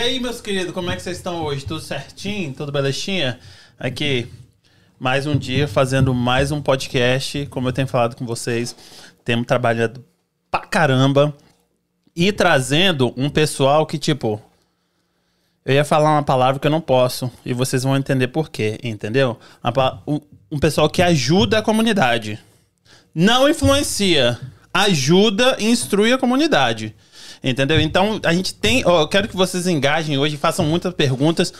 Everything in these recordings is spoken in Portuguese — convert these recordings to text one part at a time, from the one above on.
aí, meus queridos, como é que vocês estão hoje? Tudo certinho? Tudo belezinha? Aqui, mais um dia fazendo mais um podcast. Como eu tenho falado com vocês, temos trabalhado pra caramba e trazendo um pessoal que, tipo, eu ia falar uma palavra que eu não posso e vocês vão entender por quê, entendeu? Um, pessoal que ajuda a comunidade. Não influencia, ajuda e instrui a comunidade. Entendeu? Então, a gente tem. Ó, eu quero que vocês engajem hoje, façam muitas perguntas,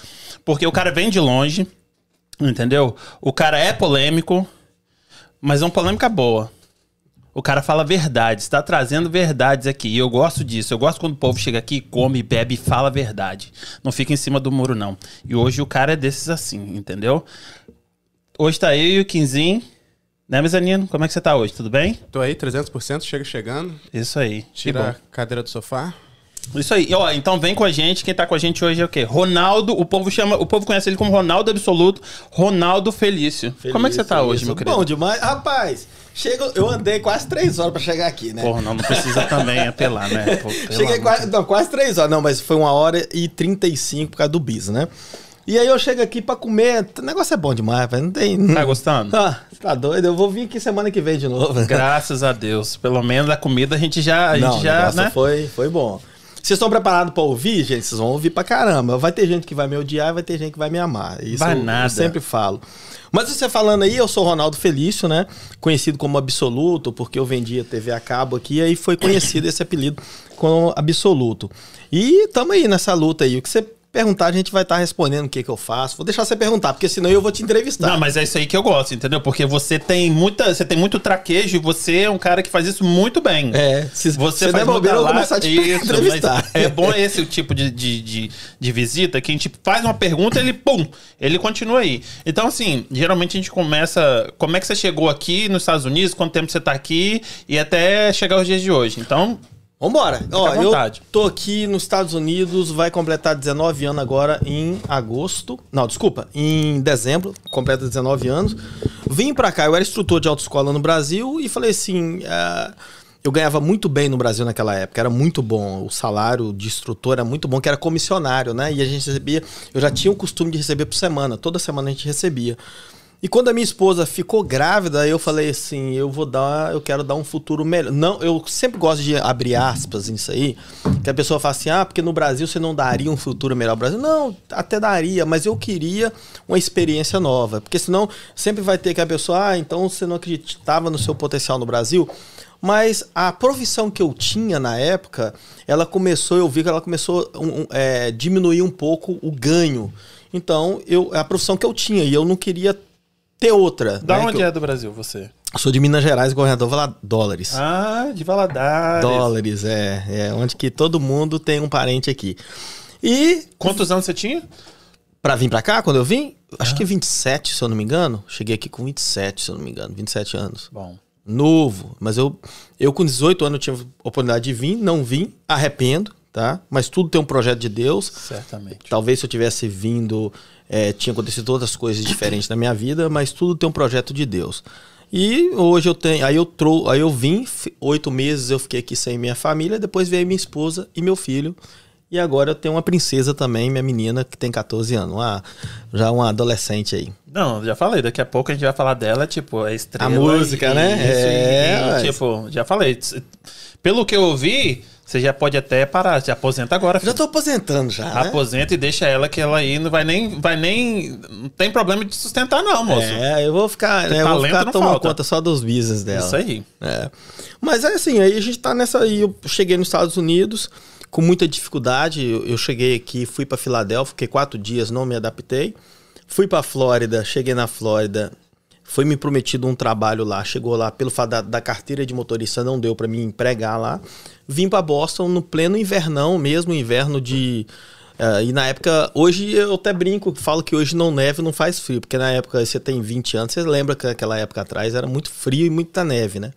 porque o cara vem de longe, entendeu? O cara é polêmico, mas é uma polêmica boa. O cara fala verdades, está trazendo verdades aqui. E eu gosto disso. Eu gosto quando o povo chega aqui, come, bebe e fala a verdade. Não fica em cima do muro, não. E hoje o cara é desses assim, entendeu? Hoje tá eu e o Quinzinho. Né, Mezanino? Como é que você tá hoje? Tudo bem? Tô aí, 300%, chega chegando. Isso aí. Tira a cadeira do sofá. Isso aí. Ó, então vem com a gente. Quem tá com a gente hoje é o quê? Ronaldo, o povo chama, o povo conhece ele como Ronaldo Absoluto, Ronaldo Felício. Felício Como é que você tá hoje, meu querido? Bom demais. Rapaz, chego, eu andei quase três horas pra chegar aqui, né? Porra, não, não precisa também apelar, né? Pô, Cheguei quase, não, quase três horas. Não, mas foi uma hora e trinta e cinco por causa do bis, né? E aí eu chego aqui pra comer. O negócio é bom demais, velho. Não tem. Tá gostando? Ah, tá doido. Eu vou vir aqui semana que vem de novo. Graças a Deus. Pelo menos a comida a gente já. A Não, gente já né? foi, foi bom. Vocês estão preparados para ouvir, gente? Vocês vão ouvir pra caramba. Vai ter gente que vai me odiar, vai ter gente que vai me amar. Isso vai eu, nada. eu sempre falo. Mas você falando aí, eu sou Ronaldo Felício, né? Conhecido como Absoluto, porque eu vendia TV a cabo aqui, e aí foi conhecido esse apelido como Absoluto. E estamos aí nessa luta aí. O que você perguntar, a gente vai estar tá respondendo o que, que eu faço. Vou deixar você perguntar, porque senão eu vou te entrevistar. Não, mas é isso aí que eu gosto, entendeu? Porque você tem muita, você tem muito traquejo e você é um cara que faz isso muito bem. É, se você, você faz bobeira, eu vou começar a te isso, entrevistar. É bom esse tipo de, de, de, de, visita que a gente faz uma pergunta ele, pum, ele continua aí. Então, assim, geralmente a gente começa. Como é que você chegou aqui nos Estados Unidos? Quanto tempo você tá aqui? E até chegar aos dias de hoje. Então, Vambora. Ó, eu tô aqui nos Estados Unidos, vai completar 19 anos agora em agosto. Não, desculpa, em dezembro, completa 19 anos. Vim pra cá, eu era instrutor de autoescola no Brasil e falei assim. Uh, eu ganhava muito bem no Brasil naquela época, era muito bom. O salário de instrutor era muito bom, que era comissionário, né? E a gente recebia. Eu já tinha o costume de receber por semana, toda semana a gente recebia. E quando a minha esposa ficou grávida, eu falei assim, eu vou dar, eu quero dar um futuro melhor. Não, eu sempre gosto de abrir aspas nisso aí, que a pessoa fala assim: "Ah, porque no Brasil você não daria um futuro melhor ao Brasil". Não, até daria, mas eu queria uma experiência nova, porque senão sempre vai ter que a pessoa, ah, então você não acreditava no seu potencial no Brasil. Mas a profissão que eu tinha na época, ela começou, eu vi que ela começou a um, é, diminuir um pouco o ganho. Então, eu, a profissão que eu tinha e eu não queria ter outra. Da né, onde eu... é do Brasil você? Sou de Minas Gerais, governador Valad... Dólares. Ah, de Valadares. Dólares, é. É onde que todo mundo tem um parente aqui. E... Quantos anos você tinha? Pra vir pra cá, quando eu vim? Acho que 27, se eu não me engano. Cheguei aqui com 27, se eu não me engano. 27 anos. Bom. Novo. Mas eu, eu com 18 anos eu tinha oportunidade de vir, não vim, arrependo, tá? Mas tudo tem um projeto de Deus. Certamente. Talvez se eu tivesse vindo é, tinha acontecido outras coisas diferentes na minha vida, mas tudo tem um projeto de Deus. E hoje eu tenho. Aí eu trou, aí eu vim, oito meses eu fiquei aqui sem minha família, depois veio minha esposa e meu filho. E agora eu tenho uma princesa também, minha menina, que tem 14 anos. Uma, já uma adolescente aí. Não, já falei, daqui a pouco a gente vai falar dela, tipo, a estrela. A música, e, né? Isso, é, e, mas... tipo, já falei. Pelo que eu ouvi, você já pode até parar, se aposenta agora. Filho. Já tô aposentando já. Né? Aposenta e deixa ela que ela aí não vai nem. Vai nem. Não tem problema de sustentar, não, moço. É, eu vou ficar, né, eu vou ficar tomando falta. conta só dos business dela. Isso aí. É. Mas é assim, aí a gente tá nessa aí. Eu cheguei nos Estados Unidos com muita dificuldade. Eu, eu cheguei aqui, fui para Filadélfia, fiquei quatro dias, não me adaptei. Fui para Flórida, cheguei na Flórida, foi me prometido um trabalho lá, chegou lá pelo fato da, da carteira de motorista não deu para me empregar lá. Vim para Boston no pleno invernão, mesmo inverno de uh, e na época, hoje eu até brinco, falo que hoje não neve, não faz frio, porque na época você tem 20 anos, você lembra que aquela época atrás era muito frio e muita neve, né?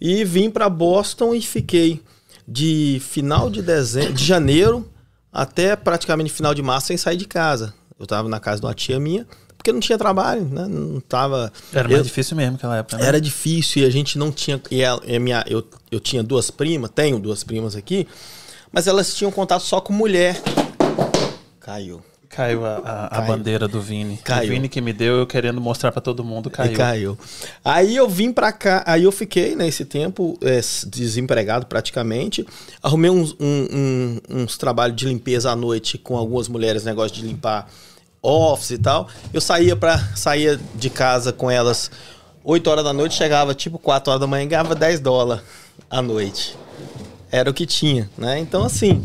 E vim para Boston e fiquei de final de dezembro, de janeiro até praticamente final de março sem sair de casa. Eu estava na casa de uma tia minha, porque não tinha trabalho, né? Não tava. Era mais eu, difícil mesmo naquela época. Né? Era difícil e a gente não tinha. E a minha, eu, eu tinha duas primas, tenho duas primas aqui, mas elas tinham contato só com mulher. Caiu. Caiu a, a, a bandeira do Vini. Caiu. O Vini que me deu, eu querendo mostrar para todo mundo, caiu. E caiu. Aí eu vim pra cá, aí eu fiquei nesse tempo é, desempregado praticamente. Arrumei uns, um, um, uns trabalhos de limpeza à noite com algumas mulheres, negócio de limpar office e tal. Eu saía para saía de casa com elas 8 horas da noite, chegava tipo 4 horas da manhã e ganhava 10 dólares à noite. Era o que tinha, né? Então assim,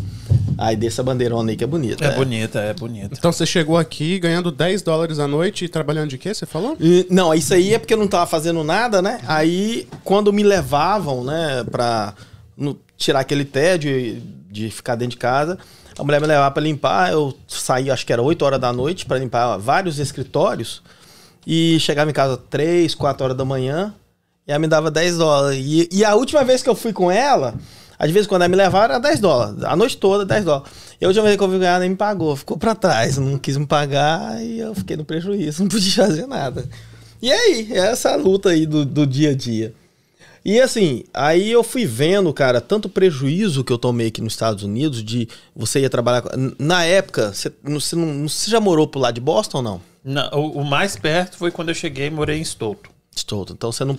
Aí dessa bandeirona aí que é bonita. É, é, bonita, é bonita. Então você chegou aqui ganhando 10 dólares a noite e trabalhando de quê? Você falou? E, não, isso aí é porque eu não tava fazendo nada, né? Aí quando me levavam, né, pra no, tirar aquele tédio de, de ficar dentro de casa, a mulher me levava para limpar, eu saía, acho que era 8 horas da noite para limpar vários escritórios e chegava em casa 3, 4 horas da manhã e ela me dava 10 dólares. E, e a última vez que eu fui com ela, às vezes, quando ela me levava, era 10 dólares. A noite toda, 10 dólares. E a última vez que eu vi ela, nem me pagou. Ficou pra trás. Não quis me pagar e eu fiquei no prejuízo. Não podia fazer nada. E aí, essa luta aí do, do dia a dia. E assim, aí eu fui vendo, cara, tanto prejuízo que eu tomei aqui nos Estados Unidos de você ia trabalhar. Na época, você, você, não, você já morou pro lado de Boston ou não? não o, o mais perto foi quando eu cheguei e morei em Stoughton. Stoughton. Então você não,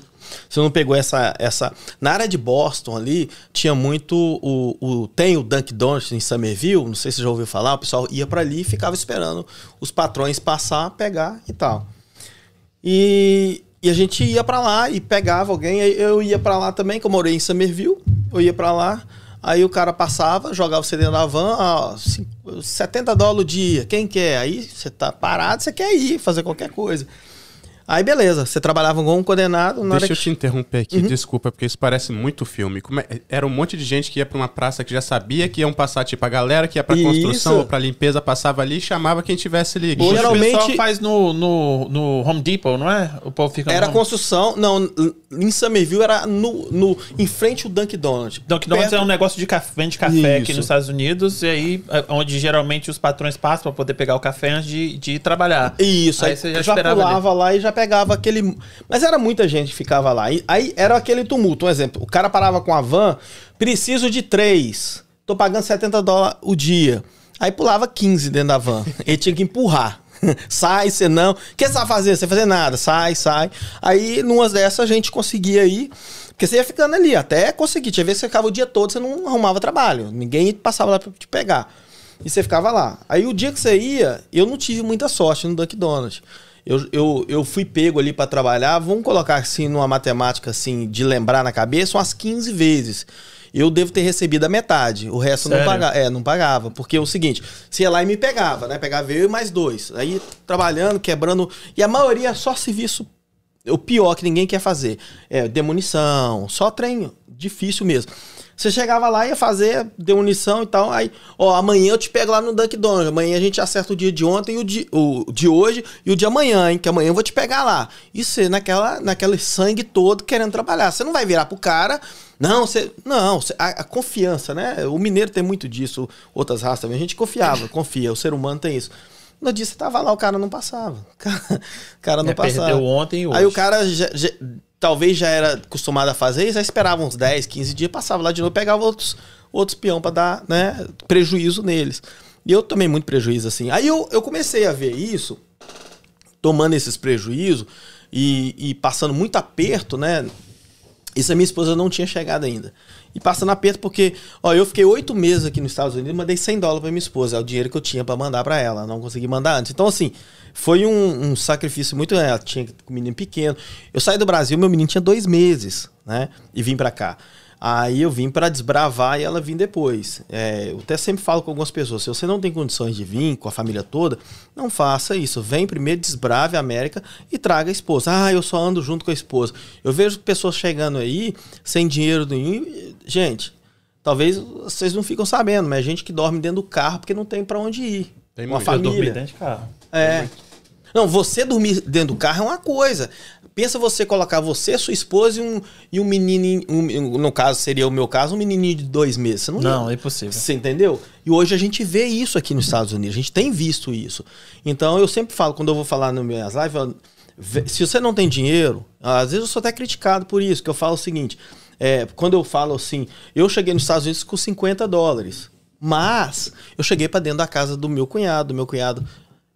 você não pegou essa, essa. Na área de Boston ali, tinha muito. O, o, tem o Dunkin' Donuts em Somerville, não sei se você já ouviu falar, o pessoal ia para ali e ficava esperando os patrões passar, pegar e tal. E, e a gente ia para lá e pegava alguém, eu ia para lá também, que eu morei em Somerville, eu ia para lá. Aí o cara passava, jogava o CD na van, ó, 70 dólares o dia, quem quer? Aí você tá parado, você quer ir fazer qualquer coisa. Aí beleza, você trabalhava com um condenado. Deixa eu que... te interromper aqui, uhum. desculpa, porque isso parece muito filme. É... Era um monte de gente que ia pra uma praça que já sabia que iam passar, tipo, a galera que ia pra isso. construção ou pra limpeza passava ali e chamava quem tivesse ali. Hoje, Geralmente... o pessoal faz no, no, no Home Depot, não é? O povo fica Era construção, não, em Somerville era no, no, em frente ao Dunkin' Donuts. Dunkin' Donuts é um negócio de café, vende café isso. aqui nos Estados Unidos, e aí, é onde geralmente os patrões passam pra poder pegar o café antes de, de ir trabalhar. Isso, aí, aí você já, já pulava ali. lá e já pegava aquele. Mas era muita gente que ficava lá. E aí era aquele tumulto. Um exemplo: o cara parava com a van, preciso de três. Tô pagando 70 dólares o dia. Aí pulava 15 dentro da van. Ele tinha que empurrar. sai, você não. O que você vai fazer? Você fazer nada. Sai, sai. Aí, numas dessas, a gente conseguia ir. Porque você ia ficando ali, até conseguir. Tinha vezes que você ficava o dia todo, você não arrumava trabalho. Ninguém passava lá pra te pegar. E você ficava lá. Aí o dia que você ia, eu não tive muita sorte no Dunkin' Donuts eu, eu, eu fui pego ali para trabalhar, vamos colocar assim numa matemática assim de lembrar na cabeça umas 15 vezes. Eu devo ter recebido a metade, o resto Sério? não pagava. É, não pagava. Porque é o seguinte, se ia lá e me pegava, né? Pegava eu e mais dois. Aí trabalhando, quebrando. E a maioria é só serviço. O pior que ninguém quer fazer. É demolição, só trem difícil mesmo. Você chegava lá, ia fazer demolição e tal. Aí, ó, amanhã eu te pego lá no Dunk Donuts. Amanhã a gente acerta o dia de ontem o de, o de hoje e o de amanhã, hein? Que amanhã eu vou te pegar lá. E você naquela, naquele sangue todo querendo trabalhar. Você não vai virar pro cara. Não, você. Não, você, a, a, confiança, né? O mineiro tem muito disso, outras raças também. A gente confiava, confia. O ser humano tem isso. No dia você tava lá, o cara não passava. O cara, o cara não é, passava. Perdeu ontem e hoje. Aí o cara já, já, talvez já era acostumado a fazer, já esperava uns 10, 15 dias, passava lá de novo, pegava outros, outros peão para dar né, prejuízo neles. E eu tomei muito prejuízo assim. Aí eu, eu comecei a ver isso, tomando esses prejuízos e, e passando muito aperto, né? Isso a minha esposa não tinha chegado ainda. E passando aperto porque, ó, eu fiquei oito meses aqui nos Estados Unidos, mandei 100 dólares para minha esposa, é o dinheiro que eu tinha para mandar para ela, não consegui mandar antes. Então, assim, foi um, um sacrifício muito. Ela tinha um menino pequeno. Eu saí do Brasil, meu menino tinha dois meses, né? E vim para cá. Aí eu vim para desbravar e ela vim depois. É, eu até sempre falo com algumas pessoas: se você não tem condições de vir com a família toda, não faça isso. Vem primeiro, desbrave a América e traga a esposa. Ah, eu só ando junto com a esposa. Eu vejo pessoas chegando aí sem dinheiro nenhum. Gente, talvez vocês não ficam sabendo, mas é gente que dorme dentro do carro porque não tem para onde ir. Tem uma família. dentro de carro. É. Não, você dormir dentro do carro é uma coisa. Pensa você colocar você, sua esposa e um, e um menino, um, no caso seria o meu caso, um menininho de dois meses. Você não, não é impossível. Você entendeu? E hoje a gente vê isso aqui nos Estados Unidos, a gente tem visto isso. Então eu sempre falo, quando eu vou falar nas minhas lives, se você não tem dinheiro, às vezes eu sou até criticado por isso, que eu falo o seguinte, é, quando eu falo assim, eu cheguei nos Estados Unidos com 50 dólares Mas eu cheguei para dentro da casa do meu cunhado, do meu cunhado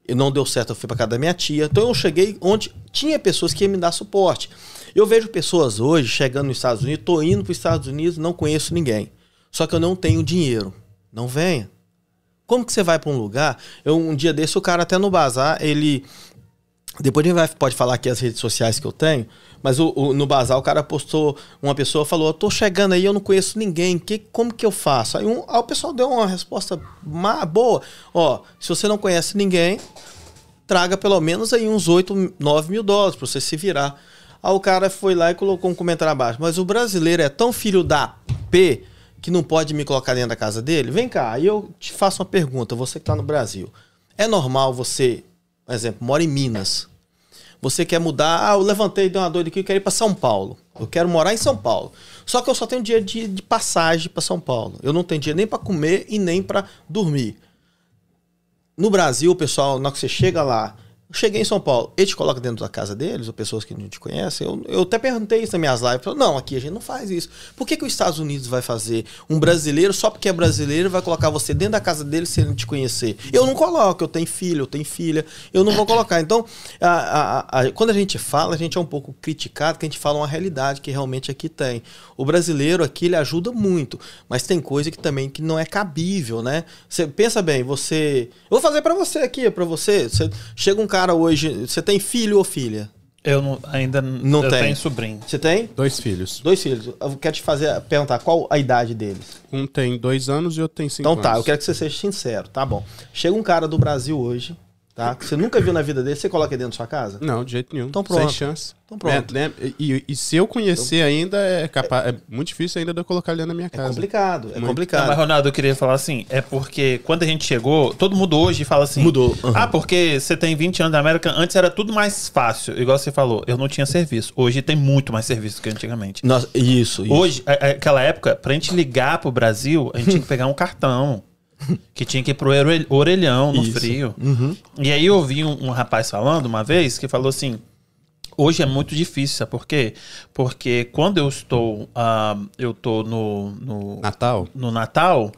e não deu certo, eu fui para casa da minha tia. Então eu cheguei onde tinha pessoas que iam me dar suporte. Eu vejo pessoas hoje chegando nos Estados Unidos, tô indo para os Estados Unidos, não conheço ninguém. Só que eu não tenho dinheiro. Não venha. Como que você vai para um lugar? Eu, um dia desse, o cara até no bazar, ele. Depois a gente vai, pode falar aqui as redes sociais que eu tenho, mas o, o, no bazar o cara postou, uma pessoa falou: Eu tô chegando aí, eu não conheço ninguém, que, como que eu faço? Aí, um, aí o pessoal deu uma resposta má, boa: Ó, se você não conhece ninguém, traga pelo menos aí uns 8, 9 mil dólares para você se virar. Aí o cara foi lá e colocou um comentário abaixo: Mas o brasileiro é tão filho da P que não pode me colocar dentro da casa dele? Vem cá, aí eu te faço uma pergunta, você que está no Brasil. É normal você, por exemplo, mora em Minas. Você quer mudar, ah, eu levantei, dei uma dor aqui, eu quero ir para São Paulo. Eu quero morar em São Paulo. Só que eu só tenho dia de, de passagem para São Paulo. Eu não tenho dia nem para comer e nem para dormir. No Brasil, pessoal, na hora que você chega lá, cheguei em São Paulo, ele te coloca dentro da casa deles, ou pessoas que não te conhecem. Eu, eu até perguntei isso nas minhas lives. Falei, não, aqui a gente não faz isso. Por que, que os Estados Unidos vai fazer? Um brasileiro, só porque é brasileiro, vai colocar você dentro da casa dele sem ele te conhecer. Eu não coloco, eu tenho filho, eu tenho filha, eu não vou colocar. Então, a, a, a, quando a gente fala, a gente é um pouco criticado, que a gente fala uma realidade que realmente aqui tem. O brasileiro aqui, ele ajuda muito, mas tem coisa que também que não é cabível, né? Você pensa bem, você... Eu vou fazer para você aqui, para você. você. Chega um cara cara hoje. Você tem filho ou filha? Eu não, ainda não eu tem. tenho sobrinho. Você tem? Dois filhos. Dois filhos. Eu quero te fazer perguntar qual a idade deles. Um tem dois anos e outro tem cinco então, anos. Então tá, eu quero que você seja sincero, tá bom. Chega um cara do Brasil hoje, tá? Que você nunca viu na vida dele, você coloca ele dentro da sua casa? Não, de jeito nenhum. Então pronto. Sem chance. Então pronto. É, e, e, se eu conhecer então, ainda, é, capaz, é muito difícil ainda de eu colocar ele na minha é casa. É complicado, é muito. complicado. Não, mas, Ronaldo, eu queria falar assim, é porque quando a gente chegou, todo mundo hoje fala assim... Mudou. Uhum. Ah, porque você tem 20 anos da América, antes era tudo mais fácil. Igual você falou, eu não tinha serviço. Hoje tem muito mais serviço que antigamente. Nossa, isso, isso. Hoje, aquela época, pra gente ligar pro Brasil, a gente tinha que pegar um cartão que tinha que ir pro orelhão no Isso. frio. Uhum. E aí eu ouvi um, um, rapaz falando uma vez que falou assim: hoje é muito difícil, sabe por quê? Porque quando eu estou, uh, eu tô no, no Natal, no Natal,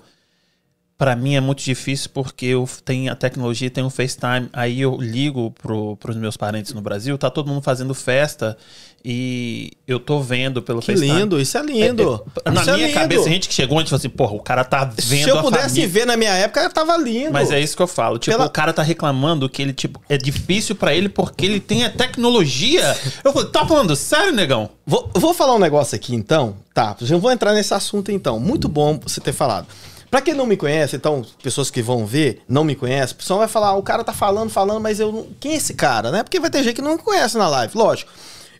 para mim é muito difícil porque eu tenho a tecnologia, tenho o FaceTime, aí eu ligo pro, pros meus parentes no Brasil, tá todo mundo fazendo festa e eu tô vendo pelo que FaceTime. lindo, isso é lindo. É, é, na isso é minha é cabeça, a gente que chegou, a gente falou assim, porra, o cara tá vendo Se eu pudesse ver na minha época, tava lindo. Mas é isso que eu falo. Tipo, Pela... o cara tá reclamando que ele, tipo, é difícil para ele porque ele tem a tecnologia. Eu falei, tá falando sério, negão? Vou, vou falar um negócio aqui, então. Tá, eu vou entrar nesse assunto, então. Muito bom você ter falado. Pra quem não me conhece, então, pessoas que vão ver, não me conhecem, o pessoal vai falar, o cara tá falando, falando, mas eu não... Quem é esse cara, né? Porque vai ter gente que não me conhece na live, lógico.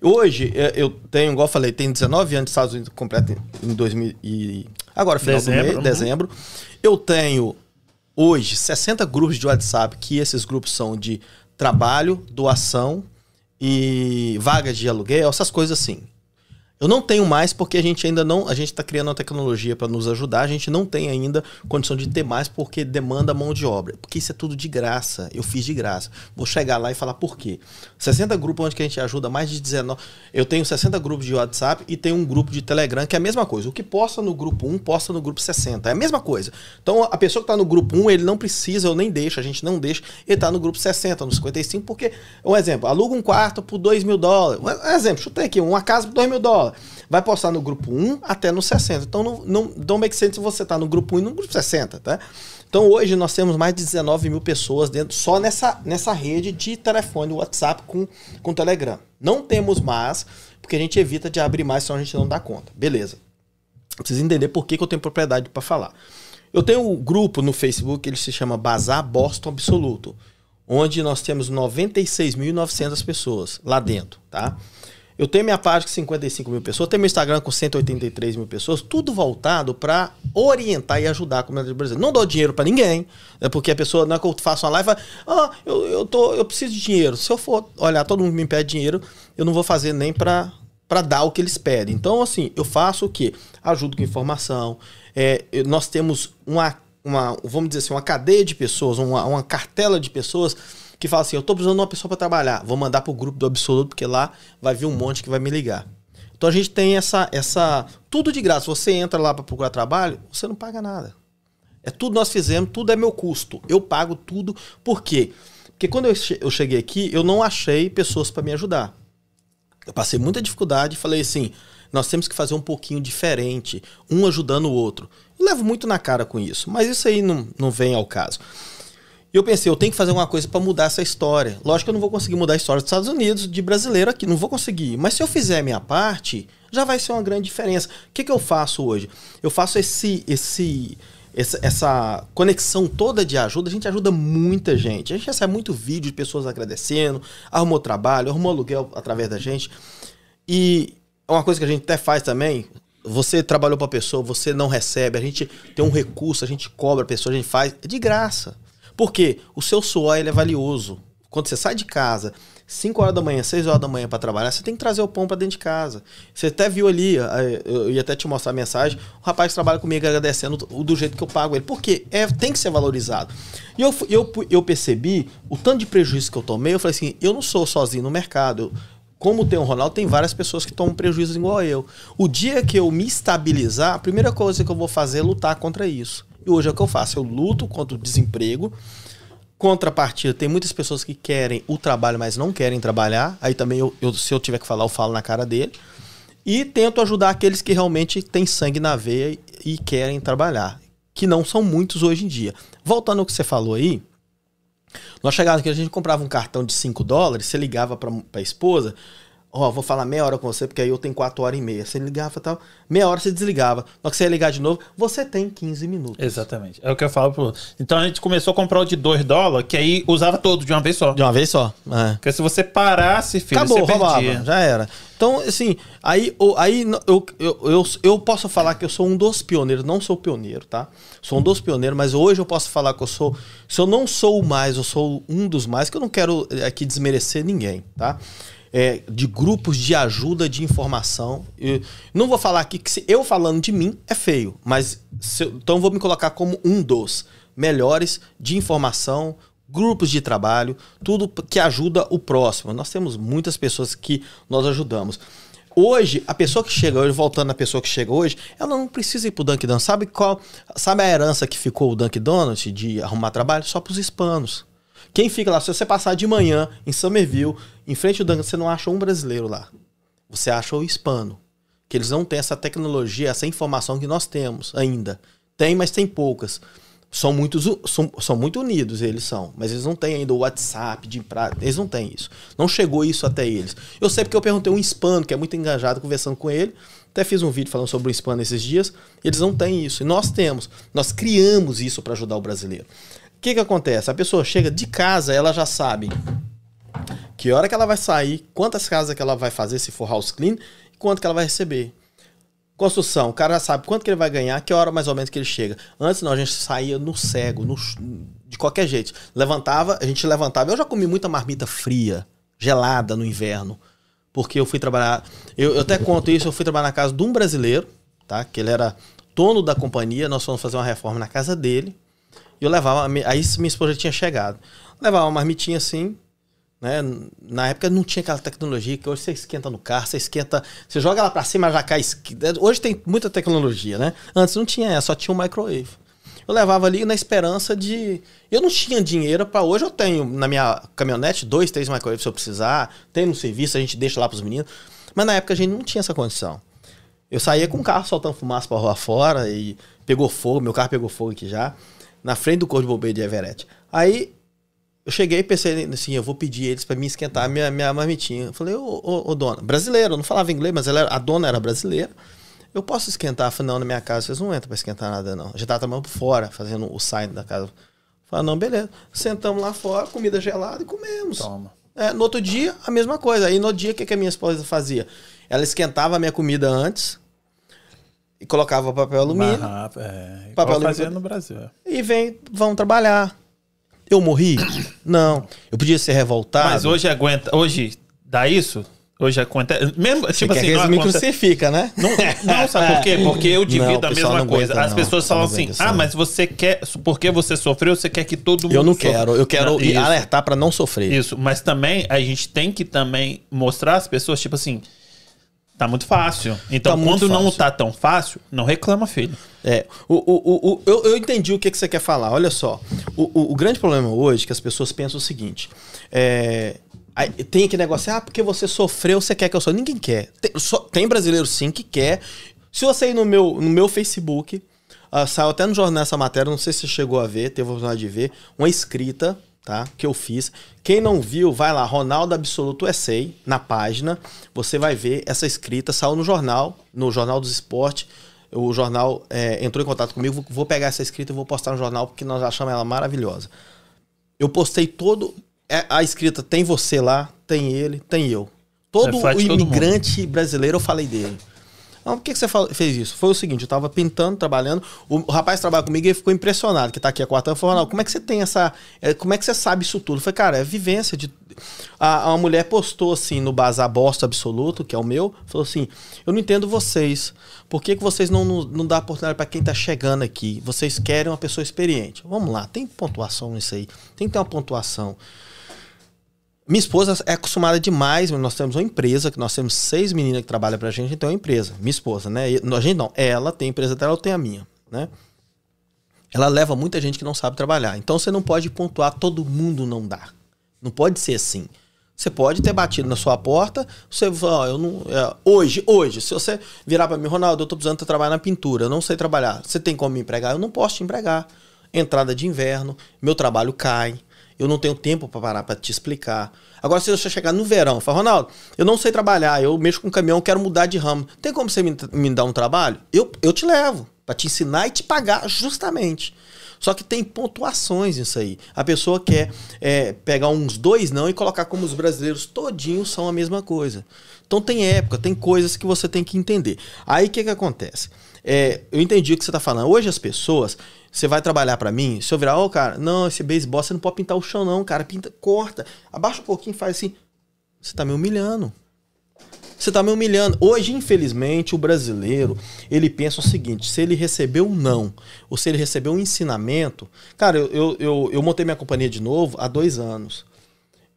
Hoje, é, eu tenho, igual eu falei, tenho 19 anos de Estados Unidos completo em 2000 e... Agora, final dezembro, do mês, uhum. dezembro. Eu tenho, hoje, 60 grupos de WhatsApp, que esses grupos são de trabalho, doação e vagas de aluguel, essas coisas assim. Eu não tenho mais porque a gente ainda não. A gente está criando uma tecnologia para nos ajudar. A gente não tem ainda condição de ter mais porque demanda mão de obra. Porque isso é tudo de graça. Eu fiz de graça. Vou chegar lá e falar por quê. 60 grupos onde que a gente ajuda mais de 19. Eu tenho 60 grupos de WhatsApp e tenho um grupo de Telegram que é a mesma coisa. O que posta no grupo 1, posta no grupo 60. É a mesma coisa. Então a pessoa que está no grupo 1, ele não precisa, eu nem deixo, a gente não deixa. Ele está no grupo 60, no 55, porque. Um exemplo, aluga um quarto por 2 mil dólares. Um exemplo, chutei aqui, uma casa por 2 mil dólares. Vai postar no grupo 1 até no 60. Então não, não, não make sense se você tá no grupo 1 e no grupo 60, tá? Então hoje nós temos mais de 19 mil pessoas dentro só nessa, nessa rede de telefone WhatsApp com, com Telegram. Não temos mais, porque a gente evita de abrir mais, senão a gente não dá conta. Beleza. Precisa entender por que, que eu tenho propriedade para falar. Eu tenho um grupo no Facebook, ele se chama Bazar Boston Absoluto, onde nós temos 96.900 pessoas lá dentro, tá? Eu tenho minha página com 55 mil pessoas, tenho meu Instagram com 183 mil pessoas, tudo voltado para orientar e ajudar a comunidade brasileira. Não dou dinheiro para ninguém, né, porque a pessoa, não é que eu faço uma live, ah, eu, eu, tô, eu preciso de dinheiro. Se eu for olhar, todo mundo me pede dinheiro, eu não vou fazer nem para para dar o que eles pedem. Então, assim, eu faço o quê? Ajudo com informação. É, nós temos uma, uma, vamos dizer assim, uma cadeia de pessoas, uma, uma cartela de pessoas que fala assim: eu tô precisando de uma pessoa para trabalhar, vou mandar pro grupo do Absoluto, porque lá vai vir um monte que vai me ligar. Então a gente tem essa. essa tudo de graça. Você entra lá para procurar trabalho, você não paga nada. É tudo nós fizemos, tudo é meu custo. Eu pago tudo. Por quê? Porque quando eu cheguei aqui, eu não achei pessoas para me ajudar. Eu passei muita dificuldade e falei assim: nós temos que fazer um pouquinho diferente, um ajudando o outro. Eu levo muito na cara com isso, mas isso aí não, não vem ao caso. E eu pensei, eu tenho que fazer alguma coisa para mudar essa história. Lógico que eu não vou conseguir mudar a história dos Estados Unidos, de brasileiro aqui, não vou conseguir. Mas se eu fizer a minha parte, já vai ser uma grande diferença. O que, que eu faço hoje? Eu faço esse, esse, essa, essa, conexão toda de ajuda. A gente ajuda muita gente. A gente recebe muito vídeo de pessoas agradecendo, arrumou trabalho, arrumou aluguel através da gente. E uma coisa que a gente até faz também, você trabalhou para pessoa, você não recebe, a gente tem um recurso, a gente cobra a pessoa, a gente faz, é de graça. Porque o seu suor ele é valioso. Quando você sai de casa, 5 horas da manhã, 6 horas da manhã para trabalhar, você tem que trazer o pão para dentro de casa. Você até viu ali, eu ia até te mostrar a mensagem, o rapaz trabalha comigo agradecendo do jeito que eu pago ele. Porque é, tem que ser valorizado. E eu, eu, eu percebi o tanto de prejuízo que eu tomei, eu falei assim, eu não sou sozinho no mercado. Como tem o Ronaldo, tem várias pessoas que tomam prejuízo igual eu. O dia que eu me estabilizar, a primeira coisa que eu vou fazer é lutar contra isso. E hoje é o que eu faço. Eu luto contra o desemprego. Contrapartida, tem muitas pessoas que querem o trabalho, mas não querem trabalhar. Aí também, eu, eu, se eu tiver que falar, eu falo na cara dele. E tento ajudar aqueles que realmente têm sangue na veia e querem trabalhar. Que não são muitos hoje em dia. Voltando ao que você falou aí, nós chegávamos aqui, a gente comprava um cartão de 5 dólares, você ligava para a esposa, Ó, oh, vou falar meia hora com você, porque aí eu tenho quatro horas e meia. Você ligava e tal, meia hora você desligava. Na hora que você ia ligar de novo, você tem 15 minutos. Exatamente. É o que eu falo pro. Então a gente começou a comprar o de 2 dólares, que aí usava todo de uma vez só. De uma vez só. É. Porque se você parasse, filho, Acabou, você roubava, perdia. já era. Então, assim, aí, aí eu, eu, eu, eu posso falar que eu sou um dos pioneiros, não sou pioneiro, tá? Sou um dos pioneiros, mas hoje eu posso falar que eu sou. Se eu não sou o mais, eu sou um dos mais, que eu não quero aqui desmerecer ninguém, tá? É, de grupos de ajuda de informação. Eu não vou falar aqui que se eu falando de mim é feio, mas se, então vou me colocar como um dos melhores de informação, grupos de trabalho, tudo que ajuda o próximo. Nós temos muitas pessoas que nós ajudamos. Hoje, a pessoa que chega hoje, voltando à pessoa que chega hoje, ela não precisa ir pro Dunkin' Donuts. Sabe qual? Sabe a herança que ficou o Dunkin' Donuts de arrumar trabalho? Só pros hispanos. Quem fica lá, se você passar de manhã em Somerville, em frente ao Dunkin', você não acha um brasileiro lá. Você acha o hispano. Que eles não têm essa tecnologia, essa informação que nós temos ainda. Tem, mas tem poucas. São, muitos, são, são muito unidos, eles são. Mas eles não têm ainda o WhatsApp de pra, Eles não têm isso. Não chegou isso até eles. Eu sei porque eu perguntei um hispano, que é muito engajado, conversando com ele. Até fiz um vídeo falando sobre o hispano esses dias. Eles não têm isso. E nós temos. Nós criamos isso para ajudar o brasileiro. O que, que acontece? A pessoa chega de casa, ela já sabe que hora que ela vai sair, quantas casas que ela vai fazer se for house clean e quanto que ela vai receber. Construção, o cara já sabe quanto que ele vai ganhar, que hora mais ou menos que ele chega. Antes não, a gente saía no cego, no, de qualquer jeito. Levantava, a gente levantava. Eu já comi muita marmita fria, gelada no inverno, porque eu fui trabalhar. Eu, eu até conto isso, eu fui trabalhar na casa de um brasileiro, tá? Que ele era dono da companhia, nós fomos fazer uma reforma na casa dele. Eu levava. Aí minha esposa tinha chegado. Levava uma marmitinha assim. Né? Na época não tinha aquela tecnologia que hoje você esquenta no carro, você esquenta, você joga ela para cima, já cai. Hoje tem muita tecnologia, né? Antes não tinha, só tinha um microwave. Eu levava ali na esperança de. Eu não tinha dinheiro para hoje. Eu tenho na minha caminhonete dois, três microwaves se eu precisar. Tem no serviço, a gente deixa lá pros meninos. Mas na época a gente não tinha essa condição. Eu saía com o carro soltando fumaça pra rua fora e pegou fogo, meu carro pegou fogo aqui já na frente do Corpo de Bombeiro de Everett. Aí eu cheguei e pensei assim, eu vou pedir eles para me esquentar minha, minha marmitinha. Eu falei, ô, ô, ô dona, brasileira, eu não falava inglês, mas ela, a dona era brasileira. Eu posso esquentar? Eu falei, não, na minha casa vocês não entram para esquentar nada, não. Já tava trabalhando por fora, fazendo o sign da casa. Falei, não, beleza. Sentamos lá fora, comida gelada e comemos. Toma. É, no outro dia, a mesma coisa. Aí no dia, o que, que a minha esposa fazia? Ela esquentava a minha comida antes, e colocava papel alumínio. É, papel alumínio fazia no Brasil. É. E vem, vão trabalhar. Eu morri? Não. Eu podia ser revoltado. Mas hoje aguenta, hoje dá isso? Hoje acontece. Mesmo, Você tipo assim, não me crucifica, né? Não, não, sabe por quê? Porque eu divido não, a mesma coisa. Aguenta, As pessoas falam assim: ah, mas você quer. Porque você sofreu, você quer que todo mundo. Eu não sofra. quero, eu quero não, alertar para não sofrer. Isso, mas também a gente tem que também mostrar às pessoas, tipo assim Tá muito fácil. Então, tá quando não tá tão fácil, não reclama, filho. É. O, o, o, eu, eu entendi o que, que você quer falar. Olha só. O, o, o grande problema hoje é que as pessoas pensam o seguinte: é, tem aquele negócio, ah, porque você sofreu, você quer que eu sofra. Ninguém quer. Tem, só, tem brasileiro sim que quer. Se você ir no meu, no meu Facebook, uh, saiu até no jornal essa matéria, não sei se você chegou a ver, teve a oportunidade de ver, uma escrita tá? Que eu fiz. Quem não viu, vai lá, Ronaldo Absoluto Essay, na página. Você vai ver essa escrita, saiu no jornal, no Jornal dos Esportes. O jornal é, entrou em contato comigo. Vou pegar essa escrita e vou postar no jornal porque nós achamos ela maravilhosa. Eu postei todo. É, a escrita tem você lá, tem ele, tem eu. Todo o imigrante brasileiro eu falei dele. Não, por que, que você fez isso? Foi o seguinte, eu tava pintando, trabalhando, o, rapaz trabalha comigo e ficou impressionado, que tá aqui há quatro anos, falou, não, como é que você tem essa... É, como é que você sabe isso tudo? Eu falei, cara, é vivência de... A, uma mulher postou assim no Bazar Bosta Absoluto, que é o meu, falou assim, eu não entendo vocês, por que, que vocês não, não, não dão oportunidade para quem tá chegando aqui? Vocês querem uma pessoa experiente. Vamos lá, tem pontuação nisso aí, tem que ter uma pontuação. Minha esposa é acostumada demais, nós temos uma empresa, que nós temos seis meninas que trabalham pra gente, então é uma empresa. Minha esposa, né? A gente não, ela tem a empresa dela, eu tenho a minha, né? Ela leva muita gente que não sabe trabalhar. Então você não pode pontuar, todo mundo não dá. Não pode ser assim. Você pode ter batido na sua porta, você fala, eu não. É, hoje, hoje, se você virar para mim, Ronaldo, eu tô precisando trabalhar na pintura, eu não sei trabalhar. Você tem como me empregar? Eu não posso te empregar. Entrada de inverno, meu trabalho cai eu não tenho tempo para parar para te explicar. Agora, se você chegar no verão e falar, Ronaldo, eu não sei trabalhar, eu mexo com caminhão, quero mudar de ramo. Tem como você me, me dar um trabalho? Eu, eu te levo para te ensinar e te pagar justamente. Só que tem pontuações nisso aí. A pessoa quer é, pegar uns dois não e colocar como os brasileiros todinhos são a mesma coisa. Então tem época, tem coisas que você tem que entender. Aí o que, que acontece? É, eu entendi o que você está falando. Hoje as pessoas você vai trabalhar para mim? Se eu virar, ô oh, cara, não, esse beisebol você não pode pintar o chão, não, cara. Pinta, corta, abaixa um pouquinho, faz assim. Você tá me humilhando. Você tá me humilhando. Hoje, infelizmente, o brasileiro, ele pensa o seguinte: se ele recebeu um não, ou se ele recebeu um ensinamento. Cara, eu, eu, eu, eu montei minha companhia de novo há dois anos.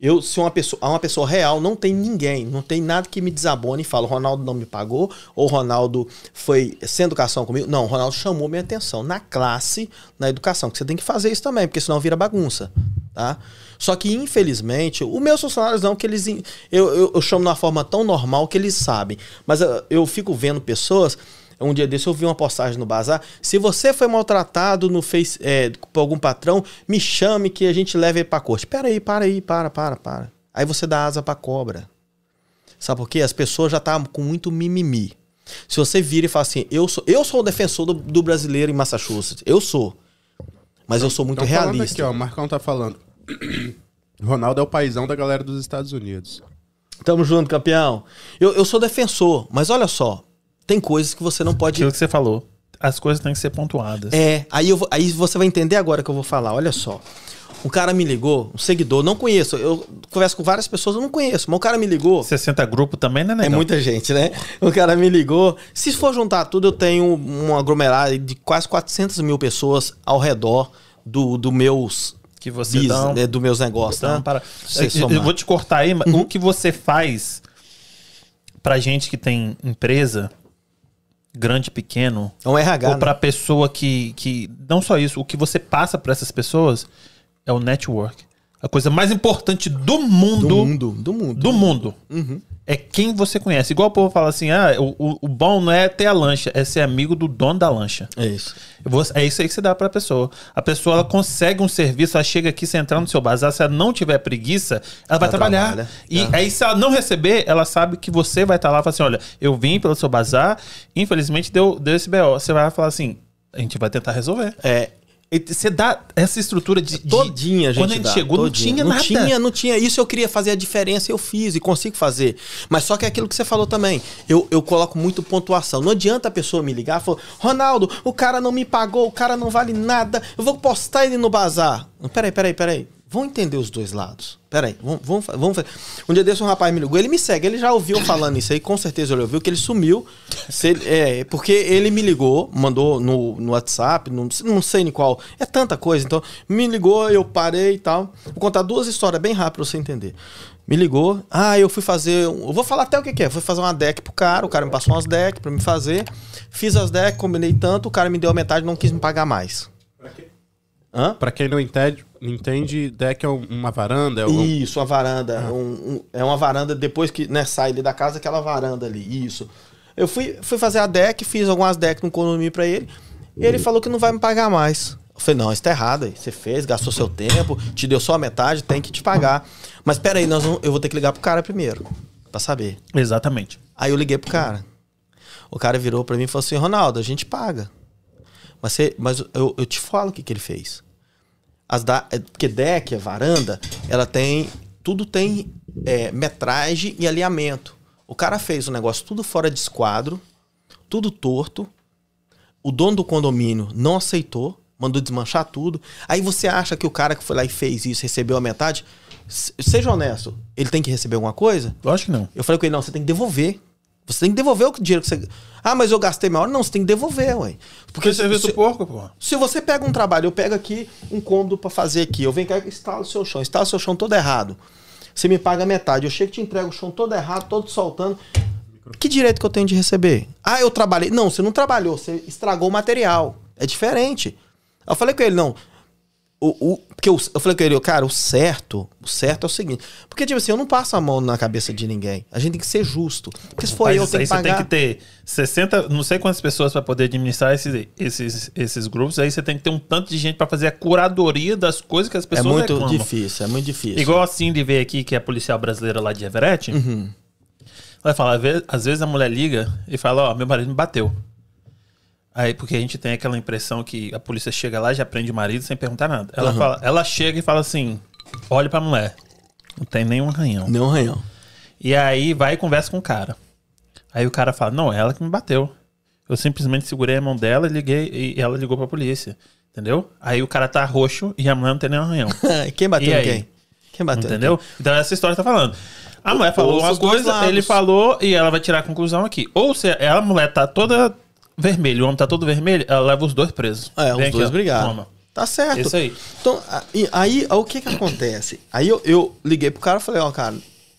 Eu, se uma pessoa, uma pessoa real, não tem ninguém, não tem nada que me desabone e fala, Ronaldo não me pagou, ou Ronaldo foi sem educação comigo. Não, Ronaldo chamou minha atenção na classe, na educação, que você tem que fazer isso também, porque senão vira bagunça, tá? Só que, infelizmente, os meus funcionários não, que eles. Eu, eu, eu chamo de uma forma tão normal que eles sabem. Mas eu, eu fico vendo pessoas um dia desse eu vi uma postagem no bazar. Se você foi maltratado no face, é, por algum patrão, me chame que a gente leve ele pra corte. Pera aí, para aí, para, para, para. Aí você dá asa pra cobra. Sabe por quê? As pessoas já estão tá com muito mimimi. Se você vira e fala assim, eu sou, eu sou o defensor do, do brasileiro em Massachusetts. Eu sou. Mas eu sou muito realista. Aqui, ó, o Marcão tá falando. Ronaldo é o paizão da galera dos Estados Unidos. Tamo junto, campeão. Eu, eu sou defensor, mas olha só, tem coisas que você não pode. Aquilo que você falou. As coisas têm que ser pontuadas. É, aí, eu aí você vai entender agora que eu vou falar. Olha só. O cara me ligou, um seguidor, não conheço. Eu converso com várias pessoas, eu não conheço, mas o cara me ligou. 60 grupo também, né, É muita gente, né? O cara me ligou. Se for juntar tudo, eu tenho um aglomerado de quase 400 mil pessoas ao redor do, do meus. Que você bis, dá né, do meus negócios, né? Para. Eu, eu, vou te cortar aí, mas uhum. o que você faz pra gente que tem empresa grande, pequeno. É um RH. Ou para né? pessoa que, que. Não só isso, o que você passa para essas pessoas é o network. A coisa mais importante do mundo. Do mundo. Do mundo. Do mundo. Uhum é quem você conhece. Igual o povo fala assim: ah, o, o, bom não é ter a lancha, é ser amigo do dono da lancha. É isso. É isso aí que você dá pra pessoa. A pessoa ela consegue um serviço, ela chega aqui, se entrar no seu bazar, se ela não tiver preguiça, ela, ela vai trabalhar. Trabalha. E é. aí, se ela não receber, ela sabe que você vai estar tá lá e fala assim: olha, eu vim pelo seu bazar, infelizmente deu, deu esse BO. Você vai falar assim: a gente vai tentar resolver. É, você dá essa estrutura de. Todinha, de, gente. Quando a gente dá, chegou, todinha. não tinha nada. Não tinha, não tinha. Isso eu queria fazer a diferença, eu fiz e consigo fazer. Mas só que é aquilo que você falou também. Eu, eu coloco muito pontuação. Não adianta a pessoa me ligar e falar: Ronaldo, o cara não me pagou, o cara não vale nada, eu vou postar ele no bazar. Peraí, peraí, peraí. Vão entender os dois lados. Peraí, vamos, vamos, vamos fazer. Um dia desse um rapaz me ligou, ele me segue, ele já ouviu falando isso aí, com certeza ele ouviu, que ele sumiu. Ele, é, porque ele me ligou, mandou no, no WhatsApp, não, não sei em qual. É tanta coisa, então me ligou, eu parei e tal. Vou contar duas histórias bem rápidas pra você entender. Me ligou. Ah, eu fui fazer. Eu vou falar até o que, que é. Fui fazer uma deck pro cara. O cara me passou umas decks pra me fazer. Fiz as decks, combinei tanto. O cara me deu a metade não quis me pagar mais. Pra, quê? Hã? pra quem não entende, entende, deck é uma varanda? É Isso, uma varanda. Ah. Um, um, é uma varanda depois que né, sai ali da casa, aquela varanda ali. Isso. Eu fui, fui fazer a deck, fiz algumas decks no condomínio pra ele. E ele falou que não vai me pagar mais. Eu falei, não, isso tá errado. Você fez, gastou seu tempo, te deu só a metade, tem que te pagar. Mas peraí, nós vamos, eu vou ter que ligar pro cara primeiro, pra saber. Exatamente. Aí eu liguei pro cara. O cara virou pra mim e falou assim, Ronaldo, a gente paga. Mas, você, mas eu, eu te falo o que, que ele fez. As da, é, porque deck, a varanda, ela tem. Tudo tem é, metragem e alinhamento. O cara fez o negócio tudo fora de esquadro, tudo torto. O dono do condomínio não aceitou, mandou desmanchar tudo. Aí você acha que o cara que foi lá e fez isso recebeu a metade? Seja honesto, ele tem que receber alguma coisa? Lógico que não. Eu falei com ele, não, você tem que devolver. Você tem que devolver o dinheiro que você. Ah, mas eu gastei maior. Não, você tem que devolver, ué. Porque é serviço se, porco, pô. Se você pega um trabalho, eu pego aqui um cômodo para fazer aqui, eu venho cá e instalo o seu chão, instalo o seu chão todo errado. Você me paga metade. Eu chego e te entrego o chão todo errado, todo soltando. Que direito que eu tenho de receber? Ah, eu trabalhei. Não, você não trabalhou, você estragou o material. É diferente. Eu falei com ele, não. O, o, porque eu, eu falei com ele, cara, o certo, o certo é o seguinte. Porque, tipo assim, eu não passo a mão na cabeça de ninguém. A gente tem que ser justo. Porque se for Mas eu, tenho que pagar... Você tem que ter 60, não sei quantas pessoas para poder administrar esses, esses, esses grupos. Aí você tem que ter um tanto de gente para fazer a curadoria das coisas que as pessoas É muito reclamam. difícil, é muito difícil. Igual assim de ver aqui, que é a policial brasileira lá de Everett. Uhum. Vai falar, às vezes a mulher liga e fala, ó, oh, meu marido me bateu. Aí, porque a gente tem aquela impressão que a polícia chega lá e já prende o marido sem perguntar nada. Ela, uhum. fala, ela chega e fala assim: olha pra mulher. Não tem nenhum arranhão. Nenhum arranhão. E aí vai e conversa com o cara. Aí o cara fala: não, é ela que me bateu. Eu simplesmente segurei a mão dela e liguei e ela ligou pra polícia. Entendeu? Aí o cara tá roxo e a mulher não tem nenhum arranhão. quem bateu em quem? Quem bateu? Entendeu? Quem? Então essa história tá falando. A mulher falou uma coisa, ele falou e ela vai tirar a conclusão aqui. Ou se ela, a mulher tá toda vermelho, o homem tá todo vermelho, ela leva os dois presos. É, Vem os dois brigaram. Tá certo. Isso aí. Então, aí, aí o que que acontece? Aí eu, eu liguei pro cara e falei, ó, cara,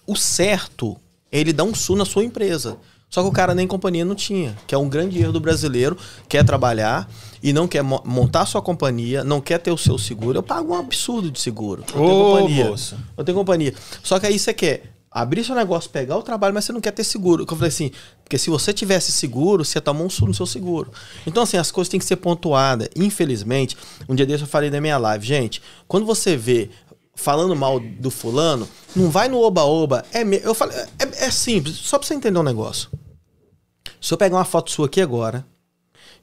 o certo é ele dar um sul na sua empresa. Só que o cara nem companhia não tinha, que é um grande erro do brasileiro, quer trabalhar e não quer montar sua companhia, não quer ter o seu seguro. Eu pago um absurdo de seguro. Eu tenho companhia. Moça. Eu tenho companhia. Só que aí você quer abrir seu negócio, pegar o trabalho, mas você não quer ter seguro. Eu falei assim, porque se você tivesse seguro, você tomou um susto no seu seguro. Então, assim, as coisas têm que ser pontuadas. Infelizmente, um dia desse eu falei na minha live, gente, quando você vê falando mal do fulano, não vai no oba-oba. É, eu falei, é, é simples, só pra você entender um negócio. Se eu pegar uma foto sua aqui agora,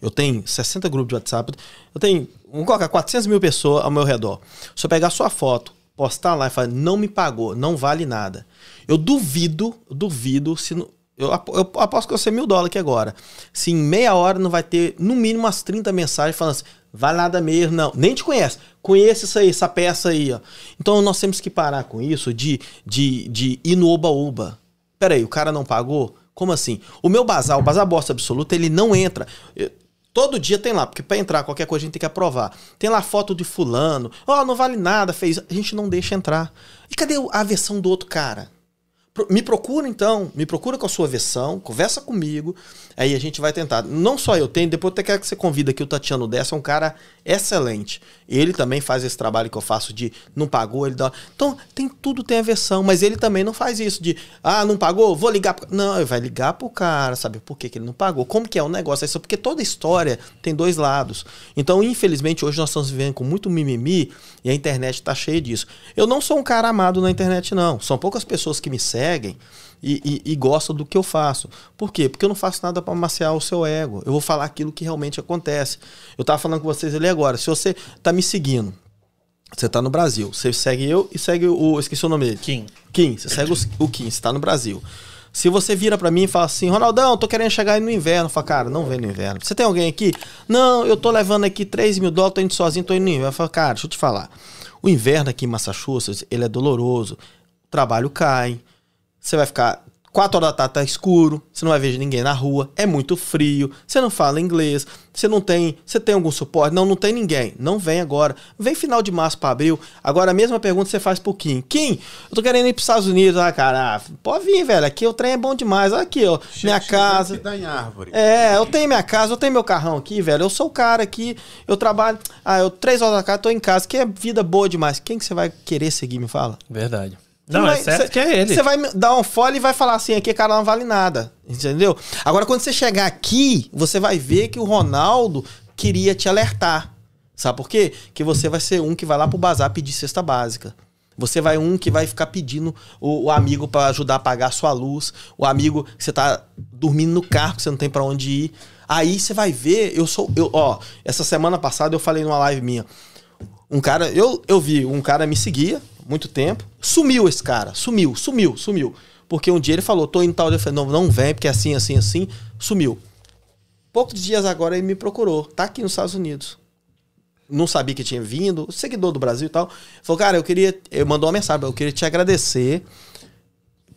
eu tenho 60 grupos de WhatsApp, eu tenho, vamos colocar 400 mil pessoas ao meu redor. Se eu pegar sua foto, postar lá e falar, não me pagou, não vale nada. Eu duvido, duvido se. eu, eu aposto que eu sei mil dólares aqui agora. Se em meia hora não vai ter no mínimo umas 30 mensagens falando assim, vai nada mesmo, não. Nem te conhece. Conhece isso aí, essa peça aí, ó. Então nós temos que parar com isso de, de, de ir no oba-oba. Peraí, o cara não pagou? Como assim? O meu bazar, o bazar bosta absoluta, ele não entra. Todo dia tem lá, porque para entrar qualquer coisa a gente tem que aprovar. Tem lá foto de fulano. Ó, oh, não vale nada, fez. A gente não deixa entrar. E cadê a versão do outro cara? Me procura então, me procura com a sua versão, conversa comigo, aí a gente vai tentar. Não só eu tenho, depois até quero que você convida aqui o Tatiano Dessa, é um cara excelente. Ele também faz esse trabalho que eu faço de não pagou, ele dá. Então, tem tudo tem a versão, mas ele também não faz isso de, ah, não pagou, vou ligar. Pro... Não, ele vai ligar pro cara, sabe por que, que ele não pagou? Como que é o negócio? É só porque toda história tem dois lados. Então, infelizmente, hoje nós estamos vivendo com muito mimimi e a internet tá cheia disso. Eu não sou um cara amado na internet, não. São poucas pessoas que me seguem e, e, e gostam do que eu faço. Por quê? Porque eu não faço nada para maciar o seu ego. Eu vou falar aquilo que realmente acontece. Eu estava falando com vocês ali agora. Se você está me seguindo, você está no Brasil. Você segue eu e segue o. Esqueci o nome dele. Kim. Kim. Você segue o, o Kim. Você está no Brasil. Se você vira para mim e fala assim, Ronaldão, tô querendo chegar aí no inverno. Fala, cara, não vem no inverno. Você tem alguém aqui? Não, eu tô levando aqui 3 mil dólares, tô indo sozinho, tô indo no inverno. Fala, cara, deixa eu te falar. O inverno aqui em Massachusetts, ele é doloroso. O trabalho cai. Você vai ficar Quatro horas da tarde tá escuro, você não vai ver ninguém na rua, é muito frio, você não fala inglês, você não tem. Você tem algum suporte? Não, não tem ninguém. Não vem agora. Vem final de março para abril. Agora a mesma pergunta você faz pro Kim. Kim, eu tô querendo ir pros Estados Unidos. Ah, cara, ah, pode vir, velho. Aqui o trem é bom demais. Olha aqui, ó. minha casa. Dá em árvore. É, eu tenho minha casa, eu tenho meu carrão aqui, velho. Eu sou o cara aqui, eu trabalho. Ah, eu três horas da casa, tô em casa, que é vida boa demais. Quem que você vai querer seguir, me fala? Verdade. Não, vai, é certo cê, que é ele. Você vai dar um fole e vai falar assim, aqui cara não vale nada. Entendeu? Agora, quando você chegar aqui, você vai ver que o Ronaldo queria te alertar. Sabe por quê? Que você vai ser um que vai lá pro bazar pedir cesta básica. Você vai um que vai ficar pedindo o, o amigo para ajudar a pagar a sua luz, o amigo que você tá dormindo no carro, que você não tem para onde ir. Aí você vai ver, eu sou, eu, ó, essa semana passada eu falei numa live minha. Um cara, eu, eu vi, um cara me seguia, muito tempo. Sumiu esse cara. Sumiu, sumiu, sumiu. Porque um dia ele falou, tô indo tal. Eu falei, não, não vem, porque é assim, assim, assim. Sumiu. Poucos dias agora ele me procurou. Tá aqui nos Estados Unidos. Não sabia que tinha vindo. Seguidor do Brasil e tal. Falou, cara, eu queria. Eu mandou uma mensagem, eu queria te agradecer.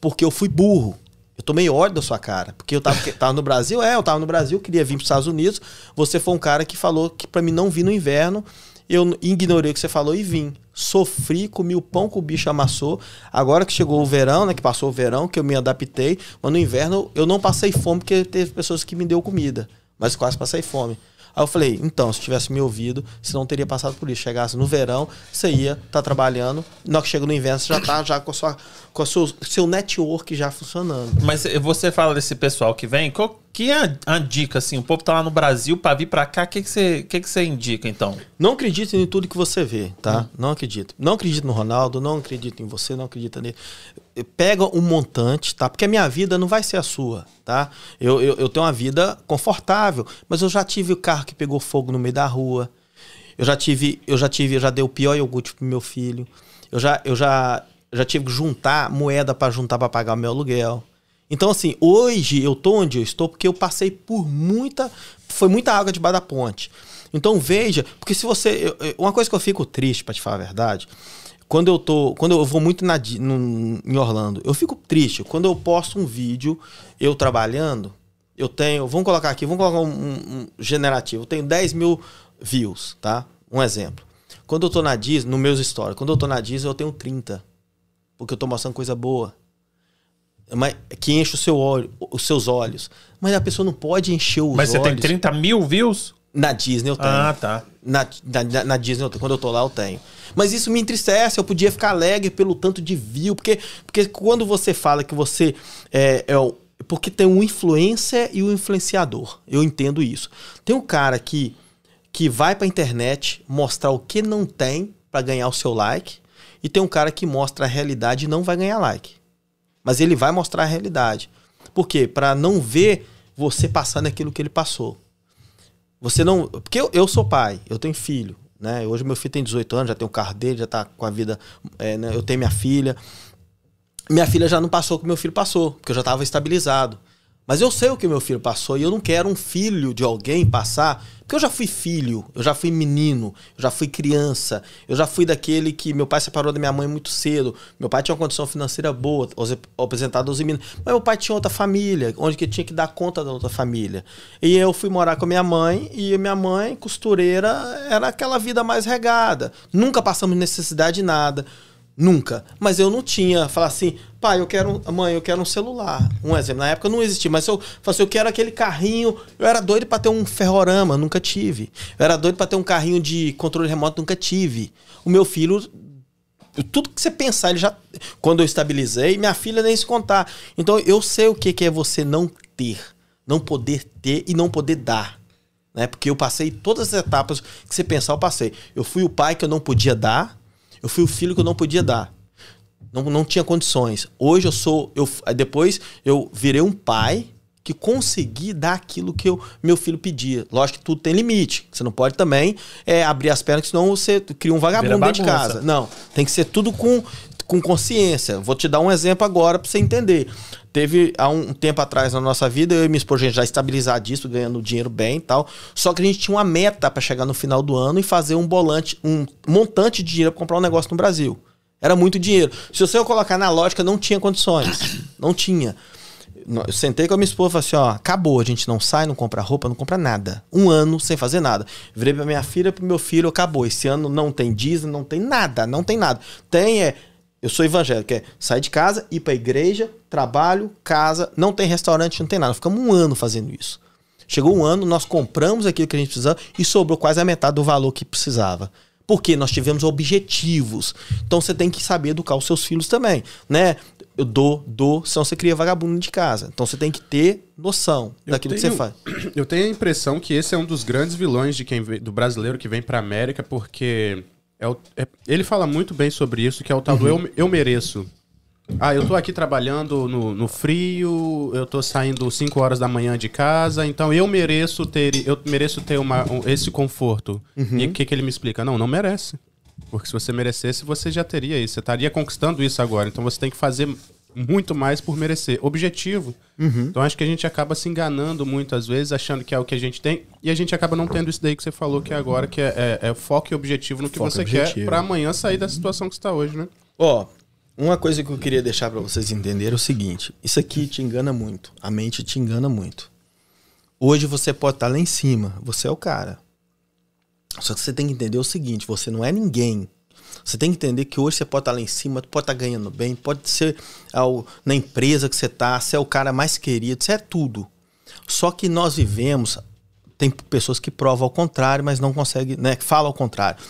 Porque eu fui burro. Eu tomei ódio da sua cara. Porque eu tava, tava no Brasil, é, eu tava no Brasil, queria vir para os Estados Unidos. Você foi um cara que falou que para mim não vir no inverno. Eu ignorei o que você falou e vim. Sofri, comi o pão que o bicho amassou. Agora que chegou o verão, né? Que passou o verão, que eu me adaptei. Mas no inverno eu não passei fome porque teve pessoas que me deu comida. Mas quase passei fome. Aí eu falei, então, se tivesse me ouvido, você não teria passado por isso. Chegasse no verão, você ia estar tá trabalhando. Na hora que chega no inverno, você já está já com, a sua, com o seu, seu network já funcionando. Mas você fala desse pessoal que vem, qual que é a, a dica, assim? O povo tá lá no Brasil para vir para cá, o que, que, você, que, que você indica, então? Não acredite em tudo que você vê, tá? Hum. Não acredito. Não acredito no Ronaldo, não acredito em você, não acredito nele pega um montante, tá? Porque a minha vida não vai ser a sua, tá? Eu, eu, eu, tenho uma vida confortável, mas eu já tive o carro que pegou fogo no meio da rua. Eu já tive, eu já tive, eu já dei o pior iogurte pro meu filho. Eu já, eu já, já tive que juntar moeda para juntar para pagar meu aluguel. Então, assim, hoje eu tô onde eu estou porque eu passei por muita. Foi muita água debaixo da ponte. Então veja, porque se você. Eu, uma coisa que eu fico triste, para te falar a verdade, quando eu tô. Quando eu vou muito na, no, em Orlando, eu fico triste. Quando eu posto um vídeo, eu trabalhando, eu tenho. Vamos colocar aqui, vamos colocar um, um, um generativo. Eu tenho 10 mil views, tá? Um exemplo. Quando eu tô na Disney, no meus stories, quando eu tô na Disney, eu tenho 30. Porque eu tô mostrando coisa boa. Mas, que enche o seu olho, os seus olhos. Mas a pessoa não pode encher os Mas olhos. Mas você tem 30 mil views? Na Disney eu tenho. Ah, tá. Na, na, na Disney, eu tenho. quando eu tô lá, eu tenho. Mas isso me entristece, eu podia ficar alegre pelo tanto de view, porque, porque quando você fala que você é, é o. Porque tem um influencer e o um influenciador. Eu entendo isso. Tem um cara que, que vai pra internet mostrar o que não tem para ganhar o seu like, e tem um cara que mostra a realidade e não vai ganhar like. Mas ele vai mostrar a realidade. Por quê? Para não ver você passando aquilo que ele passou. Você não. Porque eu, eu sou pai, eu tenho filho. Né? Hoje meu filho tem 18 anos, já tem o carro dele, já tá com a vida. É, né? Eu tenho minha filha. Minha filha já não passou o que meu filho passou, porque eu já estava estabilizado. Mas eu sei o que meu filho passou e eu não quero um filho de alguém passar, porque eu já fui filho, eu já fui menino, eu já fui criança, eu já fui daquele que meu pai separou da minha mãe muito cedo. Meu pai tinha uma condição financeira boa, apresentado aos meninos, mas meu pai tinha outra família, onde que tinha que dar conta da outra família. E eu fui morar com a minha mãe e minha mãe, costureira, era aquela vida mais regada. Nunca passamos necessidade de nada. Nunca. Mas eu não tinha. Falar assim, pai, eu quero. Mãe, eu quero um celular. Um exemplo. Na época não existia, mas eu falei assim, eu quero aquele carrinho. Eu era doido para ter um ferrorama, nunca tive. Eu era doido para ter um carrinho de controle remoto, nunca tive. O meu filho. Tudo que você pensar, ele já. Quando eu estabilizei, minha filha nem se contar. Então eu sei o que, que é você não ter. Não poder ter e não poder dar. Né? Porque eu passei todas as etapas que você pensar, eu passei. Eu fui o pai que eu não podia dar eu fui o filho que eu não podia dar. Não, não tinha condições. Hoje eu sou. Eu, depois eu virei um pai que consegui dar aquilo que eu, meu filho pedia. Lógico que tudo tem limite. Você não pode também é, abrir as pernas, senão você cria um vagabundo dentro de casa. Não. Tem que ser tudo com, com consciência. Vou te dar um exemplo agora para você entender. Teve há um tempo atrás na nossa vida, eu e minha esposa já estabilizadíssimo, ganhando dinheiro bem e tal. Só que a gente tinha uma meta para chegar no final do ano e fazer um bolante, um montante de dinheiro para comprar um negócio no Brasil. Era muito dinheiro. Se você colocar na lógica, não tinha condições. Não tinha. Eu sentei com a minha esposa e falei assim: ó, acabou, a gente não sai, não compra roupa, não compra nada. Um ano sem fazer nada. Virei pra minha filha, pro meu filho, acabou. Esse ano não tem Disney, não tem nada, não tem nada. Tem é. Eu sou evangélico, é sair de casa, ir pra igreja, trabalho, casa, não tem restaurante, não tem nada. Ficamos um ano fazendo isso. Chegou um ano, nós compramos aquilo que a gente precisava e sobrou quase a metade do valor que precisava. Porque nós tivemos objetivos. Então você tem que saber educar os seus filhos também, né? Eu dou, dou, senão você cria vagabundo de casa. Então você tem que ter noção eu daquilo tenho, que você faz. Eu tenho a impressão que esse é um dos grandes vilões de quem do brasileiro que vem para América, porque é o, é, ele fala muito bem sobre isso, que é o tal uhum. do eu, eu mereço. Ah, eu tô aqui trabalhando no, no frio, eu tô saindo 5 horas da manhã de casa, então eu mereço ter, eu mereço ter uma, um, esse conforto. Uhum. E o que, que ele me explica? Não, não merece. Porque se você merecesse, você já teria isso. Você estaria conquistando isso agora. Então você tem que fazer muito mais por merecer. Objetivo. Uhum. Então acho que a gente acaba se enganando muitas vezes, achando que é o que a gente tem, e a gente acaba não tendo isso daí que você falou que é agora, que é, é, é foco e objetivo no que foco você objetivo. quer para amanhã sair da situação que está hoje, né? Ó, uma coisa que eu queria deixar para vocês entenderem é o seguinte: isso aqui te engana muito, a mente te engana muito. Hoje você pode estar lá em cima, você é o cara. Só que você tem que entender o seguinte: você não é ninguém. Você tem que entender que hoje você pode estar lá em cima, pode estar ganhando bem, pode ser ao, na empresa que você está, você é o cara mais querido, você é tudo. Só que nós vivemos, tem pessoas que provam ao contrário, mas não conseguem, né, que falam ao contrário.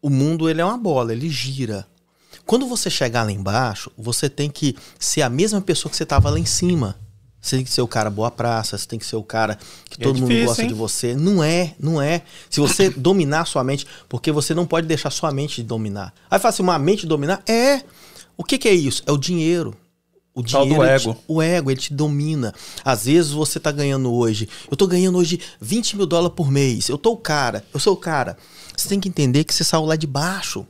O mundo ele é uma bola, ele gira. Quando você chegar lá embaixo, você tem que ser a mesma pessoa que você estava lá em cima. Você tem que ser o cara boa praça, você tem que ser o cara que é todo difícil, mundo gosta hein? de você. Não é, não é. Se você dominar sua mente, porque você não pode deixar sua mente dominar. Aí fala assim, uma mente dominar? É. O que, que é isso? É o dinheiro. O dinheiro, do ego. Te, o ego, ele te domina. Às vezes você tá ganhando hoje. Eu tô ganhando hoje 20 mil dólares por mês. Eu tô o cara. Eu sou o cara. Você tem que entender que você saiu lá de baixo.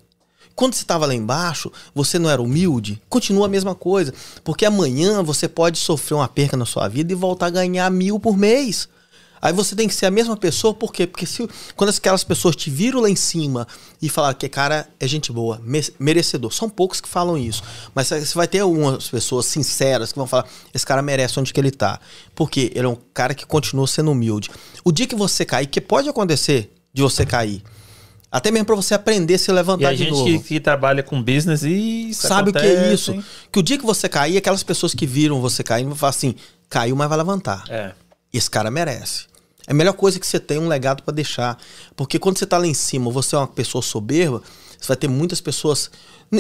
Quando você estava lá embaixo, você não era humilde? Continua a mesma coisa. Porque amanhã você pode sofrer uma perca na sua vida e voltar a ganhar mil por mês. Aí você tem que ser a mesma pessoa, por quê? Porque se, quando aquelas pessoas te viram lá em cima e falar que cara é gente boa, merecedor, são poucos que falam isso. Mas você vai ter algumas pessoas sinceras que vão falar: esse cara merece onde que ele tá. Porque ele é um cara que continua sendo humilde. O dia que você cair, que pode acontecer de você cair, até mesmo para você aprender a se levantar e a gente novo. Que, que trabalha com business e sabe acontece, o que é isso? Hein? Que o dia que você cair, aquelas pessoas que viram você caindo vão falar assim: caiu, mas vai levantar. É. Esse cara merece. É a melhor coisa que você tem um legado para deixar. Porque quando você tá lá em cima, você é uma pessoa soberba, você vai ter muitas pessoas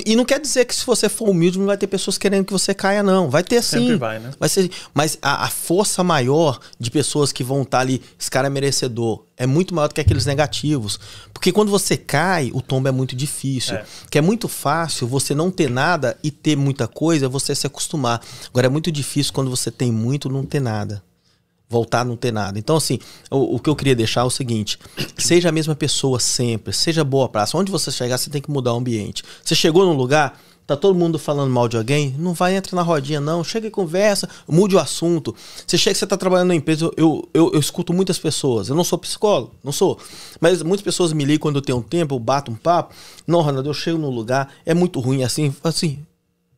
e não quer dizer que se você for humilde não vai ter pessoas querendo que você caia, não. Vai ter sim. Sempre vai, né? Vai ser, mas a, a, força maior de pessoas que vão estar tá ali, esse cara é merecedor, é muito maior do que aqueles negativos. Porque quando você cai, o tombo é muito difícil. É. Que é muito fácil você não ter nada e ter muita coisa, você se acostumar. Agora é muito difícil quando você tem muito não ter nada voltar a não ter nada. Então, assim, o, o, que eu queria deixar é o seguinte: seja a mesma pessoa sempre, seja boa praça. Onde você chegar, você tem que mudar o ambiente. Você chegou num lugar, tá todo mundo falando mal de alguém, não vai entrar na rodinha, não. Chega e conversa, mude o assunto. Você chega, você tá trabalhando na empresa, eu, eu, eu, escuto muitas pessoas. Eu não sou psicólogo, não sou. Mas muitas pessoas me ligam quando eu tenho um tempo, eu bato um papo. Não, Ronaldo, eu chego num lugar, é muito ruim assim, assim.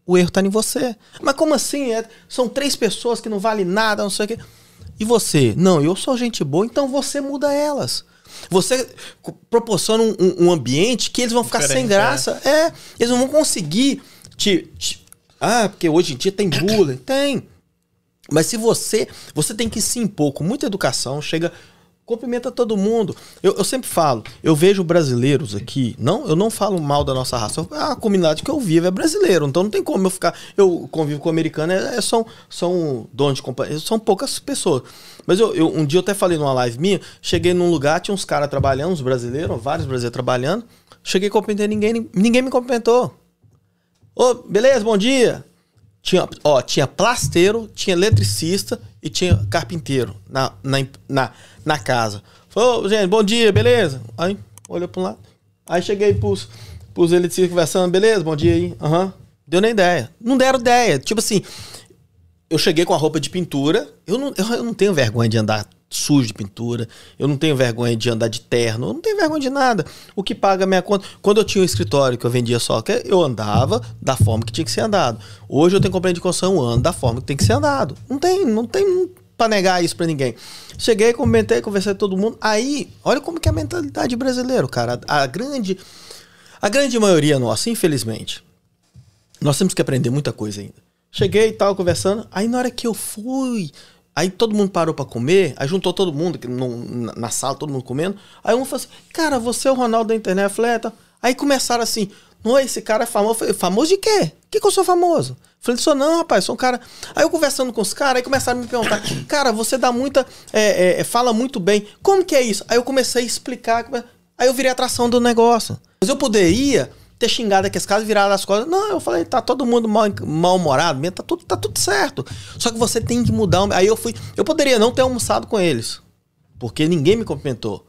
O erro tá em você. Mas como assim? É, são três pessoas que não valem nada, não sei o quê. E você? Não, eu sou gente boa, então você muda elas. Você proporciona um, um ambiente que eles vão ficar Diferente, sem graça. É. é. eles não vão conseguir te, te, Ah, porque hoje em dia tem bullying. Tem. Mas se você. Você tem que se impor com muita educação. Chega cumprimenta todo mundo. Eu, eu, sempre falo, eu vejo brasileiros aqui, não, eu não falo mal da nossa raça. A comunidade que eu vivo é brasileiro, então não tem como eu ficar. Eu convivo com americano, é, é são, são donos de companhia, são poucas pessoas. Mas eu, eu, um dia eu até falei numa live minha, cheguei num lugar, tinha uns caras trabalhando, uns brasileiros, vários brasileiros trabalhando. Cheguei cumprimentei ninguém, ninguém me cumprimentou. Ô, beleza, bom dia. Tinha, ó, tinha plasteiro, tinha eletricista e tinha carpinteiro na, na, na, na casa. Falou, gente, bom dia, beleza? Aí, olhou para um lado. Aí cheguei pros, pros eletricistas conversando, beleza, bom dia aí. Aham. Uhum. Deu nem ideia. Não deram ideia. Tipo assim, eu cheguei com a roupa de pintura. Eu não, eu, eu não tenho vergonha de andar sujo de pintura, eu não tenho vergonha de andar de terno, eu não tenho vergonha de nada. O que paga a minha conta. Quando eu tinha um escritório que eu vendia só, eu andava da forma que tinha que ser andado. Hoje eu tenho companhia de construção, ando da forma que tem que ser andado. Não tem, não tem para negar isso para ninguém. Cheguei, comentei, conversei com todo mundo. Aí, olha como que é a mentalidade brasileira, cara. A, a grande a grande maioria nossa, infelizmente, nós temos que aprender muita coisa ainda. Cheguei e tal, conversando. Aí na hora que eu fui, aí todo mundo parou para comer, aí juntou todo mundo no, na sala, todo mundo comendo. Aí um falou assim: Cara, você é o Ronaldo da internet, eu falei, é, tá. Aí começaram assim: Não, esse cara é famoso. Eu falei, famoso de quê? Que que eu sou famoso? Eu falei, sou não, rapaz, sou um cara. Aí eu conversando com os caras, aí começaram a me perguntar: Cara, você dá muita. É, é, fala muito bem. Como que é isso? Aí eu comecei a explicar. Aí eu virei atração do negócio. Mas eu poderia ter xingado aqueles caras, virado as costas. Não, eu falei, tá todo mundo mal-humorado, mal tá tudo, tá tudo certo. Só que você tem que mudar. Aí eu fui. Eu poderia não ter almoçado com eles. Porque ninguém me cumprimentou.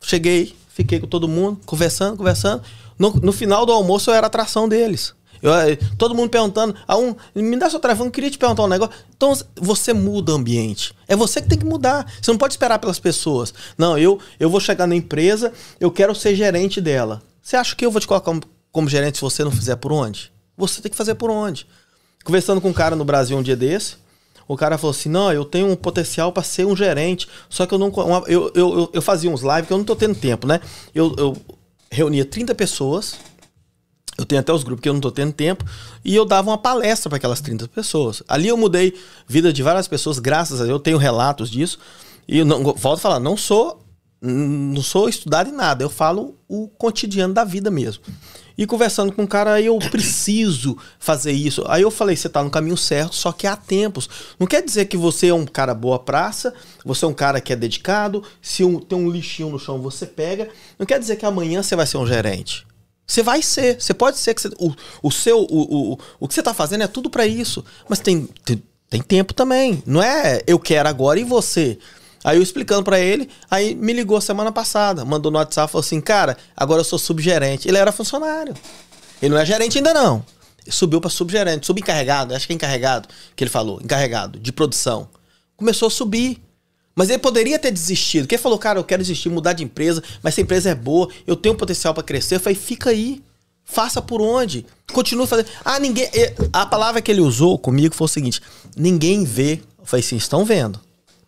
Cheguei, fiquei com todo mundo, conversando, conversando. No, no final do almoço eu era atração deles. Eu, eh, todo mundo perguntando, a um, me dá seu telefone, queria te perguntar um negócio. Então você muda o ambiente. É você que tem que mudar. Você não pode esperar pelas pessoas. Não, eu, eu vou chegar na empresa, eu quero ser gerente dela. Você acha que eu vou te colocar como, como gerente se você não fizer por onde? Você tem que fazer por onde. Conversando com um cara no Brasil um dia desse, o cara falou assim: Não, eu tenho um potencial para ser um gerente, só que eu não. Uma, eu, eu, eu, fazia uns lives que eu não tô tendo tempo, né? Eu, eu reunia 30 pessoas eu tenho até os grupos que eu não estou tendo tempo. E eu dava uma palestra para aquelas 30 pessoas. Ali eu mudei vida de várias pessoas, graças a Deus. Eu tenho relatos disso. E não, volto a falar, não sou, não sou estudado em nada. Eu falo o cotidiano da vida mesmo. E conversando com o cara, aí eu preciso fazer isso. Aí eu falei, você está no caminho certo, só que há tempos. Não quer dizer que você é um cara boa praça, você é um cara que é dedicado, se um, tem um lixinho no chão, você pega. Não quer dizer que amanhã você vai ser um gerente. Você vai ser. Você pode ser que você, o, o seu. O, o, o que você tá fazendo é tudo para isso. Mas tem, tem, tem, tempo também. Não é eu quero agora e você. Aí eu explicando para ele, aí me ligou semana passada, mandou no WhatsApp falou assim: "Cara, agora eu sou subgerente". Ele era funcionário. Ele não é gerente ainda não. subiu para subgerente, subencarregado, acho que é encarregado, que ele falou, encarregado de produção. Começou a subir. Mas ele poderia ter desistido. Quem falou, cara, eu quero desistir, mudar de empresa, mas essa empresa é boa, eu tenho potencial para crescer. Eu falei, fica aí. Faça por onde? Continue fazendo. Ah, ninguém. A palavra que ele usou comigo foi o seguinte: ninguém vê. Eu falei assim, estão vendo.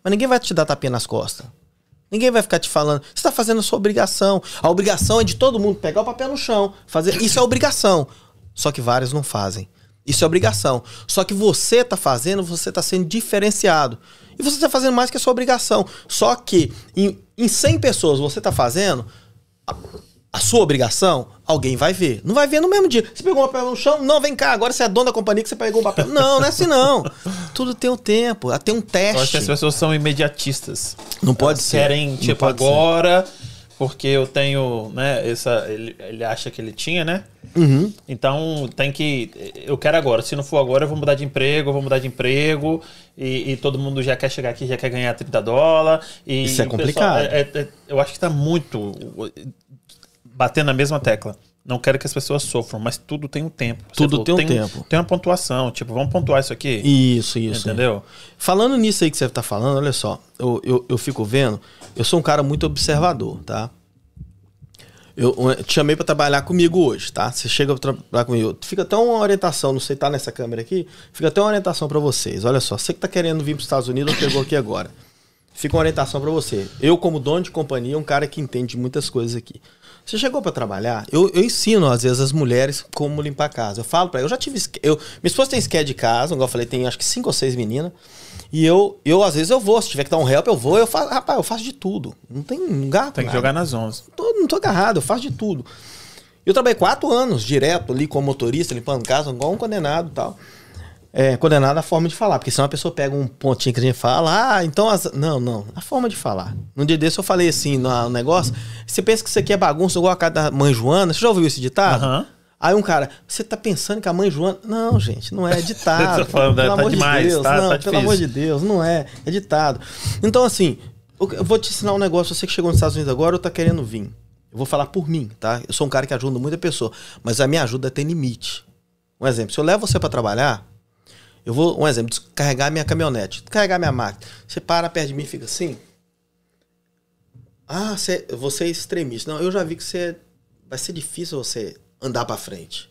Mas ninguém vai te dar tapinha nas costas. Ninguém vai ficar te falando, você está fazendo a sua obrigação. A obrigação é de todo mundo pegar o papel no chão. fazer Isso é obrigação. Só que vários não fazem. Isso é obrigação. Só que você está fazendo, você está sendo diferenciado. E você está fazendo mais que a sua obrigação. Só que em, em 100 pessoas você está fazendo a, sua obrigação, alguém vai ver. Não vai ver no mesmo dia. Você pegou um papel no chão, não, vem cá, agora você é dono da companhia que você pegou um papel. Não, não é assim não. Tudo tem um tempo, tem um teste. Eu acho que as pessoas são imediatistas. Não pode Elas ser. Querem, tipo, agora... Ser porque eu tenho, né, essa, ele, ele acha que ele tinha, né? Uhum. Então tem que, eu quero agora, se não for agora eu vou mudar de emprego, eu vou mudar de emprego, e, e todo mundo já quer chegar aqui, já quer ganhar 30 dólares. Isso é complicado. Pessoal, é, é, eu acho que tá muito batendo na mesma tecla. Não quero que as pessoas sofram, mas tudo tem um tempo. Tudo falou, tem um tem, tempo. Tem uma pontuação, tipo, vamos pontuar isso aqui? Isso, isso. Entendeu? Falando nisso aí que você tá falando, olha só, eu, eu, eu fico vendo eu sou um cara muito observador, tá? Eu, te chamei para trabalhar comigo hoje, tá? Você chega para trabalhar comigo. Fica até uma orientação, não sei, tá nessa câmera aqui? Fica até uma orientação para vocês. Olha só, você que tá querendo vir para os Estados Unidos, pegou aqui agora. Fica uma orientação para você. Eu, como dono de companhia, um cara que entende muitas coisas aqui. Você chegou para trabalhar, eu, eu, ensino às vezes as mulheres como limpar a casa. Eu falo para eu já tive. Eu, minha esposa tem esquema de casa, como eu falei, tem acho que cinco ou seis meninas. E eu, eu, às vezes, eu vou. Se tiver que dar um help, eu vou. Eu faço, rapaz, eu faço de tudo. Não tem um gato. Tem que nada. jogar nas 11. Tô, não tô agarrado, eu faço de tudo. Eu trabalhei quatro anos direto ali como motorista, limpando casa, igual um condenado e tal. É, condenado a forma de falar, porque senão a pessoa pega um pontinho que a gente fala, ah, então as... Não, não, a forma de falar. No dia desse eu falei assim no negócio, você pensa que isso aqui é bagunça igual a casa da mãe Joana, você já ouviu esse ditado? Aham. Uhum. Aí um cara, você tá pensando que a mãe Joana. Não, gente, não é ditado. tá falando, pelo tá amor demais, de Deus. Tá, não, tá pelo amor de Deus, não é. É ditado. Então, assim, eu vou te ensinar um negócio. Você que chegou nos Estados Unidos agora ou tá querendo vir. Eu vou falar por mim, tá? Eu sou um cara que ajuda muita pessoa. Mas a minha ajuda tem limite. Um exemplo, se eu levo você para trabalhar, Eu vou, um exemplo, descarregar minha caminhonete, descarregar minha máquina. Você para perto de mim e fica assim. Ah, você, você é extremista. Não, eu já vi que você. Vai ser difícil você andar para frente.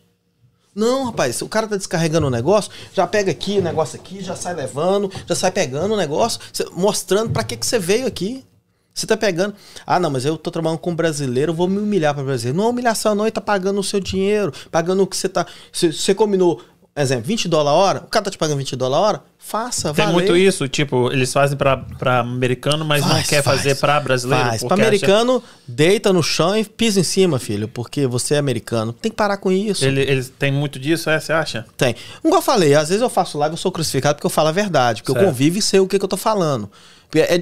Não, rapaz, o cara tá descarregando o negócio, já pega aqui o negócio aqui, já sai levando, já sai pegando o negócio, mostrando para que, que você veio aqui. Você tá pegando. Ah, não, mas eu tô trabalhando com brasileiro, eu vou me humilhar para brasileiro. Não é humilhação, não, ele tá pagando o seu dinheiro, pagando o que você tá. Você combinou exemplo, 20 dólares a hora, o cara tá te pagando 20 dólares a hora, faça, Tem muito isso, tipo, eles fazem pra, pra americano, mas faz, não quer faz, fazer pra brasileiro. Faz. Pra americano, acha... deita no chão e pisa em cima, filho, porque você é americano. Tem que parar com isso. Ele, eles têm muito disso, é, você acha? Tem. Igual eu falei, às vezes eu faço live, eu sou crucificado porque eu falo a verdade, porque certo. eu convivo e sei o que, que eu tô falando. É, é,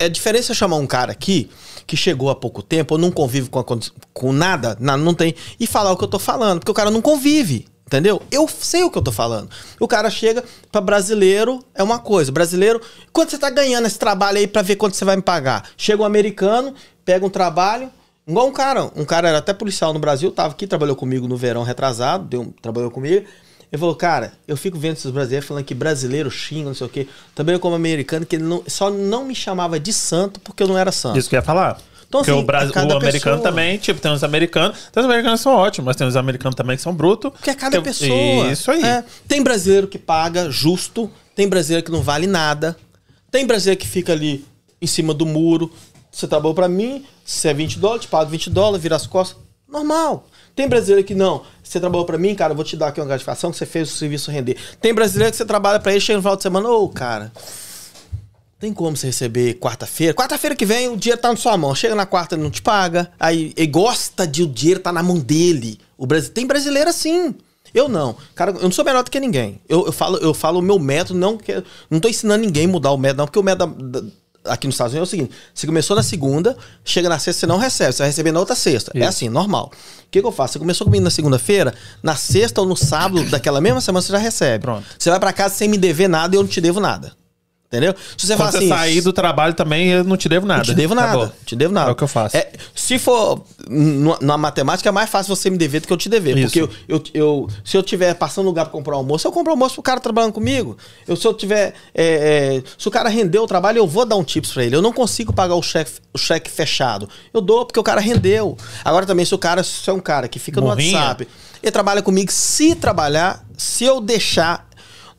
é, diferença chamar um cara aqui que chegou há pouco tempo, ou não convive com, a, com nada, não, não tem, e falar o que eu tô falando, porque o cara não convive. Entendeu? Eu sei o que eu tô falando. O cara chega para brasileiro, é uma coisa. Brasileiro, quanto você tá ganhando esse trabalho aí para ver quanto você vai me pagar? Chega um americano, pega um trabalho, igual um cara, um cara era até policial no Brasil, tava aqui, trabalhou comigo no verão retrasado, deu, trabalhou comigo. Ele falou, cara, eu fico vendo esses brasileiros falando que brasileiro xinga, não sei o quê. Também como americano, que ele não, só não me chamava de santo porque eu não era santo. Isso que eu ia falar. Então, Porque assim, o, Brasil, o americano pessoa... também, tipo, tem uns americanos. Tem uns americanos que são ótimos, mas tem uns americanos também que são brutos. Porque é cada tem, pessoa. Isso aí. É, tem brasileiro que paga justo, tem brasileiro que não vale nada. Tem brasileiro que fica ali em cima do muro. Você trabalhou para mim, se é 20 dólares, te pago 20 dólares, vira as costas. Normal. Tem brasileiro que não. Você trabalhou para mim, cara, eu vou te dar aqui uma gratificação que você fez o serviço render. Tem brasileiro que você trabalha para ele, chega no final de semana, ô, oh, cara, tem como você receber quarta-feira. Quarta-feira que vem o dinheiro tá na sua mão. Chega na quarta não te paga. Aí ele gosta de o dinheiro tá na mão dele. O Brasil tem brasileiro assim. Eu não. Cara, eu não sou melhor do que ninguém. Eu, eu falo, eu falo o meu método, não que não tô ensinando ninguém a mudar o método, não, porque o método da, da, aqui nos Estados Unidos é o seguinte: você começou na segunda, chega na sexta, você não recebe, você vai receber na outra sexta. É Isso. É assim, normal. O que, que eu faço? Você começou comigo na segunda-feira, na sexta ou no sábado daquela mesma semana você já recebe. Pronto. Você vai para casa sem me dever nada e eu não te devo nada. Entendeu? Se você Quando assim, sair do trabalho também, eu não te devo nada. Não te devo nada. Te devo nada. É o que eu faço. É, se for na matemática, é mais fácil você me dever do que eu te dever. Isso. Porque eu, eu, eu, se eu tiver passando lugar para comprar almoço, eu compro almoço pro cara trabalhando comigo. Eu, se eu tiver. É, é, se o cara rendeu o trabalho, eu vou dar um tips para ele. Eu não consigo pagar o cheque, o cheque fechado. Eu dou porque o cara rendeu. Agora também, se o cara se é um cara que fica Morrinha. no WhatsApp, ele trabalha comigo, se trabalhar, se eu deixar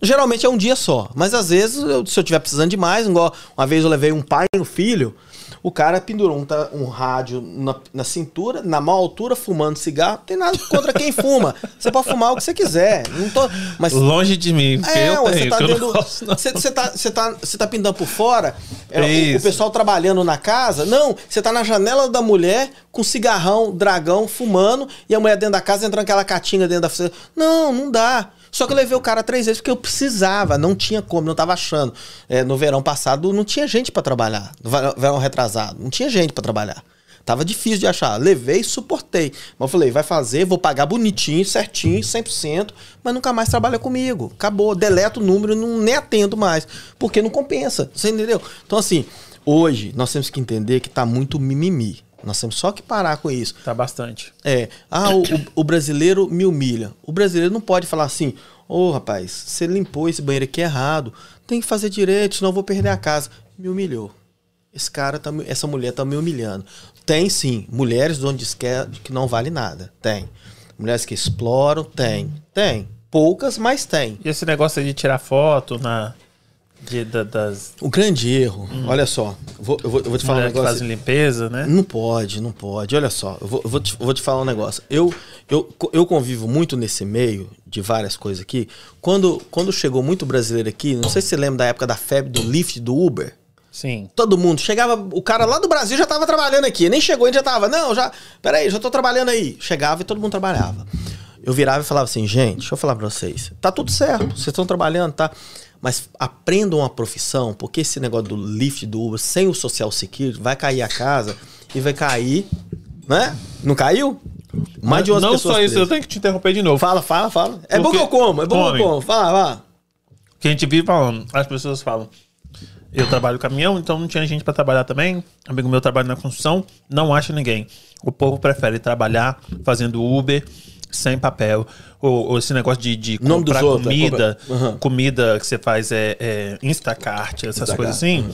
Geralmente é um dia só. Mas às vezes, eu, se eu tiver precisando de mais, igual uma vez eu levei um pai e um filho, o cara pendurou um, um rádio na, na, cintura, na maior altura, fumando cigarro. Não tem nada contra quem fuma. Você pode fumar o que você quiser. Não tô, mas, Longe de mim, é, eu tenho, você tá, dentro, você, você, tá, você, tá, você tá pintando por fora, é, o, o, pessoal trabalhando na casa. Não, você tá na janela da mulher com cigarrão, dragão, fumando, e a mulher dentro da casa entrando aquela catinga dentro da... Não, não dá. Só que eu levei o cara três vezes porque eu precisava, não tinha como, não tava achando. É, no verão passado não tinha gente para trabalhar. No verão retrasado, não tinha gente para trabalhar. Tava difícil de achar. Levei e suportei. Mas eu falei, vai fazer, vou pagar bonitinho, certinho, 100%, mas nunca mais trabalha comigo. Acabou, deleto o número, não nem atendo mais. Porque não compensa. Você entendeu? Então, assim, hoje nós temos que entender que tá muito mimimi. Nós temos só que parar com isso. Tá bastante. É. Ah, o, o brasileiro me humilha. O brasileiro não pode falar assim: ô oh, rapaz, você limpou esse banheiro aqui errado. Tem que fazer direito, senão eu vou perder a casa. Me humilhou. Esse cara, tá, essa mulher tá me humilhando. Tem sim. Mulheres onde quer que não vale nada. Tem. Mulheres que exploram, tem. Tem. Poucas, mas tem. E esse negócio de tirar foto na de, da, das... O grande erro, hum. olha só, vou, eu, vou, eu vou te falar um negócio. Que fazem limpeza, né? Não pode, não pode. Olha só, eu vou, eu vou, te, vou te falar um negócio. Eu, eu, eu convivo muito nesse meio de várias coisas aqui. Quando, quando chegou muito brasileiro aqui, não sei se você lembra da época da febre do Lyft do Uber. Sim. Todo mundo. Chegava, o cara lá do Brasil já tava trabalhando aqui. Nem chegou, ele já tava. Não, já. Peraí, já tô trabalhando aí. Chegava e todo mundo trabalhava. Eu virava e falava assim, gente, deixa eu falar pra vocês. Tá tudo certo, vocês estão trabalhando, tá? Mas aprendam a profissão, porque esse negócio do lift do Uber sem o social security vai cair a casa e vai cair, né? Não caiu? Mais de 11 Não só isso, eu tenho que te interromper de novo. Fala, fala, fala. É bom que eu como, é bom que eu como. Fala, fala. Que a gente vive falando, as pessoas falam. Eu trabalho caminhão, então não tinha gente para trabalhar também. Amigo meu trabalha na construção, não acha ninguém. O povo prefere trabalhar fazendo Uber sem papel. Ou, ou esse negócio de, de comprar outros, é comida, é uhum. comida que você faz é, é Instacart, essas Instacart. coisas assim. Uhum.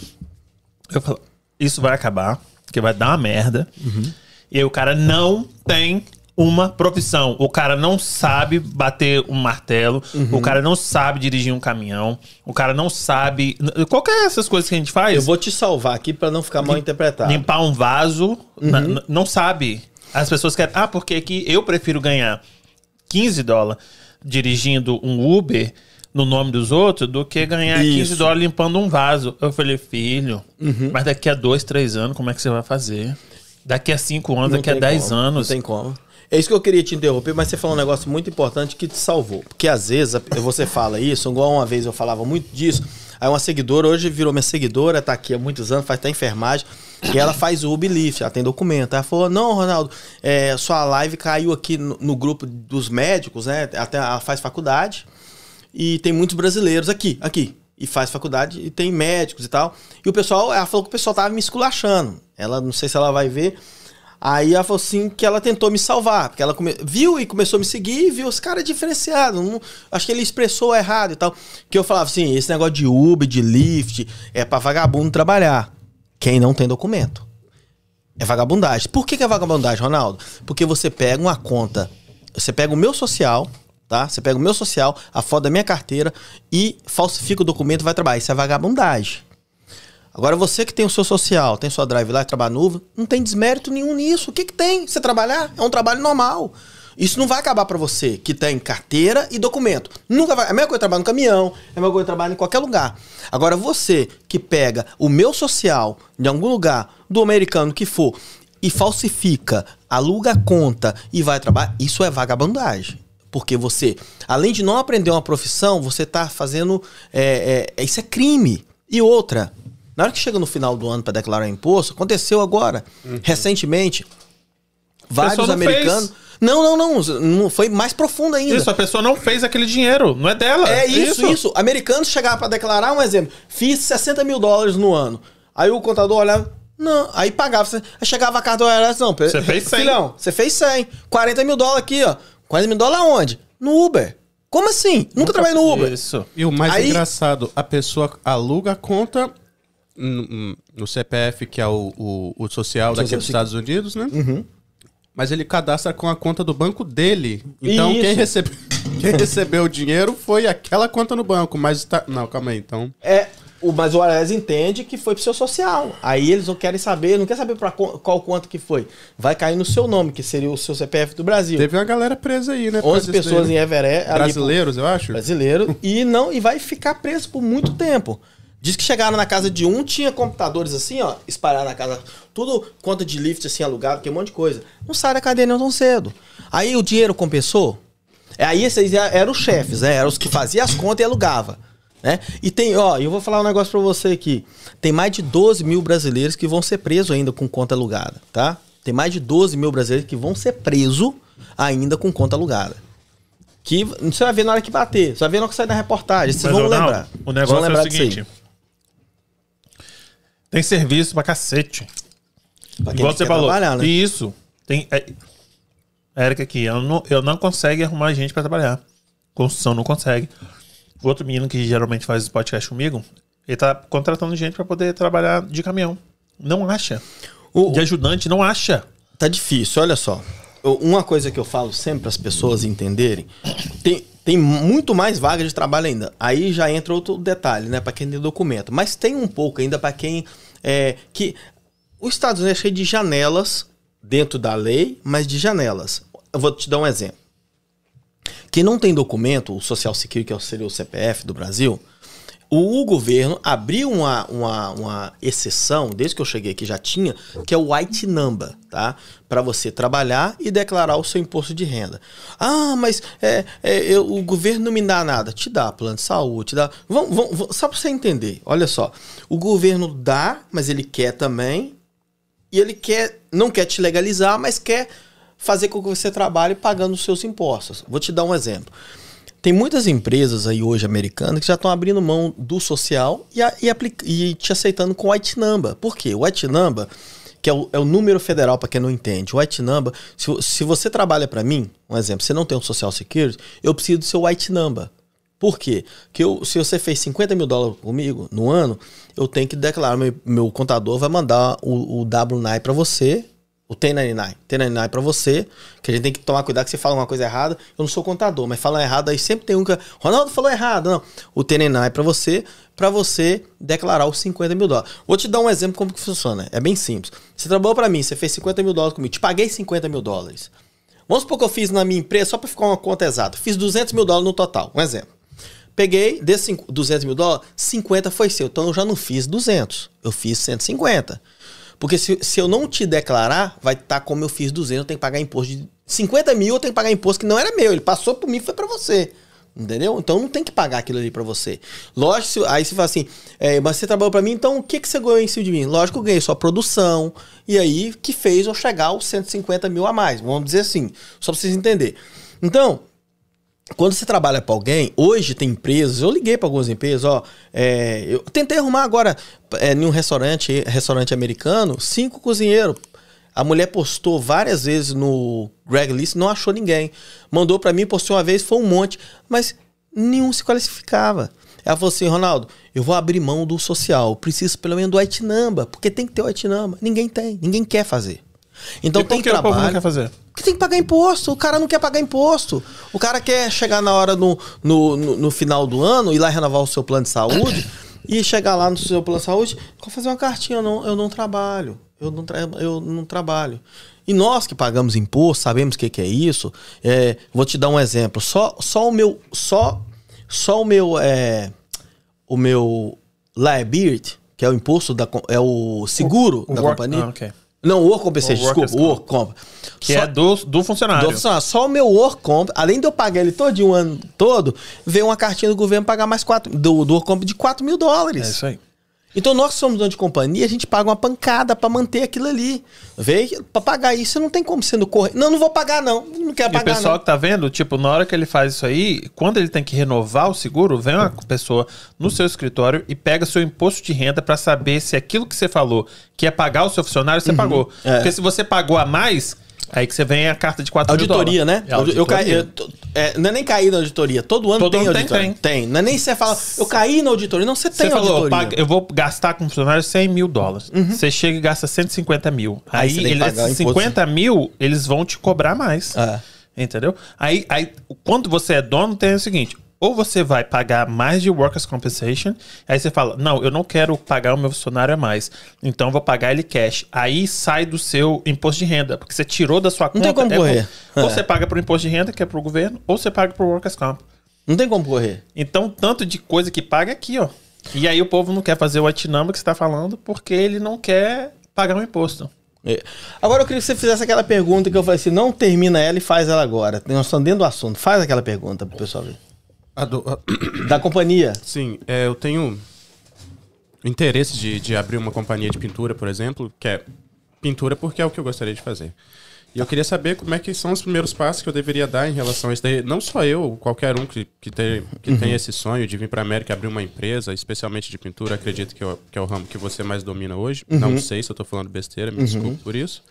Eu falo, isso vai acabar, que vai dar uma merda. Uhum. E aí o cara não tem uma profissão. O cara não sabe bater um martelo, uhum. o cara não sabe dirigir um caminhão, o cara não sabe. Qualquer essas coisas que a gente faz. Eu vou te salvar aqui para não ficar mal interpretado. Limpar um vaso, uhum. não sabe. As pessoas querem. Ah, porque aqui eu prefiro ganhar 15 dólares dirigindo um Uber no nome dos outros do que ganhar Isso. 15 dólares limpando um vaso. Eu falei, filho, uhum. mas daqui a dois, três anos, como é que você vai fazer? Daqui a cinco anos, não daqui a dez como. anos. Não tem como. É isso que eu queria te interromper, mas você falou um negócio muito importante que te salvou. Porque às vezes você fala isso, igual uma vez eu falava muito disso. Aí uma seguidora, hoje virou minha seguidora, tá aqui há muitos anos, faz até enfermagem, e ela faz o Ublift, ela tem documento. Ela falou: Não, Ronaldo, é, sua live caiu aqui no, no, grupo dos médicos, né? Até ela faz faculdade, e tem muitos brasileiros aqui, aqui. E faz faculdade, e tem médicos e tal. E o pessoal, ela falou que o pessoal tava me esculachando. Ela, não sei se ela vai ver. Aí ela falou assim que ela tentou me salvar, porque ela come... viu e começou a me seguir e viu os caras diferenciados. Não... Acho que ele expressou errado e tal. Que eu falava assim: esse negócio de Uber, de Lyft, é pra vagabundo trabalhar. Quem não tem documento. É vagabundagem. Por que, que é vagabundagem, Ronaldo? Porque você pega uma conta, você pega o meu social, tá? Você pega o meu social, a foto da minha carteira e falsifica o documento e vai trabalhar. Isso é vagabundagem. Agora, você que tem o seu social, tem sua drive lá trabalha nuvem, não tem desmérito nenhum nisso. O que, que tem? Você trabalhar é um trabalho normal. Isso não vai acabar para você que tem carteira e documento. Nunca vai. É a mesma coisa trabalhar no caminhão, é a mesma coisa trabalhar em qualquer lugar. Agora, você que pega o meu social de algum lugar, do americano que for, e falsifica, aluga a conta e vai trabalhar, isso é vagabundagem. Porque você, além de não aprender uma profissão, você tá fazendo. É, é, isso é crime. E outra, na hora que chega no final do ano para declarar imposto, aconteceu agora, uhum. recentemente, vários americanos. Fez. Não, não, não, não. Foi mais profundo ainda. Isso, a pessoa não fez aquele dinheiro, não é dela. É isso, isso. isso. Americanos chegavam para declarar, um exemplo, fiz 60 mil dólares no ano. Aí o contador olhava, não, aí pagava. Aí chegava a carta do IRS, não. Você fez 100. Filhão, você fez 100. 40 mil dólares aqui, ó. 40 mil dólares aonde? No Uber. Como assim? Nunca, Nunca trabalhei no Uber. Isso. E o mais aí, engraçado, a pessoa aluga a conta no, no CPF, que é o, o, o social daqui dos Estados Unidos, né? Uhum. Mas ele cadastra com a conta do banco dele. Então quem, recebe, quem recebeu o dinheiro foi aquela conta no banco. Mas tá. Não, calma aí, então. É. O, mas o Ares entende que foi pro seu social. Aí eles não querem saber, não quer saber para qual conta que foi. Vai cair no seu nome, que seria o seu CPF do Brasil. Teve uma galera presa aí, né? 11 pessoas em Everett. Brasileiros, eu acho. Brasileiro. e não e vai ficar preso por muito tempo. Diz que chegaram na casa de um, tinha computadores assim, ó, espalhados na casa. Tudo conta de lift assim, alugado, que é um monte de coisa. Não sai da cadeia não tão cedo. Aí o dinheiro compensou. É, aí esses eram os chefes, né? Eram os que faziam as contas e alugava. Né? E tem, ó, eu vou falar um negócio pra você aqui. Tem mais de 12 mil brasileiros que vão ser presos ainda com conta alugada, tá? Tem mais de 12 mil brasileiros que vão ser presos ainda com conta alugada. Que você vai ver na hora que bater, você vai ver na hora que sair da reportagem. Vocês Mas, vão lembrar. O negócio é o seguinte. Tem serviço pra cacete. Pra Igual você falou. Né? Isso. Tem. É, Érica aqui, eu não, eu não consegue arrumar gente pra trabalhar. Construção não consegue. O outro menino que geralmente faz podcast comigo, ele tá contratando gente pra poder trabalhar de caminhão. Não acha. O, de ajudante, não acha. Tá difícil, olha só. Uma coisa que eu falo sempre para as pessoas entenderem, tem, tem muito mais vaga de trabalho ainda. Aí já entra outro detalhe, né, para quem tem documento. Mas tem um pouco ainda para quem é que os Estados Unidos é cheio de janelas dentro da lei, mas de janelas. Eu vou te dar um exemplo. Quem não tem documento, o Social Security, que seria o CPF do Brasil, o governo abriu uma, uma, uma, exceção, desde que eu cheguei aqui já tinha, que é o White Number, tá? Para você trabalhar e declarar o seu imposto de renda. Ah, mas é, é, eu, o governo não me dá nada. Te dá plano de saúde, te dá. Vamos, vamos, só para você entender, olha só. O governo dá, mas ele quer também. E ele quer, não quer te legalizar, mas quer fazer com que você trabalhe pagando os seus impostos. Vou te dar um exemplo. Tem muitas empresas aí hoje americanas que já estão abrindo mão do social e, a, e, aplica, e te aceitando com White Number. Por quê? O White Number, que é o, é o número federal para quem não entende. O white number, se, se você trabalha para mim, um exemplo, você não tem um social security, eu preciso do seu white number. Por quê? Porque eu, se você fez 50 mil dólares comigo no ano, eu tenho que declarar, meu, meu contador vai mandar o, o W9 para você, o 1099, 1099 para você, que a gente tem que tomar cuidado que você fala uma coisa errada. Eu não sou contador, mas fala errado aí sempre tem um que. Ronaldo falou errado, não. O 1099 para você, para você declarar os 50 mil dólares. Vou te dar um exemplo como que funciona. É bem simples. Você trabalhou para mim, você fez 50 mil dólares comigo, te paguei 50 mil dólares. Vamos supor que eu fiz na minha empresa, só para ficar uma conta exata, fiz 200 mil dólares no total, um exemplo. Peguei, desses 200 mil dólares, 50 foi seu. Então eu já não fiz 200, eu fiz 150. Porque se, se eu não te declarar, vai estar tá como eu fiz 200, eu tenho que pagar imposto de 50 mil, eu tenho que pagar imposto que não era meu. Ele passou por mim foi para você. Entendeu? Então não tem que pagar aquilo ali para você. Lógico, aí você fala assim, é, mas você trabalhou para mim, então o que, que você ganhou em cima de mim? Lógico eu ganhei sua produção, e aí que fez eu chegar aos 150 mil a mais. Vamos dizer assim, só pra vocês entenderem. Então, quando você trabalha para alguém, hoje tem empresas, eu liguei para algumas empresas, ó, é, eu tentei arrumar agora é, em um restaurante, restaurante americano, cinco cozinheiros. A mulher postou várias vezes no Greg List, não achou ninguém. Mandou para mim, postou uma vez, foi um monte, mas nenhum se qualificava. Ela falou assim, Ronaldo, eu vou abrir mão do social, preciso pelo menos do number, porque tem que ter o number. Ninguém tem, ninguém quer fazer. Então e tem que trabalho. O povo não quer fazer? Porque tem que pagar imposto. O cara não quer pagar imposto. O cara quer chegar na hora no, no, no, no final do ano, ir lá renovar o seu plano de saúde e chegar lá no seu plano de saúde, fazer uma cartinha, eu não, eu não trabalho. Eu não, tra eu não trabalho. E nós que pagamos imposto, sabemos o que, que é isso. É, vou te dar um exemplo. Só, só o meu. Só, só o meu. É, o meu liability, que é o imposto da. É o seguro o, da companhia. Ah, okay. Não, o Work Compensation, desculpa, o Work Comp. Que Só, é do, do funcionário. Do funcionário. Só o meu Work Comp, além de eu pagar ele todo de um ano todo, veio uma cartinha do governo pagar mais 4, do, do Work Comp de 4 mil dólares. É isso aí. Então nós somos dono de companhia, a gente paga uma pancada para manter aquilo ali. Vê, para pagar isso não tem como sendo correr. Não, não vou pagar não, não quero pagar não. o pessoal não. que tá vendo, tipo, na hora que ele faz isso aí, quando ele tem que renovar o seguro, vem uma pessoa no seu escritório e pega seu imposto de renda para saber se aquilo que você falou, que é pagar o seu funcionário, você uhum. pagou. É. Porque se você pagou a mais, Aí que você vem a carta de 4 Auditoria, né? É auditoria. Eu caí, eu, é, não é nem cair na auditoria. Todo ano Todo tem ano auditoria. Tem, tem. Não é nem você fala, eu caí na auditoria. Não, você tem você auditoria. Falou, eu vou gastar com funcionário 100 mil dólares. Uhum. Você chega e gasta 150 mil. Aí, aí eles, 50 mil, eles vão te cobrar mais. É. Entendeu? Aí, aí, quando você é dono, tem o seguinte: ou você vai pagar mais de workers compensation, aí você fala, não, eu não quero pagar o meu funcionário a mais, então eu vou pagar ele cash. Aí sai do seu imposto de renda, porque você tirou da sua conta. Não tem como é correr. Ou é. você paga pro imposto de renda, que é pro governo, ou você paga pro workers comp. Não tem como correr. Então, tanto de coisa que paga é aqui, ó. E aí o povo não quer fazer o number que você está falando, porque ele não quer pagar o um imposto. É. Agora eu queria que você fizesse aquela pergunta que eu falei assim, não termina ela e faz ela agora. Nós estamos dentro do assunto. Faz aquela pergunta pro pessoal ver. A do, a... Da companhia. Sim, é, eu tenho interesse de, de abrir uma companhia de pintura, por exemplo, que é pintura porque é o que eu gostaria de fazer. E eu queria saber como é que são os primeiros passos que eu deveria dar em relação a isso daí. Não só eu, qualquer um que, que, tem, que uhum. tem esse sonho de vir para a América abrir uma empresa, especialmente de pintura, acredito que, eu, que é o ramo que você mais domina hoje. Uhum. Não sei se eu estou falando besteira, me uhum. desculpe por isso.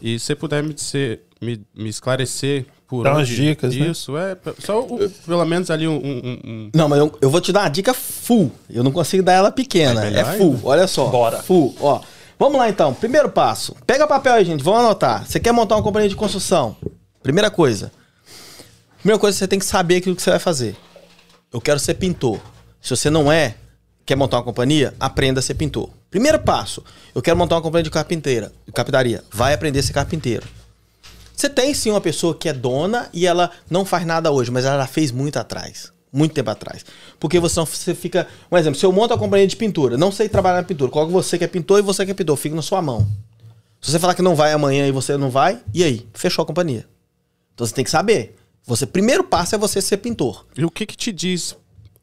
E se você puder me, dizer, me, me esclarecer por Dá umas dicas, né? Isso, né? é. Só o, pelo menos ali um, um, um... Não, mas eu, eu, vou te dar uma dica full. Eu não consigo dar ela pequena. É, é full. Ainda? Olha só. Bora. Full. Ó. Vamos lá então. Primeiro passo. Pega papel aí, gente. Vamos anotar. Você quer montar uma companhia de construção? Primeira coisa. Primeira coisa, você tem que saber aquilo que você vai fazer. Eu quero ser pintor. Se você não é, quer montar uma companhia, aprenda a ser pintor. Primeiro passo. Eu quero montar uma companhia de carpinteira, de carpintaria. Vai aprender a ser carpinteiro. Você tem sim uma pessoa que é dona e ela não faz nada hoje, mas ela fez muito atrás. Muito tempo atrás. Porque você, você fica. Um exemplo, se eu monto a companhia de pintura, não sei trabalhar na pintura, coloco você que é pintor e você que é pintor, fica na sua mão. Se você falar que não vai amanhã e você não vai, e aí? Fechou a companhia. Então você tem que saber. Você primeiro passo é você ser pintor. E o que que te diz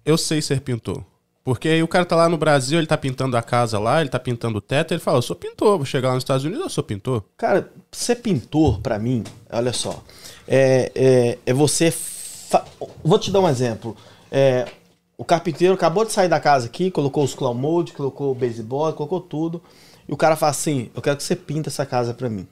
eu sei ser pintor? Porque aí o cara tá lá no Brasil, ele tá pintando a casa lá, ele tá pintando o teto, ele fala, eu sou pintor, vou chegar lá nos Estados Unidos, eu sou pintor. Cara, ser pintor, para mim, olha só, é, é, é você... Fa... Vou te dar um exemplo. É, o carpinteiro acabou de sair da casa aqui, colocou os claw mode, colocou o baseball, colocou tudo. e o cara fala assim: eu quero que você pinta essa casa para mim.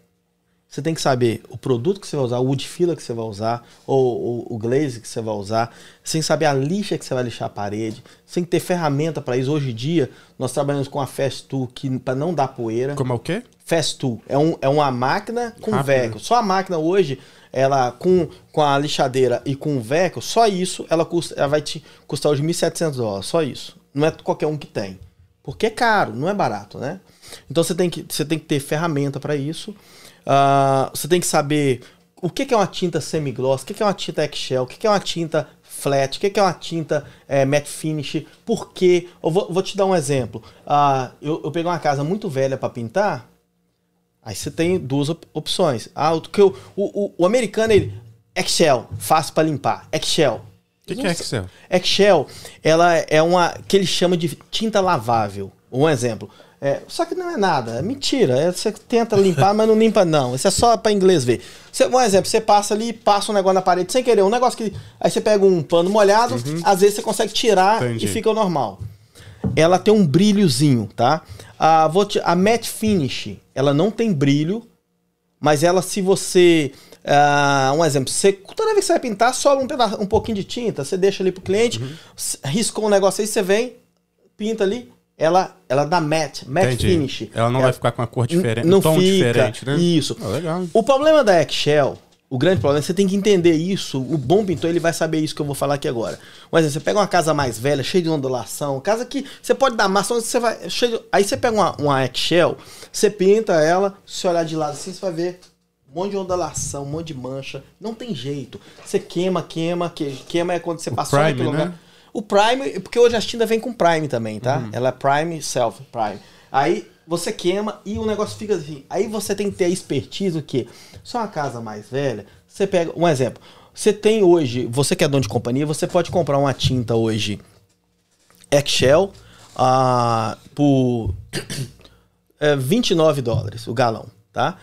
Você tem que saber o produto que você vai usar, o wood filler que você vai usar, ou, o glaze que você vai usar. Você tem que saber a lixa que você vai lixar a parede. Você tem que ter ferramenta para isso. Hoje em dia, nós trabalhamos com a Fast Tool para não dar poeira. Como é o quê? Fast Tool. É, um, é uma máquina com Rápido. veco. Só a máquina hoje, ela com, com a lixadeira e com o veco, só isso, ela, custa, ela vai te custar hoje 1.700 dólares. Só isso. Não é qualquer um que tem. Porque é caro, não é barato, né? Então você tem que, você tem que ter ferramenta para isso. Uh, você tem que saber o que é uma tinta semi-gloss, o que é uma tinta eggshell, o que é uma tinta flat, o que é uma tinta é, matte finish, por quê? Eu vou, vou te dar um exemplo. Uh, eu, eu peguei uma casa muito velha para pintar, aí você tem duas op opções. Ah, o, o, o, o americano, ele, eggshell, fácil para limpar, eggshell. O que, que é Excel? Excel, ela é uma que ele chama de tinta lavável. Um exemplo. É, só que não é nada, é mentira. É, você tenta limpar, mas não limpa, não. Isso é só para inglês ver. Você, um exemplo, você passa ali, passa um negócio na parede sem querer, um negócio que. Aí você pega um pano molhado, uhum. às vezes você consegue tirar Entendi. e fica normal. Ela tem um brilhozinho, tá? A, vou te, a matte finish, ela não tem brilho, mas ela, se você. Uh, um exemplo, você, toda vez que você vai pintar, sobe um, pedaço, um pouquinho de tinta, você deixa ali pro cliente, uhum. riscou um negócio aí, você vem, pinta ali, ela, ela dá matte, matte Entendi. finish. Ela não ela, vai ficar com a cor diferente, não um tom fica, diferente, né? Isso. Ah, legal. O problema da Eggshell, o grande problema, você tem que entender isso. O bom pintor, ele vai saber isso que eu vou falar aqui agora. Mas você pega uma casa mais velha, cheia de ondulação, casa que você pode dar massa, você vai. Cheio de, aí você pega uma, uma Eggshell, você pinta ela, se olhar de lado assim, você vai ver um monte de ondulação, um monte de mancha. Não tem jeito. Você queima, queima, que, queima é quando você o prime, pelo né? lugar. O Prime, porque hoje a tinta vem com Prime também, tá? Uhum. Ela é Prime Self Prime. Aí você queima e o negócio fica assim. Aí você tem que ter a expertise o quê? Só uma casa mais velha, você pega um exemplo. Você tem hoje, você que é dono de companhia, você pode comprar uma tinta hoje Excel uh, por é, 29 dólares o galão, tá?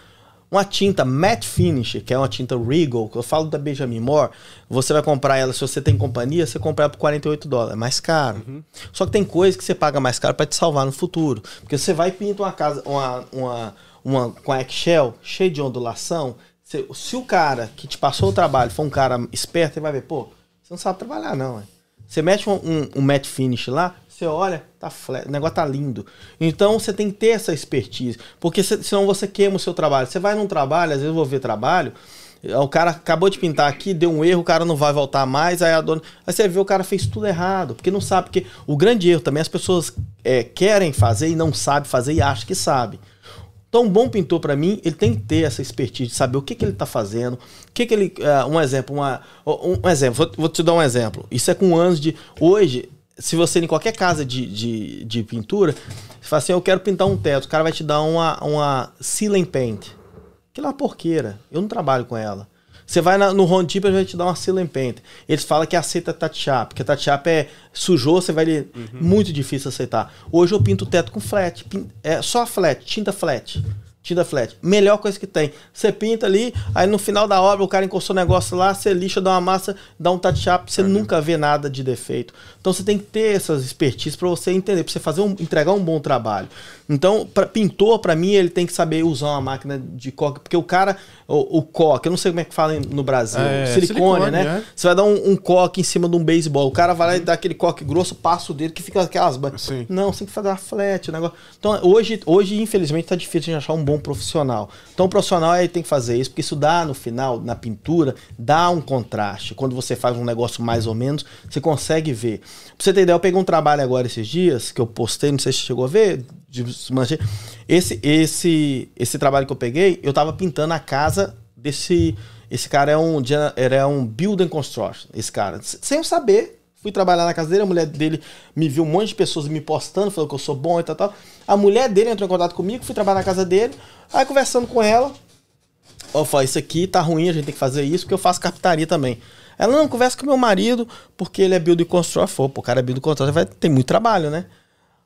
Uma tinta matte finish, que é uma tinta Regal, que eu falo da Benjamin Moore, você vai comprar ela, se você tem companhia, você compra ela por 48 dólares, é mais caro. Uhum. Só que tem coisas que você paga mais caro para te salvar no futuro. Porque você vai e pinta uma casa, uma, uma, uma com a Excel cheia de ondulação, se, se, o cara que te passou o trabalho for um cara esperto, ele vai ver, pô, você não sabe trabalhar não. Você mete um, um, um matte finish lá, você olha, tá flat, o negócio tá lindo. Então você tem que ter essa expertise, porque senão você queima o seu trabalho. Você vai num trabalho, às vezes eu vou ver trabalho, o cara acabou de pintar aqui, deu um erro, o cara não vai voltar mais, aí a dona. Aí você vê o cara fez tudo errado, porque não sabe, porque o grande erro também as pessoas é, querem fazer e não sabem fazer e acham que sabe. Então, um bom pintor, para mim, ele tem que ter essa expertise de saber o que, que ele está fazendo, o que, que ele. Uh, um exemplo, uma, um, um exemplo, vou, vou, te dar um exemplo. Isso é com anos de. Hoje, se você em qualquer casa de, de, de pintura, você fala assim, eu quero pintar um teto, o cara vai te dar uma, uma ceiling paint. Aquilo é uma porqueira. Eu não trabalho com ela. Você vai na, no Home Depot, ele vai te dar uma ceiling paint. Eles falam que aceita touch-up, porque touch-up é sujou, você vai... Uhum. Muito difícil aceitar. Hoje eu pinto o teto com flat. é só flat, tinta flat tinta flat. Melhor coisa que tem. Você pinta ali, aí no final da obra o cara encostou o negócio lá, você lixa, dá uma massa, dá um touch-up, você uhum. nunca vê nada de defeito. Então você tem que ter essas expertises para você entender, para você fazer um, entregar um bom trabalho. Então, pra, pintor, para mim, ele tem que saber usar uma máquina de coque, porque o cara, o, o coque, eu não sei como é que fala no Brasil, é, silicone, silicone, né? É. Você vai dar um, um, coque em cima de um beisebol, o cara vai lá e dá aquele coque grosso, passa o dedo que fica aquelas... Sim. Não, você tem que fazer uma flat, o negócio. Então, hoje, hoje infelizmente, tá difícil de achar um bom profissional. Então, o profissional aí tem que fazer isso, porque isso dá, no final, na pintura, dá um contraste. Quando você faz um negócio mais ou menos, você consegue ver. Pra você ter ideia, eu peguei um trabalho agora esses dias, que eu postei, não sei se você chegou a ver, de esse, esse, esse trabalho que eu peguei, eu tava pintando a casa desse. Esse cara é um, era um building construction, esse cara. Sem eu saber, fui trabalhar na casa dele, a mulher dele me viu um monte de pessoas me postando, falou que eu sou bom e tal, tal. A mulher dele entrou em contato comigo, fui trabalhar na casa dele, aí conversando com ela, eu falei, isso aqui tá ruim, a gente tem que fazer isso, porque eu faço carpintaria também. Ela, não, conversa com meu marido, porque ele é building construction. Falei, pô, o cara é building construction, vai ter muito trabalho, né?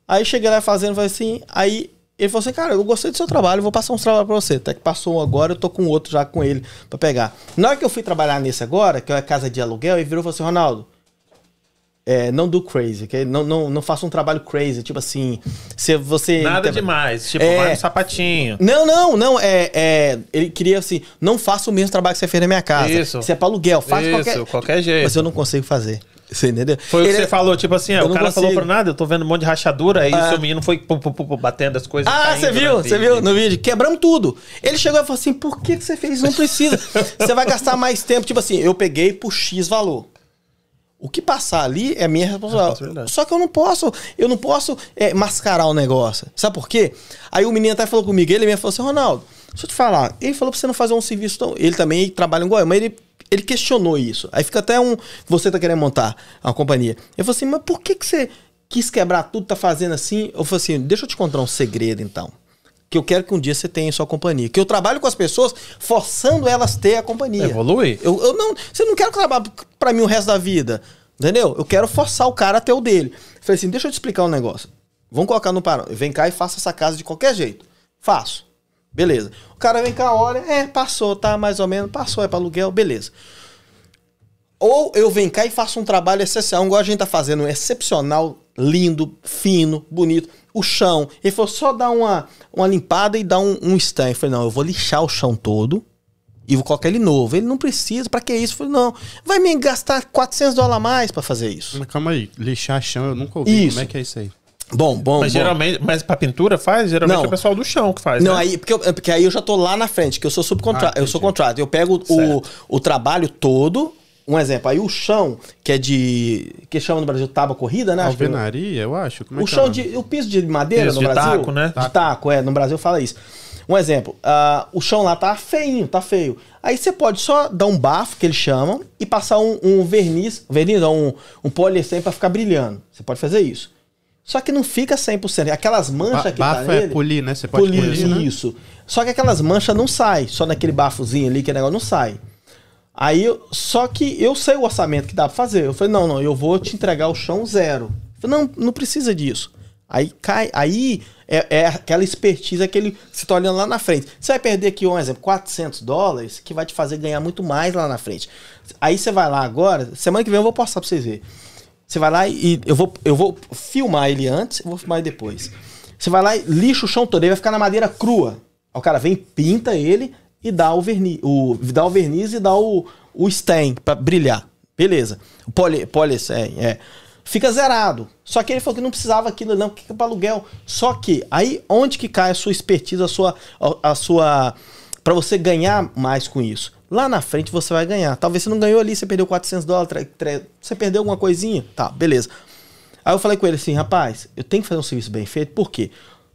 Aí cheguei lá fazendo, falei assim, aí ele falou assim, cara, eu gostei do seu trabalho, vou passar uns trabalhos pra você. Até que passou um agora, eu tô com outro já com ele pra pegar. Na hora que eu fui trabalhar nesse agora, que é a casa de aluguel, ele virou e falou assim, Ronaldo, é, não do crazy, okay? não, não, não faça um trabalho crazy, tipo assim, se você... Nada demais, tipo, é, vai no sapatinho. Não, não, não, é, é, ele queria assim, não faça o mesmo trabalho que você fez na minha casa. Isso. Se é pra aluguel, faça Isso, qualquer... qualquer jeito. Mas eu não consigo fazer. Você entendeu? Foi ele, o que você falou, tipo assim, o cara consigo. falou pra nada, eu tô vendo um monte de rachadura, aí ah. o seu menino foi pum, pum, pum, batendo as coisas. Ah, você viu, você viu no vídeo? Quebramos tudo. Ele chegou e falou assim: por que, que você fez? Não precisa. você vai gastar mais tempo. Tipo assim, eu peguei por X valor. O que passar ali é minha responsabilidade. É Só que eu não posso, eu não posso é, mascarar o negócio. Sabe por quê? Aí o menino até falou comigo, ele me falou assim, Ronaldo, deixa eu te falar, ele falou pra você não fazer um serviço tão... Ele também trabalha em Goiânia, mas ele, ele questionou isso. Aí fica até um... Você tá querendo montar uma companhia. Eu falei assim, mas por que, que você quis quebrar tudo, tá fazendo assim? Eu falei assim, deixa eu te contar um segredo então que eu quero que um dia você tenha sua companhia. Que eu trabalho com as pessoas forçando elas a ter a companhia. Evolui. Eu, eu não, você não quer trabalhar para mim o resto da vida. Entendeu? Eu quero forçar o cara a ter o dele. falei assim, deixa eu te explicar um negócio. Vamos colocar no parâmetro. Vem cá e faça essa casa de qualquer jeito. Faço. Beleza. O cara vem cá, olha, é, passou, tá mais ou menos, passou, é para aluguel, beleza. Ou eu venho cá e faço um trabalho excepcional, igual a gente tá fazendo, excepcional, lindo, fino, bonito o chão. Ele falou, só dá uma, uma limpada e dá um, um stand. Eu falei, não, eu vou lixar o chão todo e vou colocar ele novo. Ele não precisa, para que isso? Eu falei, não, vai me gastar 400 dólares a mais para fazer isso. Mas calma aí, lixar chão eu nunca ouvi. Isso. Como é que é isso aí? Bom, bom. Mas bom. geralmente, mas pra pintura faz? Geralmente não. é o pessoal do chão que faz. Não, né? aí, porque, eu, porque aí eu já tô lá na frente, que eu sou subcontrato. Ah, eu sou contrato. Eu pego o, o trabalho todo, um exemplo, aí o chão, que é de. que chama no Brasil tábua corrida, né? Alvenaria, eu acho. Como é o chão é? de. O piso de madeira piso no de Brasil. Taco, né? De taco, é. No Brasil fala isso. Um exemplo, uh, o chão lá tá feinho, tá feio. Aí você pode só dar um bafo, que eles chamam, e passar um, um verniz, verniz não, um, um poliéster pra ficar brilhando. Você pode fazer isso. Só que não fica 100%. Aquelas manchas ba que bafo tá é polir, né? Você pode polir, polir né? isso. Só que aquelas manchas não saem, só naquele bafozinho ali, que negócio não sai. Aí, só que eu sei o orçamento que dá pra fazer. Eu falei, não, não, eu vou te entregar o chão zero. Eu falei, não, não precisa disso. Aí cai, aí é, é aquela expertise que ele se tá olhando lá na frente. Você vai perder aqui, um exemplo, 400 dólares, que vai te fazer ganhar muito mais lá na frente. Aí você vai lá agora, semana que vem eu vou postar pra vocês verem. Você vai lá e eu vou, eu vou filmar ele antes, eu vou filmar ele depois. Você vai lá e lixa o chão todo, ele vai ficar na madeira crua. O cara vem, pinta ele, e dá o verniz, o, dá o verniz e dá o, o stain para brilhar. Beleza. O poli, poli é, fica zerado. Só que ele falou que não precisava aquilo não, que é aluguel. Só que aí onde que cai a sua expertise, a sua a, a sua para você ganhar mais com isso? Lá na frente você vai ganhar. Talvez você não ganhou ali, você perdeu 400 dólares, você perdeu alguma coisinha, tá, beleza. Aí eu falei com ele assim, rapaz, eu tenho que fazer um serviço bem feito, por quê?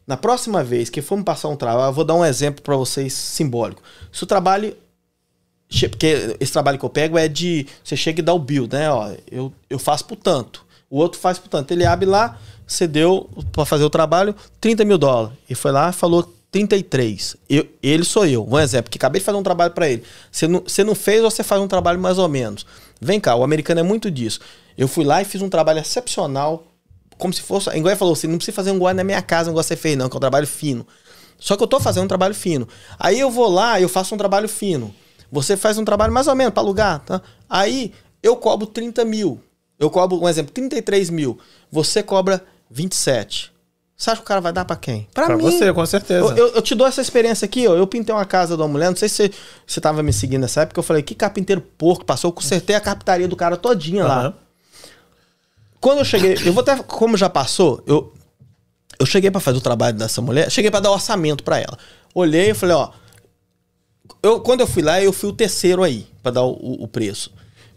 Na próxima vez que for me passar um trabalho, eu vou dar um exemplo para vocês simbólico. Se o trabalho. Porque esse trabalho que eu pego é de. Você chega e dá o bill, né? Ó, eu, eu faço por tanto. O outro faz por tanto. Ele abre lá, você deu para fazer o trabalho 30 mil dólares. E foi lá falou 33. Eu, ele sou eu. Um exemplo, que acabei de fazer um trabalho para ele. Você não, você não fez ou você faz um trabalho mais ou menos. Vem cá, o americano é muito disso. Eu fui lá e fiz um trabalho excepcional como se fosse. Igual ele falou assim: não precisa fazer um guarda na minha casa, um você fez, não, que é um trabalho fino. Só que eu tô fazendo um trabalho fino. Aí eu vou lá, eu faço um trabalho fino. Você faz um trabalho mais ou menos para alugar, tá? Aí eu cobro 30 mil. Eu cobro, um exemplo, 33 mil. Você cobra 27. Você acha que o cara vai dar para quem? Para mim. Pra você, com certeza. Eu, eu, eu, te dou essa experiência aqui, ó. Eu pintei uma casa de uma mulher, não sei se você, tava me seguindo nessa época, eu falei, que carpinteiro porco, passou, eu consertei a carpintaria do cara todinha uhum. lá. Quando eu cheguei, eu vou até, como já passou, eu, eu cheguei para fazer o trabalho dessa mulher, cheguei para dar orçamento para ela. Olhei e falei, ó, eu, quando eu fui lá, eu fui o terceiro aí, para dar o, o, preço.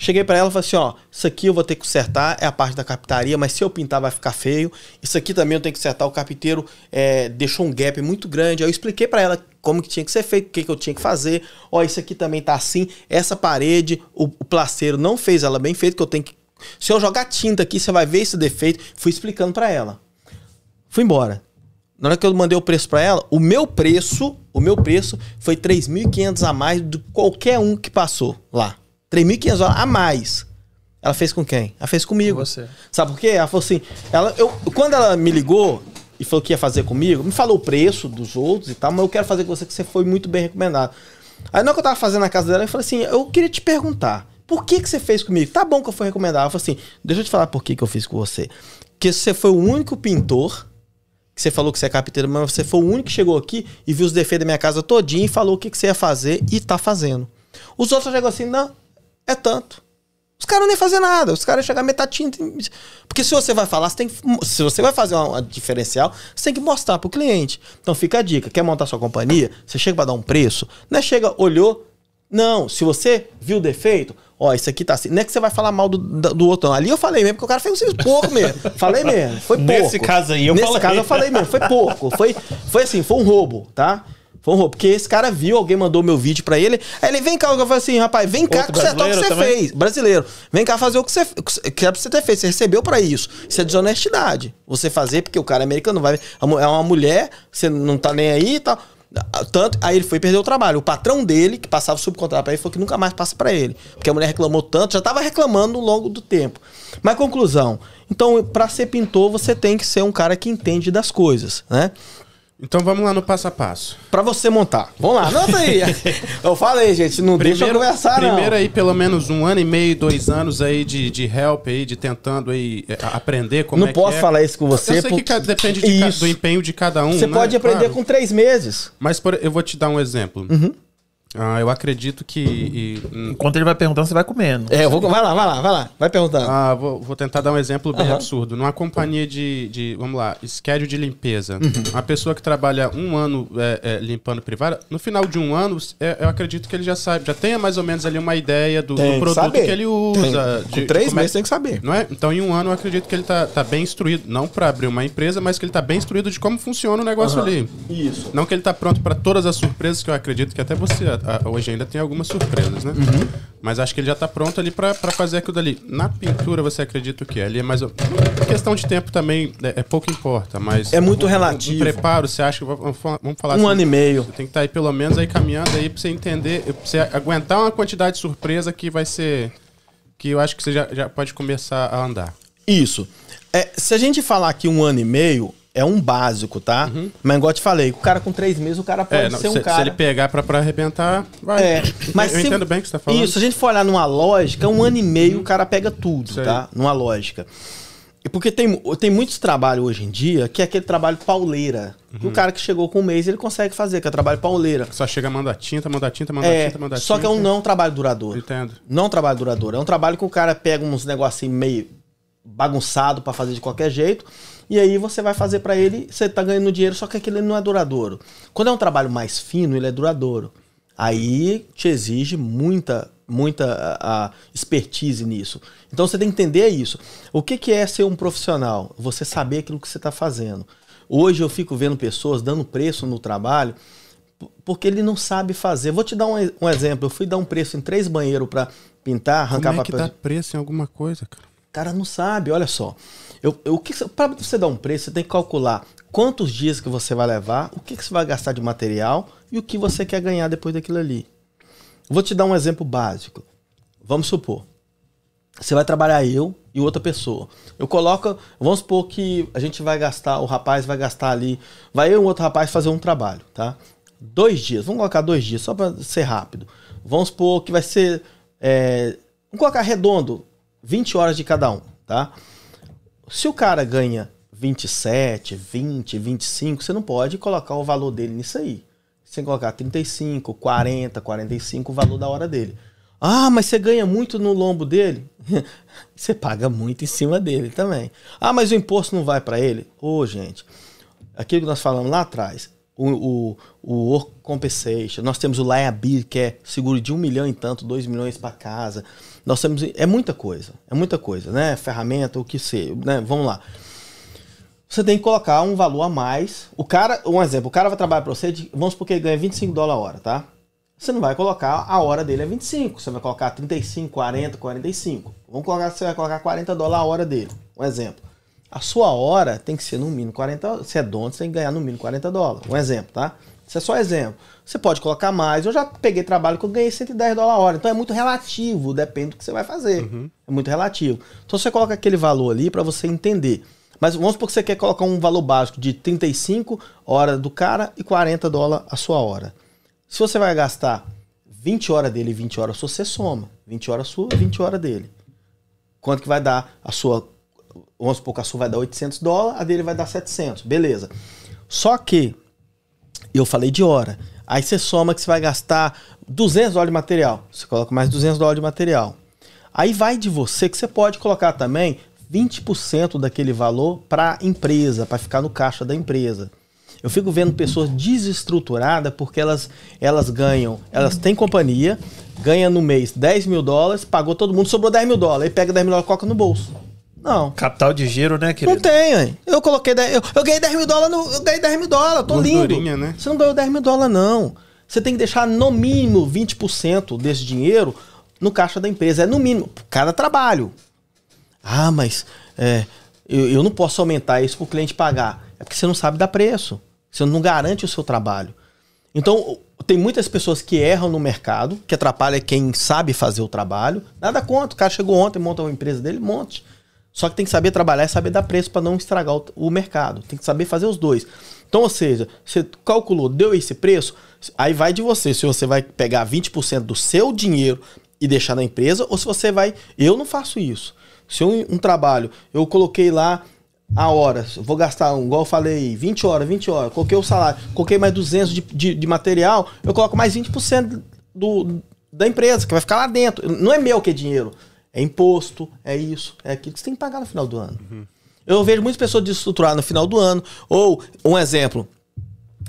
Cheguei para ela e falei assim, ó, isso aqui eu vou ter que consertar, é a parte da captaria, mas se eu pintar vai ficar feio. Isso aqui também eu tenho que consertar, o carpinteiro é, deixou um gap muito grande. Aí eu expliquei para ela como que tinha que ser feito, o que, que eu tinha que fazer. Ó, isso aqui também tá assim, essa parede, o, o placeiro não fez ela bem feito, que eu tenho que se eu jogar tinta aqui, você vai ver esse defeito. Fui explicando para ela. Fui embora. Na hora que eu mandei o preço para ela, o meu preço, o meu preço foi 3.500 a mais do qualquer um que passou lá. 3.500 a mais. Ela fez com quem? Ela fez comigo. Com você. Sabe por quê? Ela falou assim, ela, eu, quando ela me ligou e falou que ia fazer comigo, me falou o preço dos outros e tal, mas eu quero fazer com você que você foi muito bem recomendado. Aí na hora que eu tava fazendo na casa dela, eu falei assim, eu queria te perguntar, Por que, que você fez comigo? Tá bom que eu fui recomendar. Eu falei assim, deixa eu te falar por que, que eu fiz com você. Que você foi o único pintor que você falou que você é carpinteiro, mas você foi o único que chegou aqui e viu os defeitos da minha casa todinho e falou o que, que você ia fazer e tá fazendo. Os outros chegam assim, não, é tanto. Os caras nem fazer nada, os caras chegam a metade tinta. Porque se você vai falar, você tem se você vai fazer uma, uma, diferencial, você tem que mostrar pro cliente. Então fica a dica, quer montar sua companhia, você chega para dar um preço, não é chega, olhou, não, se você viu o defeito, ó, isso aqui tá assim. Não é que você vai falar mal do, do outro. Ali eu falei mesmo, porque o cara fez isso pouco mesmo. falei mesmo, foi pouco. Nesse caso aí eu Nesse falei. caso eu falei mesmo, foi pouco. Foi, foi assim, foi um roubo, tá? Foi um roubo. Porque esse cara viu, alguém mandou meu vídeo pra ele. Aí ele, vem cá, eu falei assim, rapaz, vem cá Outro consertar o que você fez. Brasileiro. Vem cá fazer o que você que é pra você ter feito. Você recebeu pra isso. Isso é desonestidade. Você fazer, porque o cara é americano vai. É uma mulher, você não tá nem aí e tal. Tanto, aí ele foi perder o trabalho. O patrão dele, que passava subcontrato pra ele, falou que nunca mais passa para ele. Porque a mulher reclamou tanto, já estava reclamando ao longo do tempo. Mas conclusão. Então, para ser pintor, você tem que ser um cara que entende das coisas, né? Então vamos lá no passo a passo. Pra você montar. Vamos lá, anota aí. eu falei, gente, não primeiro, deixa eu conversar, primeiro não. Primeiro aí, pelo menos um ano e meio, dois anos aí de, de help aí, de tentando aí é, aprender como não é posso que é. falar isso com você. Eu sei que depende de ca, do empenho de cada um, Você né? pode aprender claro. com três meses. Mas por, eu vou te dar um exemplo. Uhum. Ah, eu acredito que... E, Enquanto ele vai perguntando, você vai comendo. É, eu vou, vai lá, vai lá, vai lá. Vai perguntando. Ah, vou, vou tentar dar um exemplo bem Uhum. absurdo. Numa companhia de, de, vamos lá, schedule de limpeza. Uhum. Uma pessoa que trabalha um ano é, é, limpando privada, no final de um ano, é, eu acredito que ele já sabe, já tenha mais ou menos ali uma ideia do, do Tem que produto saber. que ele usa. Com de- de três como é- meses tem que saber. Não é? Então, em um ano, eu acredito que ele tá, tá bem instruído. Não para abrir uma empresa, mas que ele tá bem instruído de como funciona o negócio ali. Isso. Não que ele tá pronto para todas as surpresas, que eu acredito que até você hoje ainda tem algumas surpresas, né? Uhum. Mas acho que ele já tá pronto ali para fazer aquilo dali. Na pintura, você acredita o quê? Ali é mais. Questão de tempo também é, é pouco importa, mas. É muito o- relativo. O, preparo, você acha que. Vamos falar Um ano e meio. Você tem que estar aí pelo menos aí caminhando aí pra você entender, pra você aguentar uma quantidade de surpresa que vai ser. Que eu acho que você já, já pode começar a andar. Isso. É, se a gente falar aqui um ano e meio, é um básico, tá? Mas igual eu te falei, o cara com três meses, o cara pode Uhum. É, não, ser um se, cara. se ele pegar pra, pra arrebentar, vai. É, mas eu se- entendo bem o que você tá falando. Isso, se a gente for olhar numa lógica, um ano e meio o cara pega tudo, Sei. tá? Numa lógica. E porque tem, tem muitos trabalhos hoje em dia que é aquele trabalho pauleira. Uhum. Que o cara que chegou com um mês ele consegue fazer, que é trabalho pauleira. Só chega, manda tinta, manda tinta, manda É, tinta, manda só que é um, não é trabalho duradouro. Entendo. Não é trabalho duradouro. É um trabalho que o cara pega uns negocinhos meio bagunçado pra fazer de qualquer jeito. E aí você vai fazer pra ele, você tá ganhando dinheiro, só que aquilo não é duradouro. Quando é um trabalho mais fino, ele é duradouro. Aí te exige muita, muita a, a expertise nisso. Então você tem que entender isso. O que, que é ser um profissional? Você saber aquilo que você está fazendo. Hoje eu fico vendo pessoas dando preço no trabalho porque ele não sabe fazer. Vou te dar um, um exemplo. Eu fui dar um preço em três banheiros para pintar, arrancar Como é que papel. dá preço em alguma coisa, cara? O cara não sabe, olha só. Eu, eu, para você dar um preço, você tem que calcular quantos dias que você vai levar, o que, que você vai gastar de material e o que você quer ganhar depois daquilo ali. Vou te dar um exemplo básico. Vamos supor, você vai trabalhar eu e outra pessoa. Eu coloco, vamos supor que a gente vai gastar, o rapaz vai gastar ali, vai eu e um outro rapaz fazer um trabalho, tá? Dois dias, vamos colocar dois dias, só para ser rápido. Vamos supor que vai ser, é, vamos colocar redondo, 20 horas de cada um, tá? Se o cara ganha 27, 20, 25, você não pode colocar o valor dele nisso aí. Você tem que colocar 35, 40, 45, o valor da hora dele. Ah, mas você ganha muito no lombo dele? você paga muito em cima dele também. Ah, mas o imposto não vai para ele? Ô, gente, aquilo que nós falamos lá atrás, o, o, o work compensation, nós temos o liability, que é seguro de um milhão e tanto, dois milhões para casa. Nós temos. É muita coisa, é muita coisa, né? Ferramenta, o que ser, né? Vamos lá. Você tem que colocar um valor a mais. O cara, um exemplo, o cara vai trabalhar para você, de, vamos supor que ele ganha 25 dólares a hora, tá? Você não vai colocar a hora dele é 25, você vai colocar 35, 40, 45. Vamos colocar, você vai colocar 40 dólares a hora dele. Um exemplo. A sua hora tem que ser no mínimo 40, se é dono, você tem que ganhar no mínimo 40 dólares. Um exemplo, tá? Isso é só exemplo. Você pode colocar mais. Eu já peguei trabalho que eu ganhei 110 dólares a hora. Então é muito relativo, depende do que você vai fazer. É muito relativo. Então você coloca aquele valor ali para você entender. Mas vamos supor que você quer colocar um valor básico de 35 horas do cara e 40 dólares a sua hora. Se você vai gastar 20 horas dele e 20 horas, sua, você soma. 20 horas sua, 20 horas dele. Quanto que vai dar a sua. Vamos supor que a sua vai dar 800 dólares, a dele vai dar 700. Beleza. Só que, eu falei de hora. Aí você soma que você vai gastar 200 dólares de material. Você coloca mais 200 dólares de material. Aí vai de você que você pode colocar também 20% daquele valor para a empresa, para ficar no caixa da empresa. Eu fico vendo pessoas desestruturadas porque elas, elas ganham, elas têm companhia, ganha no mês 10 mil dólares, pagou todo mundo, sobrou 10 mil dólares, aí pega 10 mil dólares e coloca no bolso. Não. Capital de giro, né, querido? Não tem, hein? Eu coloquei 10, eu, eu ganhei 10 mil dólares, no, eu ganhei 10 mil dólares, tô lindo. Né? Você não ganhou 10 mil dólares, não. Você tem que deixar no mínimo 20% desse dinheiro no caixa da empresa. É no mínimo, cada trabalho. Ah, mas é, eu, eu não posso aumentar isso para o cliente pagar. É porque você não sabe dar preço. Você não garante o seu trabalho. Então, tem muitas pessoas que erram no mercado, que atrapalha quem sabe fazer o trabalho. Nada contra. O cara chegou ontem, monta uma empresa dele, monte. Só que tem que saber trabalhar e saber dar preço para não estragar o, o, mercado. Tem que saber fazer os dois. Então, ou seja, você calculou, deu esse preço, aí vai de você. Se você vai pegar 20% do seu dinheiro e deixar na empresa, ou se você vai. Eu não faço isso. Se eu, um trabalho, eu coloquei lá a horas, vou gastar, igual eu falei, 20 horas, 20 horas, coloquei o salário, coloquei mais 200 de, de, de material, eu coloco mais 20% do, da empresa, que vai ficar lá dentro. Não é meu que é dinheiro, é imposto, é isso, é aquilo que você tem que pagar no final do ano. Uhum. Eu vejo muitas pessoas desestruturadas no final do ano, ou, um exemplo,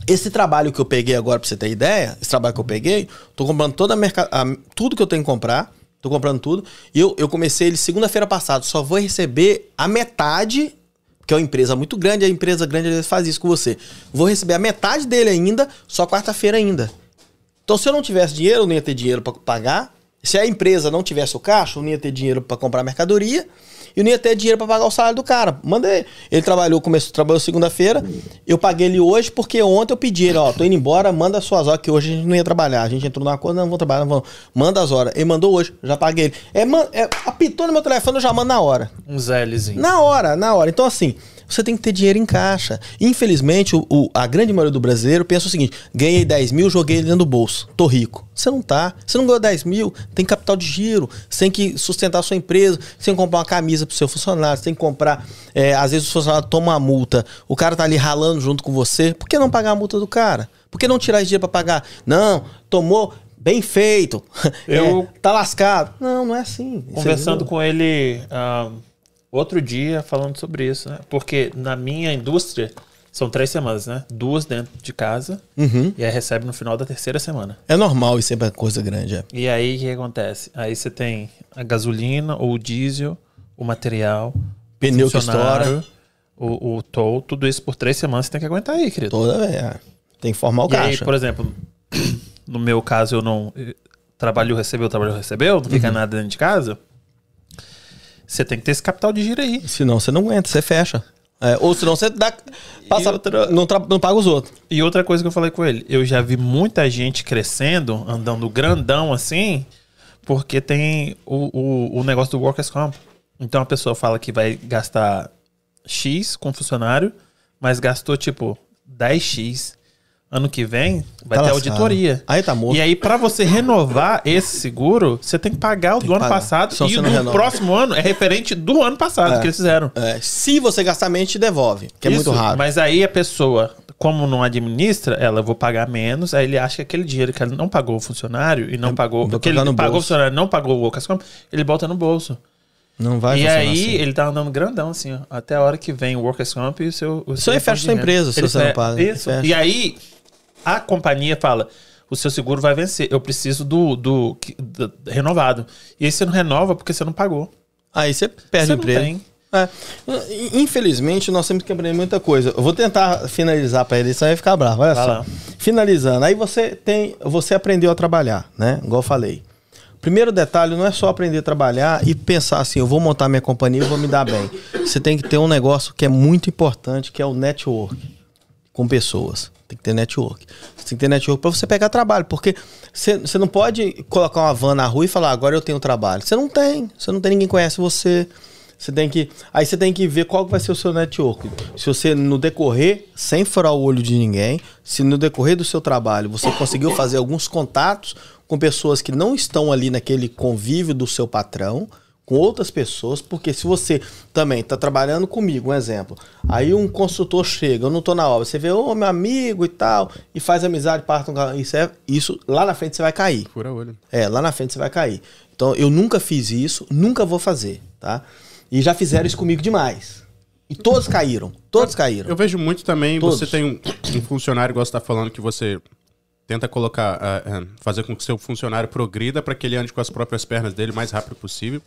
esse trabalho que eu peguei agora, pra você ter ideia, esse trabalho que eu peguei, tô comprando toda a merca... tudo que eu tenho que comprar, tô comprando tudo, e eu, eu comecei ele segunda-feira passada, só vou receber a metade que é uma empresa muito grande, a empresa grande às vezes faz isso com você. Vou receber a metade dele ainda, só quarta-feira ainda. Então, se eu não tivesse dinheiro, eu não ia ter dinheiro para pagar. Se a empresa não tivesse o caixa, eu não ia ter dinheiro para comprar mercadoria e não ia ter dinheiro para pagar o salário do cara. Mandei. Ele trabalhou, começou, trabalhou segunda-feira. Eu paguei ele hoje porque ontem eu pedi ele, ó, tô indo embora, manda as suas horas, que hoje a gente não ia trabalhar. A gente entrou numa coisa, não vou trabalhar, não vou. Manda as horas. Ele mandou hoje, já paguei ele. É, man, é, apitou no meu telefone, eu já mando na hora. Um Zlzinho. Na hora, na hora. Então, assim, você tem que ter dinheiro em caixa. Infelizmente, o, o, a grande maioria do brasileiro pensa o seguinte: ganhei 10 mil, joguei dentro do bolso, tô rico. Você não tá. Você não ganhou 10 mil, tem capital de giro, você tem que sustentar a sua empresa, você tem que comprar uma camisa pro seu funcionário, você tem que comprar. É, às vezes o funcionário toma uma multa, o cara tá ali ralando junto com você. Por que não pagar a multa do cara? Por que não tirar esse dinheiro para pagar? Não, tomou, bem feito. Eu é, tá lascado. Não, não é assim. Conversando com ele. Uh outro dia falando sobre isso, né? Porque na minha indústria são três semanas, né? Duas dentro de casa uhum. e aí recebe no final da terceira semana. É normal, isso é coisa grande, é. E aí o que acontece? Aí você tem a gasolina ou o diesel, o material, pneu que estoura, o, o toll, tudo isso por três semanas você tem que aguentar aí, querido. Toda é. Tem que formar o e caixa. Aí, por exemplo, no meu caso eu não trabalho recebeu, trabalho recebeu, não fica uhum. nada dentro de casa. Você tem que ter esse capital de giro aí. Senão você não aguenta, você fecha. É, ou senão você dá, passa, outra, não, não paga os outros. E outra coisa que eu falei com ele, eu já vi muita gente crescendo, andando grandão assim, porque tem o, o, o negócio do Workers Comp. Então a pessoa fala que vai gastar X com funcionário, mas gastou tipo 10X ano que vem vai tá ter auditoria. Aí tá morto. E aí, para você renovar esse seguro, você tem que pagar o do ano pagar. passado. Só e no próximo ano é referente do ano passado é. que eles fizeram. É. Se você gastar menos, te devolve, que é Isso, muito raro. Mas aí a pessoa, como não administra, ela vou pagar menos, aí ele acha que aquele dinheiro que ela não pagou o funcionário e não é, pagou. Que ele pagou o funcionário não pagou o Workers ele bota no bolso. Não vai E aí assim. ele tá andando grandão, assim, ó, até a hora que vem o Workers Comp e o seu. O seu fecha sua empresa se você não paga. Isso. E aí a companhia fala: o seu seguro vai vencer, eu preciso do, do, do, do renovado. E aí você não renova porque você não pagou. Aí você perde você o emprego. É. Infelizmente, nós temos que aprender muita coisa. Eu vou tentar finalizar para ele, isso vai ficar bravo. Olha vai só. Lá. Finalizando, aí você tem. Você aprendeu a trabalhar, né? Igual eu falei. Primeiro detalhe não é só aprender a trabalhar e pensar assim, eu vou montar minha companhia e vou me dar bem. Você tem que ter um negócio que é muito importante, que é o network com pessoas. Tem que ter network. Você tem que ter network para você pegar trabalho. Porque você não pode colocar uma van na rua e falar, agora eu tenho trabalho. Você não tem. Você não tem ninguém conhece você. Você tem que. Aí você tem que ver qual vai ser o seu network. Se você, no decorrer, sem furar o olho de ninguém, se no decorrer do seu trabalho você conseguiu fazer alguns contatos com pessoas que não estão ali naquele convívio do seu patrão, com outras pessoas, porque se você também está trabalhando comigo, um exemplo, aí um consultor chega, eu não estou na obra, você vê, ô oh, meu amigo e tal, e faz amizade, parte um isso, é, isso lá na frente você vai cair. Fura olho. É, lá na frente você vai cair. Então eu nunca fiz isso, nunca vou fazer, tá? E já fizeram isso comigo demais. E todos caíram, todos caíram. Eu vejo muito também, todos. você tem um, um funcionário, igual você está falando, que você tenta colocar, uh, uh, fazer com que seu funcionário progrida para que ele ande com as próprias pernas dele o mais rápido possível.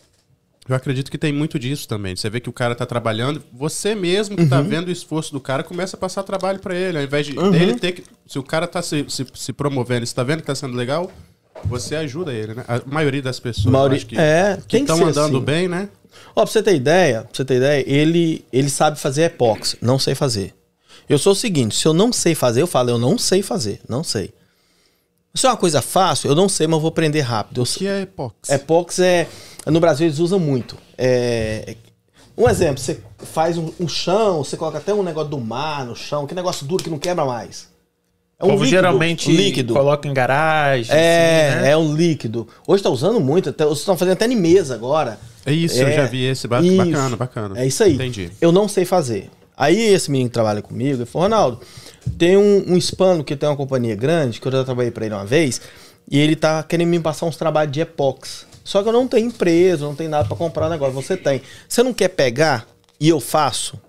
Eu acredito que tem muito disso também. Você vê que o cara tá trabalhando, você mesmo que tá uhum. tá vendo o esforço do cara, começa a passar trabalho para ele. Ao invés de uhum. dele ter que. Se o cara tá se, se, se promovendo, você tá vendo que tá sendo legal, você ajuda ele, né? A maioria das pessoas Mauri... que é, estão andando assim. bem, né? Ó, pra você ter ideia, pra você ter ideia, ele, ele sabe fazer epóxi, não sei fazer. Eu sou o seguinte, se eu não sei fazer, eu falo, eu não sei fazer, não sei. Se é uma coisa fácil, eu não sei, mas eu vou aprender rápido. Eu... O que é epóxi? Epóxi é no Brasil eles usam muito. É, um exemplo, você faz um, um, chão, você coloca até um negócio do mar no chão, que negócio duro que não quebra mais. É um Como líquido, geralmente líquido. coloca em garagem. É, assim, né? é um líquido. Hoje está usando muito, até, vocês estão fazendo até em mesa agora. É isso, é, eu já vi esse. Bacana, bacana. É isso aí. Entendi. Eu não sei fazer. Aí esse menino que trabalha comigo, ele falou, Ronaldo, tem um, um hispano que tem uma companhia grande, que eu já trabalhei para ele uma vez, e ele tá querendo me passar uns trabalhos de epox. Só que eu não tenho empresa, não tenho nada para comprar o negócio. Você tem. Você não quer pegar e eu faço?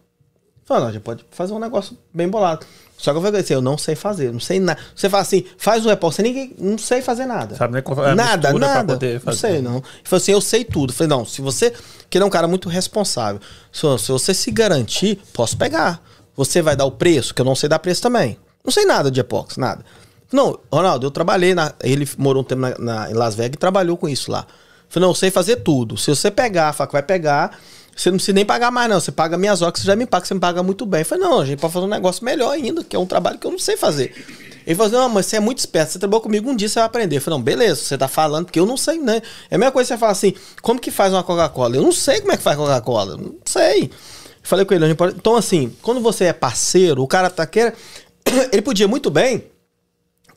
Fala, não, gente pode fazer um negócio bem bolado. Só que eu vou dizer, eu não sei fazer, não sei nada. Você fala assim, faz um repórter, ninguém, não sei fazer nada. Sabe nem é nada, nada. Não sei, não. Ele falou assim, eu sei tudo. Eu falei, não, se você, que é um cara muito responsável, se, se você se garantir, posso pegar. Você vai dar o preço, que eu não sei dar preço também. Não sei nada de epóxi, nada. Não, Ronaldo, eu trabalhei na. Ele morou um tempo na, na, em Las Vegas e trabalhou com isso lá. Falei, não, eu sei fazer tudo. Se você pegar, que vai pegar, você não precisa nem pagar mais, não. Você paga minhas horas, você já me paga, você me paga muito bem. Eu falei, não, a gente pode fazer um negócio melhor ainda, que é um trabalho que eu não sei fazer. Ele falou, assim, não, mas você é muito esperto, você trabalhou comigo um dia, você vai aprender. Eu falei, não, beleza, você tá falando, porque eu não sei, né? É a mesma coisa que você fala assim, como que faz uma Coca-Cola? Eu não sei como é que faz Coca-Cola, não sei. Falei com ele, pode... então assim, quando você é parceiro, o cara tá querendo. Ele podia muito bem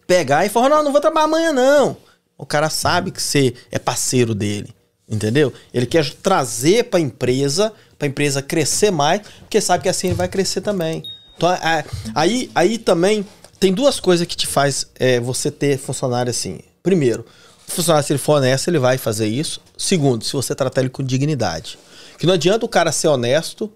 pegar e falar, não, não vou trabalhar amanhã, não. O cara sabe que você é parceiro dele, entendeu? Ele quer trazer para a empresa, para a empresa crescer mais, porque sabe que assim ele vai crescer também. Então, aí, aí também tem duas coisas que te faz é, você ter funcionário assim. Primeiro, o funcionário, se ele for honesto, ele vai fazer isso. Segundo, se você tratar ele com dignidade. Que não adianta o cara ser honesto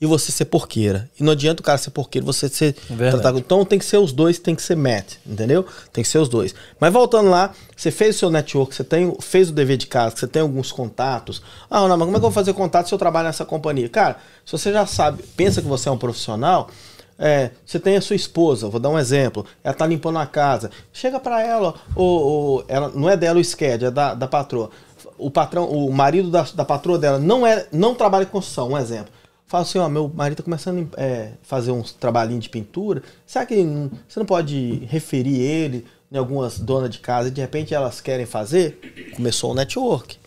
e você ser porqueira. E não adianta o cara ser porqueiro, você ser tratado. Então tem que ser os dois, tem que ser match, entendeu? Tem que ser os dois. Mas voltando lá, você fez o seu network, você tem, fez o dever de casa, você tem alguns contatos. Ah, não, mas como é que eu vou fazer contato se eu trabalho nessa companhia? Cara, se você já sabe, pensa que você é um profissional, é, você tem a sua esposa, vou dar um exemplo, ela tá limpando a casa. Chega para ela, ou, ou, ela não é dela o SCAD, é da, da patroa. O patrão, o marido da, da patroa dela não é não trabalha com construção, um exemplo fala assim, ó, meu marido tá começando a é, fazer uns trabalhinhos de pintura, será que não, você não pode referir ele em algumas donas de casa e de repente elas querem fazer? Começou o network.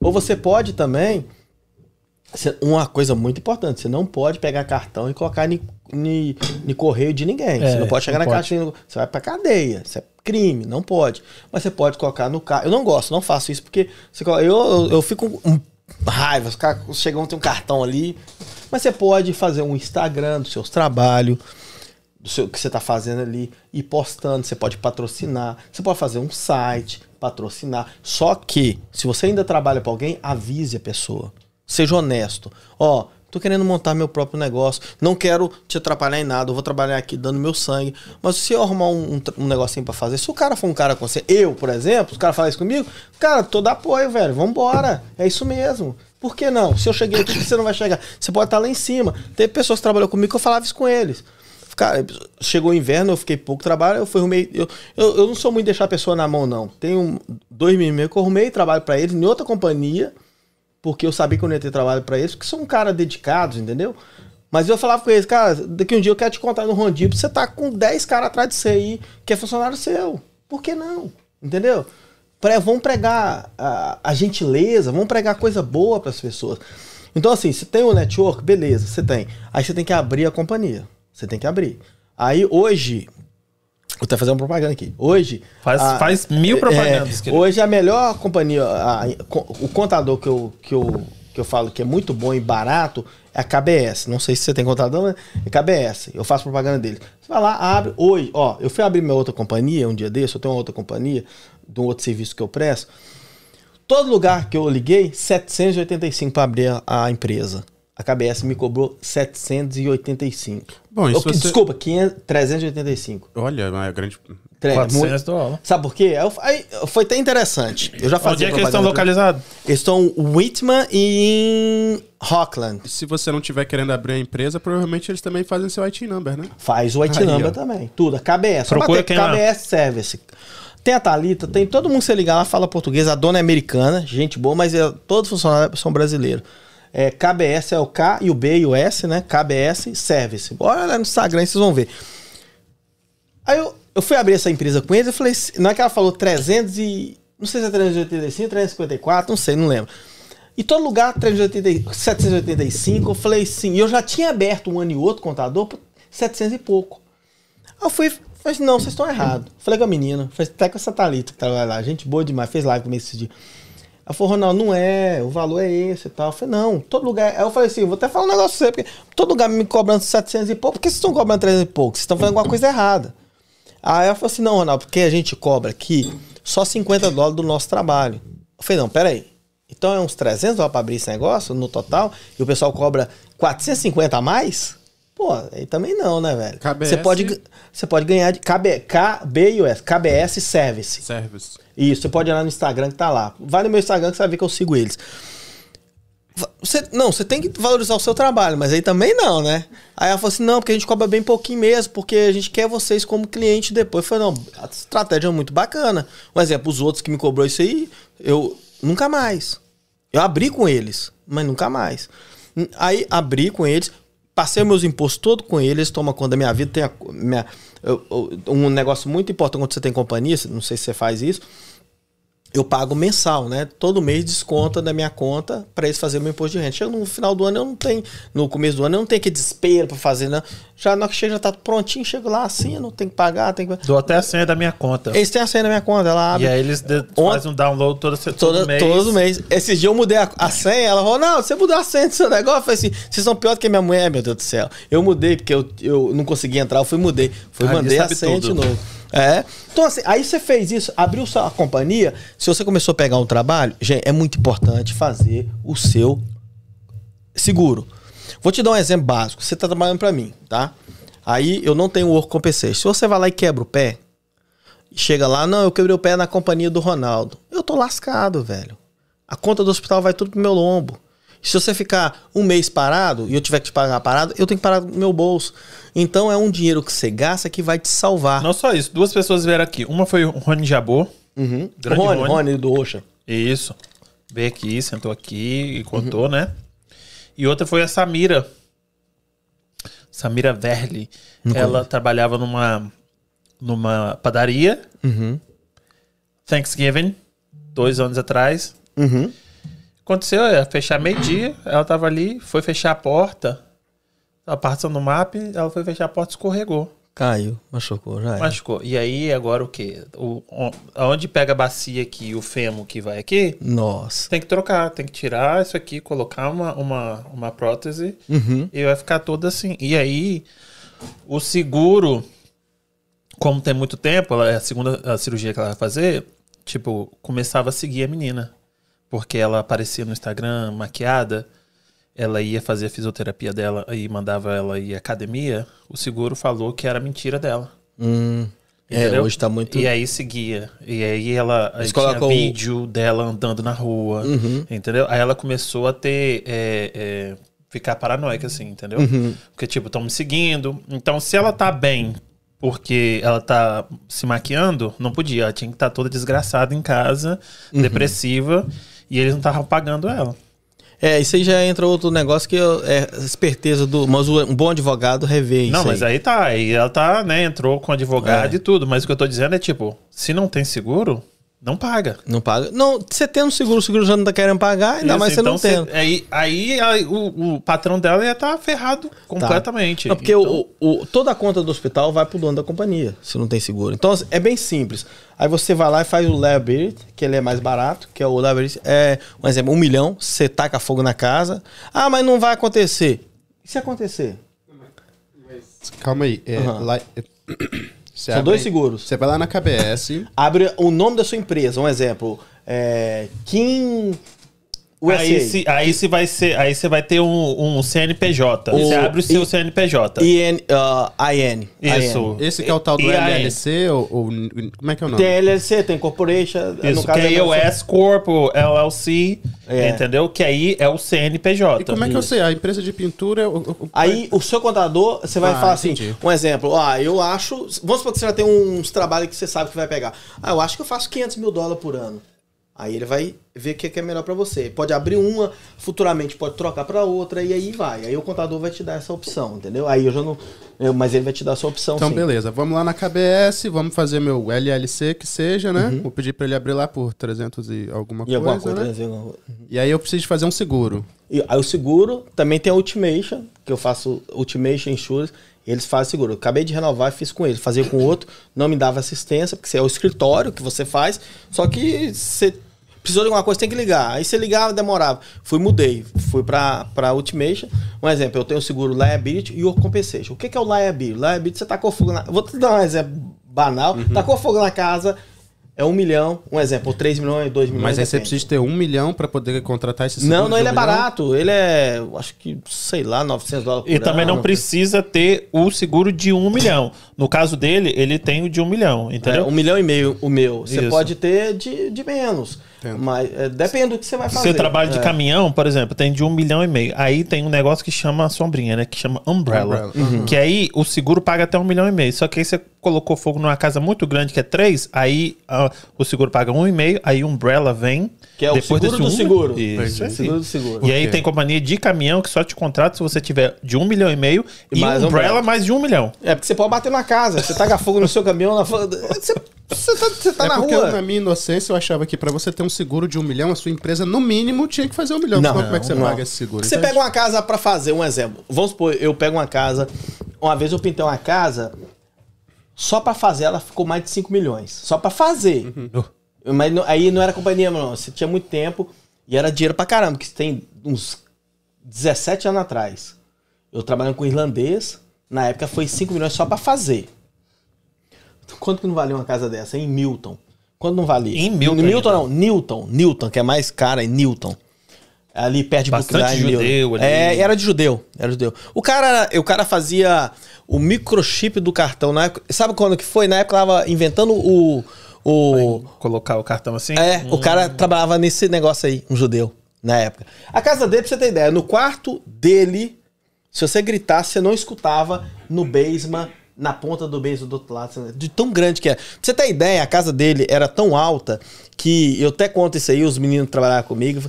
Ou você pode também, uma coisa muito importante, você não pode pegar cartão e colocar no correio de ninguém. É, você não pode chegar não na pode. caixa, você vai pra cadeia, isso é crime, não pode. Mas você pode colocar no carro. Eu não gosto, não faço isso, porque você, eu, eu, eu fico um raiva, os caras chegam, tem um cartão ali, mas você pode fazer um Instagram dos seus trabalhos, do seu, que você está fazendo ali, e postando. Você pode patrocinar. Você pode fazer um site, patrocinar. Só que, se você ainda trabalha para alguém, avise a pessoa. Seja honesto. Ó, tô querendo montar meu próprio negócio. Não quero te atrapalhar em nada. Eu vou trabalhar aqui dando meu sangue. Mas se eu arrumar um, um, um negocinho para fazer, se o cara for um cara com você, eu, por exemplo, se o cara falar isso comigo, cara, todo apoio, velho. Vambora. É isso mesmo. Por que não? Se eu cheguei aqui, você não vai chegar? Você pode estar lá em cima. Teve pessoas que trabalham comigo que eu falava isso com eles. Cara, chegou o inverno, eu fiquei pouco trabalho, eu fui arrumei. Eu, eu, eu, não sou muito deixar a pessoa na mão, não. Tenho dois meninos que eu arrumei trabalho para eles em outra companhia, porque eu sabia que eu não ia ter trabalho para eles, porque são um cara dedicados, entendeu? Mas eu falava com eles, cara, daqui um dia eu quero te contar no rondinho, você tá com 10 caras atrás de você aí, que é funcionário seu. Por que não? Entendeu? vamos pregar a, a gentileza, vamos pregar coisa boa para as pessoas. Então, assim, você tem um network, beleza, você tem. Aí você tem que abrir a companhia. Você tem que abrir. Aí hoje. Vou até fazer uma propaganda aqui. Hoje. Faz, a, faz mil propagandas. É, hoje a melhor companhia, a, a, o contador que eu, que, eu, que eu falo que é muito bom e barato é a KBS. Não sei se você tem contador, mas é KBS. Eu faço propaganda dele. Você vai lá, abre. Hoje, ó, eu fui abrir minha outra companhia um dia desse, eu tenho uma outra companhia, de um outro serviço que eu presto. Todo lugar que eu liguei, 785 para abrir a, a, empresa. A KBS me cobrou 785. Bom, isso você... Desculpa, 500, 385. Olha, é grande. 400 dólares. Sabe por quê? Aí, foi até interessante. Eu já fazia Onde é que eles estão localizados? Eles estão em Whitman e em Rockland. Se você não estiver querendo abrir a empresa, provavelmente eles também fazem seu IT number, né? Faz o IT Aí, number ó. também. Tudo. A KBS. Procura quem KBS lá. Service. Tem a Thalita, tem todo mundo se ligar lá, fala português. A dona é americana, gente boa, mas é, todos os funcionários são brasileiros. É, KBS é o K e o B e o S, né? KBS Service. Bora lá no Instagram, vocês vão ver. Aí eu, eu fui abrir essa empresa com eles, eu falei, não é que ela falou 300 e... Não sei se é 385, 354, não sei, não lembro. E todo lugar, 380, 785, eu falei sim. E eu já tinha aberto um ano e outro contador por 700 e pouco. Aí eu fui, Falei assim, não, vocês estão errados. Falei com a menina, falei até com essa Thalita que trabalha lá, gente boa demais, fez live comigo esse dia. Ela falou, Ronaldo, não é, o valor é esse e tal. Eu falei, não, todo lugar. Aí eu falei assim, vou até falar um negócio pra você, porque todo lugar me cobrando 700 e pouco, por que vocês estão cobrando 300 e pouco? Vocês estão fazendo alguma coisa errada. Aí ela falou assim, não, Ronaldo, porque a gente cobra aqui só 50 dólares do nosso trabalho. Eu falei, não, peraí. Então é uns 300 dólares pra abrir esse negócio no total, e o pessoal cobra 450 a mais? Pô, aí também não, né, velho? KBS... Você pode, você pode ganhar de KB, KBUS, KBS Service. Service. Isso, você pode ir lá no Instagram que tá lá. Vai no meu Instagram que você vai ver que eu sigo eles. Você, não, você tem que valorizar o seu trabalho, mas aí também não, né? Aí ela falou assim: não, porque a gente cobra bem pouquinho mesmo, porque a gente quer vocês como cliente depois. Eu falei: não, a estratégia é muito bacana. Um exemplo, os outros que me cobrou isso aí, eu nunca mais. Eu abri com eles, mas nunca mais. Aí abri com eles, passei meus impostos todo com eles, toma conta da minha vida. Tem a, minha, eu, eu, um negócio muito importante quando você tem companhia, não sei se você faz isso, eu pago mensal, né? Todo mês desconta da minha conta para eles fazerem o meu imposto de renda. Chega no final do ano, eu não tenho, no começo do ano, eu não tenho que desespero para fazer, né? Já na que chega, já tá prontinho, chego lá assim, eu não tenho que pagar, tem que... Dou até a senha da minha conta. Eles têm a senha da minha conta, ela abre. E aí eles fazem um download todo, todo, todo mês. Todo mês. Esses dias eu mudei a, a senha, ela falou, não, você mudou a senha do seu negócio? Eu falei assim, vocês são pior do que minha mulher, meu Deus do céu. Eu mudei, porque eu, eu não conseguia entrar, eu fui mudei. Fui, ah, mandei a senha tudo. de novo. É. Então, assim, aí você fez isso, abriu sua companhia. Se você começou a pegar um trabalho, gente, é muito importante fazer o seu seguro. Vou te dar um exemplo básico. Você está trabalhando para mim, tá? Aí eu não tenho work compensation. Se você vai lá e quebra o pé, chega lá, não, eu quebrei o pé na companhia do Ronaldo. Eu tô lascado, velho. A conta do hospital vai tudo pro meu lombo. Se você ficar um mês parado e eu tiver que te pagar parado, eu tenho que parar no meu bolso. Então é um dinheiro que você gasta que vai te salvar. Não só isso, duas pessoas vieram aqui. Uma foi o Rony Jabô. Uhum. Grande Rony, Rony, Rony do Oxa. Isso. Veio aqui, sentou aqui e contou, uhum. né? E outra foi a Samira. Samira Verli. Ela trabalhava numa, numa padaria. Uhum. Thanksgiving, dois anos atrás. Uhum. Aconteceu, ia fechar meio-dia, ela tava ali, foi fechar a porta, a passando no mapa, ela foi fechar a porta e escorregou. Caiu, machucou, já era. Machucou. E aí, agora o quê? O, onde pega a bacia aqui o fêmur que vai aqui? Nossa. Tem que trocar, tem que tirar isso aqui, colocar uma, uma, uma prótese uhum. e vai ficar todo assim. E aí, o seguro, como tem muito tempo, ela, é a segunda a cirurgia que ela vai fazer, tipo, começava a seguir a menina porque ela aparecia no Instagram maquiada, ela ia fazer a fisioterapia dela e mandava ela ir à academia, o seguro falou que era mentira dela. Hum. É, hoje tá muito. E aí seguia. E aí ela aí tinha colocou... vídeo dela andando na rua. Uhum. Entendeu? Aí ela começou a ter. É, é, ficar paranoica, assim, entendeu? Uhum. Porque, tipo, estão me seguindo. Então, se ela tá bem porque ela tá se maquiando, não podia. Ela tinha que estar tá toda desgraçada em casa, uhum. depressiva. E eles não estavam pagando ela. É, isso aí já entra outro negócio que é esperteza do. Mas um bom advogado revê isso. Não, mas aí, aí tá. Aí ela tá, né? Entrou com advogado é. e tudo. Mas o que eu tô dizendo é tipo, se não tem seguro, Não paga. Não paga. Não, você tendo seguro, o seguro já não tá querendo pagar, ainda Isso, mais você então não tendo. cê- aí aí, aí o, o patrão dela ia estar ferrado completamente. Não, porque Então, o, o- toda a conta do hospital vai pro dono da companhia, se não tem seguro. Então, é bem simples. Aí você vai lá e faz o liability, que ele é mais barato, que é o liability, é, um exemplo, um milhão, você taca fogo na casa. Ah, mas não vai acontecer. E se acontecer? Calma aí. é, Aham. lá- é- você São abre- dois seguros. Você vai lá na KBS. Abre o nome da sua empresa, um exemplo, é, Kim USA. Aí se, aí se vai ser, aí você vai ter um, um CNPJ. O- você abre o seu I- CNPJ. IN, uh, IN. Isso. Esse que é o tal do? LLC ou, ou- Como é que é o nome? Tem LLC, tem Corporation. Isso, no caso que é o. S Corp, LLC, É. entendeu? Que aí é o CNPJ. E como é que eu sei? A empresa de pintura. o- o- o- Aí o seu contador, você vai Ah, falar assim, entendi. um exemplo, ah, eu acho, vamos supor que você vai ter uns trabalhos que você sabe que vai pegar. Ah, eu acho que eu faço 500 mil dólares por ano. Aí ele vai ver o que é melhor pra você. Pode abrir uma, futuramente pode trocar pra outra e aí vai. Aí o contador vai te dar essa opção, entendeu? Aí eu já não, eu- mas ele vai te dar essa opção Então, sim. beleza. Vamos lá na KBS, vamos fazer meu LLC que seja, né? Vou pedir pra ele abrir lá por 300 e alguma Uhum. E alguma coisa, coisa, né? né? alguma coisa. E aí eu preciso fazer um seguro. E aí o seguro também tem a Ultimation, que eu faço Ultimation Insurance, eles fazem seguro. Eu acabei de renovar e fiz com eles. Fazia com outro, não me dava assistência, porque é o escritório que você faz, só que você precisou de alguma coisa, tem que ligar. Aí você ligava, demorava. Fui, mudei. Fui pra, pra Ultimation. Um exemplo, eu tenho o seguro Liability e o Compensation. O que, que é o Liability? Liability, você tacou fogo na... Vou te dar um exemplo banal. Uhum. Tacou fogo na casa, é um milhão, um exemplo, ou 3 milhões, 2 milhões. Mas aí você precisa ter um milhão pra poder contratar esse seguro. Não, não, ele um é milhão? barato. Ele é, acho que, sei lá, 900 dólares por E também não ano. precisa ter o seguro de um milhão. No caso dele, ele tem o de um milhão, É, entendeu? um milhão e meio o meu. Você Isso. pode ter de, de menos. Entendo. Mas é, depende do que você vai Se fazer. você trabalha de É. caminhão, por exemplo, tem de um milhão e meio. Aí tem um negócio que chama sombrinha, né? Que chama umbrella. Umbrella. Uhum. Que aí o seguro paga até um milhão e meio. Só que aí você colocou fogo numa casa muito grande, que é três, aí ah, o seguro paga um e meio, aí umbrella vem. Que é o depois seguro do um- seguro. Isso. aí. Seguro do seguro. E aí tem companhia de caminhão que só te contrata se você tiver de um milhão e meio E e, mais umbrella umbrella. mais de um milhão. É, porque você pode bater na casa. Você taca fogo no seu caminhão. Na... Você, você tá, você tá é na porque rua. eu, na minha inocência eu achava que pra você ter um seguro de um milhão, a sua empresa no mínimo tinha que fazer um milhão. Não, Senão como é que você não. paga esse seguro? Você Então, pega uma casa pra fazer, um exemplo. Vamos supor, eu pego uma casa. Uma vez eu pintei uma casa, só pra fazer ela ficou mais de 5 milhões. Só pra fazer. Mas não- aí não era companhia, não. Você tinha muito tempo e era dinheiro pra caramba, que tem uns 17 anos atrás. Eu trabalhando com irlandês, na época foi 5 milhões só pra fazer. Quanto que não valia uma casa dessa? Em Milton. Quanto não valia? Em Milton Milton ainda. não, Newton. Newton, que é mais cara em Newton. Ali perto de Bastante judeu Newton. ali. É, era de judeu. Era judeu. O cara, o cara fazia o microchip do cartão. Na época, sabe quando que foi? Na época tava inventando o. o Colocar o cartão assim. é, o cara trabalhava nesse negócio aí, um judeu, na época. A casa dele, pra você ter ideia, no quarto dele, se você gritasse, você não escutava no basement, na ponta do basement do outro lado, de tão grande que era. Pra você ter ideia, a casa dele era tão alta que eu até conto isso aí, os meninos trabalhavam comigo.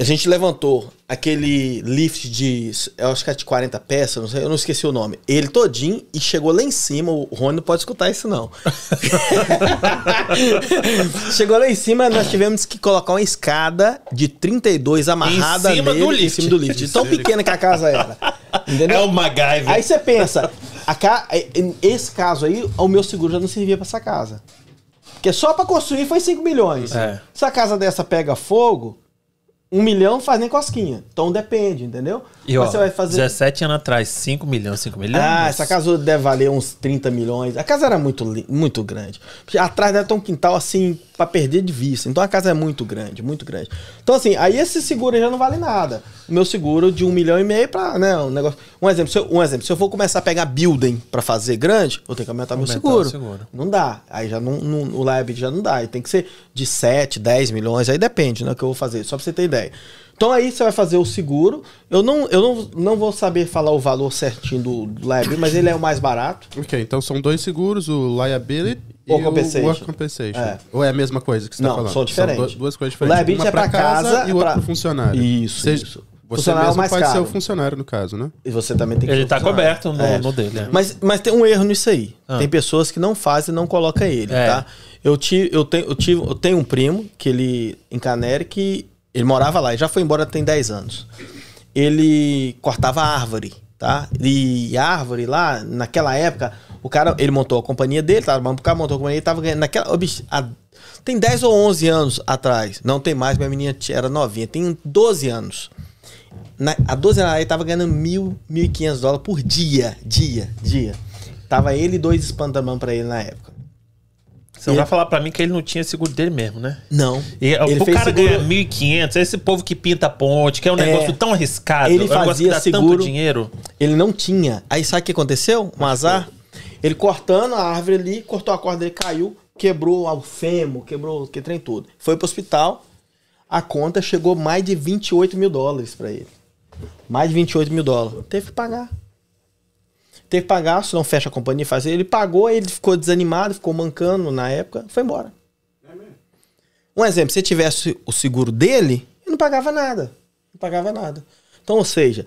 A gente levantou aquele lift de, eu acho que é de 40 peças, não sei, eu não esqueci o nome. Ele todinho e chegou lá em cima. O Rony não pode escutar isso, não. chegou lá em cima, nós tivemos que colocar uma escada de 32 amarrada Em cima nele, do em lift. cima do lift. Tão pequena que a casa era. Entendeu? É o MacGyver. Aí você pensa, ca... esse caso aí, o meu seguro já não servia pra essa casa. Porque só pra construir foi 5 milhões. É. Se a casa dessa pega fogo, um milhão não faz nem cosquinha. Então depende, entendeu? E ó, Mas você vai fazer. 17 anos atrás, 5 milhões, 5 milhões. Ah, essa casa deve valer uns 30 milhões. A casa era muito, muito grande. Atrás deve ter um quintal assim pra perder de vista. Então a casa é muito grande, muito grande. Então assim, aí esse seguro já não vale nada. O meu seguro de um milhão e meio pra, né, um negócio. Um exemplo, se eu, um exemplo, se eu for começar a pegar building pra fazer grande, eu tenho que aumentar, meu Aumentar seguro. o seguro. Não dá. Aí já não, não o liability já não dá. Aí tem que ser de 7, 10 milhões. Aí depende, né, que eu vou fazer. Só pra você ter ideia. Então aí você vai fazer o seguro. Eu não, eu não, não vou saber falar o valor certinho do, do liability, mas ele é o mais barato. Ok, então são dois seguros, o liability e compensation. o work compensation. É. Ou é a mesma coisa que você Não, tá falando? são diferentes. du- duas coisas O diferentes. liability Uma é pra casa, e o outro pro funcionário. Isso, Seja- isso. Você mesmo mais pode caro. ser o funcionário, no caso, né? E você também tem que Ele tá coberto no, é. no dele. É. Mas, mas tem um erro nisso aí. Ah. Tem pessoas que não fazem e não colocam ele, é. tá? Eu, tive, eu, tenho, eu, tive, eu tenho um primo, que ele, em Canere, que ele morava lá e já foi embora tem 10 anos. Ele cortava árvore, tá? E árvore lá, naquela época, o cara, ele montou a companhia dele, tava o cara montou a companhia, ele tava ganhando naquela... A, tem 10 ou 11 anos atrás, não tem mais, minha menina era novinha, tem 12 anos na, a 12 anos ele tava ganhando mil, mil e quinhentos dólares por dia. Dia, dia. Tava ele e dois espantamão pra ele na época. Você não vai falar pra mim que ele não tinha seguro dele mesmo, né? Não. E, ele o cara seguro... ganha 1.500, esse povo que pinta ponte, que é um é, negócio tão arriscado, ele é um fazia seguro, dinheiro. Ele não tinha. Aí sabe o que aconteceu? Um azar. Ele cortando a árvore ali, cortou a corda dele, caiu, quebrou o fêmur, quebrou que trem tudo. Foi pro hospital, a conta chegou mais de 28 mil dólares para ele. Mais de 28 mil dólares. Teve que pagar. Teve que pagar, se não fecha a companhia fazer. Ele pagou, ele ficou desanimado, ficou mancando na época, foi embora. É um exemplo, se tivesse o seguro dele, ele não pagava nada. Não pagava nada. Então, ou seja,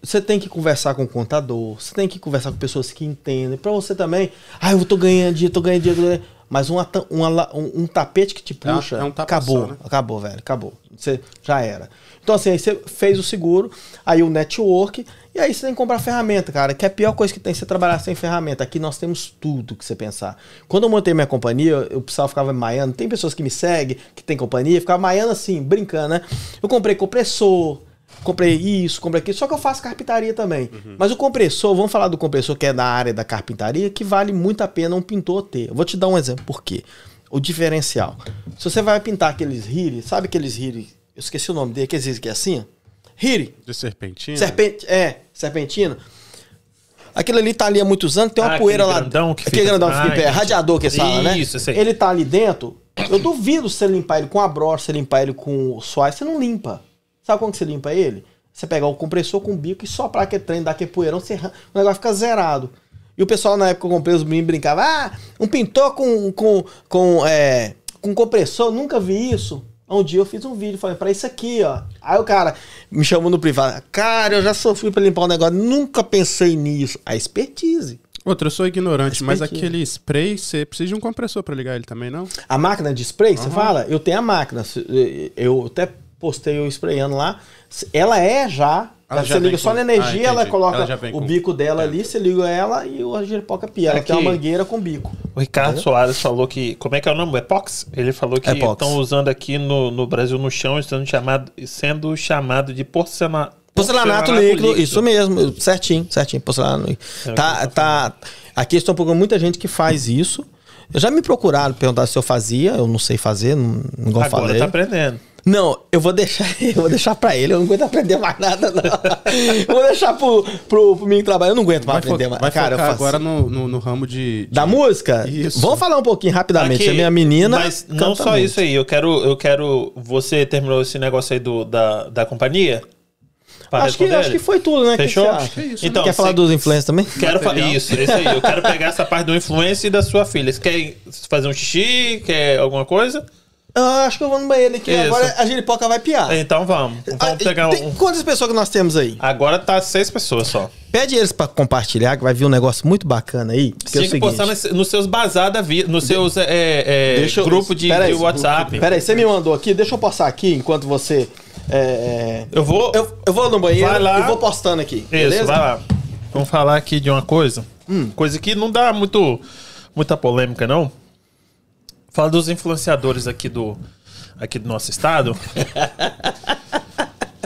você tem que conversar com o contador, você tem que conversar com pessoas que entendem. Para você também, ah, eu tô ganhando dinheiro, tô ganhando dinheiro. Mas uma, uma, um, um, tapete que te puxa, é, é um acabou, né? acabou, velho, acabou. Você já era. Então, assim, aí você fez o seguro, aí o network, e aí você tem que comprar ferramenta, cara, que é a pior coisa que tem você trabalhar sem ferramenta. Aqui nós temos tudo que você pensar. Quando eu montei minha companhia, o pessoal ficava maiando, tem pessoas que me seguem, que tem companhia, ficava maiando assim, brincando, né? Eu comprei compressor, comprei isso, comprei aquilo, só que eu faço carpintaria também. Uhum. Mas o compressor, vamos falar do compressor que é da área da carpintaria, que vale muito a pena um pintor ter. Eu vou te dar um exemplo, por quê? O diferencial. Se você vai pintar aqueles hiri, sabe aqueles hiri eu esqueci o nome dele, que existe que é assim? Hiri. De serpentina? Serpent, é, serpentina. Aquilo ali tá ali há muitos anos, tem uma ah, poeira lá. Grandão que aquele fica... grandão que fica em pé, radiador que fala, né? Isso, sei. Ele tá ali dentro. Eu duvido você limpar ele com a brocha, você limpar ele com o suave, você não limpa. Sabe como que você limpa ele? Você pegar o compressor com o bico e soprar aquele trem, dar aquele poeirão, você... o negócio fica zerado. E o pessoal na época que eu comprei os meninos brincava, ah, um pintor com, com, com, é, com compressor, nunca vi isso. Um dia eu fiz um vídeo, falei, pra isso aqui, ó. Aí o cara me chamou no privado. Cara, eu já sofri pra limpar o um negócio, nunca pensei nisso. A expertise. Outra, eu sou ignorante, mas aquele spray, você precisa de um compressor para ligar ele também, não? A máquina de spray, você fala? Eu tenho a máquina. Eu até postei eu sprayando lá. Ela é já ela você liga só na energia, ah, ela coloca ela o bico dela é. ali, você liga ela e o giripoca pia. Ela tem uma mangueira com bico. O Ricardo Entendeu? Soares falou que. Como é que é o nome? Epox? Ele falou que estão usando aqui no, no Brasil no chão, sendo chamado, sendo chamado de porcelana, Porcelanato, porcelanato líquido, líquido, isso mesmo, certinho, certinho, porcelanato é tá, tá, aqui estão procurando muita gente que faz isso. Eu já me procuraram perguntar se eu fazia, eu não sei fazer, não, não Agora falei. tá aprendendo. Não, eu vou deixar, eu vou deixar pra ele, eu não aguento aprender mais nada, não. eu vou deixar pro, pro, pro meu trabalho, eu não aguento mais vai aprender mais. Vai Cara, faço... agora no, no, no, ramo de, de, Da música? Isso. Vamos falar um pouquinho rapidamente. Aqui, a minha menina. Mas não só muito. isso aí, eu quero, eu quero. Você terminou esse negócio aí do, da, da companhia? Acho que, acho que foi tudo, né? Fechou? Que que é isso, então, Quer falar dos influencers também? Quero falar. Isso, isso aí. Eu quero pegar essa parte do influencer e da sua filha. Você quer fazer um xixi? Quer alguma coisa? Eu acho que eu vou no banheiro aqui. Isso. Agora a giripoca vai piar. Então vamos. Vamos ah, pegar tem, um... Quantas pessoas que nós temos aí? Agora tá seis pessoas só. Pede eles pra compartilhar, que vai vir um negócio muito bacana aí. Que Tinha é que postar nos seus bazar da vida, nos seus é, é, eu, grupo de, de WhatsApp. Peraí, você me mandou aqui, deixa eu passar aqui enquanto você. É, é, eu vou. Eu, eu, vou no banheiro vai lá. e vou postando aqui. Isso, beleza? vai lá. Vamos falar aqui de uma coisa. Hum. Coisa que não dá muito, muita polêmica, não. Fala dos influenciadores aqui do aqui do nosso estado.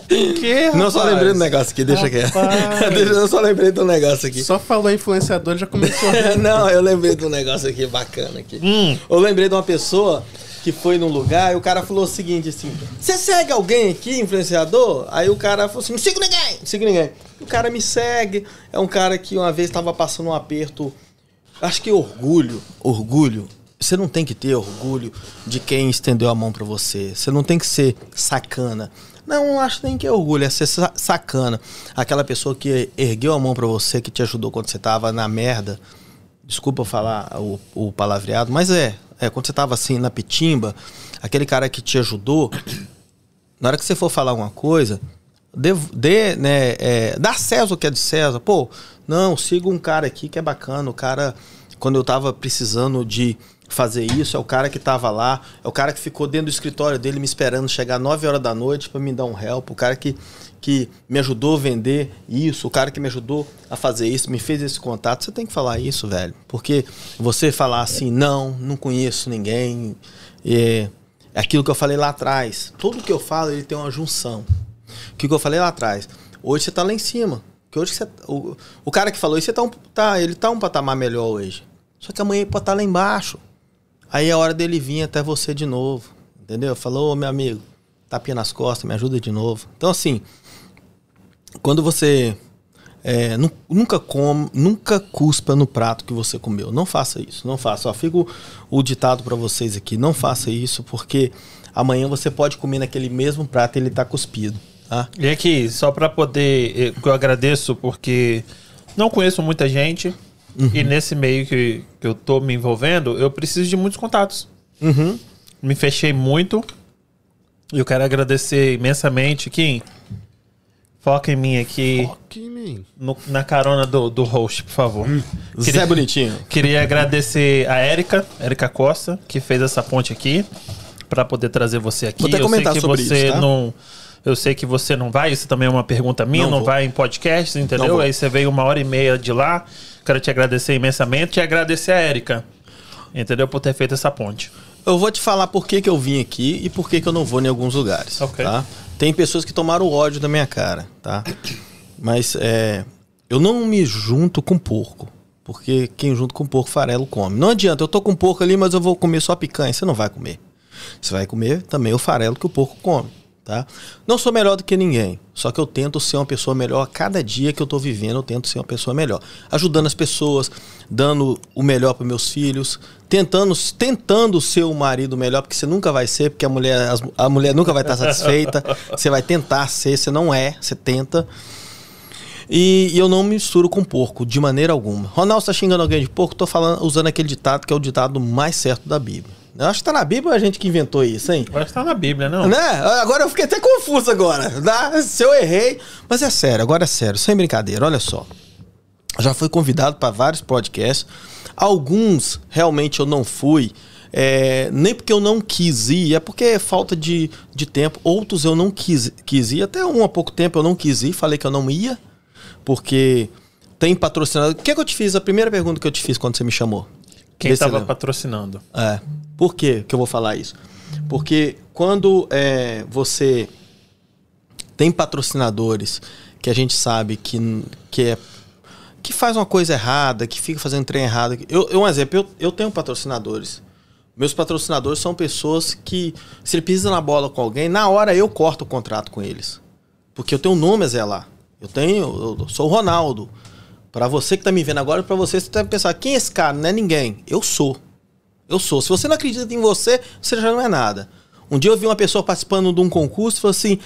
Que, não só lembrei do negócio aqui, deixa aqui. eu só lembrei do negócio aqui. Só falou influenciador já começou a Não, eu lembrei do negócio aqui bacana aqui. Hum. Eu lembrei de uma pessoa que foi num lugar e o cara falou o seguinte assim: Você segue alguém aqui, influenciador? Aí o cara falou assim: Não sigo ninguém, não sigo ninguém. O cara me segue. É um cara que uma vez estava passando um aperto. Acho que orgulho, orgulho você não tem que ter orgulho de quem estendeu a mão para você. Você não tem que ser sacana. Não, acho nem que é orgulho, é ser sacana. Aquela pessoa que ergueu a mão para você, que te ajudou quando você tava na merda. Desculpa falar o, o palavreado, mas é, é. Quando você tava assim na pitimba, aquele cara que te ajudou, na hora que você for falar alguma coisa, dê, dê né, é, dá César o que é de César. Pô, não, siga um cara aqui que é bacana. O cara, quando eu tava precisando de fazer isso, é o cara que tava lá, é o cara que ficou dentro do escritório dele me esperando chegar 9 horas da noite para me dar um help, o cara que, que me ajudou a vender isso, o cara que me ajudou a fazer isso, me fez esse contato. Você tem que falar isso, velho. Porque você falar assim, não, não conheço ninguém, é, é aquilo que eu falei lá atrás. Tudo que eu falo, ele tem uma junção. O que eu falei lá atrás. Hoje você tá lá em cima. Que hoje você, o, o cara que falou isso, você tá um, tá, ele tá um patamar melhor hoje. Só que amanhã ele pode estar tá lá embaixo. Aí é hora dele vir até você de novo. Entendeu? Falou, meu amigo, tapinha nas costas, me ajuda de novo. Então, assim, quando você é, nunca come, nunca cuspa no prato que você comeu. Não faça isso, não faça. Ó, fico o ditado para vocês aqui, não faça isso, porque amanhã você pode comer naquele mesmo prato e ele tá cuspido. Tá? E aqui, só para poder, eu agradeço porque não conheço muita gente, Uhum. E nesse meio que, que eu tô me envolvendo, eu preciso de muitos contatos. Uhum. Me fechei muito. E eu quero agradecer imensamente. Kim, foca em mim aqui. Foca em mim. No, na carona do, do host, por favor. Hum. Queria, Zé Bonitinho. Queria agradecer a Érica, Érica Costa, que fez essa ponte aqui, para poder trazer você aqui. Vou até comentar eu sei que sobre você isso, tá? não eu sei que você não vai, isso também é uma pergunta minha, não, não vai em podcast, entendeu? Aí você veio uma hora e meia de lá. Quero te agradecer imensamente e agradecer a Érica, entendeu? Por ter feito essa ponte. Eu vou te falar por que, que eu vim aqui e por que, que eu não vou em alguns lugares. Okay. Tá? Tem pessoas que tomaram ódio da minha cara, tá? Mas é, eu não me junto com porco. Porque quem junto com porco farelo come. Não adianta, eu tô com porco ali, mas eu vou comer só picanha. Você não vai comer. Você vai comer também o farelo que o porco come tá? Não sou melhor do que ninguém, só que eu tento ser uma pessoa melhor a cada dia que eu estou vivendo, eu tento ser uma pessoa melhor, ajudando as pessoas, dando o melhor para meus filhos, tentando, tentando ser o marido melhor, porque você nunca vai ser, porque a mulher, a mulher nunca vai estar satisfeita. você vai tentar ser, você não é, você tenta. E, e, eu não misturo com porco, de maneira alguma. Ronaldo está xingando alguém de porco, estou falando, usando aquele ditado que é o ditado mais certo da Bíblia. Eu acho que tá na Bíblia a gente que inventou isso, hein? Acho que tá na Bíblia, não? Né? Agora eu fiquei até confuso agora. Né? Se eu errei. Mas é sério, agora é sério, sem brincadeira, olha só. Já fui convidado para vários podcasts. Alguns realmente eu não fui. É, nem porque eu não quis ir, é porque é falta de, de tempo. Outros eu não quis, quis ir. Até um há pouco tempo eu não quis ir, falei que eu não ia, porque tem patrocinador. O que, é que eu te fiz? A primeira pergunta que eu te fiz quando você me chamou. Quem estava patrocinando? É. Por que que eu vou falar isso? Porque quando é, você tem patrocinadores que a gente sabe que, que, é, que faz uma coisa errada, que fica fazendo trem errado. Eu, eu um exemplo, eu, eu tenho patrocinadores. Meus patrocinadores são pessoas que, se ele pisa na bola com alguém, na hora eu corto o contrato com eles. Porque eu tenho um nome a zelar. Eu tenho, eu sou o Ronaldo. Para você que tá me vendo agora, para você, você deve pensar, quem é esse cara? Não é ninguém. Eu sou. Eu sou. Se você não acredita em você, você já não é nada. Um dia eu vi uma pessoa participando de um concurso e falou assim: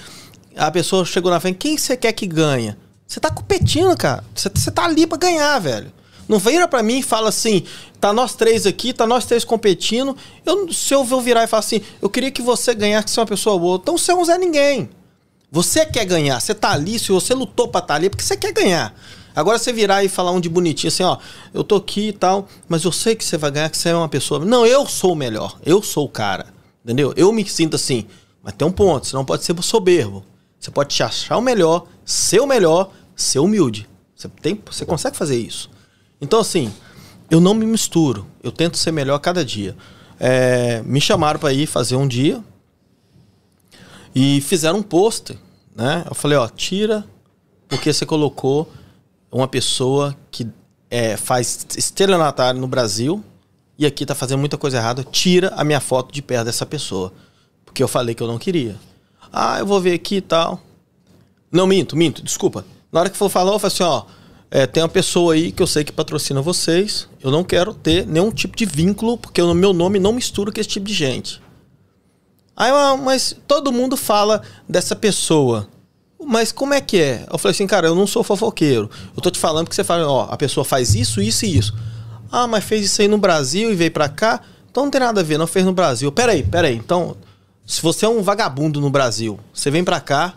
a pessoa chegou na frente, quem você quer que ganha? Você tá competindo, cara. Você, tá ali para ganhar, velho. Não vira para mim e fala assim, tá nós três aqui, tá nós três competindo. Eu, se eu vou virar e falar assim, eu queria que você ganhasse, que você é uma pessoa boa. Então você não é ninguém. Você quer ganhar, você tá ali, se você lutou pra estar tá ali, é porque você quer ganhar. Agora você virar e falar um de bonitinho assim, ó, eu tô aqui e tal, mas eu sei que você vai ganhar, que você é uma pessoa. Não, eu sou o melhor, eu sou o cara. Entendeu? Eu me sinto assim. Mas tem um ponto, você não pode ser soberbo. Você pode te achar o melhor, ser o melhor, ser humilde. Você, tem, você consegue fazer isso. Então, assim, eu não me misturo. Eu tento ser melhor cada dia. É, me chamaram para ir fazer um dia e fizeram um pôster, né? Eu falei, ó, tira porque você colocou uma pessoa que é, faz estelionatário no Brasil e aqui tá fazendo muita coisa errada, tira a minha foto de perto dessa pessoa. Porque eu falei que eu não queria. Ah, eu vou ver aqui e tal. Não, minto, minto, desculpa. Na hora que for falar, eu falo assim, ó, é, tem uma pessoa aí que eu sei que patrocina vocês. Eu não quero ter nenhum tipo de vínculo, porque o meu nome não mistura com esse tipo de gente. Aí, mas todo mundo fala dessa pessoa. Mas como é que é? Eu falei assim, cara, eu não sou fofoqueiro. Eu tô te falando que você fala, ó, a pessoa faz isso, isso e isso. Ah, mas fez isso aí no Brasil e veio pra cá? Então não tem nada a ver, não fez no Brasil. Peraí, peraí. Então, se você é um vagabundo no Brasil, você vem pra cá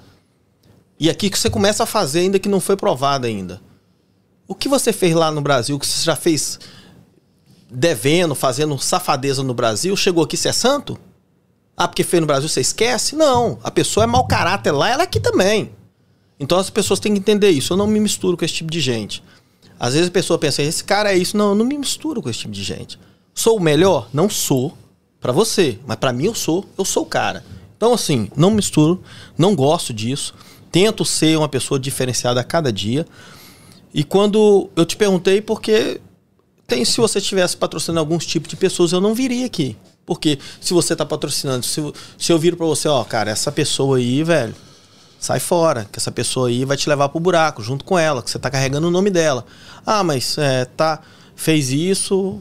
E aqui que você começa a fazer ainda que não foi provado ainda. O que você fez lá no Brasil, que você já fez devendo, fazendo safadeza no Brasil, chegou aqui você é santo? Ah, porque fez no Brasil você esquece? Não, a pessoa é mau caráter lá, ela é aqui também. Então as pessoas têm que entender isso. Eu não me misturo com esse tipo de gente. Às vezes a pessoa pensa, esse cara é isso. Não, eu não me misturo com esse tipo de gente. Sou o melhor? Não sou para você, mas para mim eu sou, eu sou o cara. Então assim, não misturo, não gosto disso. Tento ser uma pessoa diferenciada a cada dia. E quando eu te perguntei porque tem se você estivesse patrocinando alguns tipos de pessoas, eu não viria aqui. Porque se você tá patrocinando, se, se eu viro para você, ó, cara, essa pessoa aí, velho, sai fora, que essa pessoa aí vai te levar pro buraco junto com ela, que você tá carregando o nome dela. Ah, mas é, tá, fez isso,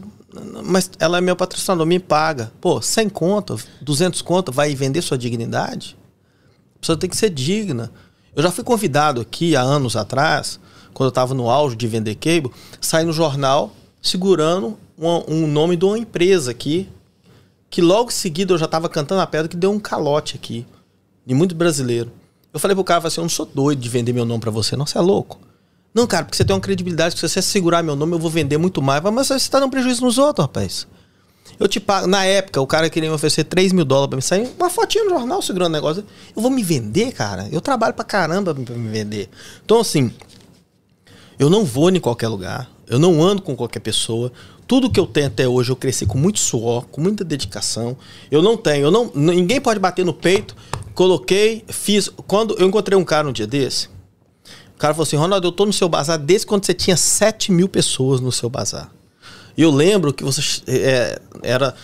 mas ela é meu patrocinador, me paga. Pô, 100 conto, 200 conto, vai vender sua dignidade? A pessoa tem que ser digna. Eu já fui convidado aqui há anos atrás, quando eu estava no auge de vender cable, sair no jornal segurando um, um nome de uma empresa aqui, que logo em seguida eu já estava cantando a pedra que deu um calote aqui, de muito brasileiro. Eu falei pro cara, assim, eu não sou doido de vender meu nome para você, não, você é louco. Não, cara, porque você tem uma credibilidade, se você segurar meu nome, eu vou vender muito mais. Mas você tá dando prejuízo nos outros, rapaz. Eu te pago. Na época, o cara queria me oferecer 3 mil dólares pra me sair. Uma fotinha no jornal segurando o negócio. Eu vou me vender, cara. Eu trabalho pra caramba pra me vender. Então, assim, eu não vou em qualquer lugar. Eu não ando com qualquer pessoa. Tudo que eu tenho até hoje eu cresci com muito suor, com muita dedicação. Eu não tenho, eu não, ninguém pode bater no peito. Coloquei, fiz. Quando eu encontrei um cara um dia desse, o cara falou assim: Ronaldo, eu tô no seu bazar desde quando você tinha 7 mil pessoas no seu bazar. E eu lembro que você é, era.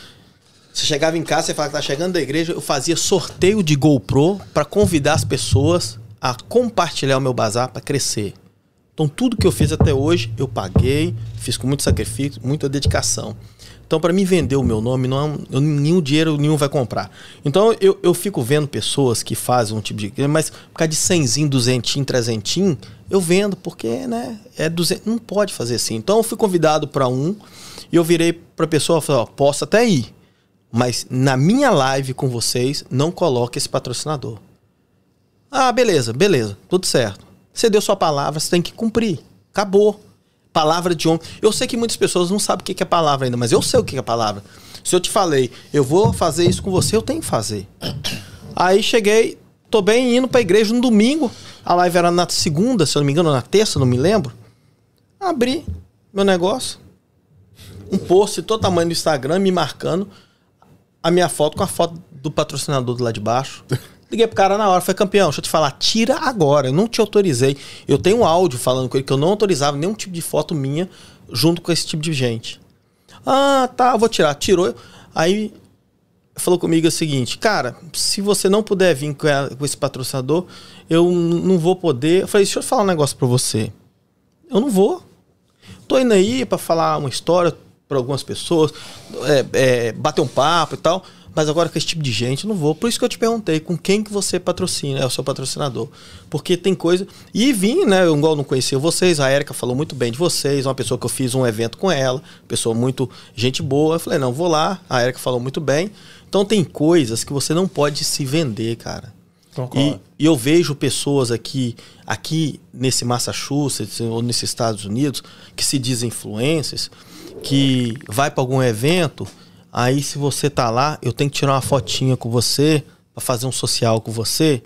Você chegava em casa, você falava que tá chegando da igreja, eu fazia sorteio de GoPro para convidar as pessoas a compartilhar o meu bazar para crescer. Então tudo que eu fiz até hoje, eu paguei, fiz com muito sacrifício, muita dedicação. Então, para mim vender o meu nome, não, é eu, nenhum dinheiro nenhum vai comprar. Então, eu, eu fico vendo pessoas que fazem um tipo de. Mas por causa de 100, 200, 300, eu vendo, porque, né? É 200, não pode fazer assim. Então, eu fui convidado para um e eu virei para a pessoa e falei: ó, posso até ir, mas na minha live com vocês, não coloque esse patrocinador. Ah, beleza, beleza, tudo certo. Você deu sua palavra, você tem que cumprir. Acabou. Palavra de homem. Eu sei que muitas pessoas não sabem o que é palavra ainda, mas eu sei o que é palavra. Se eu te falei, eu vou fazer isso com você, eu tenho que fazer. Aí cheguei, tô bem indo pra igreja no domingo. A live era na segunda, se eu não me engano, na terça, não me lembro. Abri meu negócio. Um post todo tamanho no Instagram me marcando a minha foto com a foto do patrocinador do lá de baixo. Liguei pro cara na hora, falei, campeão, deixa eu te falar, tira agora, eu não te autorizei. Eu tenho um áudio falando com ele que eu não autorizava nenhum tipo de foto minha junto com esse tipo de gente. Ah, tá, vou tirar. Tirou. Aí falou comigo o seguinte, cara, se você não puder vir com, com esse patrocinador, eu não vou poder. Eu falei, deixa eu falar um negócio pra você. Eu não vou. Tô indo aí pra falar uma história para algumas pessoas, é, é, bater um papo e tal. Mas agora com esse tipo de gente, não vou. Por isso que eu te perguntei com quem que você patrocina, é o seu patrocinador. Porque tem coisa. E vim, né? Eu igual não conhecia vocês, a Erika falou muito bem de vocês, uma pessoa que eu fiz um evento com ela, pessoa muito gente boa. Eu falei, não, vou lá, a Erika falou muito bem. Então tem coisas que você não pode se vender, cara. E, e, eu vejo pessoas aqui, aqui nesse Massachusetts ou nesses Estados Unidos, que se dizem influencers, que vai para algum evento Aí, se você tá lá, eu tenho que tirar uma fotinha com você, para fazer um social com você,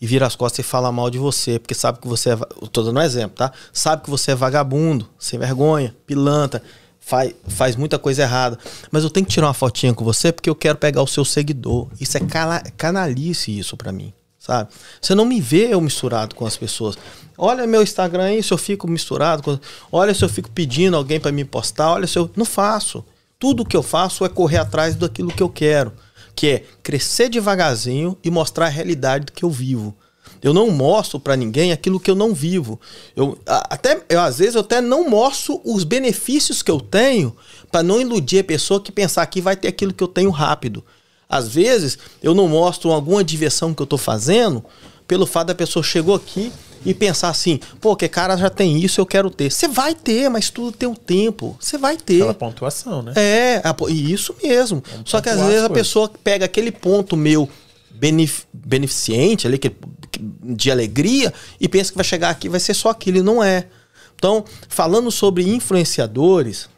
e vira as costas e fala mal de você, porque sabe que você é. Tô dando um exemplo, tá? Sabe que você é vagabundo, sem vergonha, pilantra, faz, faz muita coisa errada. Mas eu tenho que tirar uma fotinha com você porque eu quero pegar o seu seguidor. Isso é cana canalice, isso para mim, sabe? Você não me vê eu misturado com as pessoas. Olha meu Instagram aí, se eu fico misturado. Com... Olha se eu fico pedindo alguém para me postar. Olha se eu. Não faço. Tudo que eu faço é correr atrás daquilo que eu quero, que é crescer devagarzinho e mostrar a realidade do que eu vivo. Eu não mostro para ninguém aquilo que eu não vivo. Eu até eu, às vezes eu até não mostro os benefícios que eu tenho para não iludir a pessoa que pensar que vai ter aquilo que eu tenho rápido. Às vezes eu não mostro alguma diversão que eu estou fazendo pelo fato da pessoa chegou aqui e pensar assim, pô, que cara já tem isso, eu quero ter. Você vai ter, mas tudo tem um tempo. Você vai ter. Aquela pontuação, né? É, isso mesmo. Vamos Só que às vezes a pessoa pega aquele ponto meu benef beneficente ali, que, de alegria e pensa que vai chegar aqui vai ser só aquilo e não é. Então, falando sobre influenciadores,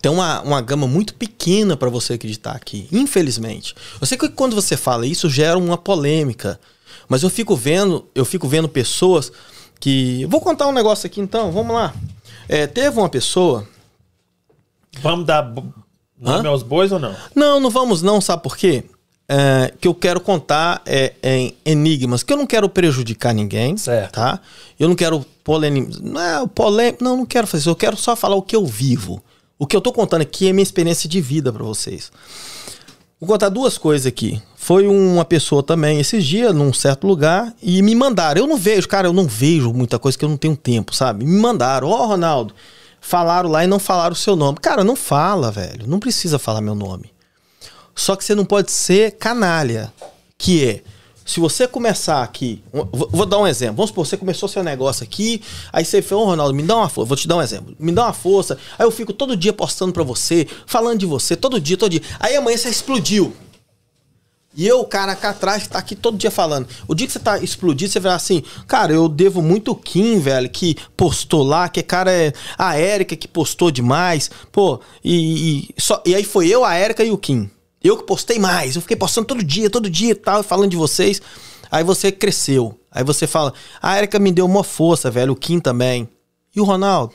tem uma, uma gama muito pequena para você acreditar aqui, infelizmente. Eu sei que quando você fala isso gera uma polêmica, mas eu fico vendo, eu fico vendo pessoas que. Vou contar um negócio aqui então, vamos lá. É, teve uma pessoa. Vamos dar nome Hã? aos bois ou não? Não, não vamos não, sabe por quê? É, que eu quero contar é, em enigmas, que eu não quero prejudicar ninguém, certo. tá? Eu não quero polemizar, não, é, polem... não, não quero fazer isso, eu quero só falar o que eu vivo. O que eu tô contando aqui é minha experiência de vida para vocês. Vou contar duas coisas aqui. Foi uma pessoa também esses dias, num certo lugar, e me mandaram. Eu não vejo, cara, eu não vejo muita coisa que eu não tenho tempo, sabe? Me mandaram, ó, oh, Ronaldo, falaram lá e não falaram o seu nome. Cara, não fala, velho. Não precisa falar meu nome. Só que você não pode ser canalha. Que é, se você começar aqui, vou, dar um exemplo. Vamos supor, você começou seu negócio aqui, aí você falou, oh, Ronaldo, me dá uma força. Vou te dar um exemplo. Me dá uma força. Aí eu fico todo dia postando pra você, falando de você, todo dia, todo dia. Aí amanhã você explodiu. E eu, cara, cá atrás, tá aqui todo dia falando. O dia que você tá explodindo, você vai assim, cara, eu devo muito o Kim, velho, que postou lá, que cara é a Érica que postou demais. Pô, e, e, só, e aí foi eu, a Érica e o Kim. Eu que postei mais, eu fiquei postando todo dia, todo dia e tal, falando de vocês. Aí você cresceu. Aí você fala, a Erika me deu uma força, velho, o Kim também. E o Ronaldo?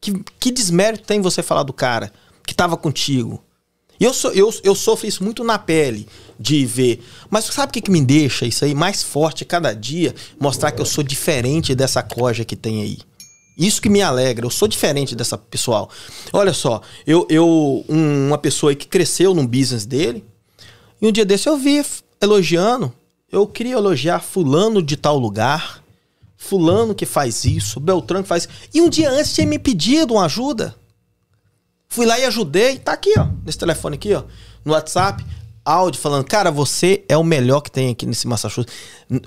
Que, que desmérito tem você falar do cara que tava contigo? Eu, sou, eu, eu sofro isso muito na pele de ver. Mas sabe o que, que me deixa isso aí mais forte cada dia? Mostrar que eu sou diferente dessa coja que tem aí. Isso que me alegra. Eu sou diferente dessa pessoal. Olha só, eu, eu um, uma pessoa que cresceu no business dele, e um dia desse eu vi elogiando. Eu queria elogiar fulano de tal lugar, fulano que faz isso, Beltrano que faz. E um dia antes tinha me pedido uma ajuda. Fui lá e ajudei. Tá aqui, ó, nesse telefone aqui, ó, no WhatsApp áudio falando, cara, você é o melhor que tem aqui nesse Massachusetts.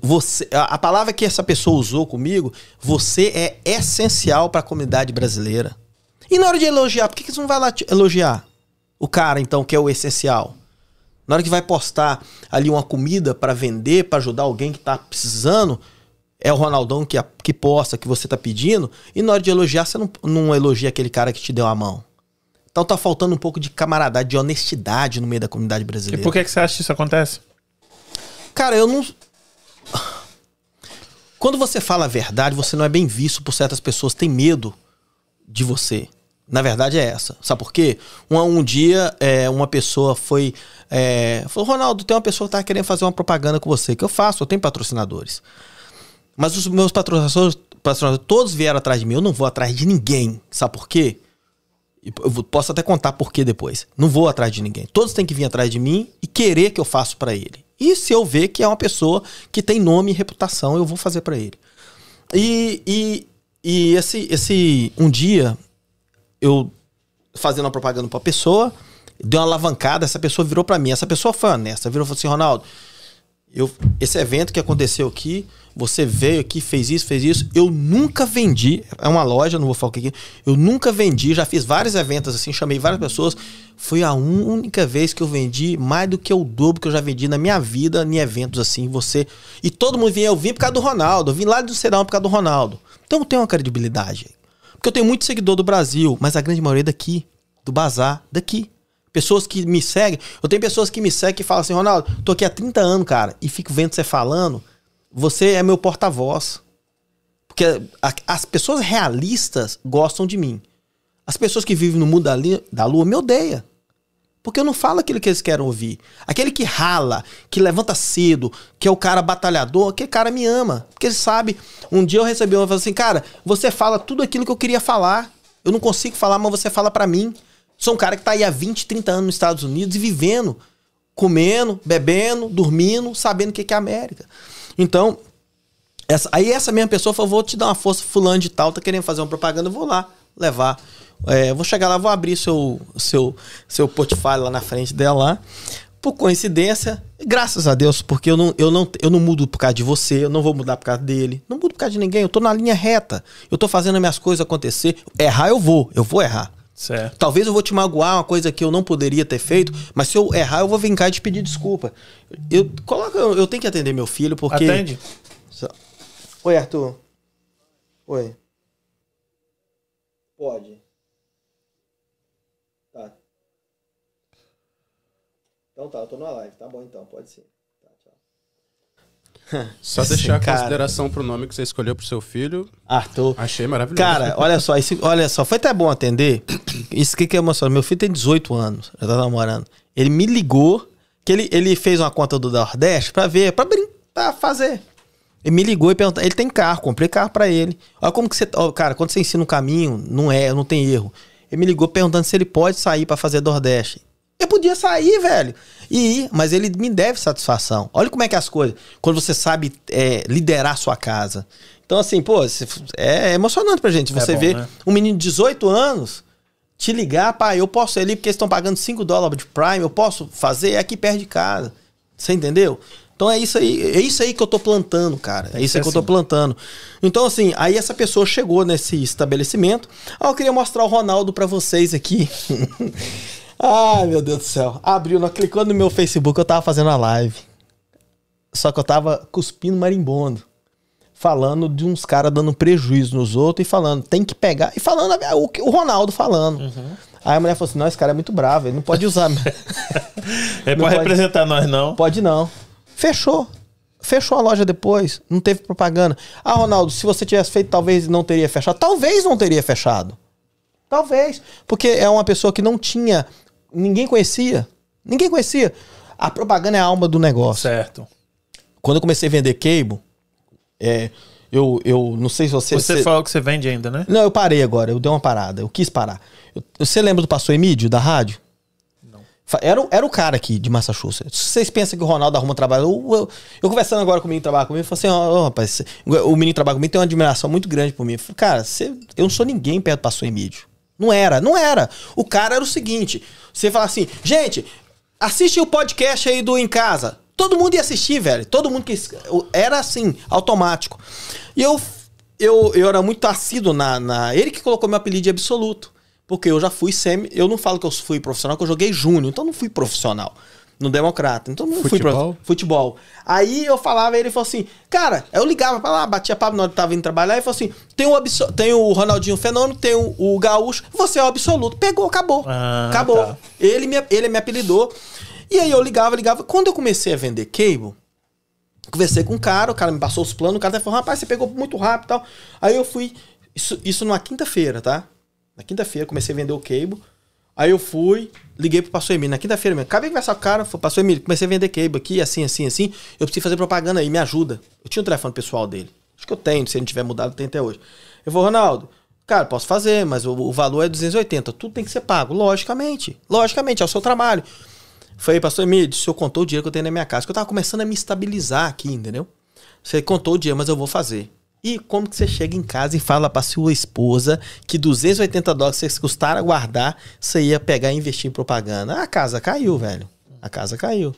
Você, a, a palavra que essa pessoa usou comigo, você é essencial para a comunidade brasileira. E na hora de elogiar, por que, que você não vai lá elogiar o cara, então, que é o essencial? Na hora que vai postar ali uma comida para vender, para ajudar alguém que tá precisando, é o Ronaldão que, que posta, que você tá pedindo, e na hora de elogiar, você não, não elogia aquele cara que te deu a mão. Então tá faltando um pouco de camaradagem, de honestidade no meio da comunidade brasileira. E por que, que você acha que isso acontece? Cara, eu não. Quando você fala a verdade, você não é bem visto por certas pessoas, tem medo de você. Na verdade é essa. Sabe por quê? Um, um dia, é, uma pessoa foi. É, falou: Ronaldo, tem uma pessoa que tá querendo fazer uma propaganda com você. Que eu faço, eu tenho patrocinadores. Mas os meus patrocinadores, patrocinadores todos vieram atrás de mim. Eu não vou atrás de ninguém. Sabe por quê? Eu posso até contar por que depois. Não vou atrás de ninguém. Todos têm que vir atrás de mim e querer que eu faça para ele. E se eu ver que é uma pessoa que tem nome e reputação, eu vou fazer para ele. E, e, e esse, esse um dia eu fazendo uma propaganda para pessoa, deu uma alavancada, essa pessoa virou para mim. Essa pessoa foi honesta, virou e falou assim: "Ronaldo, eu, esse evento que aconteceu aqui, você veio aqui, fez isso, fez isso. Eu nunca vendi. É uma loja, não vou falar o que é. Eu nunca vendi, já fiz vários eventos assim, chamei várias pessoas. Foi a única vez que eu vendi mais do que o dobro que eu já vendi na minha vida em eventos assim. Você. E todo mundo vinha, eu vim por causa do Ronaldo, eu vim lá do Serão por causa do Ronaldo. Então eu tenho uma credibilidade. Porque eu tenho muito seguidor do Brasil, mas a grande maioria é daqui, do bazar, daqui. Pessoas que me seguem. Eu tenho pessoas que me seguem e falam assim, Ronaldo, tô aqui há 30 anos, cara, e fico vendo você falando. Você é meu porta-voz. Porque a, as pessoas realistas gostam de mim. As pessoas que vivem no mundo da, da lua me odeiam. Porque eu não falo aquilo que eles querem ouvir. Aquele que rala, que levanta cedo, que é o cara batalhador, aquele cara me ama. Porque ele sabe. Um dia eu recebi uma falou assim, cara, você fala tudo aquilo que eu queria falar. Eu não consigo falar, mas você fala para mim. Sou um cara que tá aí há 20, 30 anos nos Estados Unidos e vivendo, comendo, bebendo, dormindo, sabendo o que é América. Então, essa, aí essa mesma pessoa falou: vou te dar uma força, fulano de tal, tá querendo fazer uma propaganda, eu vou lá levar. É, vou chegar lá, vou abrir seu, seu, seu portfólio lá na frente dela lá. Por coincidência, graças a Deus, porque eu não, eu, não, eu não mudo por causa de você, eu não vou mudar por causa dele, não mudo por causa de ninguém, eu tô na linha reta, eu tô fazendo as minhas coisas acontecer. Errar eu vou, eu vou errar. Certo. Talvez eu vou te magoar, uma coisa que eu não poderia ter feito, mas se eu errar, eu vou vir cá e te pedir desculpa. Eu, coloca, eu tenho que atender meu filho, porque. Atende. Oi, Arthur. Oi. Pode. Tá. Então tá, eu tô na live. Tá bom então, pode ser. Só deixar a cara. consideração pro nome que você escolheu pro seu filho. Arthur. Achei maravilhoso. Cara, olha só, esse, olha só, foi até bom atender. Isso que, que é emocionante. Meu filho tem 18 anos, já tá namorando. Ele me ligou, que ele, ele fez uma conta do Nordeste pra ver, pra, pra fazer. Ele me ligou e perguntou. Ele tem carro, comprei carro para ele. Olha como que você. Ó, cara, quando você ensina um caminho, não é, não tem erro. Ele me ligou perguntando se ele pode sair para fazer Nordeste. Eu podia sair, velho. E ir, mas ele me deve satisfação. Olha como é que é as coisas. Quando você sabe é, liderar sua casa. Então, assim, pô, é emocionante pra gente. Você é bom, ver né? um menino de 18 anos te ligar, pai, eu posso ir ali porque eles estão pagando 5 dólares de Prime, eu posso fazer é aqui perto de casa. Você entendeu? Então é isso aí, é isso aí que eu tô plantando, cara. É isso aí que eu tô plantando. Então, assim, aí essa pessoa chegou nesse estabelecimento. Ah, eu queria mostrar o Ronaldo para vocês aqui. Ai, meu Deus do céu. Abriu, não clicou no meu Facebook, eu tava fazendo a live. Só que eu tava cuspindo marimbondo. Falando de uns caras dando prejuízo nos outros e falando, tem que pegar. E falando, o, o Ronaldo falando. Uhum. Aí a mulher falou assim: não, esse cara é muito bravo, ele não pode usar. ele não pode representar nós, não? Pode não. Fechou. Fechou a loja depois, não teve propaganda. Ah, Ronaldo, se você tivesse feito, talvez não teria fechado. Talvez não teria fechado. Talvez. Porque é uma pessoa que não tinha ninguém conhecia. Ninguém conhecia. A propaganda é a alma do negócio. Certo. Quando eu comecei a vender cable, é, eu, eu não sei se você. Você, falou que você vende ainda, né? Não, eu parei agora. Eu dei uma parada. Eu quis parar. Eu, você lembra do Pastor Emílio, da rádio? Não. Era, era o cara aqui de Massachusetts. Vocês pensam que o Ronaldo arruma trabalho? Eu, eu, eu conversando agora com o menino que trabalha comigo, eu falei assim: oh, rapaz, o menino que trabalha comigo tem uma admiração muito grande por mim. Eu falei, cara, você, eu não sou ninguém perto do Pastor Emílio. Não era, não era. O cara era o seguinte: você fala assim, gente, assiste o podcast aí do Em Casa. Todo mundo ia assistir, velho. Todo mundo que. Era assim, automático. E eu, eu, eu era muito assíduo na, na. Ele que colocou meu apelido de absoluto. Porque eu já fui semi. Eu não falo que eu fui profissional, que eu joguei júnior, então não fui profissional no Democrata. Então não futebol? fui pra futebol. Aí eu falava, ele falou assim, cara, eu ligava pra lá, batia papo na hora que tava indo trabalhar e falou assim: tem o, tem o Ronaldinho Fenômeno, tem o, o Gaúcho, você é o absoluto. Pegou, acabou. Ah, acabou. Tá. Ele, me, ele me apelidou. E aí eu ligava, ligava. Quando eu comecei a vender cable, conversei com um cara, o cara me passou os planos, o cara até falou, rapaz, você pegou muito rápido e tal. Aí eu fui. Isso, isso numa quinta-feira, tá? Na quinta-feira comecei a vender o cable. Aí eu fui, liguei pro pastor Emílio na quinta-feira mesmo. Acabei de conversar com o cara, falei, pastor Emílio, comecei a vender cable aqui, assim, assim, assim. Eu preciso fazer propaganda aí, me ajuda. Eu tinha o um telefone pessoal dele. Acho que eu tenho, se ele não tiver mudado, tem até hoje. Eu falei, Ronaldo, cara, posso fazer, mas o, o, valor é 280. Tudo tem que ser pago, logicamente. Logicamente, é o seu trabalho. Falei, pastor Emílio, o senhor contou o dinheiro que eu tenho na minha casa, que eu tava começando a me estabilizar aqui, entendeu? Você contou o dinheiro, mas eu vou fazer. E como que você chega em casa e fala para sua esposa que 280 dólares que você custar a guardar, você ia pegar e investir em propaganda? A casa caiu, velho. A casa caiu.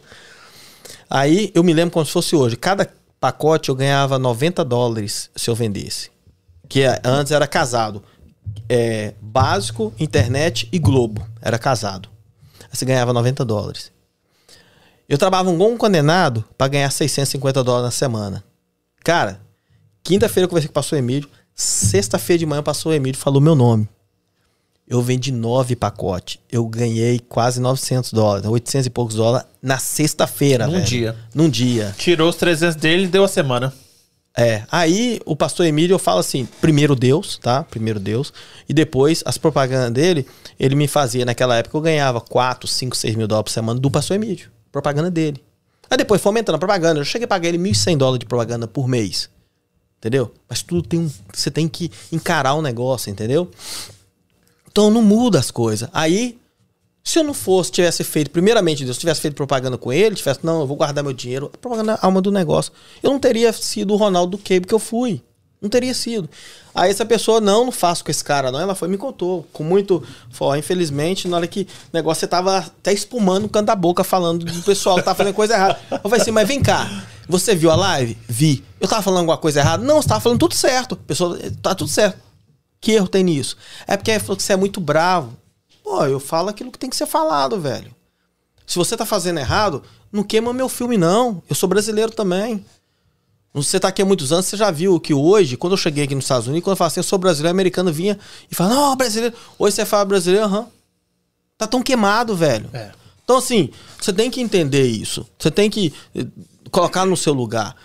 Aí eu me lembro como se fosse hoje. Cada pacote eu ganhava 90 dólares se eu vendesse. Que é, antes era casado. É, básico, internet e Globo. Era casado. Aí você ganhava 90 dólares. Eu trabalhava um bom condenado para ganhar 650 dólares na semana. Cara, Quinta-feira eu conversei com o pastor Emílio. Sexta-feira de manhã o Emílio falou meu nome. Eu vendi nove pacotes. Eu ganhei quase 900 dólares, 800 e poucos dólares na sexta-feira, Num velho. dia. Num dia. Tirou os 300 dele e deu a semana. É. Aí o pastor Emílio eu falo assim: primeiro Deus, tá? Primeiro Deus. E depois as propagandas dele, ele me fazia. Naquela época eu ganhava 4, 5, 6 mil dólares por semana do pastor Emílio. Propaganda dele. Aí depois foi aumentando a propaganda. Eu cheguei a pagar ele 1.100 dólares de propaganda por mês. Entendeu? Mas tudo tem um. Você tem que encarar o negócio, entendeu? Então não muda as coisas. Aí, se eu não fosse, tivesse feito, primeiramente, Deus tivesse feito propaganda com ele, tivesse, não, eu vou guardar meu dinheiro, propaganda é a alma do negócio. Eu não teria sido o Ronaldo do Cable que eu fui. Não teria sido. Aí essa pessoa, não, não faço com esse cara, não. Ela foi me contou. Com muito. Falou, infelizmente, na hora que o negócio você tava até espumando no canto da boca, falando do pessoal que tava fazendo coisa errada. Eu falei assim, mas vem cá. Você viu a live? Vi. Eu tava falando alguma coisa errada? Não, você tava falando tudo certo. A pessoa, tá tudo certo. Que erro tem nisso? É porque falou que você é muito bravo. Pô, eu falo aquilo que tem que ser falado, velho. Se você tá fazendo errado, não queima meu filme, não. Eu sou brasileiro também. Você tá aqui há muitos anos, você já viu que hoje, quando eu cheguei aqui nos Estados Unidos, quando eu falo assim, eu sou brasileiro, americano vinha e fala, não, brasileiro. Hoje você fala brasileiro, aham. Uhum. Tá tão queimado, velho. É. Então, assim, você tem que entender isso. Você tem que colocar no seu lugar.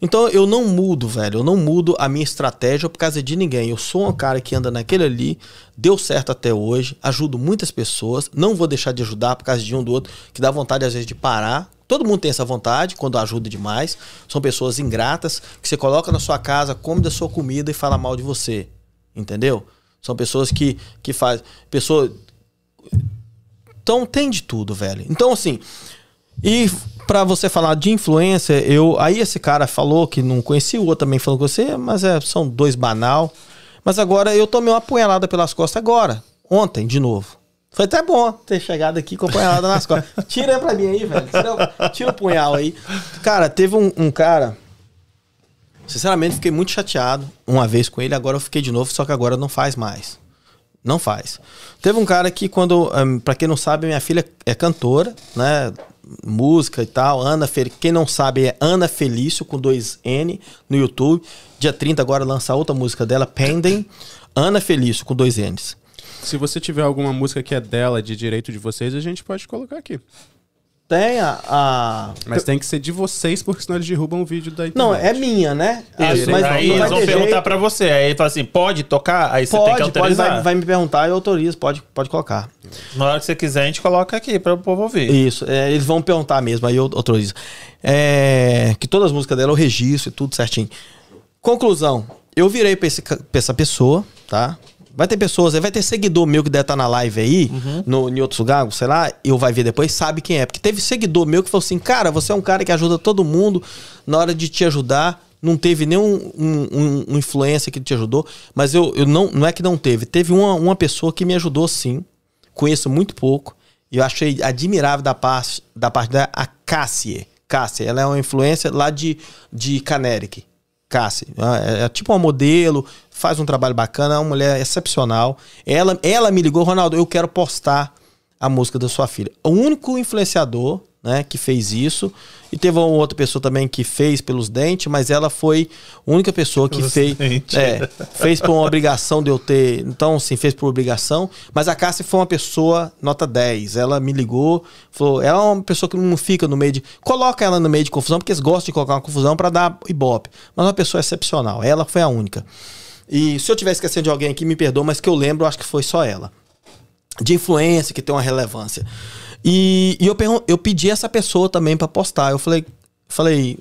Então eu não mudo, velho. Eu não mudo a minha estratégia por causa de ninguém. Eu sou um cara que anda naquele ali, deu certo até hoje, ajudo muitas pessoas, não vou deixar de ajudar por causa de um do outro, que dá vontade às vezes de parar. Todo mundo tem essa vontade quando ajuda demais. São pessoas ingratas que você coloca na sua casa, come da sua comida e fala mal de você. Entendeu? São pessoas que, que fazem. Pessoa. Então tem de tudo, velho. Então, assim. E para você falar de influência, eu aí esse cara falou que não conhecia, o outro também falou com você, mas é, são dois banal. Mas agora eu tomei uma punhalada pelas costas agora, ontem, de novo. Foi até bom ter chegado aqui com a punhalada nas costas. Tira pra mim aí, velho. Tira, tira, o punhal aí. Cara, teve um, um cara. Sinceramente, fiquei muito chateado uma vez com ele, agora eu fiquei de novo, só que agora não faz mais. Não faz. Teve um cara que, quando. Um, para quem não sabe, minha filha é cantora, né? Música e tal. Ana Fel... Quem não sabe é Ana Felício, com dois N, no YouTube. Dia 30 agora lança outra música dela, Pendem. Ana Felício, com dois N's. Se você tiver alguma música que é dela, de direito de vocês, a gente pode colocar aqui. Tem a, a, Mas tem que ser de vocês, porque senão eles derrubam o vídeo da internet. Não, é minha, né? Isso, mas aí eles vão perguntar jeito. pra você. Aí ele fala assim, pode tocar? Aí você pode, tem que autorizar. Pode, vai, vai me perguntar, eu autorizo, pode, pode colocar. Na hora que você quiser, a gente coloca aqui para o povo ouvir. Isso, é, eles vão perguntar mesmo, aí eu autorizo. É, que todas as músicas dela eu registro e tudo certinho. Conclusão, eu virei pra, esse, pra essa pessoa, tá? Vai ter pessoas, vai ter seguidor meu que deve estar tá na live aí, uhum. no, em outros lugares, sei lá, eu vai ver depois, sabe quem é. Porque teve seguidor meu que falou assim, cara, você é um cara que ajuda todo mundo na hora de te ajudar. Não teve nenhum um, um, um influência que te ajudou, mas eu, eu não, não é que não teve. Teve uma, uma pessoa que me ajudou sim. Conheço muito pouco. E eu achei admirável da parte da parte da a Cassie. Cassie, ela é uma influência lá de, de Caneric. Cassie. É, é, tipo uma modelo, faz um trabalho bacana, é uma mulher excepcional. Ela, ela me ligou, Ronaldo, eu quero postar a música da sua filha. O único influenciador né, que fez isso. E teve uma outra pessoa também que fez pelos dentes, mas ela foi a única pessoa que fez. É, fez por uma obrigação de eu ter. Então, sim, fez por obrigação. Mas a Cássia foi uma pessoa nota 10. Ela me ligou, falou. Ela é uma pessoa que não fica no meio de. Coloca ela no meio de confusão, porque eles gostam de colocar uma confusão para dar ibope. Mas uma pessoa excepcional. Ela foi a única. E se eu tiver esquecendo de alguém aqui, me perdoa, mas que eu lembro, acho que foi só ela. De influência, que tem uma relevância. E, e eu, eu pedi essa pessoa também para postar. Eu falei, falei,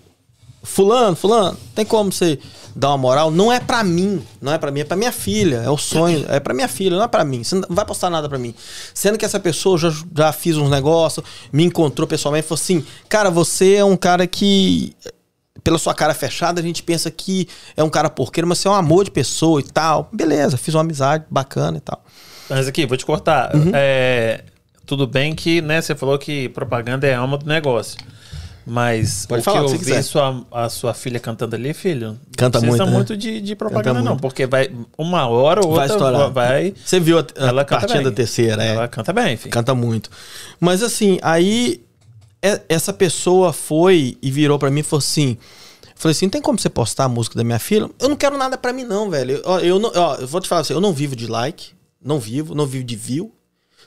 fulano, fulano, tem como você dar uma moral? Não é para mim, não é para mim, é para minha filha, é o sonho, é para minha filha, não é para mim. Você não vai postar nada para mim. Sendo que essa pessoa já, já fiz uns negócios, me encontrou pessoalmente falou assim: "Cara, você é um cara que pela sua cara fechada, a gente pensa que é um cara porqueiro, mas você é um amor de pessoa e tal. Beleza, fiz uma amizade bacana e tal. Mas aqui, vou te cortar. Uhum. É, tudo bem que, né, você falou que propaganda é a alma do negócio. Mas Pode o falar, que eu vi sua, a sua filha cantando ali, filho, Canta não precisa muito, né? muito de, de propaganda, Canta não. Muito. Porque vai uma hora ou outra vai estourar. Vai, Você viu a, a partida da terceira, é? Ela canta bem, filho. Canta muito. Mas assim, aí é, essa pessoa foi e virou para mim e falou assim: Falei assim, tem como você postar a música da minha filha? Eu não quero nada para mim, não, velho. Eu, eu, não, ó, eu vou te falar assim, eu não vivo de like, não vivo, não vivo de view.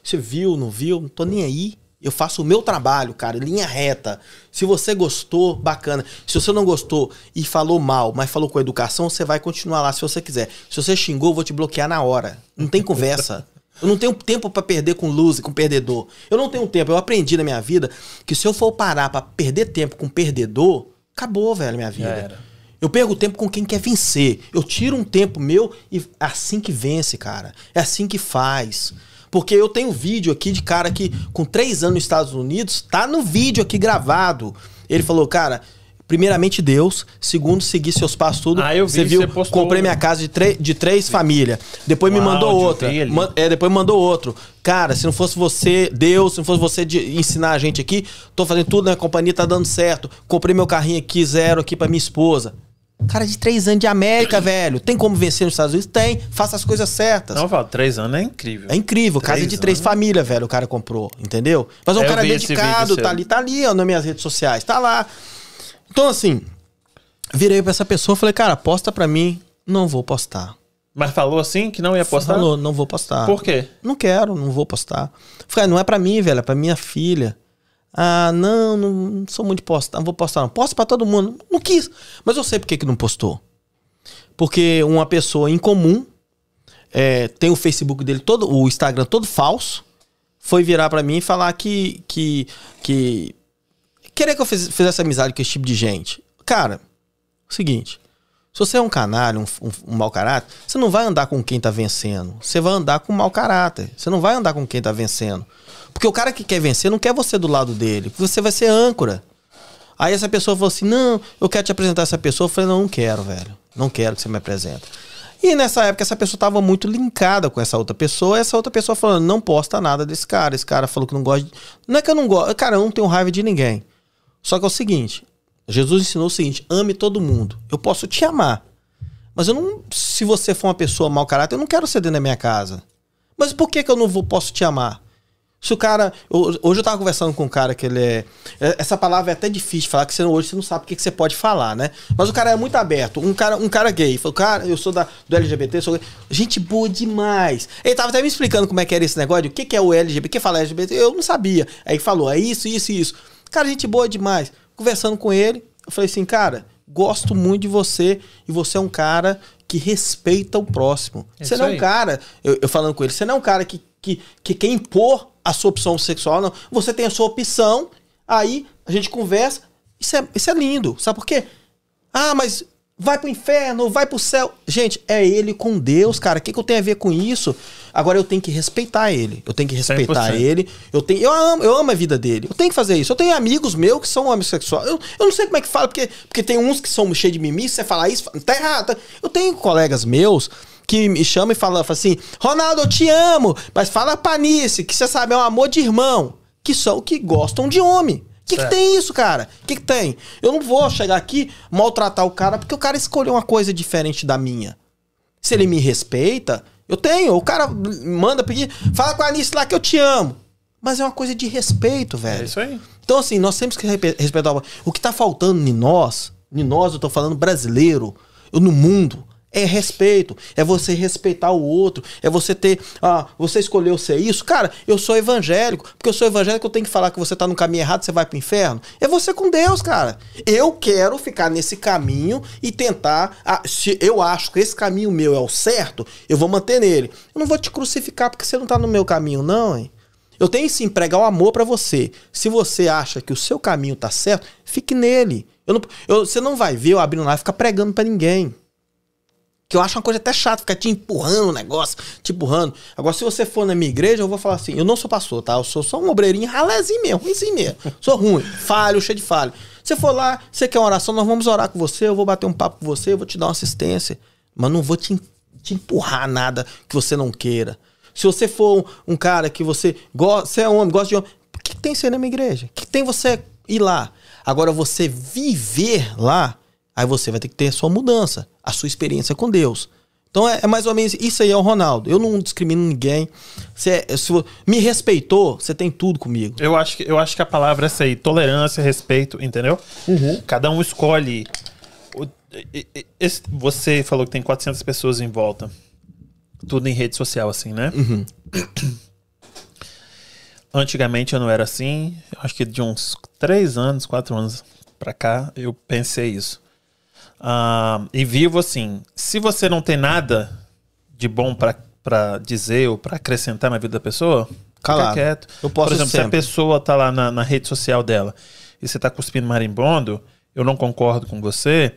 Você viu, não viu? Não tô nem aí. Eu faço o meu trabalho, cara, linha reta. Se você gostou, bacana. Se você não gostou e falou mal, mas falou com educação, você vai continuar lá se você quiser. Se você xingou, eu vou te bloquear na hora. Não tem conversa. Eu não tenho tempo para perder com luz, com perdedor. Eu não tenho tempo. Eu aprendi na minha vida que se eu for parar para perder tempo com perdedor, acabou, velho, minha vida. Eu perco tempo com quem quer vencer. Eu tiro um tempo meu e é assim que vence, cara. É assim que faz. Porque eu tenho vídeo aqui de cara que, com três anos nos Estados Unidos, tá no vídeo aqui gravado. Ele falou, cara, primeiramente Deus, segundo, seguir seus passos tudo. Ah, eu vi, você viu, você comprei minha casa de, de três famílias. Depois me mandou outra. Man, é, depois mandou outro. Cara, se não fosse você, Deus, se não fosse você de ensinar a gente aqui, tô fazendo tudo, né? A companhia tá dando certo. Comprei meu carrinho aqui, zero aqui para minha esposa. Cara de três anos de América, velho. Tem como vencer nos Estados Unidos? Tem. Faça as coisas certas. Não, Val, três anos é incrível. É incrível. Três Casa de três famílias, velho, o cara comprou. Entendeu? Mas é um cara dedicado, tá ali, tá ali, ó, nas minhas redes sociais. Tá lá. Então, assim, virei pra essa pessoa e falei, cara, posta pra mim. Não vou postar. Mas falou assim que não ia postar? Falou, não vou postar. Por quê? Não quero, não vou postar. Falei, não é pra mim, velho, é pra minha filha. Ah, não, não sou muito de postar, não vou postar não. Posta pra todo mundo. Não quis. Mas eu sei por que, que não postou. Porque uma pessoa incomum é, tem o Facebook dele todo, o Instagram todo falso, foi virar para mim e falar que que que querer que eu fizesse amizade com esse tipo de gente. Cara, o seguinte, se você é um canalha, um, um, um mau caráter, você não vai andar com quem tá vencendo. Você vai andar com mau caráter. Você não vai andar com quem tá vencendo. Porque o cara que quer vencer não quer você do lado dele. Você vai ser âncora. Aí essa pessoa falou assim: Não, eu quero te apresentar essa pessoa. Eu falei: Não, não quero, velho. Não quero que você me apresente. E nessa época essa pessoa estava muito linkada com essa outra pessoa. essa outra pessoa falando: Não posta nada desse cara. Esse cara falou que não gosta. De... Não é que eu não gosto. Cara, eu não tenho raiva de ninguém. Só que é o seguinte: Jesus ensinou o seguinte: ame todo mundo. Eu posso te amar. Mas eu não. Se você for uma pessoa mau caráter, eu não quero dentro da minha casa. Mas por que, que eu não vou, posso te amar? Se o cara. Hoje eu tava conversando com um cara que ele é. é essa palavra é até difícil de falar, que você, hoje você não sabe o que, que você pode falar, né? Mas o cara é muito aberto. Um cara, um cara gay. Falou, cara, eu sou da, do LGBT, sou gay. Gente boa demais. Ele tava até me explicando como é que era esse negócio, o que, que é o LGBT, o que fala LGBT. Eu não sabia. Aí falou, é isso, isso e isso. Cara, gente boa demais. Conversando com ele, eu falei assim, cara, gosto muito de você e você é um cara que respeita o próximo. É você não é um cara, eu, eu falando com ele, você não é um cara que, que, que quer impor a sua opção sexual, não. Você tem a sua opção, aí a gente conversa. Isso é, isso é lindo. Sabe por quê? Ah, mas vai pro inferno, vai pro céu. Gente, é ele com Deus, cara. O que, que eu tenho a ver com isso? Agora eu tenho que respeitar ele. Eu tenho que respeitar 100%. ele. Eu tenho, eu amo, eu amo a vida dele. Eu tenho que fazer isso. Eu tenho amigos meus que são homossexuais. Eu, eu não sei como é que fala, porque, porque tem uns que são cheios de mimimi. Você falar isso, tá errado. Eu tenho colegas meus que me chama e fala, fala assim: Ronaldo, eu te amo, mas fala pra Nice, que você sabe, é um amor de irmão. Que são que gostam de homem. O que, que, tem isso, cara? O que, que tem? Eu não vou chegar aqui maltratar o cara porque o cara escolheu uma coisa diferente da minha. Se ele me respeita, eu tenho. O cara manda pedir, fala com a Anice lá que eu te amo. Mas é uma coisa de respeito, velho. É isso aí. Então, assim, nós temos que respeitar. O que tá faltando em nós, em nós, eu tô falando brasileiro, eu, no mundo, é respeito, é você respeitar o outro, é você ter, ah, você escolheu ser isso. Cara, eu sou evangélico, porque eu sou evangélico, eu tenho que falar que você tá no caminho errado, você vai pro inferno. É você com Deus, cara. Eu quero ficar nesse caminho e tentar, ah, se eu acho que esse caminho meu é o certo, eu vou manter nele. Eu não vou te crucificar porque você não tá no meu caminho, não, hein? Eu tenho sim pregar o amor para você. Se você acha que o seu caminho tá certo, fique nele. Eu não, eu, você não vai ver eu abrindo lá e ficar pregando para ninguém. Que eu acho uma coisa até chata ficar te empurrando o negócio, te empurrando. Agora, se você for na minha igreja, eu vou falar assim: eu não sou pastor, tá? Eu sou só um obreirinho ralézinho mesmo, ruimzinho mesmo. Sou ruim, falho, cheio de falho. Você for lá, você quer uma oração, nós vamos orar com você, eu vou bater um papo com você, eu vou te dar uma assistência. Mas não vou te, te empurrar nada que você não queira. Se você for um, cara que você gosta, você é homem, gosta de homem, o que tem você na minha igreja? O que tem você ir lá? Agora, você viver lá, Aí você vai ter que ter a sua mudança, a sua experiência com Deus. Então é, é mais ou menos isso aí é o Ronaldo. Eu não discrimino ninguém. Você, se me respeitou, você tem tudo comigo. Eu acho, que, eu acho que a palavra é essa aí: tolerância, respeito, entendeu? Uhum. Cada um escolhe. Esse, você falou que tem 400 pessoas em volta. Tudo em rede social, assim, né? Uhum. Antigamente eu não era assim. Acho que de uns 3 anos, 4 anos pra cá, eu pensei isso. Uh, e vivo assim. Se você não tem nada de bom para dizer ou para acrescentar na vida da pessoa, Calado. fica quieto. Eu posso Por exemplo, sempre. se a pessoa tá lá na, na rede social dela e você tá cuspindo marimbondo, eu não concordo com você,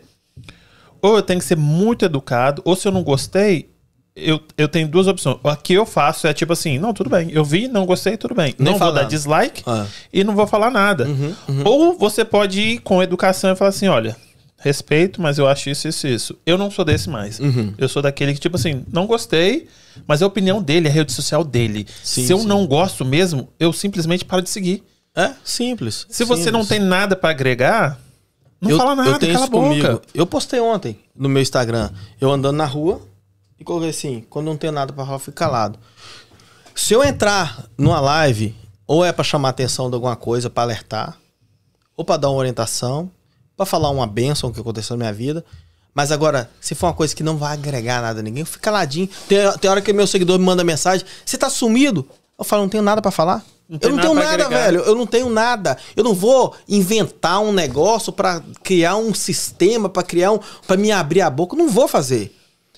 ou eu tenho que ser muito educado, ou se eu não gostei, eu, eu tenho duas opções. O que eu faço é tipo assim, não, tudo bem. Eu vi, não gostei, tudo bem. Nem não vou dar dislike ah. e não vou falar nada. Uhum, uhum. Ou você pode ir com educação e falar assim, olha, respeito, mas eu acho isso, isso, isso. Eu não sou desse mais. Uhum. Eu sou daquele que, tipo assim, não gostei, mas é a opinião dele, é a rede social dele. Sim, Se eu sim. não gosto mesmo, eu simplesmente paro de seguir. É, simples. Se simples. você não tem nada para agregar, Não eu, fala nada, eu tenho cala isso comigo. Eu postei ontem no meu Instagram, eu andando na rua e coloquei assim, quando não tenho nada para falar, eu fico calado. Se eu entrar numa live, ou é para chamar a atenção de alguma coisa, para alertar, ou para dar uma orientação, para falar uma benção que aconteceu na minha vida, mas agora, se for uma coisa que não vai agregar nada a ninguém, fica caladinho. Tem, tem hora que meu seguidor me manda mensagem, você tá sumido? Eu falo, não tenho nada para falar. Não eu não tenho nada, agregar. velho. Eu não tenho nada. Eu não vou inventar um negócio para criar um sistema, para criar um. para me abrir a boca. Eu não vou fazer.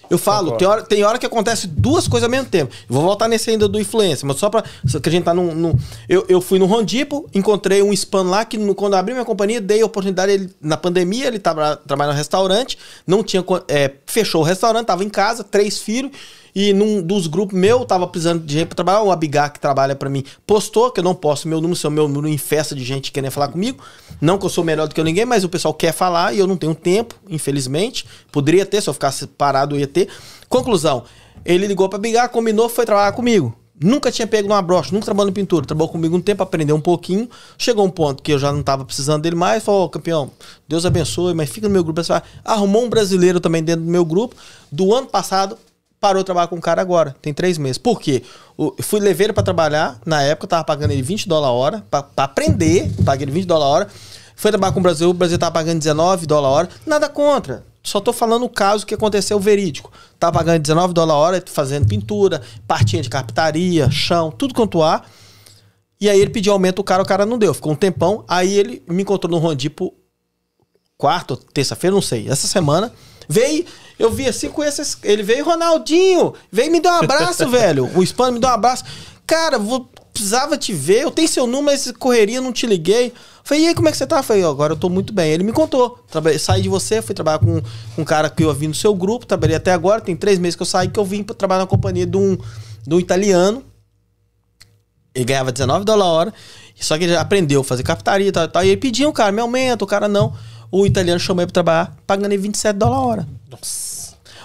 Eu falo, tem hora, tem hora que acontece duas coisas ao mesmo tempo. vou voltar nesse ainda do influencer, mas só pra. Que a gente tá num. num eu, eu fui no Rondipo, encontrei um spam lá que no, quando abri minha companhia, dei a oportunidade. Ele, na pandemia, ele tava trabalhando no restaurante, não tinha. É, fechou o restaurante, tava em casa, três filhos. E num dos grupos meu, tava precisando de gente pra trabalhar. O Abigar, que trabalha para mim, postou que eu não posso meu número, seu meu número em festa de gente querendo falar comigo. Não que eu sou melhor do que ninguém, mas o pessoal quer falar e eu não tenho tempo, infelizmente. Poderia ter, se eu ficasse parado, eu ia ter. Conclusão: ele ligou pra Abigar, combinou, foi trabalhar comigo. Nunca tinha pego numa brocha, nunca trabalhou em pintura. Trabalhou comigo um tempo, aprendeu um pouquinho. Chegou um ponto que eu já não estava precisando dele mais. Falou, oh, campeão, Deus abençoe, mas fica no meu grupo. Arrumou um brasileiro também dentro do meu grupo. Do ano passado, parou de trabalhar com o cara agora. Tem três meses. Por quê? Eu fui ele pra trabalhar. Na época, eu tava pagando ele 20 dólares a hora. Pra aprender, paguei ele 20 dólares a hora. Foi trabalhar com o Brasil, o Brasil tava pagando 19 dólares a hora. Nada contra. Só tô falando o caso que aconteceu verídico. Tava pagando 19 dólares a hora, fazendo pintura, partinha de carpintaria, chão, tudo quanto há. E aí ele pediu aumento, o cara, o cara não deu. Ficou um tempão. Aí ele me encontrou no Rondipo quarta, terça-feira, não sei. Essa semana. Veio, eu vi assim com esses. Ele veio, Ronaldinho, veio me dar um abraço, velho. O Spano me deu um abraço. Cara, vou, precisava te ver, eu tenho seu número, mas correria, não te liguei. Falei, e aí, como é que você tá? Falei, agora eu tô muito bem. Ele me contou. Trabalhei, saí de você, fui trabalhar com, com um cara que eu vi no seu grupo, trabalhei até agora, tem três meses que eu saí, que eu vim pra trabalhar na companhia de um, de um italiano. Ele ganhava 19 dólares a hora. Só que ele aprendeu a fazer captaria e tal, e tal. E ele pedia um cara, me aumenta, o cara não. O italiano chamou ele pra trabalhar, pagando ele 27 dólares a hora. Nossa.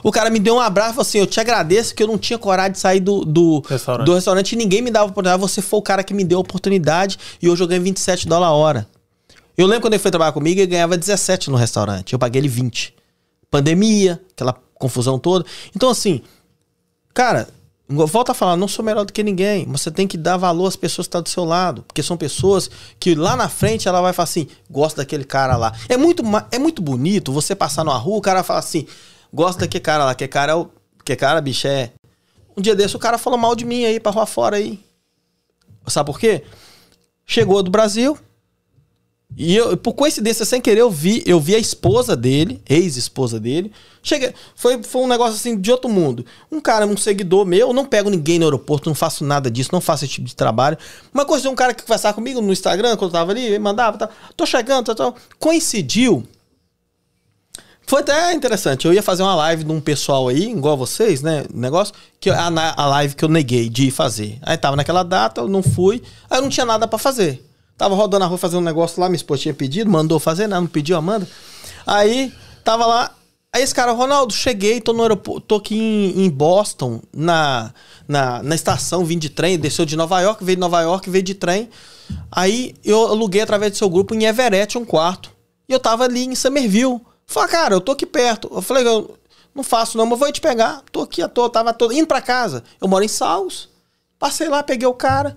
O cara me deu um abraço e falou assim: Eu te agradeço que eu não tinha coragem de sair do, do, restaurante. do restaurante e ninguém me dava oportunidade. Você foi o cara que me deu a oportunidade e hoje eu ganhei 27 dólares a hora. Eu lembro quando ele foi trabalhar comigo, ele ganhava 17 no restaurante. Eu paguei ele 20. Pandemia, aquela confusão toda. Então, assim, cara, Volta a falar, não sou melhor do que ninguém. Você tem que dar valor às pessoas que estão do seu lado. Porque são pessoas que lá na frente ela vai falar assim: gosta daquele cara lá. É muito, é muito bonito você passar numa rua, o cara fala assim: gosta daquele cara lá. Que cara é o. Que cara, bicho, é. Um dia desse o cara falou mal de mim aí pra rua fora aí. Sabe por quê? Chegou do Brasil, e eu, por coincidência, sem querer, eu vi, eu vi a esposa dele, ex-esposa dele. Cheguei, foi, foi um negócio assim de outro mundo. Um cara, um seguidor meu, eu não pego ninguém no aeroporto, não faço nada disso, não faço esse tipo de trabalho. Uma coisa, um cara que conversava comigo no Instagram, quando eu tava ali, mandava, tá, tô chegando, tá, tá. coincidiu. Foi até interessante. Eu ia fazer uma live de um pessoal aí, igual vocês, né? Negócio, que a, a live que eu neguei de fazer. Aí tava naquela data, eu não fui, aí eu não tinha nada para fazer. Tava rodando a rua fazendo um negócio lá, minha esposa tinha pedido, mandou fazer, não, não pediu, Amanda. Aí, tava lá. Aí esse cara, Ronaldo, cheguei, tô no aeroporto, tô aqui em, em Boston, na, na, na estação, vim de trem, desceu de Nova York, veio de Nova York, veio de trem. Aí eu aluguei através do seu grupo em Everett um quarto. E eu tava ali em Somerville. Falei, cara, eu tô aqui perto. Eu falei, eu não faço não, mas vou te pegar. Tô aqui à toa, tava todo, indo pra casa. Eu moro em Saus. Passei lá, peguei o cara.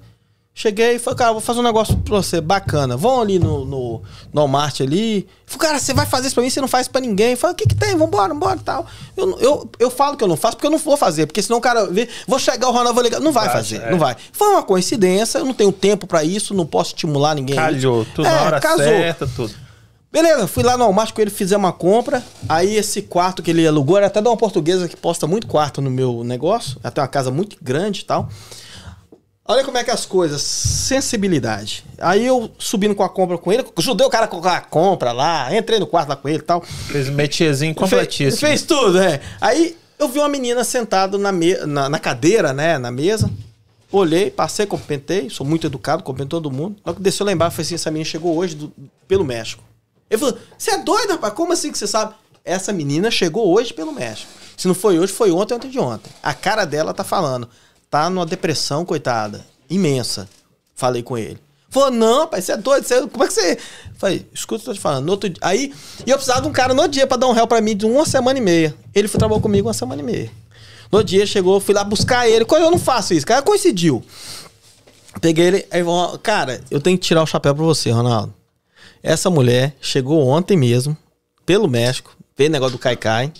Cheguei e falei, cara, vou fazer um negócio pra você, bacana. Vão ali no, no, no Walmart ali. Falei, cara, você vai fazer isso pra mim, você não faz pra ninguém. Falei, o que que tem? Vambora, vambora e tal. Eu, eu, eu falo que eu não faço porque eu não vou fazer. Porque senão o cara vê, vou chegar, o Ronaldo vou ligar. Não vai fazer, é. não vai. Foi uma coincidência, eu não tenho tempo pra isso, não posso estimular ninguém. Calhou, tudo é, na hora casou. certa, tudo. Beleza, fui lá no Walmart com ele, fizemos uma compra. Aí esse quarto que ele alugou, era até de uma portuguesa que posta muito quarto no meu negócio. Até uma casa muito grande e tal. Olha como é que é as coisas, sensibilidade. Aí eu subindo com a compra com ele, ajudei o cara com a compra lá, entrei no quarto lá com ele e tal. Fez um metiezinho completíssimo. Fez, fez tudo, é. Aí eu vi uma menina sentada na, me, na, na, cadeira, né, na mesa. Olhei, passei, cumprimentei, sou muito educado, cumprimento todo mundo. Logo que desceu lá embaixo, falei assim, essa menina chegou hoje do, pelo México. Ele falou, você é doido, rapaz? Como assim que você sabe? Essa menina chegou hoje pelo México. Se não foi hoje, foi ontem, ontem de ontem. A cara dela tá falando tá numa depressão, coitada, imensa. Falei com ele. Falou, não, pai, você é doido, você, como é que você. Falei, escuta o que eu tô te falando. No outro, aí, e eu precisava de um cara no dia pra dar um réu pra mim de uma semana e meia. Ele foi trabalhar comigo uma semana e meia. No dia chegou, fui lá buscar ele. Eu não faço isso, cara, coincidiu. Peguei ele, aí, cara, eu tenho que tirar o chapéu pra você, Ronaldo. Essa mulher chegou ontem mesmo, pelo México, veio negócio do Caicai,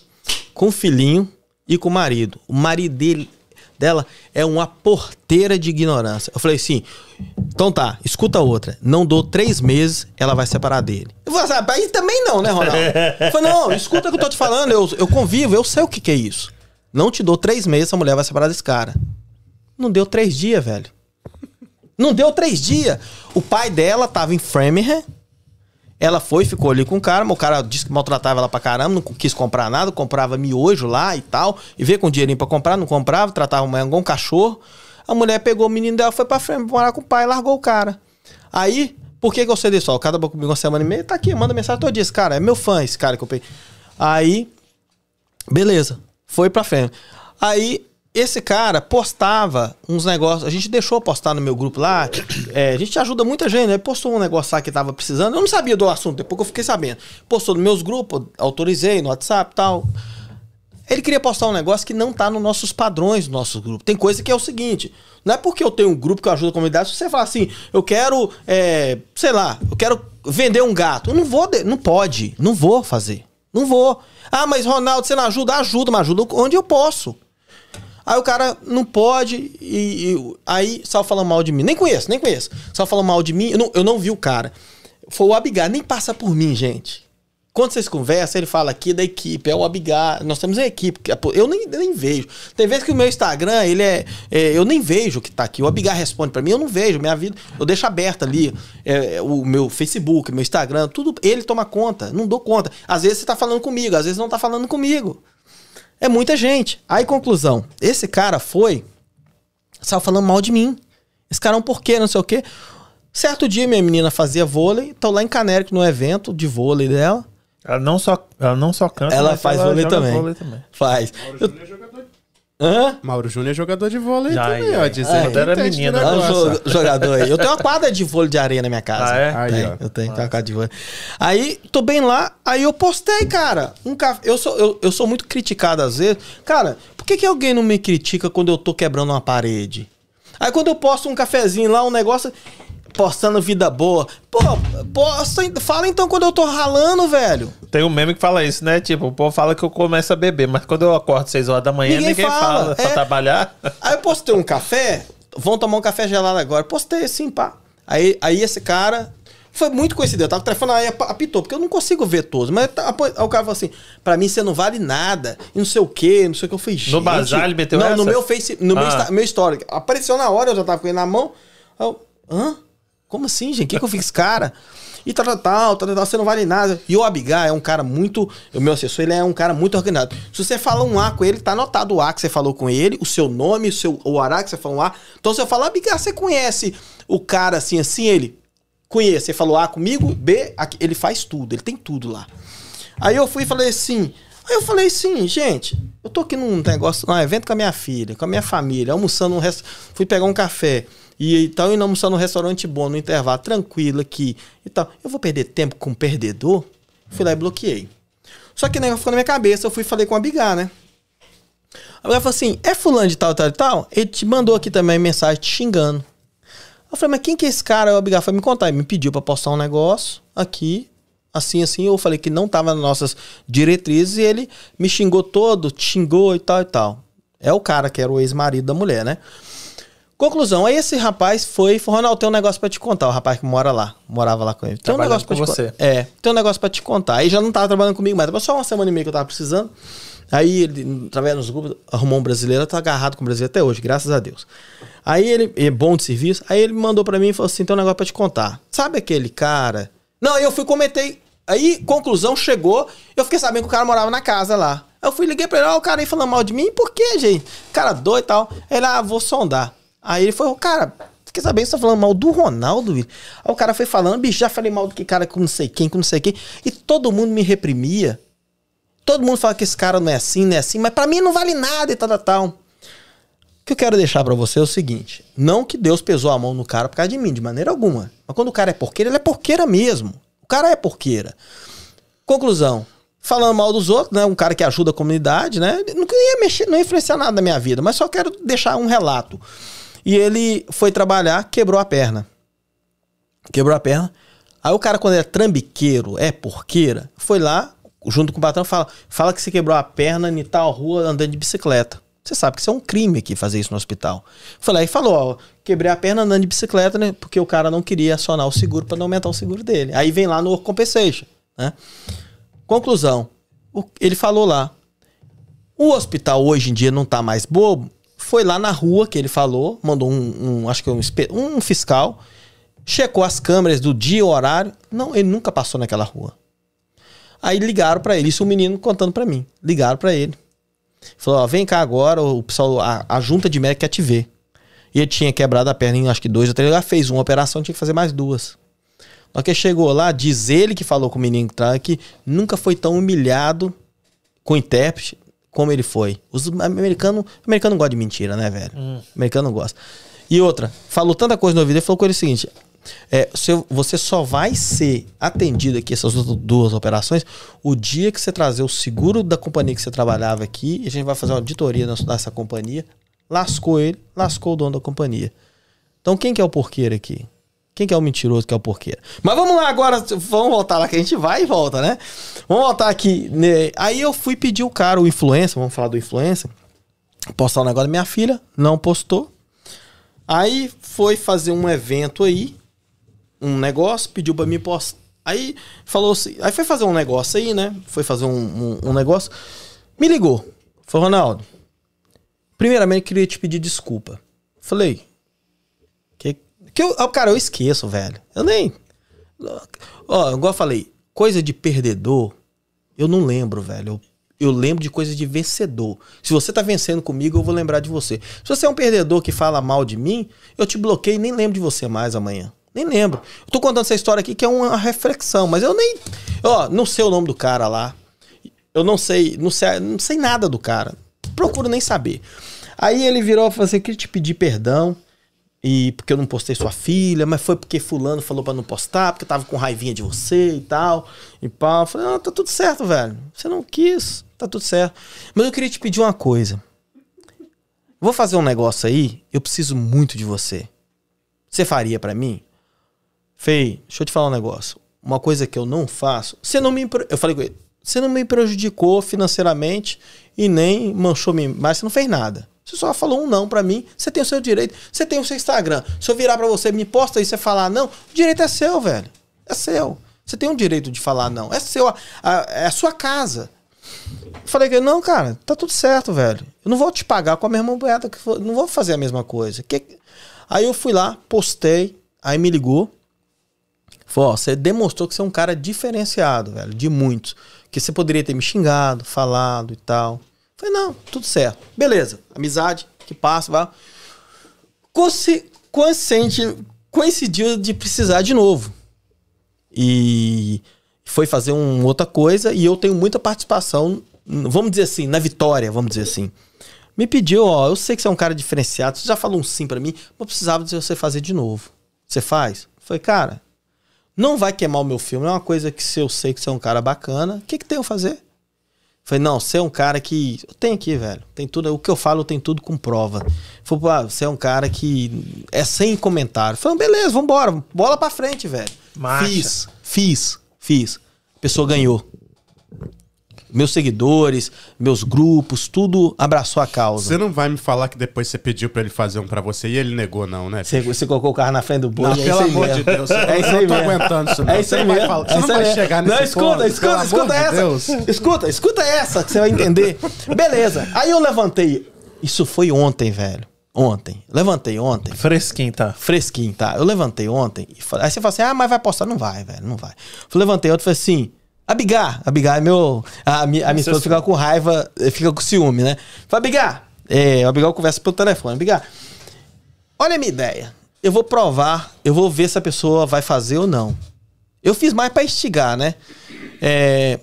com o filhinho e com o marido. O marido dele, dela é uma porteira de ignorância. Eu falei assim, então tá, escuta outra. Não dou três meses, ela vai separar dele. Eu falei ah, também não, né, Ronaldo? Eu falei, não, escuta o que eu tô te falando, eu, eu convivo, eu sei o que, que é isso. Não te dou três meses, essa mulher vai separar desse cara. Não deu três dias, velho. Não deu três dias. O pai dela tava em Framingham. Ela foi, ficou ali com o cara, mas o cara disse que maltratava ela pra caramba, não quis comprar nada, comprava miojo lá e tal, e veio com dinheirinho pra comprar, não comprava, tratava mulher igual um cachorro. A mulher pegou o menino dela, foi pra frente, morar com o pai, largou o cara. Aí, por que, que eu sei disso? O cara comigo uma semana e meia, tá aqui, manda mensagem todo dia. Esse cara é meu fã, esse cara que eu peguei. Aí, beleza, foi pra frente. Aí, esse cara postava uns negócios. A gente deixou postar no meu grupo lá. É, a gente ajuda muita gente, né? Postou um negócio lá que tava precisando. Eu não sabia do assunto, depois que eu fiquei sabendo. Postou nos meus grupos, autorizei no WhatsApp e tal. Ele queria postar um negócio que não tá nos nossos padrões do nosso grupo. Tem coisa que é o seguinte: não é porque eu tenho um grupo que eu ajudo a comunidade, se você falar assim, eu quero, é, sei lá, eu quero vender um gato. Eu não vou, não pode, não vou fazer. Não vou. Ah, mas Ronaldo, você não ajuda? Ajuda, mas ajuda onde eu posso. Aí o cara não pode, e, e aí só falando mal de mim. Nem conheço, nem conheço. Só falando mal de mim, eu não, eu não vi o cara. Foi o Abigar, nem passa por mim, gente. Quando vocês conversam, ele fala aqui da equipe, é o Abigar. Nós temos uma equipe. Eu nem, nem vejo. Tem vezes que o meu Instagram, ele é, é Eu nem vejo o que tá aqui. O Abigar responde para mim, eu não vejo. Minha vida. Eu deixo aberta ali. É, o meu Facebook, meu Instagram, tudo. Ele toma conta. Não dou conta. Às vezes você tá falando comigo, às vezes não tá falando comigo. É muita gente. Aí, conclusão. Esse cara foi. Estava falando mal de mim. Esse cara é um porquê, não sei o quê. Certo dia, minha menina fazia vôlei. Tô lá em Canérico no evento de vôlei dela. Ela não só, ela não só canta, ela faz ela vôlei, também. vôlei também. Faz. Eu, Hã? Mauro Júnior é jogador de vôlei Já, também, ó. Dizendo é, era menina. É jogador aí. Eu tenho uma quadra de vôlei de areia na minha casa. Ah, é? Aí, tenho, eu tenho, tenho uma quadra de vôlei. Aí, tô bem lá, aí eu postei, cara. Um café. Eu sou, eu, eu sou muito criticado às vezes. Cara, por que, que alguém não me critica quando eu tô quebrando uma parede? Aí quando eu posto um cafezinho lá, um negócio postando vida boa. Pô, posta, fala então quando eu tô ralando, velho. Tem um meme que fala isso, né? Tipo, o povo fala que eu começo a beber, mas quando eu acordo 6 horas da manhã, ninguém, ninguém fala, fala é. pra trabalhar. Aí eu postei um café, vão tomar um café gelado agora. Postei assim, pá. Aí, aí esse cara. Foi muito coincidido. Eu tava telefonando, aí apitou, porque eu não consigo ver todos. Mas aí o cara falou assim: pra mim você não vale nada, e não sei o quê, não sei o que. Eu falei, No bazar ele meteu Não, essa? no meu Face, no ah. meu, meu story. Apareceu na hora, eu já tava com ele na mão. Eu, hã? Como assim, gente? O que, que eu fiz, cara? E tal, tal, tal, tal, tal, você não vale nada. E o Abigail é um cara muito. O meu assessor, ele é um cara muito organizado. Se você fala um A com ele, tá anotado o A que você falou com ele, o seu nome, o seu o Ará que você falou um A. Então você fala, Abigail, você conhece o cara assim, assim? Ele conhece. Você falou A comigo, B, aqui. ele faz tudo, ele tem tudo lá. Aí eu fui e falei assim. Aí eu falei assim, gente, eu tô aqui num negócio, num evento com a minha filha, com a minha família, almoçando um resto. Fui pegar um café e tal, e não almoçar num restaurante bom, no intervalo, tranquilo aqui e tal. Eu vou perder tempo com um perdedor? Fui lá e bloqueei. Só que o negócio ficou na minha cabeça, eu fui e falei com a Bigar, né? A Bigar falou assim: é fulano de tal, tal e tal? Ele te mandou aqui também mensagem te xingando. Eu falei, mas quem que é esse cara? O Abigail foi me contar. Ele me pediu para postar um negócio aqui, assim, assim. Eu falei que não tava nas nossas diretrizes e ele me xingou todo, xingou e tal e tal. É o cara que era o ex-marido da mulher, né? Conclusão, aí esse rapaz foi, falou, Ronaldo, tem um negócio para te contar, o rapaz que mora lá, morava lá com ele. Tem um negócio pra te você. É, tem um negócio para te contar. Aí já não tava trabalhando comigo mais, só uma semana e meia que eu tava precisando. Aí ele, através dos grupos, arrumou um brasileiro, tá agarrado com o brasileiro até hoje, graças a Deus. Aí ele, é bom de serviço, aí ele mandou para mim e falou assim, tem um negócio para te contar. Sabe aquele cara? Não, eu fui comentei, aí conclusão chegou, eu fiquei sabendo que o cara morava na casa lá. Eu fui liguei para ele, ó, o cara aí falando mal de mim, por quê, gente? Cara doido e tal. Ele, ah, vou sondar. Aí ele falou, cara, quer saber, você tá falando mal do Ronaldo, Aí o cara foi falando, bicho, já falei mal do que cara com não sei quem, com não sei quem. E todo mundo me reprimia. Todo mundo fala que esse cara não é assim, não é assim, mas para mim não vale nada e tal, tal, tal. que eu quero deixar para você é o seguinte: não que Deus pesou a mão no cara por causa de mim, de maneira alguma. Mas quando o cara é porqueira, ele é porqueira mesmo. O cara é porqueira. Conclusão. Falando mal dos outros, né? Um cara que ajuda a comunidade, né? Não ia mexer, não ia influenciar nada na minha vida, mas só quero deixar um relato. E ele foi trabalhar, quebrou a perna. Quebrou a perna. Aí o cara, quando é trambiqueiro, é porqueira, foi lá, junto com o patrão, fala, fala que você quebrou a perna em tal rua andando de bicicleta. Você sabe que isso é um crime aqui fazer isso no hospital. Foi lá e falou, ó, quebrei a perna andando de bicicleta, né? Porque o cara não queria acionar o seguro para não aumentar o seguro dele. Aí vem lá no compensation, né? Conclusão, o, ele falou lá, o hospital hoje em dia não tá mais bobo, foi lá na rua que ele falou, mandou um, um acho que um, um fiscal, checou as câmeras do dia e horário, não, ele nunca passou naquela rua. Aí ligaram para ele, isso o menino contando para mim. Ligaram para ele. Falou: ó, vem cá agora, o pessoal, a, a junta de médico quer te ver. E ele tinha quebrado a perna em acho que dois ou três lugares, fez uma operação, tinha que fazer mais duas. Na que chegou lá, diz ele que falou com o menino que nunca foi tão humilhado com o intérprete como ele foi. Os americanos. Americano gosta de mentira, né, velho? Hum. Americano não gosta. E outra, falou tanta coisa no ouvido, ele falou com ele o seguinte: é, você só vai ser atendido aqui, essas duas operações, o dia que você trazer o seguro da companhia que você trabalhava aqui, e a gente vai fazer uma auditoria nessa companhia. Lascou ele, lascou o dono da companhia. Então quem que é o porqueiro aqui? Quem que é o mentiroso que é o porqueiro? Mas vamos lá agora, vamos voltar lá que a gente vai e volta, né? Vamos voltar aqui. Né? Aí eu fui pedir o cara, o influencer, vamos falar do influencer, postar um negócio da minha filha, não postou. Aí foi fazer um evento aí, um negócio, pediu pra mim postar. Aí falou assim, aí foi fazer um negócio aí, né? Foi fazer um, um, um negócio. Me ligou. Falou, Ronaldo, primeiramente queria te pedir desculpa. Falei, que, eu, cara, eu esqueço, velho. Eu nem. Ó, igual eu falei, coisa de perdedor, eu não lembro, velho. Eu, eu lembro de coisa de vencedor. Se você tá vencendo comigo, eu vou lembrar de você. Se você é um perdedor que fala mal de mim, eu te bloqueio e nem lembro de você mais amanhã. Nem lembro. Eu tô contando essa história aqui que é uma reflexão, mas eu nem. Ó, não sei o nome do cara lá. Eu não sei, não sei, não sei nada do cara. Procuro nem saber. Aí ele virou e falou assim: queria te pedir perdão. E porque eu não postei sua filha, mas foi porque fulano falou para não postar, porque tava com raivinha de você e tal. E pá. Eu falei, ah, tá tudo certo, velho. Você não quis, tá tudo certo. Mas eu queria te pedir uma coisa. Vou fazer um negócio aí, eu preciso muito de você. Você faria para mim? Fei, deixa eu te falar um negócio. Uma coisa que eu não faço. Você não me. Eu falei com ele. Você não me prejudicou financeiramente e nem manchou me, mas você não fez nada. Você só falou um não para mim. Você tem o seu direito. Você tem o seu Instagram. Se eu virar para você, me posta aí, você falar não, o direito é seu, velho. É seu. Você tem o direito de falar não. É seu. A, a, é a sua casa. Falei que não, cara, tá tudo certo, velho. Eu não vou te pagar com a mesma moeda que não vou fazer a mesma coisa. Que... Aí eu fui lá, postei, aí me ligou. Falou, você demonstrou que você é um cara diferenciado, velho, de muitos. Que você poderia ter me xingado, falado e tal. Falei, não, tudo certo. Beleza, amizade, que passa, vai. Consciente, coincidiu de precisar de novo. E foi fazer uma outra coisa e eu tenho muita participação, vamos dizer assim, na vitória, vamos dizer assim. Me pediu, ó, eu sei que você é um cara diferenciado, você já falou um sim para mim, mas precisava de você fazer de novo. Você faz? Foi, cara, não vai queimar o meu filme. É uma coisa que se eu sei que você é um cara bacana, o que, que tem a fazer? Falei, não, você é um cara que. Tem aqui, velho. Tem tudo. O que eu falo tem tudo com prova. Falei, ah, você é um cara que é sem comentário. Falei, beleza, vambora. Bola pra frente, velho. Marcha. Fiz, fiz, fiz. A pessoa ganhou meus seguidores, meus grupos, tudo abraçou a causa. Você não vai me falar que depois você pediu para ele fazer um para você e ele negou, não, né? Você, você colocou o carro na frente do boi. Não, é pelo amor mesmo. de Deus. É isso aí eu não tô mesmo. aguentando isso. Não. É isso aí mesmo. Falar, você é não vai chegar nesse Não, escuta, ponto, escuta, escuta essa. De escuta, escuta essa que você vai entender. Beleza. Aí eu levantei. Isso foi ontem, velho. Ontem. Levantei ontem. Fresquinho, tá? Fresquinho, tá? Eu levantei ontem. Aí você fala assim: ah, mas vai postar? Não vai, velho, não vai. Eu levantei ontem e falei assim: Abigar, Abigar é meu. A, a minha, a minha esposa fica com raiva, eh, fica com ciúme, né? Fala, Abigar, é, o Abigail conversa pelo telefone. Abigar, olha a minha ideia. Eu vou provar, eu vou ver se a pessoa vai fazer ou não. Eu fiz mais para instigar, né? É,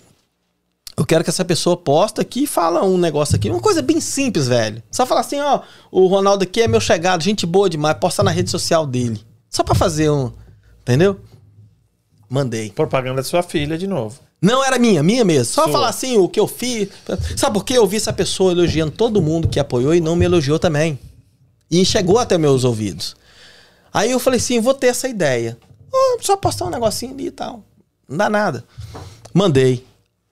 Eu quero que essa pessoa posta aqui e fala um negócio aqui. Uma coisa bem simples, velho. Só falar assim, ó, o Ronaldo aqui é meu chegado, gente boa demais, posta na rede social dele. Só pra fazer um. Entendeu? Mandei. Propaganda da sua filha de novo. Não era minha, minha mesmo. Só Sua. falar assim, o que eu fiz. Sabe por quê? Eu vi essa pessoa elogiando todo mundo que apoiou e não me elogiou também. E chegou até meus ouvidos. Aí eu falei assim, vou ter essa ideia. Oh, só postar um negocinho ali e tal. Não dá nada. Mandei.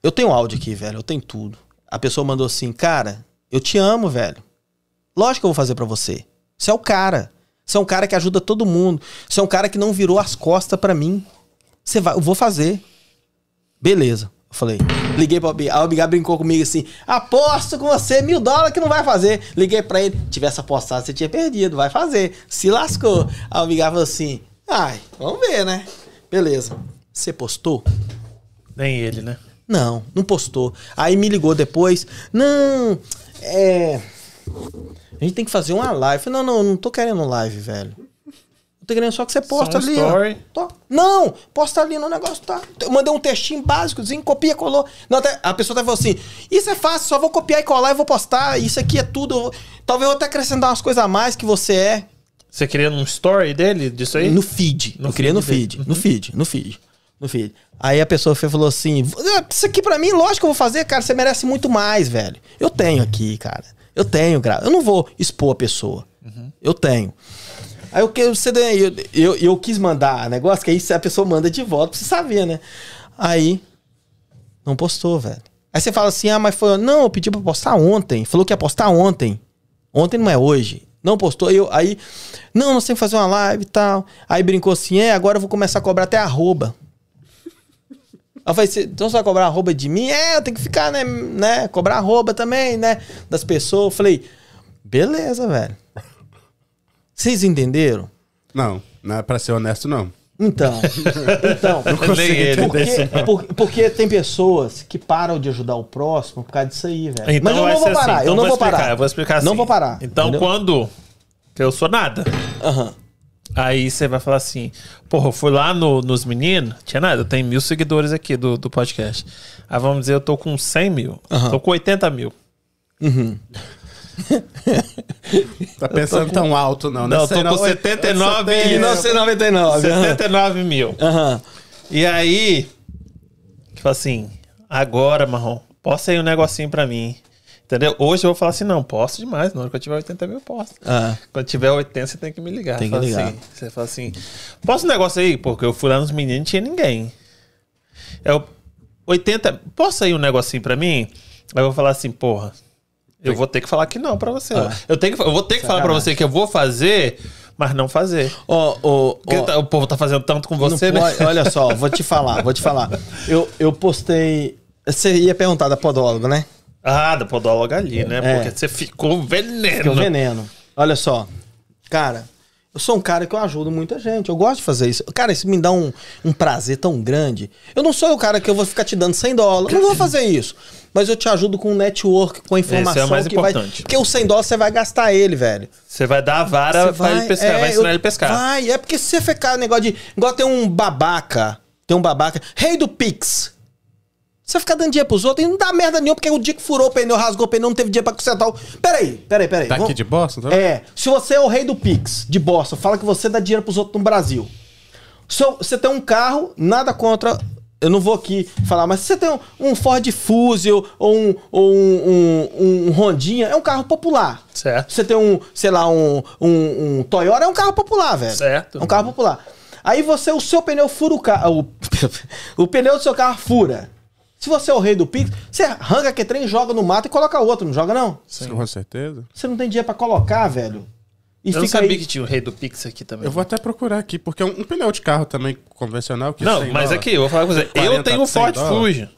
Eu tenho áudio aqui, velho. Eu tenho tudo. A pessoa mandou assim, cara, eu te amo, velho. Lógico que eu vou fazer para você. Você é o cara. Você é um cara que ajuda todo mundo. Você é um cara que não virou as costas para mim. Você vai, eu vou fazer. Beleza. Eu falei, liguei pra Abigail. A Abigail brincou comigo assim: aposto com você mil dólares que não vai fazer. Liguei pra ele: tivesse apostado, você tinha perdido, vai fazer. Se lascou. A Abigail falou assim: ai, vamos ver, né? Beleza. Você postou? Nem ele, né? Não, não postou. Aí me ligou depois: não, é. A gente tem que fazer uma live. Eu falei, não, não, não tô querendo live, velho. Querendo só que você posta ali. Story. Ó. Não, posta ali no negócio, tá? Eu mandei um textinho básicozinho, copia, colou. Não, até, a pessoa até falou assim: Isso é fácil, só vou copiar e colar e vou postar. Isso aqui é tudo. Talvez eu até acrescentar umas coisas a mais que você é. Você queria um story dele, disso aí? No feed. No eu queria no feed. Uhum. No feed, no feed. No feed. Aí a pessoa falou assim: Isso aqui pra mim, lógico que eu vou fazer, cara. Você merece muito mais, velho. Eu tenho aqui, cara. Eu tenho, Eu não vou expor a pessoa. Uhum. Eu tenho. Aí eu, eu, eu, eu quis mandar negócio, que aí a pessoa manda de volta pra você saber, né? Aí, não postou, velho. Aí você fala assim, ah, mas foi. Não, eu pedi pra postar ontem. Falou que ia postar ontem. Ontem não é hoje. Não postou. Eu, aí, não, temos que fazer uma live e tal. Aí brincou assim, é, agora eu vou começar a cobrar até arroba. Eu falei, então você vai cobrar arroba de mim? É, eu tenho que ficar, né, né? Cobrar arroba também, né? Das pessoas. Eu falei, beleza, velho. Vocês entenderam? Não, não é pra ser honesto, não. Então, então não consegui porque, porque, porque, tem pessoas que param de ajudar o próximo por causa disso aí, velho. Então Mas eu não vou parar, assim. então eu não vou, explicar, parar. Eu vou explicar assim. Não vou parar. Então, entendeu? quando eu sou nada. Uhum. Aí você vai falar assim, porra, eu fui lá no, nos meninos, tinha nada, eu tenho mil seguidores aqui do, do podcast. Aí vamos dizer, eu tô com 100 mil, uhum. tô com 80 mil. Uhum. tá pensando com... tão alto, não, né? Não, tô com 79 e 1999. 79 mil. Uhum. E aí, tipo assim, agora, Marrom, posta aí um negocinho pra mim. Entendeu? Hoje eu vou falar assim, não, posso demais. Na hora que eu tiver 80 mil, posso. Ah. Quando tiver 80, você tem que me ligar. Tem que ligar. Assim, você fala assim, posso um negócio aí? Porque eu fui lá nos meninos e não tinha ninguém. Eu, 80, posso aí um negocinho pra mim? Aí eu vou falar assim, porra, eu vou ter que falar que não para você. Ah. Eu, tenho que, eu vou ter que falar para você que eu vou fazer, mas não fazer. Oh, oh, oh, tá, o povo tá fazendo tanto com você, né? Pode, olha só, vou te falar, vou te falar. Eu, eu postei. Você ia perguntar da podóloga, né? Ah, da podóloga ali, né? É. Porque você ficou veneno. Ficou veneno. Olha só. Cara, eu sou um cara que eu ajudo muita gente. Eu gosto de fazer isso. Cara, isso me dá um, um prazer tão grande. Eu não sou o cara que eu vou ficar te dando 100 dólares. Não vou fazer isso. Mas eu te ajudo com o network, com a informação. Esse é o mais que importante. Vai, porque o 100 dólares você vai gastar ele, velho. Você vai dar a vara você pra vai, ele pescar, é, vai ensinar eu, ele a pescar. Vai, é porque se você ficar negócio de. Igual tem um babaca. Tem um babaca. Rei do Pix. Você ficar dando dinheiro pros outros e não dá merda nenhuma, porque o dia que furou o pneu, rasgou o pneu, não teve dinheiro pra consertar o. Peraí, peraí, peraí. Tá aqui de Boston? Tá? É. Se você é o rei do Pix de Boston, fala que você dá dinheiro pros outros no Brasil. Se você tem um carro, nada contra. Eu não vou aqui falar, mas se você tem um, um Ford Fusil ou um, ou um, um, um, Rondinha, é um carro popular. Certo. Você tem um, sei lá, um, um, um Toyota, é um carro popular, velho. Certo. É um carro popular. Aí você, o seu pneu fura o carro. O, o pneu do seu carro fura. Se você é o rei do Pix, você arranca que trem, joga no mato e coloca outro, não joga não? Sim. Com certeza. Você não tem dinheiro para colocar, velho. E eu não sabia aí... que tinha o rei do Pix aqui também. Eu vou até procurar aqui, porque é um, um pneu de carro também convencional. Que não, mas aqui, eu vou falar com você. Eu tenho um Ford Fuji.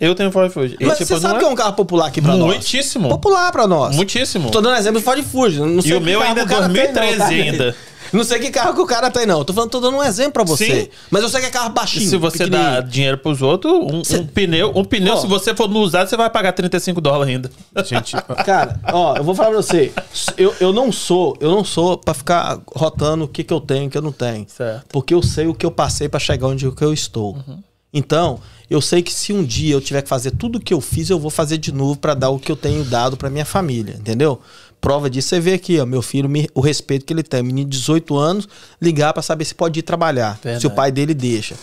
Eu tenho um Ford Fuji. Mas tipo, você sabe é... que é um carro popular aqui pra Muitíssimo. nós? Muitíssimo. Popular pra nós. Muitíssimo. Tô dando exemplo do Ford Fuji. Não sei e o meu ainda é 2013 não, ainda. Não sei que carro que o cara tem, não. tô falando, tô dando um exemplo pra você. Sim. Mas eu sei que é carro baixinho. E se você dá dinheiro pros outros, um, Cê... um pneu, um pneu, oh. se você for no usado, você vai pagar 35 dólares ainda. Gente, cara, ó, eu vou falar pra você. Eu, eu não sou, eu não sou pra ficar rotando o que, que eu tenho e o que eu não tenho. Certo. Porque eu sei o que eu passei pra chegar onde eu estou. Uhum. Então, eu sei que se um dia eu tiver que fazer tudo o que eu fiz, eu vou fazer de novo para dar o que eu tenho dado para minha família, entendeu? Prova disso você vê aqui, ó, meu filho, o respeito que ele tem, menino de 18 anos, ligar para saber se pode ir trabalhar, Verdade. se o pai dele deixa.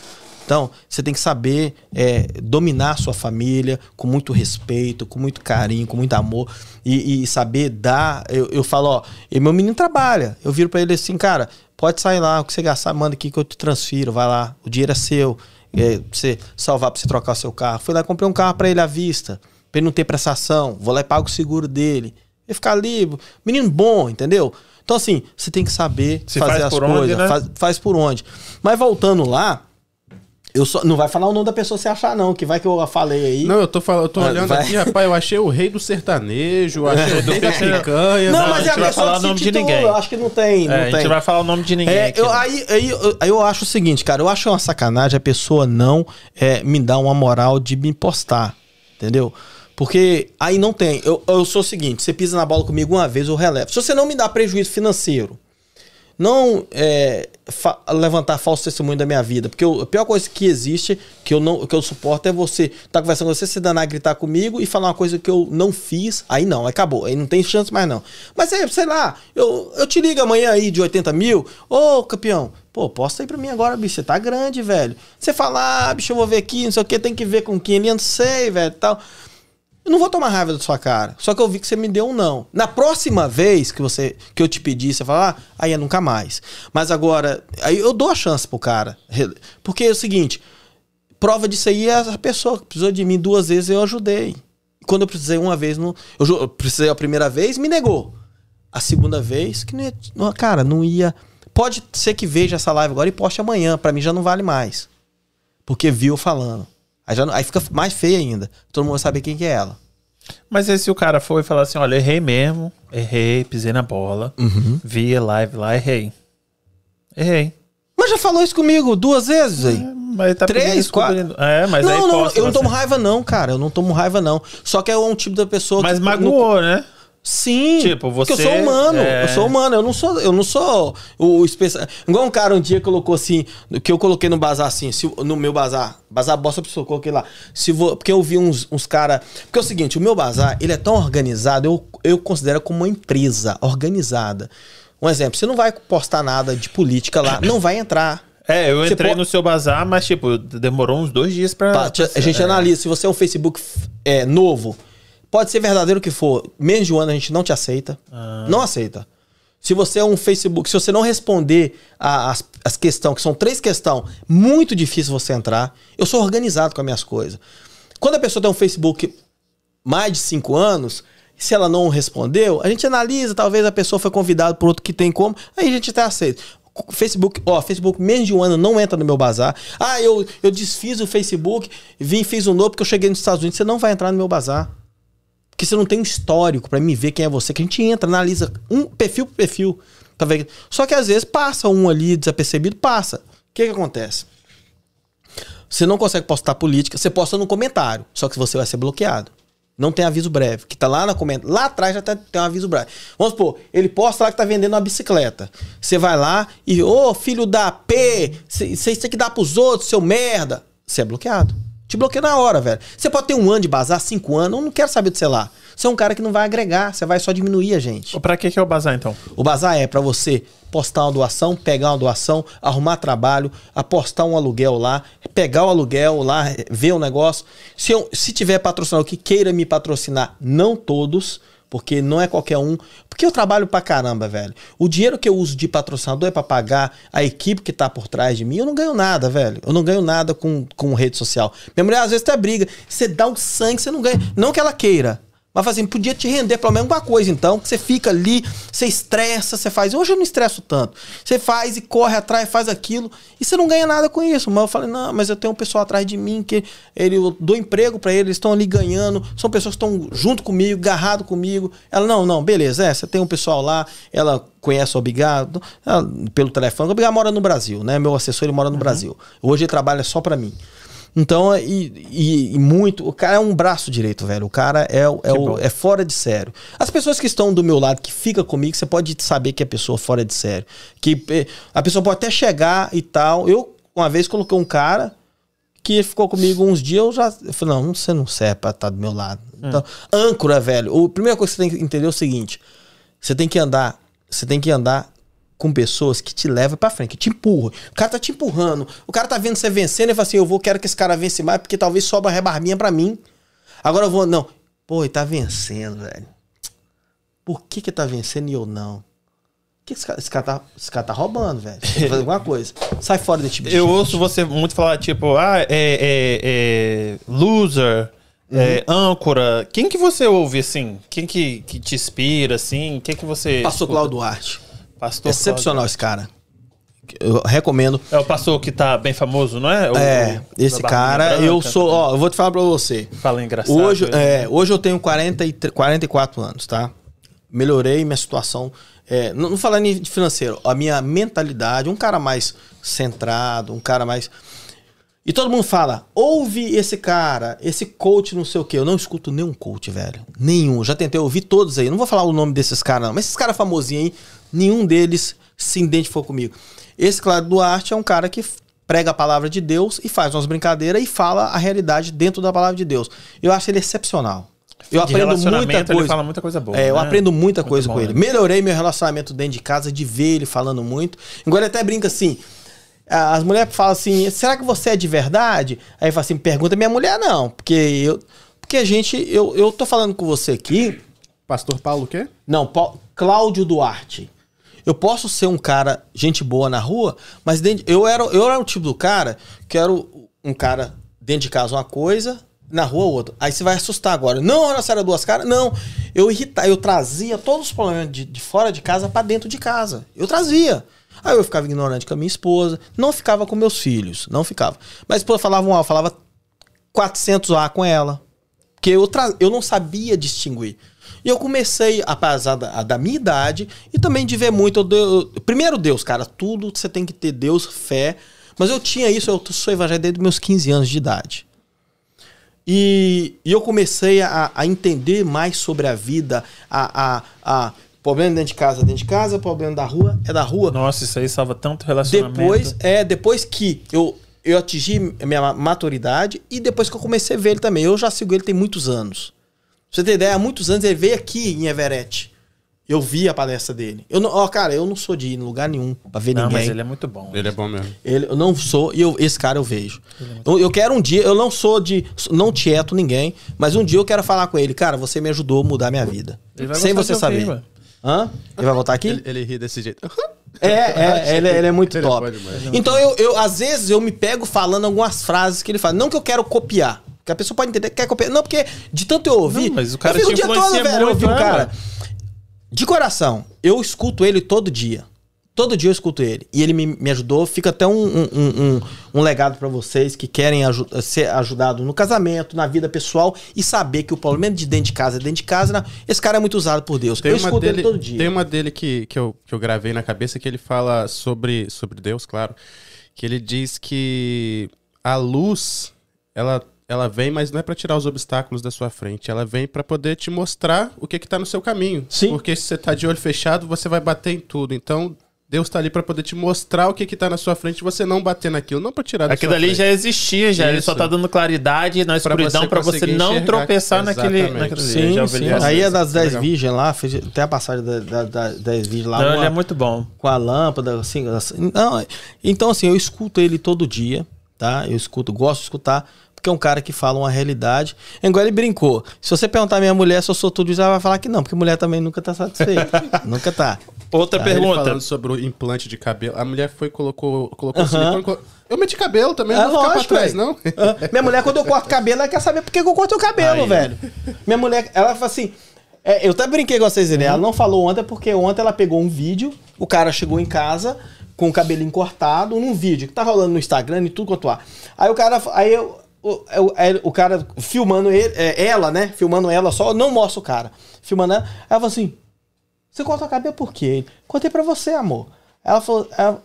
Então, você tem que saber é, dominar a sua família com muito respeito, com muito carinho, com muito amor e, e saber dar. Eu, eu falo, ó, meu menino trabalha. Eu viro para ele assim, cara, pode sair lá, o que você gastar, manda aqui que eu te transfiro, vai lá, o dinheiro é seu. É, pra você salvar, pra você trocar o seu carro. Fui lá e comprei um carro para ele à vista, pra ele não ter prestação. Vou lá e pago o seguro dele. Ele ficar livre. Menino bom, entendeu? Então, assim, você tem que saber Se fazer as coisas. Onde, né? faz, faz por onde. Mas voltando lá, eu só, não vai falar o nome da pessoa se achar, não, que vai que eu falei aí. Não, eu tô, falando, eu tô olhando vai. aqui, rapaz, eu achei o rei do sertanejo, achei o rei da picanha. Não, não, mas a é vai falar o nome de ninguém. Eu acho que não tem. Não é, tem. A gente vai falar o nome de ninguém. É, eu, aí, aí, eu, aí eu acho o seguinte, cara, eu acho uma sacanagem a pessoa não é, me dar uma moral de me postar, entendeu? Porque aí não tem. Eu, eu sou o seguinte: você pisa na bola comigo uma vez, eu relevo. Se você não me dá prejuízo financeiro, não é, fa levantar falso testemunho da minha vida. Porque eu, a pior coisa que existe, que eu não que eu suporto, é você estar tá conversando com você, se danar, gritar comigo e falar uma coisa que eu não fiz. Aí não, acabou. Aí não tem chance mais não. Mas é, sei lá, eu, eu te ligo amanhã aí de 80 mil. Ô, campeão, Pô, posta aí pra mim agora, bicho. Você tá grande, velho. Você fala, ah, bicho, eu vou ver aqui, não sei o que, tem que ver com quem, não sei, velho, tal. Eu não vou tomar raiva da sua cara. Só que eu vi que você me deu um não. Na próxima vez que você que eu te pedir, você falar, ah, aí é nunca mais. Mas agora, aí eu dou a chance pro cara. Porque é o seguinte, prova disso aí é a pessoa que precisou de mim duas vezes, eu ajudei. Quando eu precisei uma vez, não, eu precisei a primeira vez, me negou. A segunda vez, que não ia, cara, não ia. Pode ser que veja essa live agora e poste amanhã. para mim já não vale mais. Porque viu falando. Aí, já, aí fica mais feia ainda. Todo mundo vai saber quem que é ela. Mas e se o cara for e falar assim, olha, errei mesmo, errei, pisei na bola, uhum. vi a live lá, errei. Errei. Mas já falou isso comigo duas vezes aí. É, mas tá Três, quatro. É, mas não, aí não, eu não tomo raiva não, cara. Eu não tomo raiva não. Só que é um tipo da pessoa mas que... Mas magoou, no... né? Sim. Tipo, você. Porque eu sou humano. É... Eu sou humano. Eu não sou, eu não sou o especial. Igual um cara um dia colocou assim, que eu coloquei no bazar assim, se, no meu bazar. Bazar bosta pessoa, coloquei lá. Se vou, porque eu vi uns, uns caras. Porque é o seguinte, o meu bazar, ele é tão organizado, eu, eu considero como uma empresa organizada. Um exemplo, você não vai postar nada de política lá, não vai entrar. É, eu entrei no seu bazar, mas tipo, demorou uns dois dias pra. pra a gente é. analisa. Se você é um Facebook é, novo Pode ser verdadeiro o que for. Menos de um ano a gente não te aceita. Ah. Não aceita. Se você é um Facebook, se você não responder as, as questões, que são três questões, muito difícil você entrar. Eu sou organizado com as minhas coisas. Quando a pessoa tem um Facebook mais de cinco anos, se ela não respondeu, a gente analisa, talvez a pessoa foi convidada por outro que tem como, aí a gente até aceita. Facebook, ó, Facebook menos de um ano não entra no meu bazar. Ah, eu, eu desfiz o Facebook, vim fiz um novo porque eu cheguei nos Estados Unidos, você não vai entrar no meu bazar. Porque você não tem um histórico para me ver quem é você, que a gente entra, analisa um perfil por perfil. Tá vendo? Só que às vezes passa um ali desapercebido, passa. O que, que acontece? Você não consegue postar política, você posta no comentário, só que você vai ser bloqueado. Não tem aviso breve, que tá lá na comenta. Lá atrás já tá, tem um aviso breve. Vamos supor, ele posta lá que tá vendendo uma bicicleta. Você vai lá e, ô oh, filho da P, você tem que dar pros outros, seu merda. Você é bloqueado. Te bloqueia na hora, velho. Você pode ter um ano de bazar, cinco anos, eu não quero saber do celular. Você é um cara que não vai agregar, você vai só diminuir a gente. Pra que, que é o bazar, então? O bazar é para você postar uma doação, pegar uma doação, arrumar trabalho, apostar um aluguel lá, pegar o aluguel lá, ver o negócio. Se, eu, se tiver patrocinador que queira me patrocinar, não todos, porque não é qualquer um. Porque eu trabalho pra caramba, velho. O dinheiro que eu uso de patrocinador é pra pagar a equipe que tá por trás de mim. Eu não ganho nada, velho. Eu não ganho nada com, com rede social. Minha mulher às vezes até briga. Você dá o sangue, você não ganha. Não que ela queira. Mas assim, podia te render pelo menos uma coisa, então, que você fica ali, você estressa, você faz. Hoje eu não estresso tanto. Você faz e corre atrás, faz aquilo, e você não ganha nada com isso. Mas eu falei, não, mas eu tenho um pessoal atrás de mim que ele, eu dou emprego para eles, estão ali ganhando, são pessoas que estão junto comigo, agarrado comigo. Ela, não, não, beleza, é, você tem um pessoal lá, ela conhece o Obrigado, pelo telefone. O Obrigado mora no Brasil, né? Meu assessor ele mora no uhum. Brasil. Hoje ele trabalha só para mim. Então, e, e, e, muito. O cara é um braço direito, velho. O cara é, é, o, é fora de sério. As pessoas que estão do meu lado, que fica comigo, você pode saber que é pessoa fora de sério. Que a pessoa pode até chegar e tal. Eu, uma vez, coloquei um cara que ficou comigo uns dias, eu já. Eu falei, não, você não serve pra estar do meu lado. Hum. Então, âncora, velho. A primeira coisa que você tem que entender é o seguinte: você tem que andar, você tem que andar com pessoas que te levam para frente, que te empurram. O cara tá te empurrando, o cara tá vendo você vencendo e fala assim: eu vou, quero que esse cara vence mais, porque talvez sobra rebarbinha para mim. Agora eu vou, não. Pô, ele tá vencendo, velho. Por que que tá vencendo e eu não? que esse cara, esse cara, tá, esse cara tá roubando, velho? Tem que fazer alguma coisa. Sai fora desse tipo de Eu gente. ouço você muito falar, tipo, ah, é, é, é loser, uhum. é, âncora. Quem que você ouve, assim? Quem que, que te inspira, assim? Quem que você... Pastor Cláudio Duarte. Pastor Excepcional Cláudio. esse cara. Eu recomendo. É o pastor que tá bem famoso, não é? O, é, esse cara, branca, eu sou, ó, eu vou te falar pra você. Fala engraçado. Hoje, é, hoje eu tenho 40 e 44 anos, tá? Melhorei minha situação é, não, não falando de financeiro, a minha mentalidade, um cara mais centrado, um cara mais. E todo mundo fala, ouve esse cara, esse coach, não sei o quê. Eu não escuto nenhum coach, velho. Nenhum. Já tentei ouvir todos aí. Não vou falar o nome desses caras, não. Mas esses caras famosinhos aí, nenhum deles se identificou comigo. Esse Cláudio Duarte é um cara que prega a palavra de Deus e faz umas brincadeiras e fala a realidade dentro da palavra de Deus. Eu acho ele excepcional. Eu aprendo muita coisa. Ele fala muita coisa boa. É, eu né? aprendo muita muito coisa bom, com ele. Né? Melhorei meu relacionamento dentro de casa, de ver ele falando muito. Agora ele até brinca assim. As mulheres falam assim: será que você é de verdade? Aí fala assim: pergunta minha mulher, não. Porque eu. Porque a gente. Eu, eu tô falando com você aqui. Pastor Paulo o quê? Não, Paulo, Cláudio Duarte. Eu posso ser um cara, gente boa na rua, mas dentro, eu, era, eu era o tipo do cara que era um cara dentro de casa uma coisa, na rua outro. Aí você vai assustar agora. Não, Ana era duas caras. Não. Eu irritava, eu trazia todos os problemas de, de fora de casa para dentro de casa. Eu trazia. Aí eu ficava ignorante com a minha esposa, não ficava com meus filhos, não ficava. Mas esposa falava um A, falava 400 A com ela. Porque eu, tra... eu não sabia distinguir. E eu comecei, apesar da, da minha idade, e também de ver muito. Eu, primeiro, Deus, cara, tudo você tem que ter Deus, fé. Mas eu tinha isso, eu sou evangélico desde meus 15 anos de idade. E, e eu comecei a, a, entender mais sobre a vida, a, a, a Problema dentro de casa, dentro de casa, problema da rua, é da rua. Nossa, isso aí salva tanto relacionamento. Depois, é, depois que eu, eu atingi minha maturidade e depois que eu comecei a ver ele também. Eu já sigo ele tem muitos anos. Pra você ter ideia, há muitos anos ele veio aqui em Everett. Eu vi a palestra dele. Eu não, ó, cara, eu não sou de ir em lugar nenhum pra ver não, ninguém. Mas ele é muito bom. Ele é bom mesmo. Ele, eu não sou, e eu, esse cara eu vejo. É eu, eu, quero um dia, eu não sou de. Não tieto ninguém, mas um dia eu quero falar com ele, cara, você me ajudou a mudar minha vida. Sem você saber. Ouvir, Hã? Ele vai voltar aqui? Ele, ele ri desse jeito. É, é, ele, ele é muito ele top. Então eu, eu, às vezes, eu me pego falando algumas frases que ele fala. Não que eu quero copiar. A pessoa pode entender que quer copiar. Não, porque de tanto eu ouvir. Não, mas o cara eu fico o dia todo, velho, muito, eu ouvi um cara. De coração, eu escuto ele todo dia. Todo dia eu escuto ele. E ele me, me ajudou. Fica até um, um, um, um legado para vocês que querem aju ser ajudados no casamento, na vida pessoal e saber que o problema de dentro de casa é dentro de casa. Não. Esse cara é muito usado por Deus. Tem eu escuto dele, ele todo dia. Tem uma dele que, que, eu, que eu gravei na cabeça que ele fala sobre, sobre Deus, claro. Que ele diz que a luz, ela ela vem, mas não é para tirar os obstáculos da sua frente. Ela vem para poder te mostrar o que está no seu caminho. Sim. Porque se você está de olho fechado, você vai bater em tudo. Então, Deus está ali para poder te mostrar o que está na sua frente e você não bater naquilo, não para tirar da Aquilo ali frente. já existia, já. Isso. Ele só está dando claridade na escuridão para você, você, não tropeçar naquele, naquele. Sim, sim. Aí é das 10 virgens lá, fez até a passagem das da, da 10 virgens lá. Não, uma, ele é muito bom. Com a lâmpada, assim, assim. Não, então, assim, eu escuto ele todo dia, tá? Eu escuto, gosto de escutar porque é um cara que fala uma realidade. Igual ele brincou. Se você perguntar à minha mulher se eu sou tudo isso, ela vai falar que não, porque mulher também nunca tá satisfeita. nunca tá. Outra tá, pergunta. falando sobre o implante de cabelo. A mulher foi colocou colocou uh -huh. silicone, Eu meti cabelo também, é, não lógico, ficar pra trás, não. Uh, minha mulher, quando eu corto cabelo, ela quer saber por que eu corto o cabelo, Aí. velho. Minha mulher, ela fala assim. É, eu até brinquei com vocês, né? Ela não falou ontem porque ontem ela pegou um vídeo, o cara chegou em casa com o cabelinho cortado num vídeo que tá rolando no Instagram e tudo quanto há. Aí o cara. Aí eu, o, o, é, o cara filmando ele, é, ela, né? Filmando ela só, não mostra o cara. Filmando ela. Ela falou assim: Você cortou a cabelo por quê? Contei pra você, amor. Ela falou: ela,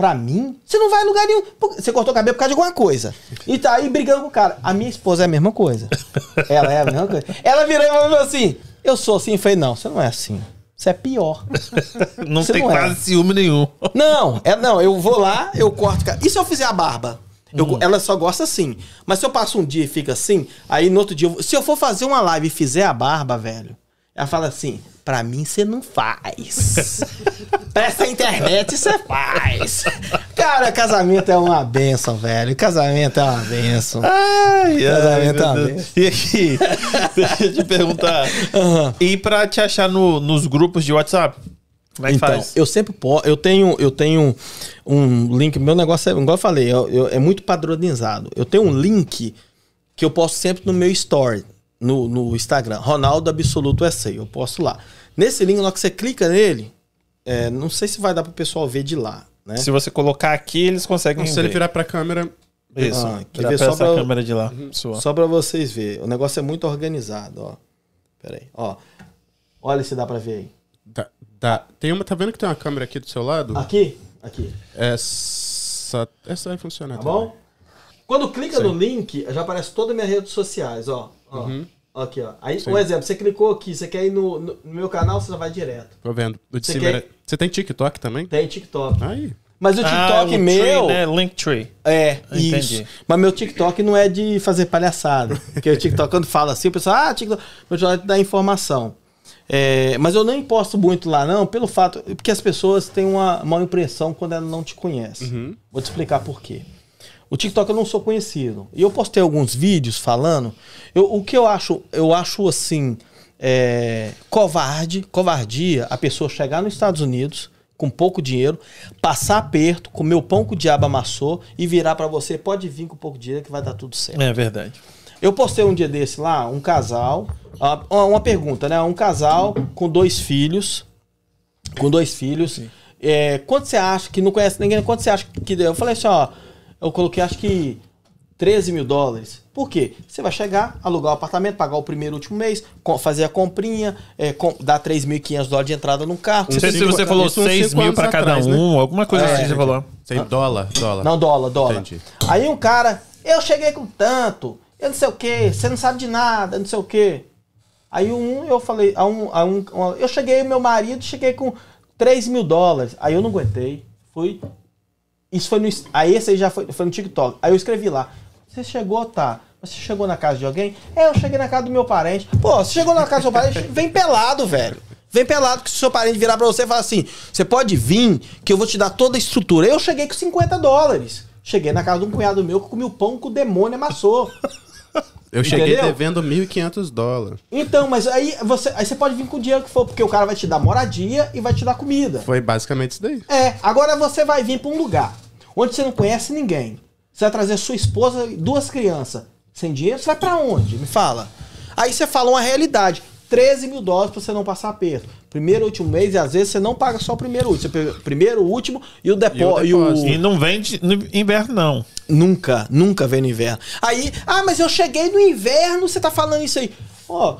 Pra mim? Você não vai em lugar nenhum. Você cortou o cabelo por causa de alguma coisa. E tá aí brigando com o cara. A minha esposa é a mesma coisa. ela é a mesma coisa. Ela virou e falou assim: Eu sou assim. Eu falei: Não, você não é assim. Você é pior. não você tem não é. quase é. ciúme nenhum. Não, é, não, eu vou lá, eu corto. E se eu fizer a barba? Eu, hum. Ela só gosta assim. Mas se eu passo um dia e fica assim, aí no outro dia, eu, se eu for fazer uma live e fizer a barba, velho, ela fala assim: pra mim você não faz. pra essa internet você faz. Cara, casamento é uma benção, velho. Casamento é uma benção. Ai, casamento ai, é uma benção. E aqui, deixa eu te perguntar. Uhum. E pra te achar no, nos grupos de WhatsApp? Como é que então, faz? eu sempre posso. Eu tenho, eu tenho um link. Meu negócio é, igual eu falei, eu, eu, é muito padronizado. Eu tenho um link que eu posto sempre no meu story, no, no Instagram. Ronaldo Absoluto SA. Eu posto lá. Nesse link, na hora que você clica nele, é, não sei se vai dar para o pessoal ver de lá. Né? Se você colocar aqui, eles conseguem. se ver. ele virar para a câmera. Isso. Ah, quer ver só pra, câmera de lá. Uhum. Só para vocês verem. O negócio é muito organizado, ó. Pera aí. Ó. Olha se dá para ver aí. Dá. Tem uma, tá vendo que tem uma câmera aqui do seu lado? Aqui? Aqui. Essa, essa vai funcionar. Tá também. bom? Quando clica Sim. no link, já aparece todas as minhas redes sociais, ó. ó. Uhum. Aqui, ó. Aí, Sim. um exemplo, você clicou aqui, você quer ir no, no, no meu canal, você já vai direto. Tô vendo. O de você, cima quer... era... você tem TikTok também? Tem TikTok. Aí. Mas o TikTok ah, meu. Tree, né? Linktree. É, Entendi. isso. Mas meu TikTok não é de fazer palhaçada. Porque o TikTok, quando fala assim, o pessoal, ah, TikTok. Meu TikTok dá informação. É, mas eu nem posto muito lá, não, pelo fato. Porque as pessoas têm uma mal impressão quando elas não te conhecem. Uhum. Vou te explicar por quê. O TikTok eu não sou conhecido. E eu postei alguns vídeos falando. Eu, o que eu acho, eu acho assim, é, covarde, covardia, a pessoa chegar nos Estados Unidos com pouco dinheiro, passar aperto, comer o pão que o diabo amassou e virar para você, pode vir com pouco dinheiro que vai dar tudo certo. É verdade. Eu postei um dia desse lá, um casal, uma, uma pergunta, né? Um casal com dois filhos, com dois filhos. É, quanto você acha que não conhece ninguém? Quanto você acha que deu? Eu falei assim, ó, eu coloquei acho que 13 mil dólares. Por quê? Você vai chegar, alugar o apartamento, pagar o primeiro último mês, fazer a comprinha, é, com, dar 3.500 dólares de entrada no carro. Não sei se você falou 6 mil para cada atrás, né? um, né? alguma coisa é, assim você falou. Sei, dólar, dólar. Não, dólar, dólar. Entendi. Aí um cara, eu cheguei com tanto, eu não sei o quê, você não sabe de nada, não sei o quê. Aí um, eu falei, a um, a um, eu cheguei, meu marido, cheguei com 3 mil dólares. Aí eu não aguentei, fui isso foi no. Aí esse aí já foi, foi no TikTok. Aí eu escrevi lá. Você chegou, tá? Você chegou na casa de alguém? É, eu cheguei na casa do meu parente. Pô, você chegou na casa do seu parente, vem pelado, velho. Vem pelado que se o seu parente virar pra você e falar assim: você pode vir, que eu vou te dar toda a estrutura. Eu cheguei com 50 dólares. Cheguei na casa de um cunhado meu que comeu pão que o demônio amassou. Eu cheguei Entendeu? devendo 1.500 dólares. Então, mas aí você, aí você pode vir com o dinheiro que for, porque o cara vai te dar moradia e vai te dar comida. Foi basicamente isso daí. É, agora você vai vir para um lugar onde você não conhece ninguém. Você vai trazer sua esposa e duas crianças sem dinheiro, você vai para onde? Me fala. Aí você fala uma realidade. 13 mil dólares para você não passar aperto. Primeiro último mês, e às vezes você não paga só o primeiro último. Você pega o primeiro, o último e o depósito. E, o... e, não vem de, no inverno, não. Nunca, nunca vem no inverno. Aí, ah, mas eu cheguei no inverno, você tá falando isso aí. Ó.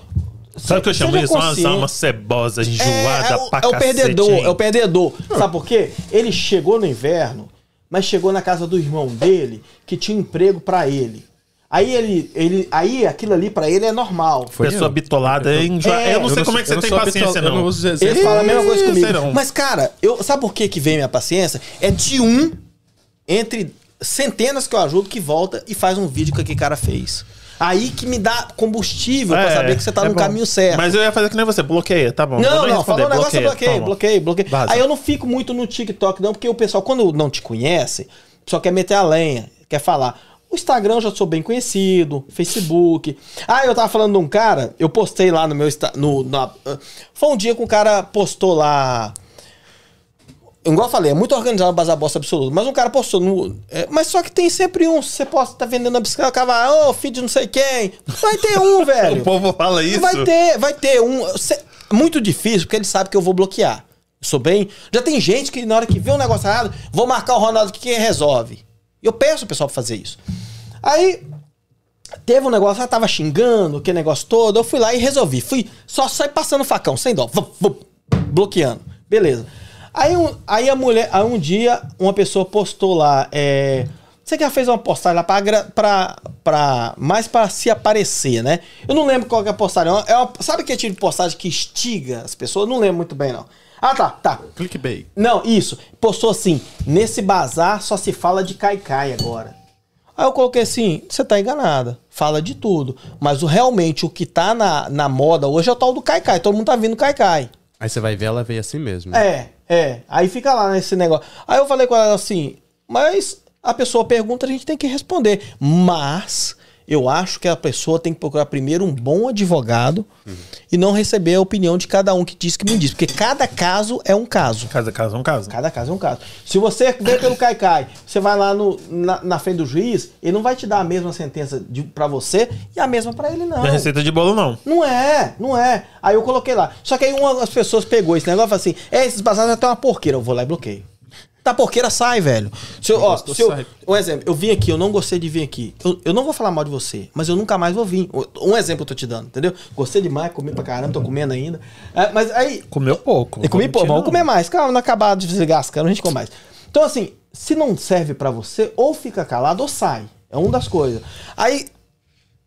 Sabe o que eu chamo isso? Uma alma cebosa, enjoada é, é o, pra É o perdedor, é o perdedor. Sabe por quê? Ele chegou no inverno, mas chegou na casa do irmão dele, que tinha emprego para ele. Aí ele, ele, aí aquilo ali para ele é normal. Foi Pessoa eu. bitolada eu, é, eu não sei eu como é que você tem paciência, não. não ele fala a mesma coisa comigo. Mas, cara, eu, sabe por que, que vem minha paciência? É de um entre centenas que eu ajudo que volta e faz um vídeo que aquele cara fez. Aí que me dá combustível é, pra saber que você tá é no bom. caminho certo. Mas eu ia fazer que nem você, bloqueia, tá bom. Não, não, falou um negócio, bloqueia, bloqueio, bloqueio, bloqueio. Aí eu não fico muito no TikTok, não, porque o pessoal, quando não te conhece, só quer meter a lenha, quer falar. O Instagram eu já sou bem conhecido, Facebook. Ah, eu tava falando de um cara, eu postei lá no meu. No, na, foi um dia que um cara postou lá. Igual eu falei, é muito organizado Bazar Bosta Absoluto. Mas um cara postou no. É, mas só que tem sempre um. Você posta, tá vendendo a bicicleta, o cara vai, ô, oh, de não sei quem. Vai ter um, velho. o povo fala isso. Vai ter, vai ter um. Muito difícil, porque ele sabe que eu vou bloquear. Eu sou bem. Já tem gente que na hora que vê um negócio errado, vou marcar o Ronaldo que quem resolve. Eu peço o pessoal pra fazer isso. Aí teve um negócio, ela tava xingando, que negócio todo. Eu fui lá e resolvi. Fui só sair passando facão, sem dó, bloqueando. Beleza. Aí, um, aí a mulher, aí um dia, uma pessoa postou lá, é, você que já fez uma postagem lá pra, pra, pra mais para se aparecer, né? Eu não lembro qual que é a postagem. É uma, sabe que tipo de postagem que estiga as pessoas? Eu não lembro muito bem, não. Ah, tá, tá. Clickbait. Não, isso. Postou assim: nesse bazar só se fala de caicai agora. Aí eu coloquei assim: você tá enganada. Fala de tudo. Mas o, realmente o que tá na, na moda hoje é o tal do Caicai. Todo mundo tá vindo Caicai. Aí você vai ver, ela veio assim mesmo. É, é. Aí fica lá nesse negócio. Aí eu falei com ela assim: mas a pessoa pergunta, a gente tem que responder. Mas eu acho que a pessoa tem que procurar primeiro um bom advogado uhum. e não receber a opinião de cada um que diz que me diz. Porque cada caso é um caso. Cada caso é um caso. Cada caso é um caso. Se você vê pelo Caicai, você vai lá no, na, na frente do juiz, ele não vai te dar a mesma sentença para você e a mesma para ele, não. Não é receita de bolo, não. Não é, não é. Aí eu coloquei lá. Só que aí uma das pessoas pegou esse negócio e falou assim: é, esses basados até uma porqueira. Eu vou lá e bloqueio. Da porqueira sai, velho. Se eu, ó, se eu, um exemplo, eu vim aqui, eu não gostei de vir aqui. Eu, eu não vou falar mal de você, mas eu nunca mais vou vir. Um exemplo eu tô te dando, entendeu? Gostei demais, comi pra caramba, tô comendo ainda. É, mas aí. Comeu pouco. Eu comi pouco, vamos comer mais. Calma, não acabar de desligar as câmeras, a gente come mais. Então, assim, se não serve para você, ou fica calado ou sai. É uma das coisas. Aí,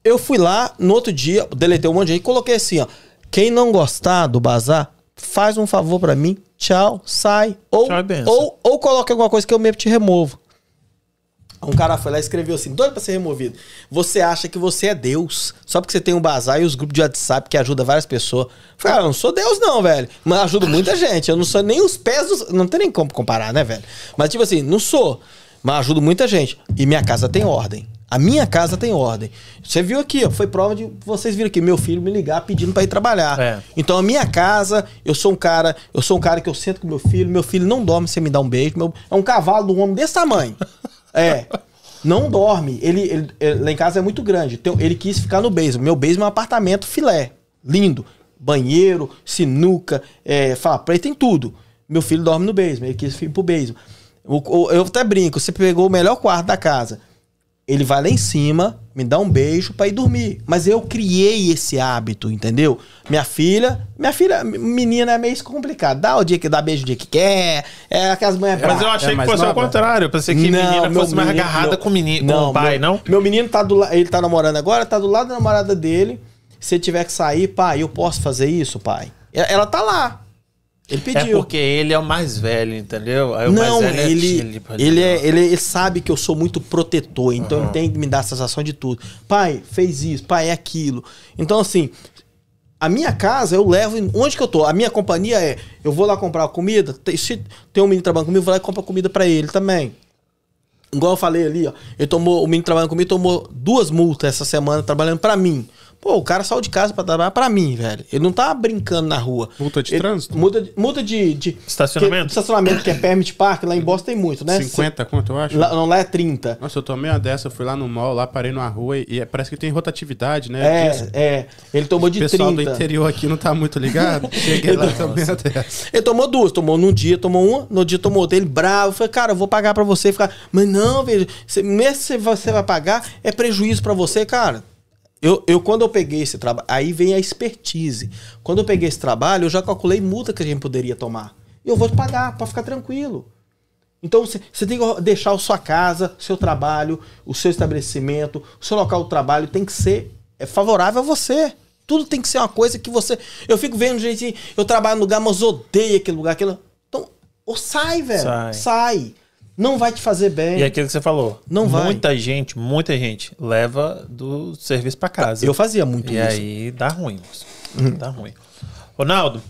eu fui lá, no outro dia, deletei um monte de gente e coloquei assim, ó. Quem não gostar do bazar, faz um favor para mim, tchau, sai. Ou, tchau, ou, ou coloque alguma coisa que eu mesmo te removo. Um cara foi lá e escreveu assim, doido pra ser removido. Você acha que você é Deus, só porque você tem um bazar e os grupos de WhatsApp que ajuda várias pessoas. falei, ah, eu não sou Deus não, velho. Mas ajudo muita gente. Eu não sou nem os pés dos... Não tem nem como comparar, né, velho? Mas tipo assim, não sou. Mas ajudo muita gente. E minha casa tem ordem. A minha casa tem ordem. Você viu aqui, ó, foi prova de vocês viram aqui, meu filho me ligar pedindo para ir trabalhar. É. Então a minha casa, eu sou um cara, eu sou um cara que eu sento com meu filho, meu filho não dorme sem me dar um beijo, meu, é um cavalo do homem desse tamanho. É. Não dorme. Ele, ele, ele, lá em casa é muito grande. Então, ele quis ficar no basement. Meu basement é um apartamento filé. Lindo. Banheiro, sinuca, é, fala pra ele, tem tudo. Meu filho dorme no basement. Ele quis ir pro basement. eu até brinco, você pegou o melhor quarto da casa ele vai lá em cima, me dá um beijo para ir dormir. Mas eu criei esse hábito, entendeu? Minha filha, minha filha, menina é meio complicado. Dá o dia que dá beijo o dia que quer. É aquelas manhãs. Mas eu achei é, que fosse ao contrário. Eu pensei que não, menina fosse mais agarrada meu, com o menino, não, com o pai, meu, não? Meu menino tá do ele tá namorando agora, tá do lado da namorada dele. Se ele tiver que sair, pai, eu posso fazer isso, pai? Ela tá lá. Ele é pediu. É porque ele é o mais velho, entendeu? Aí o não, mais velho ele, é ele, ele, é, ele, ele, sabe que eu sou muito protetor, então uhum. ele tem que me dar a sensação de tudo. Pai, fez isso, pai, é aquilo. Então, assim, a minha casa eu levo. Onde que eu tô? A minha companhia é: eu vou lá comprar comida. Se tem um menino trabalhando comigo, eu vou lá e compro comida para ele também. Igual eu falei ali, ó. Ele tomou, o menino trabalhando comigo tomou duas multas essa semana trabalhando para mim. Pô, o cara saiu de casa para trabalhar para mim, velho. Ele não tá brincando na rua. Multa de ele, trânsito? Multa, multa de, de. Estacionamento? Que, estacionamento, que é permit park, lá em Boston tem muito, né? 50, quanto eu acho? Lá, não, lá é 30. Nossa, eu tomei uma dessa, fui lá no mall, lá parei numa rua e, e é, parece que tem rotatividade, né? É, é. Ele tomou de 30. O pessoal do interior aqui não tá muito ligado. Cheguei lá tomei uma dessa. Ele tomou duas, tomou num dia, tomou uma, no dia tomou outra. Ele bravo, falei, cara, eu vou pagar para você. Ficar, mas não, velho, mesmo se você vai pagar, é prejuízo para você, cara. Eu, eu, quando eu peguei esse trabalho, aí vem a expertise. Quando eu peguei esse trabalho, eu já calculei multa que a gente poderia tomar. E eu vou te pagar, para ficar tranquilo. Então você tem que deixar a sua casa, seu trabalho, o seu estabelecimento, o seu local de trabalho tem que ser é, favorável a você. Tudo tem que ser uma coisa que você. Eu fico vendo gente, eu trabalho no lugar, mas odeio aquele lugar, aquilo. Então, ou sai, velho. Sai. sai não vai te fazer bem. E é aquilo que você falou. Não vai. Muita gente, muita gente leva do serviço para casa. Eu fazia muito e isso. E aí dá ruim. Hum. Dá ruim. Ronaldo.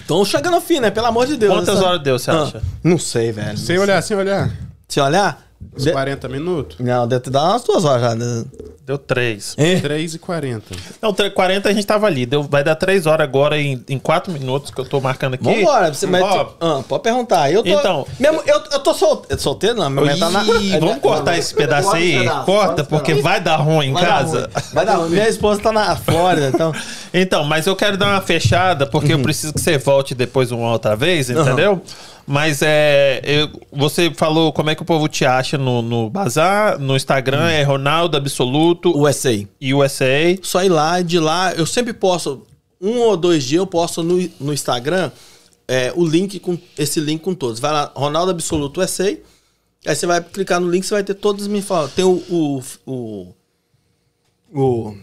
Estão chegando ao fim, né? Pelo amor de Deus. Quantas essa... horas deu, você ah, acha? Não sei, velho. Sem olhar, sem olhar. Sem olhar? Uns de... 40 minutos? Não, deve ter dado umas duas horas já. Né? Deu 3. É? 3 e 40. Não, 40 a gente tava ali. Deu, vai dar 3 horas agora em, em 4 minutos que eu tô marcando aqui. Vambora. Você, mas, ah, pode perguntar. Eu tô, então, mesmo, eu, eu tô solteiro, solteiro não. Minha tá na, vamos cortar não, esse pedaço aí? Corta, porque vai dar ruim em vai casa. Dar ruim. Vai dar ruim. Minha esposa tá na Flórida, então... então, mas eu quero dar uma fechada, porque uhum. eu preciso que você volte depois uma outra vez, entendeu? Uhum. Mas é. Eu, você falou como é que o povo te acha no, no Bazar, no Instagram, hum. é Ronaldo Absoluto. USA. E USA. Só ir lá, de lá, eu sempre posto. Um ou dois dias eu posto no, no Instagram é, o link com. Esse link com todos. Vai lá, Ronaldo Absoluto USA. Aí você vai clicar no link, você vai ter todos me falam. Tem o, o, o, o.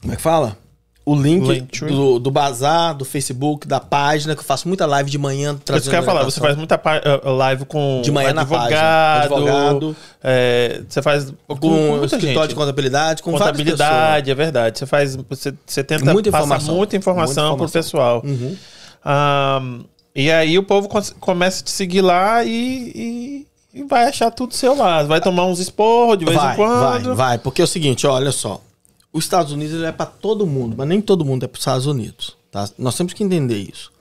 Como é que fala? O link do, do bazar, do Facebook, da página, que eu faço muita live de manhã. Isso que eu ia falar, você faz muita eh, live com de manhã advogado, na página, advogado é, você faz com, com escritório gente. de contabilidade, com contabilidade, é verdade. Você faz, você, você tenta muita passar informação. muita informação, muita informação. pro pessoal. Uhum. Um, e aí o povo começa a te seguir lá e, e, e, vai achar tudo seu lá. Vai tomar uns esporros de vez vai, em quando. Vai, vai. Porque é o seguinte, olha só os Estados Unidos ele é para todo mundo, mas nem todo mundo é para os Estados Unidos. Tá? Nós temos que entender isso.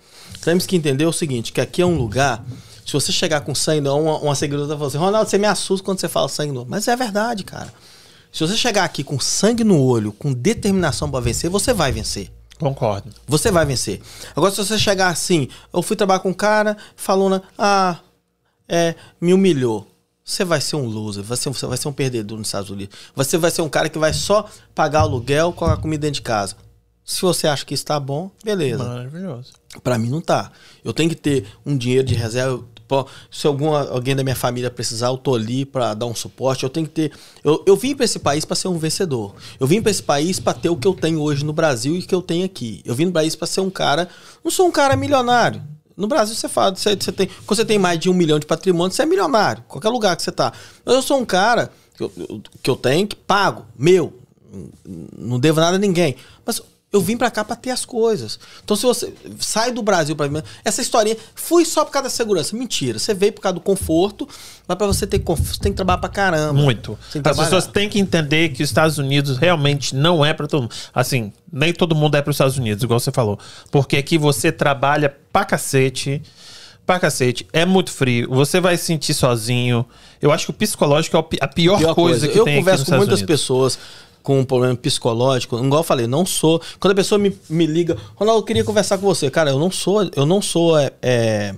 Temos que entender o seguinte, que aqui é um lugar, se você chegar com sangue, não, uma, uma seguidora vai falar assim, Ronaldo, você me assusta quando você fala sangue no olho. Mas é verdade, cara. Se você chegar aqui com sangue no olho, com determinação para vencer, você vai vencer. Concordo. Você vai vencer. Agora, se você chegar assim, eu fui trabalhar com um cara, falou, ah, é, me humilhou você vai ser um loser, você, você vai ser um perdedor nos Estados Unidos. Você vai ser um cara que vai só pagar aluguel com a comida dentro de casa. Se você acha que está bom, beleza. Maravilhoso. Para mim não tá. Eu tenho que ter um dinheiro de reserva. Se algum, alguém da minha família precisar, eu tô ali para dar um suporte. Eu tenho que ter. Eu, eu vim para esse país para ser um vencedor. Eu vim para esse país para ter o que eu tenho hoje no Brasil e que eu tenho aqui. Eu vim no país para ser um cara. Não sou um cara milionário. No Brasil você fala, você, você tem, quando você tem mais de um milhão de patrimônio, você é milionário, qualquer lugar que você tá. Mas eu sou um cara que eu, que eu tenho que pago, meu, não devo nada a ninguém. Mas eu vim para cá para ter as coisas. Então, se você sai do Brasil para essa historinha, fui só por causa da segurança. Mentira. Você veio por causa do conforto, mas para você ter conforto, você tem que trabalhar para caramba. Muito. As pessoas têm que entender que os Estados Unidos realmente não é para todo mundo. Assim, nem todo mundo é para os Estados Unidos, igual você falou. Porque aqui você trabalha pra cacete. Pra cacete, é muito frio, você vai se sentir sozinho. Eu acho que o psicológico é a pior, pior coisa, coisa, que eu tem Eu converso com muitas Unidos. pessoas com um problema psicológico, igual eu falei, não sou. Quando a pessoa me, me liga, Ronaldo, eu queria conversar com você. Cara, eu não sou, eu não sou é, é,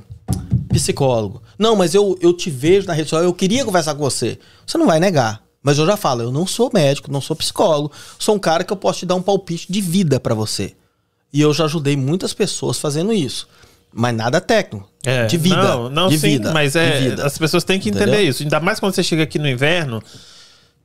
psicólogo. Não, mas eu, eu te vejo na rede social, eu queria conversar com você. Você não vai negar. Mas eu já falo, eu não sou médico, não sou psicólogo. Sou um cara que eu posso te dar um palpite de vida para você. E eu já ajudei muitas pessoas fazendo isso. Mas nada técnico. É, de vida. Não, não de sim, vida, mas é, as pessoas têm que entender Entendeu? isso. Ainda mais quando você chega aqui no inverno,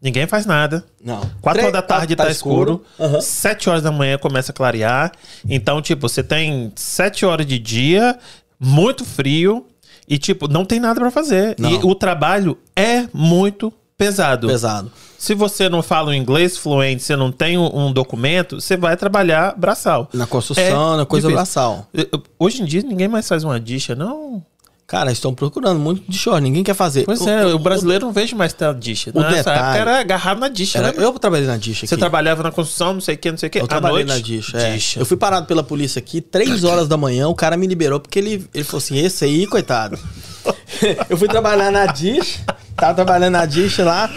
Ninguém faz nada. Não. Quatro horas da tarde tá, tá, tá escuro. escuro. Uhum. Sete horas da manhã começa a clarear. Então, tipo, você tem sete horas de dia, muito frio. E, tipo, não tem nada para fazer. Não. E o trabalho é muito pesado. Pesado. Se você não fala o inglês fluente, você não tem um, documento, você vai trabalhar braçal. Na construção, é na coisa difícil. braçal. Hoje em dia, ninguém mais faz uma dicha, não. Cara, estão procurando muito de short, ninguém quer fazer. Pois o, é, o, o brasileiro o, não vejo mais ter dicha. O Nessa detalhe, era agarrado na dicha, era, né? Eu trabalhei na dicha Você trabalhava na construção, não sei o que, não sei o que. Eu trabalhei noite, na dicha, é. Eu fui parado pela polícia aqui, três horas da manhã, o cara me liberou porque ele, ele falou assim, esse aí, coitado. eu fui trabalhar na dicha, tava trabalhando na dicha lá,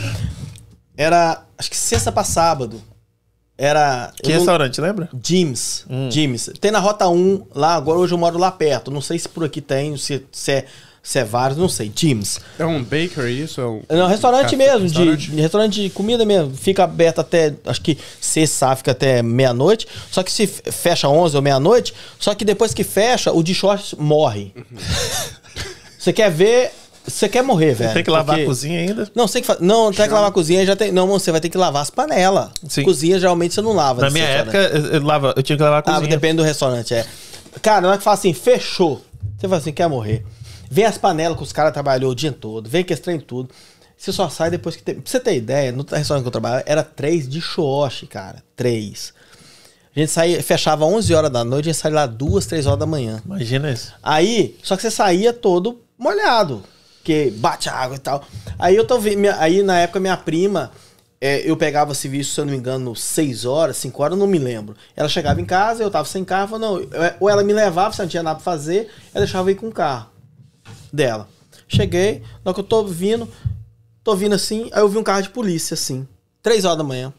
era, acho que sexta pra sábado. Era. Que restaurante, lembra? Jims. Hum. Jims. Tem na Rota 1 lá, agora hoje eu moro lá perto. Não sei se por aqui tem, se, se é se é vários, não sei, Jims. É um bakery isso? É um... Não, restaurante mesmo, restaurante? De, restaurante de comida mesmo. Fica aberto até, acho que sexta, fica até meia-noite. Só que se fecha 11 ou meia-noite, só que depois que fecha, o de shorts morre. Uhum. Você quer ver você quer morrer, velho. Tem que lavar porque... a cozinha ainda? Não, você tem que. Não, tem que lavar a cozinha, já tem. Não, você vai ter que lavar as panelas. Sim. Cozinha geralmente você não lava. Na minha época, eu, eu, lava, eu tinha que lavar a ah, cozinha. Ah, depende do restaurante, é. Cara, na hora que fala assim, fechou. Você fala assim, quer morrer. Vem as panelas que os caras trabalhou o dia todo, vem que estranho tudo. Você só sai depois que tem. Pra você ter ideia, no restaurante que eu trabalhava, era três de xoxi, cara. Três. A gente saía, fechava 11 horas da noite, a gente saía lá duas, três horas da manhã. Imagina isso. Aí, só que você saía todo molhado que bate água e tal. Aí eu tô vendo, aí na época minha prima, é, eu pegava serviço, se eu não me engano, 6 horas, 5 horas, não me lembro. Ela chegava em casa, eu tava sem carro, não, ou ela me levava, se não tinha nada pra fazer, ela deixava eu ir com o carro dela. Cheguei, na que eu tô vindo, tô vindo assim, aí eu vi um carro de polícia, assim, 3 horas da manhã.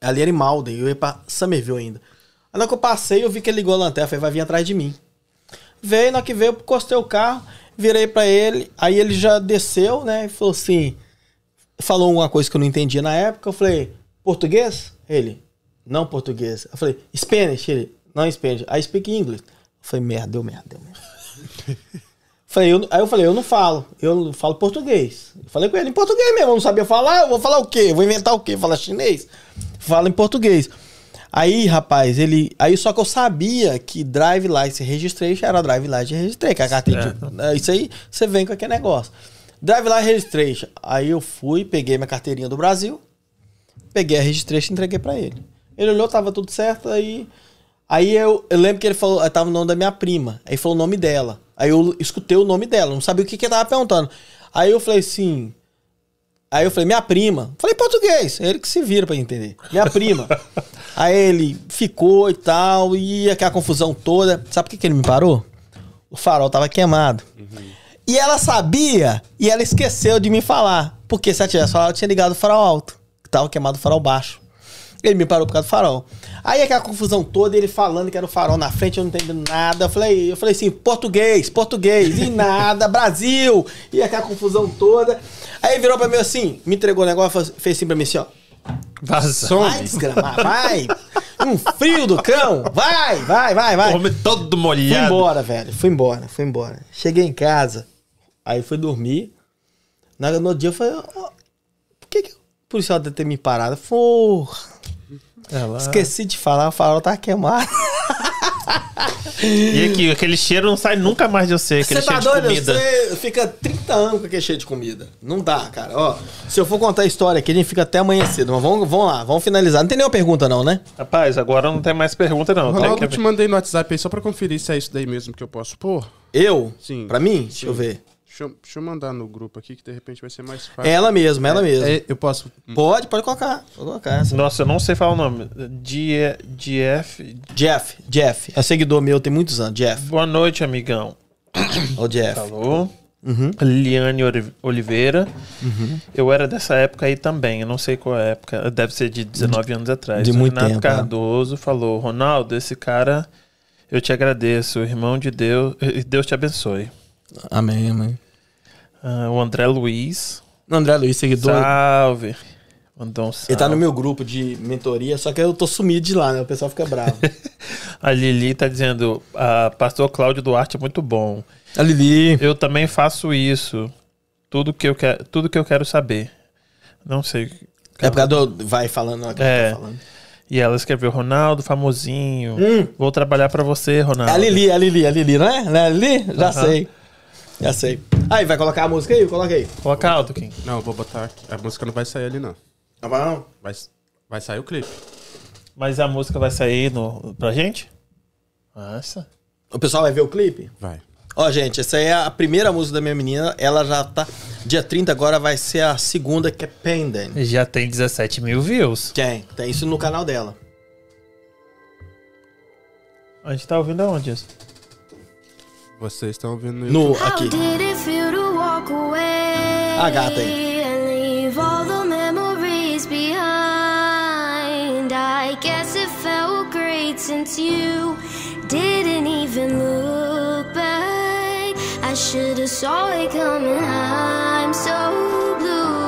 Ali era em Malden, eu ia pra Somerville ainda. Aí na que eu passei, eu vi que ele ligou a lanterna, falei, vai vir atrás de mim. Veio, na que veio, eu encostei o carro, Virei para ele, aí ele já desceu, né? E falou assim: falou uma coisa que eu não entendia na época. Eu falei: português? Ele: não português. Eu falei: Spanish? Ele: não Spanish. I speak English. Eu falei: merda, deu merda, deu merda. falei, eu, aí eu falei: eu não falo, eu falo português. Eu falei com ele em português mesmo, eu não sabia falar. Eu vou falar o quê? Eu vou inventar o quê? Falar chinês? Fala em português. Aí, rapaz, ele. Aí só que eu sabia que Drive License Registration era Drive License Registration, que é a carteira. De, é, isso aí você vem com aquele negócio. Drive License Registration. Aí eu fui, peguei minha carteirinha do Brasil, peguei a registration e entreguei para ele. Ele olhou, tava tudo certo, aí. Aí eu, eu lembro que ele falou, tava o nome da minha prima. Aí falou o nome dela. Aí eu escutei o nome dela, não sabia o que, que ele tava perguntando. Aí eu falei assim. Aí eu falei, minha prima. Falei português, é ele que se vira para entender. Minha prima. aí ele ficou e tal, e aquela confusão toda. Sabe por que, que ele me parou? O farol tava queimado. Uhum. E ela sabia, e ela esqueceu de me falar. Porque se ela tivesse falado, eu tinha ligado o farol alto. Que tava queimado o farol baixo. Ele me parou por causa do farol. Aí aquela confusão toda, ele falando que era o farol na frente, eu não entendendo nada. Eu falei, eu falei assim, português, português, e nada, Brasil. E aquela confusão toda. Aí virou pra mim assim, me entregou o negócio, fez assim pra mim assim, ó. Vaza. Vai desgramar, vai. Um frio do cão. Vai, vai, vai, vai. Homem todo molhado. Fui embora, velho. Fui embora, fui embora. Cheguei em casa, aí fui dormir. No dia eu falei, oh, por que, que o policial deve ter me parado? Porra. Ela... Esqueci de falar, o farol tá queimado. E aqui, aquele cheiro não sai nunca mais de você, aquele você tá cheiro doido? de comida. Você fica 30 anos com aquele cheiro de comida. Não dá, cara. Ó, se eu for contar a história aqui, a gente fica até amanhã cedo. Mas vamos, vamos lá, vamos finalizar. Não tem nenhuma pergunta não, né? Rapaz, agora não tem mais pergunta não. Ronaldo, que... eu te mandei no WhatsApp aí só pra conferir se é isso daí mesmo que eu posso pôr. Eu? Sim. Pra mim? Sim. Deixa eu ver. Deixa eu, deixa eu, mandar no grupo aqui que de repente vai ser mais fácil. Ela mesma, ela é, mesma. É, eu posso. Pode, pode colocar. Pode colocar essa. Nossa, eu não sei falar o nome. Jeff. Jeff, Jeff. É seguidor meu, tem muitos anos. Jeff. Boa noite, amigão. Ô, Jeff. Falou. Uhum. Liliane Oliveira. Uhum. Eu era dessa época aí também. Eu não sei qual é época. Deve ser de 19 anos atrás. De o muito Renato tempo. Cardoso é. falou: Ronaldo, esse cara, eu te agradeço. Irmão de Deus. Deus te abençoe. Amém, amém. Uh, o André Luiz. O André Luiz, seguidor. Salve. Mandou um salve. Ele tá no meu grupo de mentoria, só que eu tô sumido de lá, né? O pessoal fica bravo. a Lili tá dizendo: uh, Pastor Cláudio Duarte é muito bom. A Lili. Eu também faço isso. Tudo que eu, quero, tudo que eu quero saber. Não sei. É por causa do. Vai falando. É. Tá falando. E ela escreveu, Ronaldo, famosinho. Hum. Vou trabalhar para você, Ronaldo. É a Lili, a Lili, a Lili, não é? Não é a Lili? Já sei. Já sei. Aí, vai colocar a música aí? Coloca aí. Coloca alto, Kim. Não, eu vou botar. A música não vai sair ali, não. Não vai não? Vai, vai sair o clipe. Mas a música vai sair no, pra gente? Nossa. O pessoal vai ver o clipe? Vai. Ó, gente, essa aí é a primeira música da minha menina. Ela já tá. Dia 30 agora vai ser a segunda, que é Pendant. Já tem 17 mil views. Tem, tem isso no canal dela. A gente tá ouvindo aonde isso? Vocês estão ouvindo no, no aqui. A gata aí. I guess it felt great since you didn't even look back. I should have saw it coming. I'm so blue.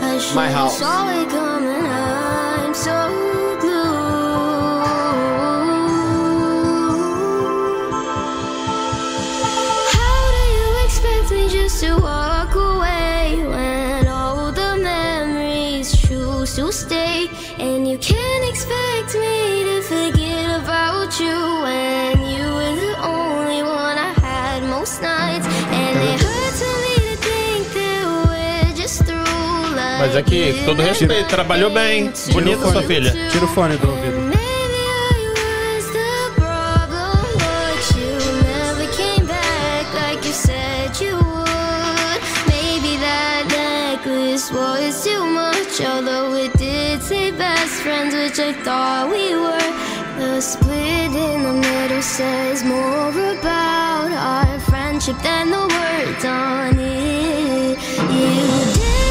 I should have saw it coming. Mas aqui, todo respeito, trabalhou bem. Bonita sua filha. Tira o fone do ouvido. was too much, although it did say best friends, which I thought we were. The split in the middle says more about our friendship than the words on it. You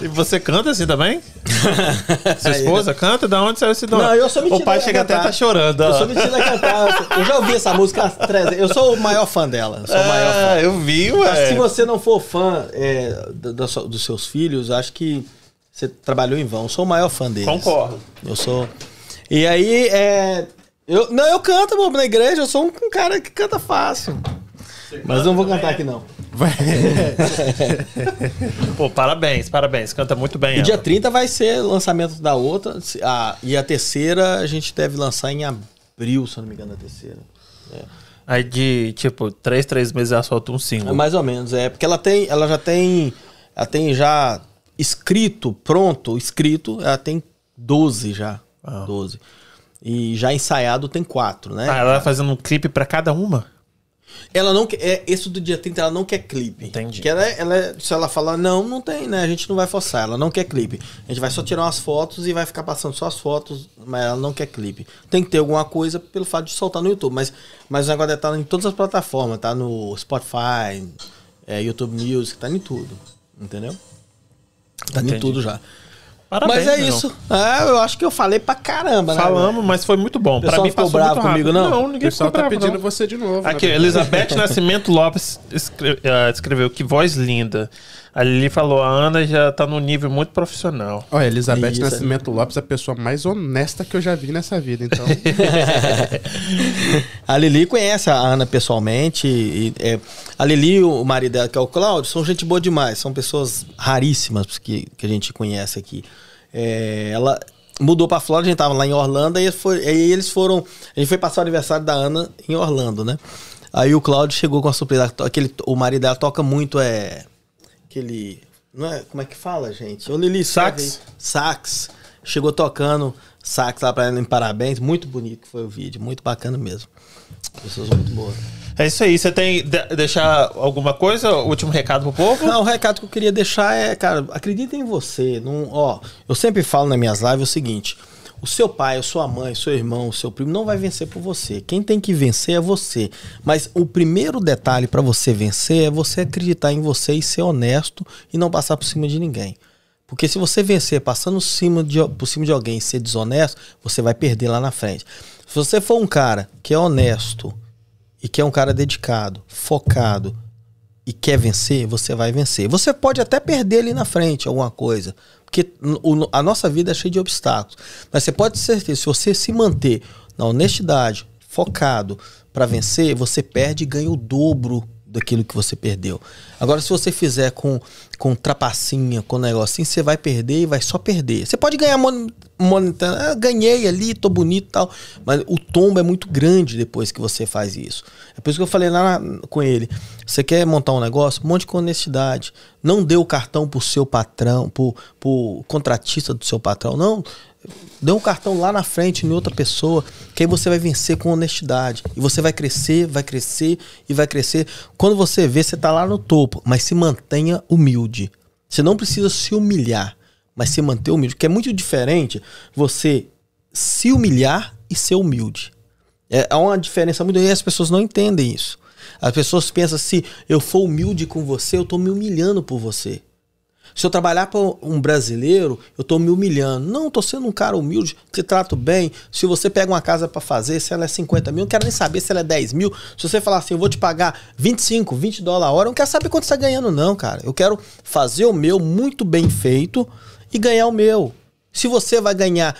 E você canta assim também? Sua esposa canta? Da onde saiu esse dom? Não, eu sou mentira. O pai chega até a tá chorando. Eu sou mentira a cantar. Eu já ouvi essa música Eu sou o maior fã dela. Eu sou o maior fã. eu vi, ué. Mas se você não for fã é, do, do, dos seus filhos, acho que você trabalhou em vão. Eu sou o maior fã deles. Concordo. Eu sou. E aí, é. Eu, não, eu canto, na igreja. Eu sou um, um cara que canta fácil. Você Mas não vou cantar aqui, não. Vai. Pô, parabéns, parabéns. Canta muito bem. E dia 30 vai ser lançamento da outra. A, e a terceira a gente deve lançar em abril, se não me engano, a terceira. É. Aí de, tipo, três, três meses ela solta um single. É mais ou menos, é. Porque ela tem. Ela já tem. Ela tem já escrito, pronto, escrito, ela tem 12 já. Ah. 12. E já ensaiado tem quatro, né? Ah, ela vai fazendo um clipe para cada uma? Ela não quer. É, esse do dia 30, ela não quer clipe. Entendi. Que ela, ela, se ela falar, não, não tem, né? A gente não vai forçar. Ela não quer clipe. A gente vai só tirar umas fotos e vai ficar passando só as fotos, mas ela não quer clipe. Tem que ter alguma coisa pelo fato de soltar no YouTube. Mas, mas o negócio deve estar em todas as plataformas, tá? No Spotify, é, YouTube Music, tá em tudo. Entendeu? Tá Entendi. em tudo já. Parabéns, mas é isso. É, eu acho que eu falei pra caramba, né? Falamos, mas foi muito bom. Pra mim ficou bravo comigo, não? Não, ninguém o pessoal tá bravo, pedindo não. você de novo. Aqui, né? Elizabeth Nascimento Lopes uh, escreveu que voz linda. A Lili falou, a Ana já tá num nível muito profissional. Olha, Elizabeth Isso, Nascimento é. Lopes é a pessoa mais honesta que eu já vi nessa vida, então. a Lili conhece a Ana pessoalmente. E, é, a Lili e o marido dela, que é o Cláudio, são gente boa demais. São pessoas raríssimas que, que a gente conhece aqui. É, ela mudou pra Flórida, a gente tava lá em Orlando, aí, foi, aí eles foram. A gente foi passar o aniversário da Ana em Orlando, né? Aí o Cláudio chegou com a surpresa. Aquele, o marido dela toca muito, é aquele. Não é, como é que fala, gente? O Lili Sax. Sax. Chegou tocando sax lá pra ela em parabéns. Muito bonito que foi o vídeo. Muito bacana mesmo. Pessoas muito boas. É isso aí. Você tem de deixar alguma coisa? Último recado pro povo? Não, o recado que eu queria deixar é, cara, acreditem em você. Não, ó, eu sempre falo nas minhas lives o seguinte: o seu pai, a sua mãe, seu irmão, o seu primo não vai vencer por você. Quem tem que vencer é você. Mas o primeiro detalhe para você vencer é você acreditar em você e ser honesto e não passar por cima de ninguém. Porque se você vencer passando cima de, por cima de alguém e ser desonesto, você vai perder lá na frente. Se você for um cara que é honesto e que é um cara dedicado, focado e quer vencer, você vai vencer. Você pode até perder ali na frente alguma coisa, porque a nossa vida é cheia de obstáculos. Mas você pode ter certeza, se você se manter na honestidade, focado para vencer, você perde e ganha o dobro daquilo que você perdeu. Agora, se você fizer com, com trapacinha, com negocinho, você vai perder e vai só perder. Você pode ganhar monetando, ah, ganhei ali, tô bonito e tal, mas o tombo é muito grande depois que você faz isso. É por isso que eu falei lá com ele, você quer montar um negócio? Monte com honestidade. Não dê o cartão pro seu patrão, pro, pro contratista do seu patrão, não. Dê um cartão lá na frente em outra pessoa, que aí você vai vencer com honestidade. E você vai crescer, vai crescer e vai crescer. Quando você vê, você tá lá no topo, mas se mantenha humilde. Você não precisa se humilhar mas se manter humilde. Porque é muito diferente você se humilhar e ser humilde. É, é uma diferença muito e as pessoas não entendem isso. As pessoas pensam se eu for humilde com você, eu estou me humilhando por você. Se eu trabalhar para um brasileiro, eu estou me humilhando. Não, estou sendo um cara humilde, te trato bem. Se você pega uma casa para fazer, se ela é 50 mil, não quero nem saber se ela é 10 mil. Se você falar assim, eu vou te pagar 25, 20 dólares a hora, eu não quero saber quanto você está ganhando, não, cara. Eu quero fazer o meu muito bem feito e ganhar o meu. Se você vai ganhar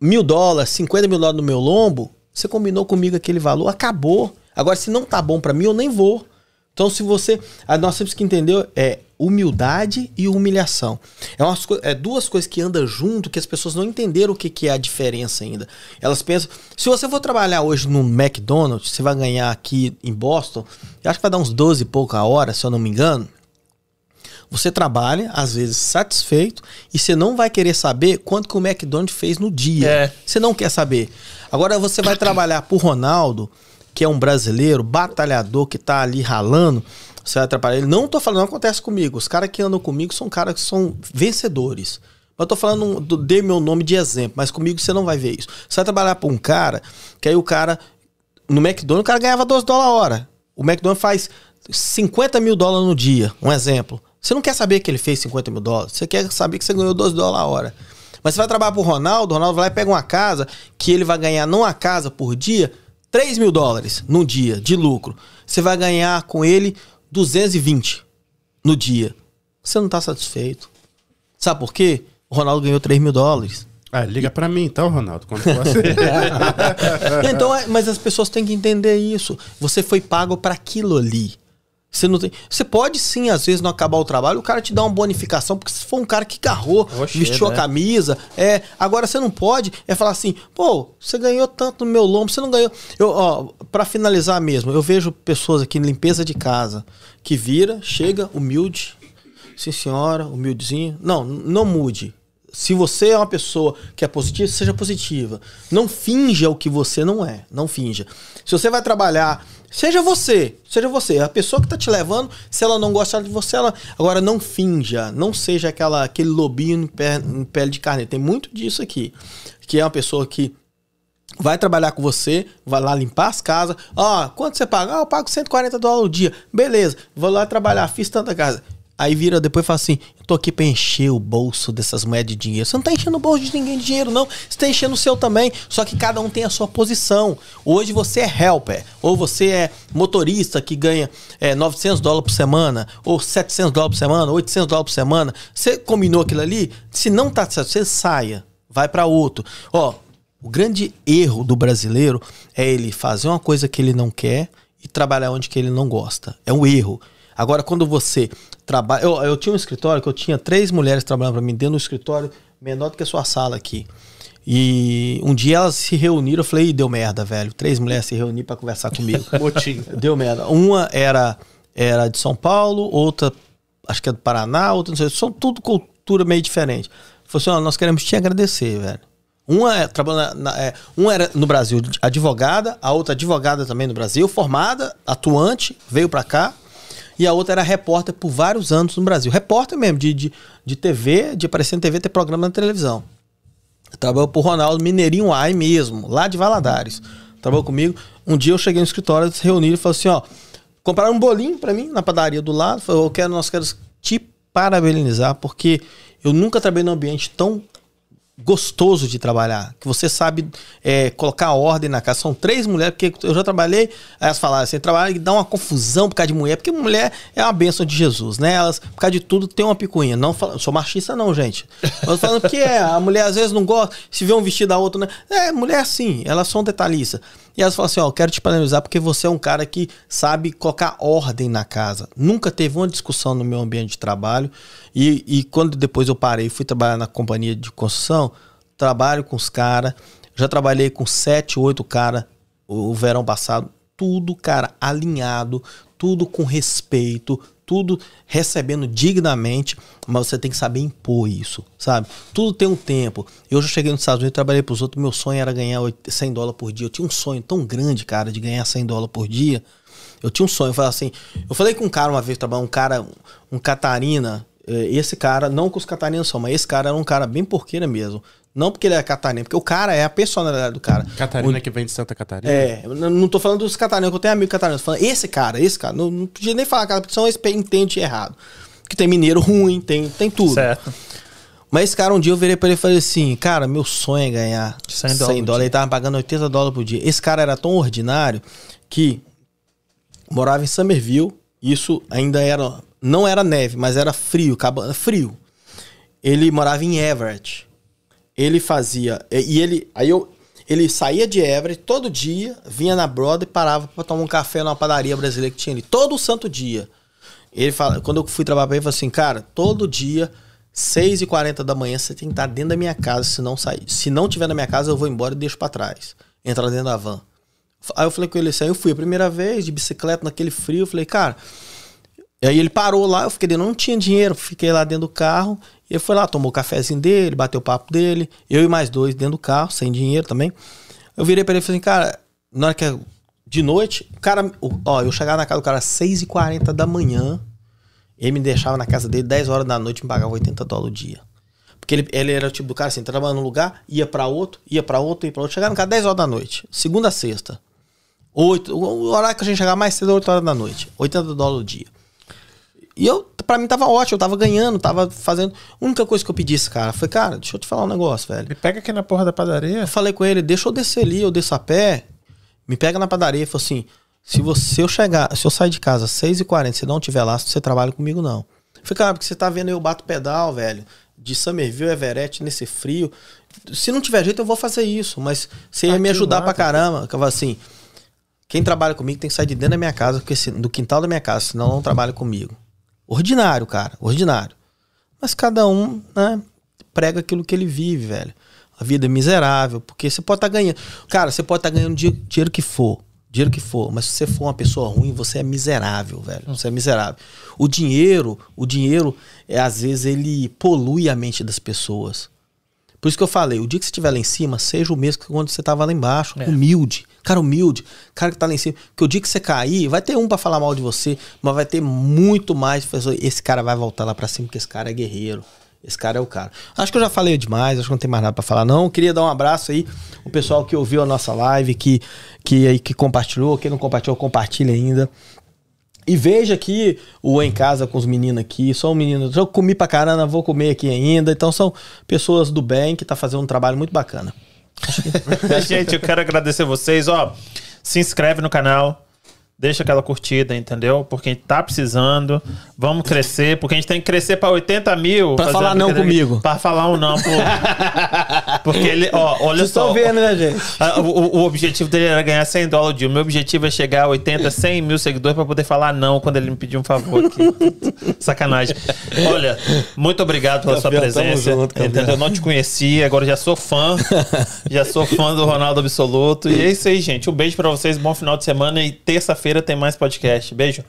mil dólares, 50 mil dólares no meu lombo, você combinou comigo aquele valor, acabou. Agora, se não tá bom para mim, eu nem vou. Então, se você. Nós temos que entender é humildade e humilhação. É, umas, é duas coisas que andam junto que as pessoas não entenderam o que, que é a diferença ainda. Elas pensam. Se você for trabalhar hoje no McDonald's, você vai ganhar aqui em Boston, eu acho que vai dar uns 12 e pouco a hora, se eu não me engano. Você trabalha, às vezes, satisfeito, e você não vai querer saber quanto que o McDonald's fez no dia. É. Você não quer saber. Agora você vai trabalhar pro Ronaldo que é um brasileiro, batalhador, que tá ali ralando, você vai atrapalhar ele. Não tô falando, não acontece comigo. Os caras que andam comigo são caras que são vencedores. Eu tô falando, dei meu nome de exemplo, mas comigo você não vai ver isso. Você vai trabalhar pra um cara, que aí o cara, no McDonald's, o cara ganhava 12 dólares a hora. O McDonald's faz 50 mil dólares no dia, um exemplo. Você não quer saber que ele fez 50 mil dólares, você quer saber que você ganhou 12 dólares a hora. Mas você vai trabalhar pro Ronaldo, o Ronaldo vai lá e pega uma casa, que ele vai ganhar não a casa por dia, 3 mil dólares num dia de lucro, você vai ganhar com ele 220 no dia. Você não está satisfeito. Sabe por quê? O Ronaldo ganhou 3 mil dólares. Ah, liga para mim então, Ronaldo, quando você... então, é, mas as pessoas têm que entender isso. Você foi pago para aquilo ali. Você não tem. Você pode sim, às vezes, não acabar o trabalho, o cara te dá uma bonificação, porque se for um cara que carrou, Oxê, vestiu né? a camisa. É, agora você não pode é falar assim, pô, você ganhou tanto no meu lombo, você não ganhou. Eu, ó, pra finalizar mesmo, eu vejo pessoas aqui em limpeza de casa que vira, chega, humilde. Sim, senhora, humildezinho. Não, não mude. Se você é uma pessoa que é positiva, seja positiva. Não finja o que você não é. Não finja. Se você vai trabalhar Seja você, seja você. A pessoa que tá te levando, se ela não gostar de você, ela. Agora, não finja, não seja aquela, aquele lobinho em, pé, em pele de carne. Tem muito disso aqui. Que é uma pessoa que vai trabalhar com você, vai lá limpar as casas. Ó, quanto você paga? Ah, eu pago 140 dólares o dia. Beleza, vou lá trabalhar, fiz tanta casa. Aí vira depois e fala assim: eu tô aqui pra encher o bolso dessas moedas de dinheiro. Você não tá enchendo o bolso de ninguém de dinheiro, não. Você tá enchendo o seu também. Só que cada um tem a sua posição. Hoje você é helper, ou você é motorista que ganha é, 900 dólares por semana, ou 700 dólares por semana, 800 dólares por semana. Você combinou aquilo ali? Se não tá você saia, vai para outro. Ó, o grande erro do brasileiro é ele fazer uma coisa que ele não quer e trabalhar onde que ele não gosta. É um erro. Agora, quando você trabalha. Eu, eu tinha um escritório que eu tinha três mulheres trabalhando para mim dentro do escritório menor do que a sua sala aqui. E um dia elas se reuniram, eu falei, deu merda, velho. Três mulheres se reuniram para conversar comigo. Motim. Deu merda. Uma era, era de São Paulo, outra, acho que é do Paraná, outra não sei. São tudo cultura meio diferente. Falei assim: ó, nós queremos te agradecer, velho. Uma, é, trabalhando na, é, uma era no Brasil advogada, a outra advogada também no Brasil, formada, atuante, veio para cá e a outra era repórter por vários anos no Brasil. Repórter mesmo, de, de, de TV, de aparecer na TV, ter programa na televisão. Trabalhou por Ronaldo Mineirinho Ai mesmo, lá de Valadares. Trabalhou comigo. Um dia eu cheguei no escritório, eles reuniram e falaram assim: ó, compraram um bolinho para mim na padaria do lado. Falou, eu quero, nós queremos te parabenizar, porque eu nunca trabalhei num ambiente tão gostoso de trabalhar, que você sabe é, colocar ordem na casa. São três mulheres, porque eu já trabalhei, elas falaram assim, trabalho e dá uma confusão por causa de mulher, porque mulher é uma bênção de Jesus, né? Elas, por causa de tudo, tem uma picuinha. Não falo, sou machista não, gente. Eu falando que é, a mulher às vezes não gosta, se vê um vestido da outra, né? É, mulher é assim, elas são detalhistas. E elas falam assim: Ó, quero te parabenizar porque você é um cara que sabe colocar ordem na casa. Nunca teve uma discussão no meu ambiente de trabalho. E, e quando depois eu parei fui trabalhar na companhia de construção, trabalho com os caras. Já trabalhei com sete, oito caras o, o verão passado. Tudo, cara, alinhado, tudo com respeito, tudo recebendo dignamente, mas você tem que saber impor isso, sabe? Tudo tem um tempo. Eu já cheguei nos Estados Unidos, trabalhei para os outros, meu sonho era ganhar 100 dólares por dia. Eu tinha um sonho tão grande, cara, de ganhar 100 dólares por dia. Eu tinha um sonho, eu falei assim, eu falei com um cara uma vez, um cara, um Catarina, eh, esse cara, não que os catarinos são, mas esse cara era um cara bem porqueira mesmo. Não porque ele é catarina, porque o cara é a personalidade do cara. Catarina o, que vem de Santa Catarina? É, não tô falando dos catarinos, que eu tenho amigo catarino. Tô falando esse cara, esse cara. Não, não podia nem falar cara, porque são esse entende errado. que tem mineiro ruim, tem, tem tudo. Certo. Mas esse cara, um dia eu virei pra ele e falei assim, cara, meu sonho é ganhar 100 dólares. 100 dólares. Ele tava pagando 80 dólares por dia. Esse cara era tão ordinário que morava em Somerville. Isso ainda era. Não era neve, mas era frio, frio. Ele morava em Everett. Ele fazia. E ele. Aí eu. Ele saía de Everett todo dia, vinha na Broadway e parava para tomar um café numa padaria brasileira que tinha ali. Todo santo dia. Ele fala, quando eu fui trabalhar pra ele, ele falou assim, cara, todo dia 6h40 da manhã você tem que estar dentro da minha casa se não sair. Se não tiver na minha casa, eu vou embora e deixo para trás. Entrar dentro da van. Aí eu falei com ele assim, aí eu fui a primeira vez de bicicleta naquele frio, eu falei, cara. Aí ele parou lá, eu fiquei dentro, não tinha dinheiro, fiquei lá dentro do carro. Ele foi lá, tomou o cafezinho dele, bateu o papo dele, eu e mais dois dentro do carro, sem dinheiro também. Eu virei pra ele e falei, cara, na hora que é de noite, o cara, ó, eu chegava na casa do cara às 6h40 da manhã, ele me deixava na casa dele 10 horas da noite e me pagava 80 dólares o dia. Porque ele, ele era o tipo do cara assim, trabalhando num lugar, ia para outro, ia para outro, ia para outro. Chegava no casa 10 horas da noite. Segunda a sexta. 8, o horário que a gente chegava mais cedo é 8 horas da noite. 80 dólares o dia. E eu, pra mim tava ótimo, eu tava ganhando, tava fazendo. A única coisa que eu pedi esse cara foi, cara, deixa eu te falar um negócio, velho. Me pega aqui na porra da padaria. Eu falei com ele, deixa eu descer ali, eu desço a pé, me pega na padaria. Ele falou assim: se você eu chegar, se eu sair de casa às 6h40, se não tiver lá, você trabalha comigo, não. Eu falei, cara, porque você tá vendo eu bato pedal, velho, de Somerville, Everett, nesse frio. Se não tiver jeito, eu vou fazer isso, mas você ia me ajudar mata, pra caramba. Eu assim, quem trabalha comigo tem que sair de dentro da minha casa, porque se, do quintal da minha casa, senão não trabalha comigo. Ordinário, cara, ordinário. Mas cada um, né, prega aquilo que ele vive, velho. A vida é miserável, porque você pode estar tá ganhando. Cara, você pode estar tá ganhando dinheiro que for dinheiro que for, mas se você for uma pessoa ruim, você é miserável, velho. Você é miserável. O dinheiro, o dinheiro, é, às vezes, ele polui a mente das pessoas. Por isso que eu falei, o dia que você estiver lá em cima, seja o mesmo que quando você estava lá embaixo. É. Humilde. Cara humilde. Cara que tá lá em cima. Porque o dia que você cair, vai ter um para falar mal de você, mas vai ter muito mais. Esse cara vai voltar lá para cima, porque esse cara é guerreiro. Esse cara é o cara. Acho que eu já falei demais, acho que não tem mais nada para falar, não. Queria dar um abraço aí, o pessoal que ouviu a nossa live, que, que, que compartilhou, quem não compartilhou, compartilha ainda. E veja aqui o Em Casa com os meninos aqui. São meninos. Eu comi pra caramba, vou comer aqui ainda. Então são pessoas do bem que tá fazendo um trabalho muito bacana. Gente, eu quero agradecer vocês. Ó, se inscreve no canal deixa aquela curtida, entendeu? Porque a gente tá precisando, vamos crescer, porque a gente tem que crescer para 80 mil. Pra falar não comigo. Para falar um não, porque ele, ó, olha Vocês só. estão vendo, né, gente? O, o, objetivo dele era ganhar 100 dólares dia. O meu objetivo é chegar a 80, 100 mil seguidores para poder falar não quando ele me pedir um favor aqui. Sacanagem. Olha, muito obrigado pela Campeão, sua presença. Junto, entendeu? Eu não te conhecia, agora já sou fã. já sou fã do Ronaldo Absoluto. E é isso aí, gente. Um beijo para vocês, bom final de semana e terça-feira tem mais podcast. Beijo.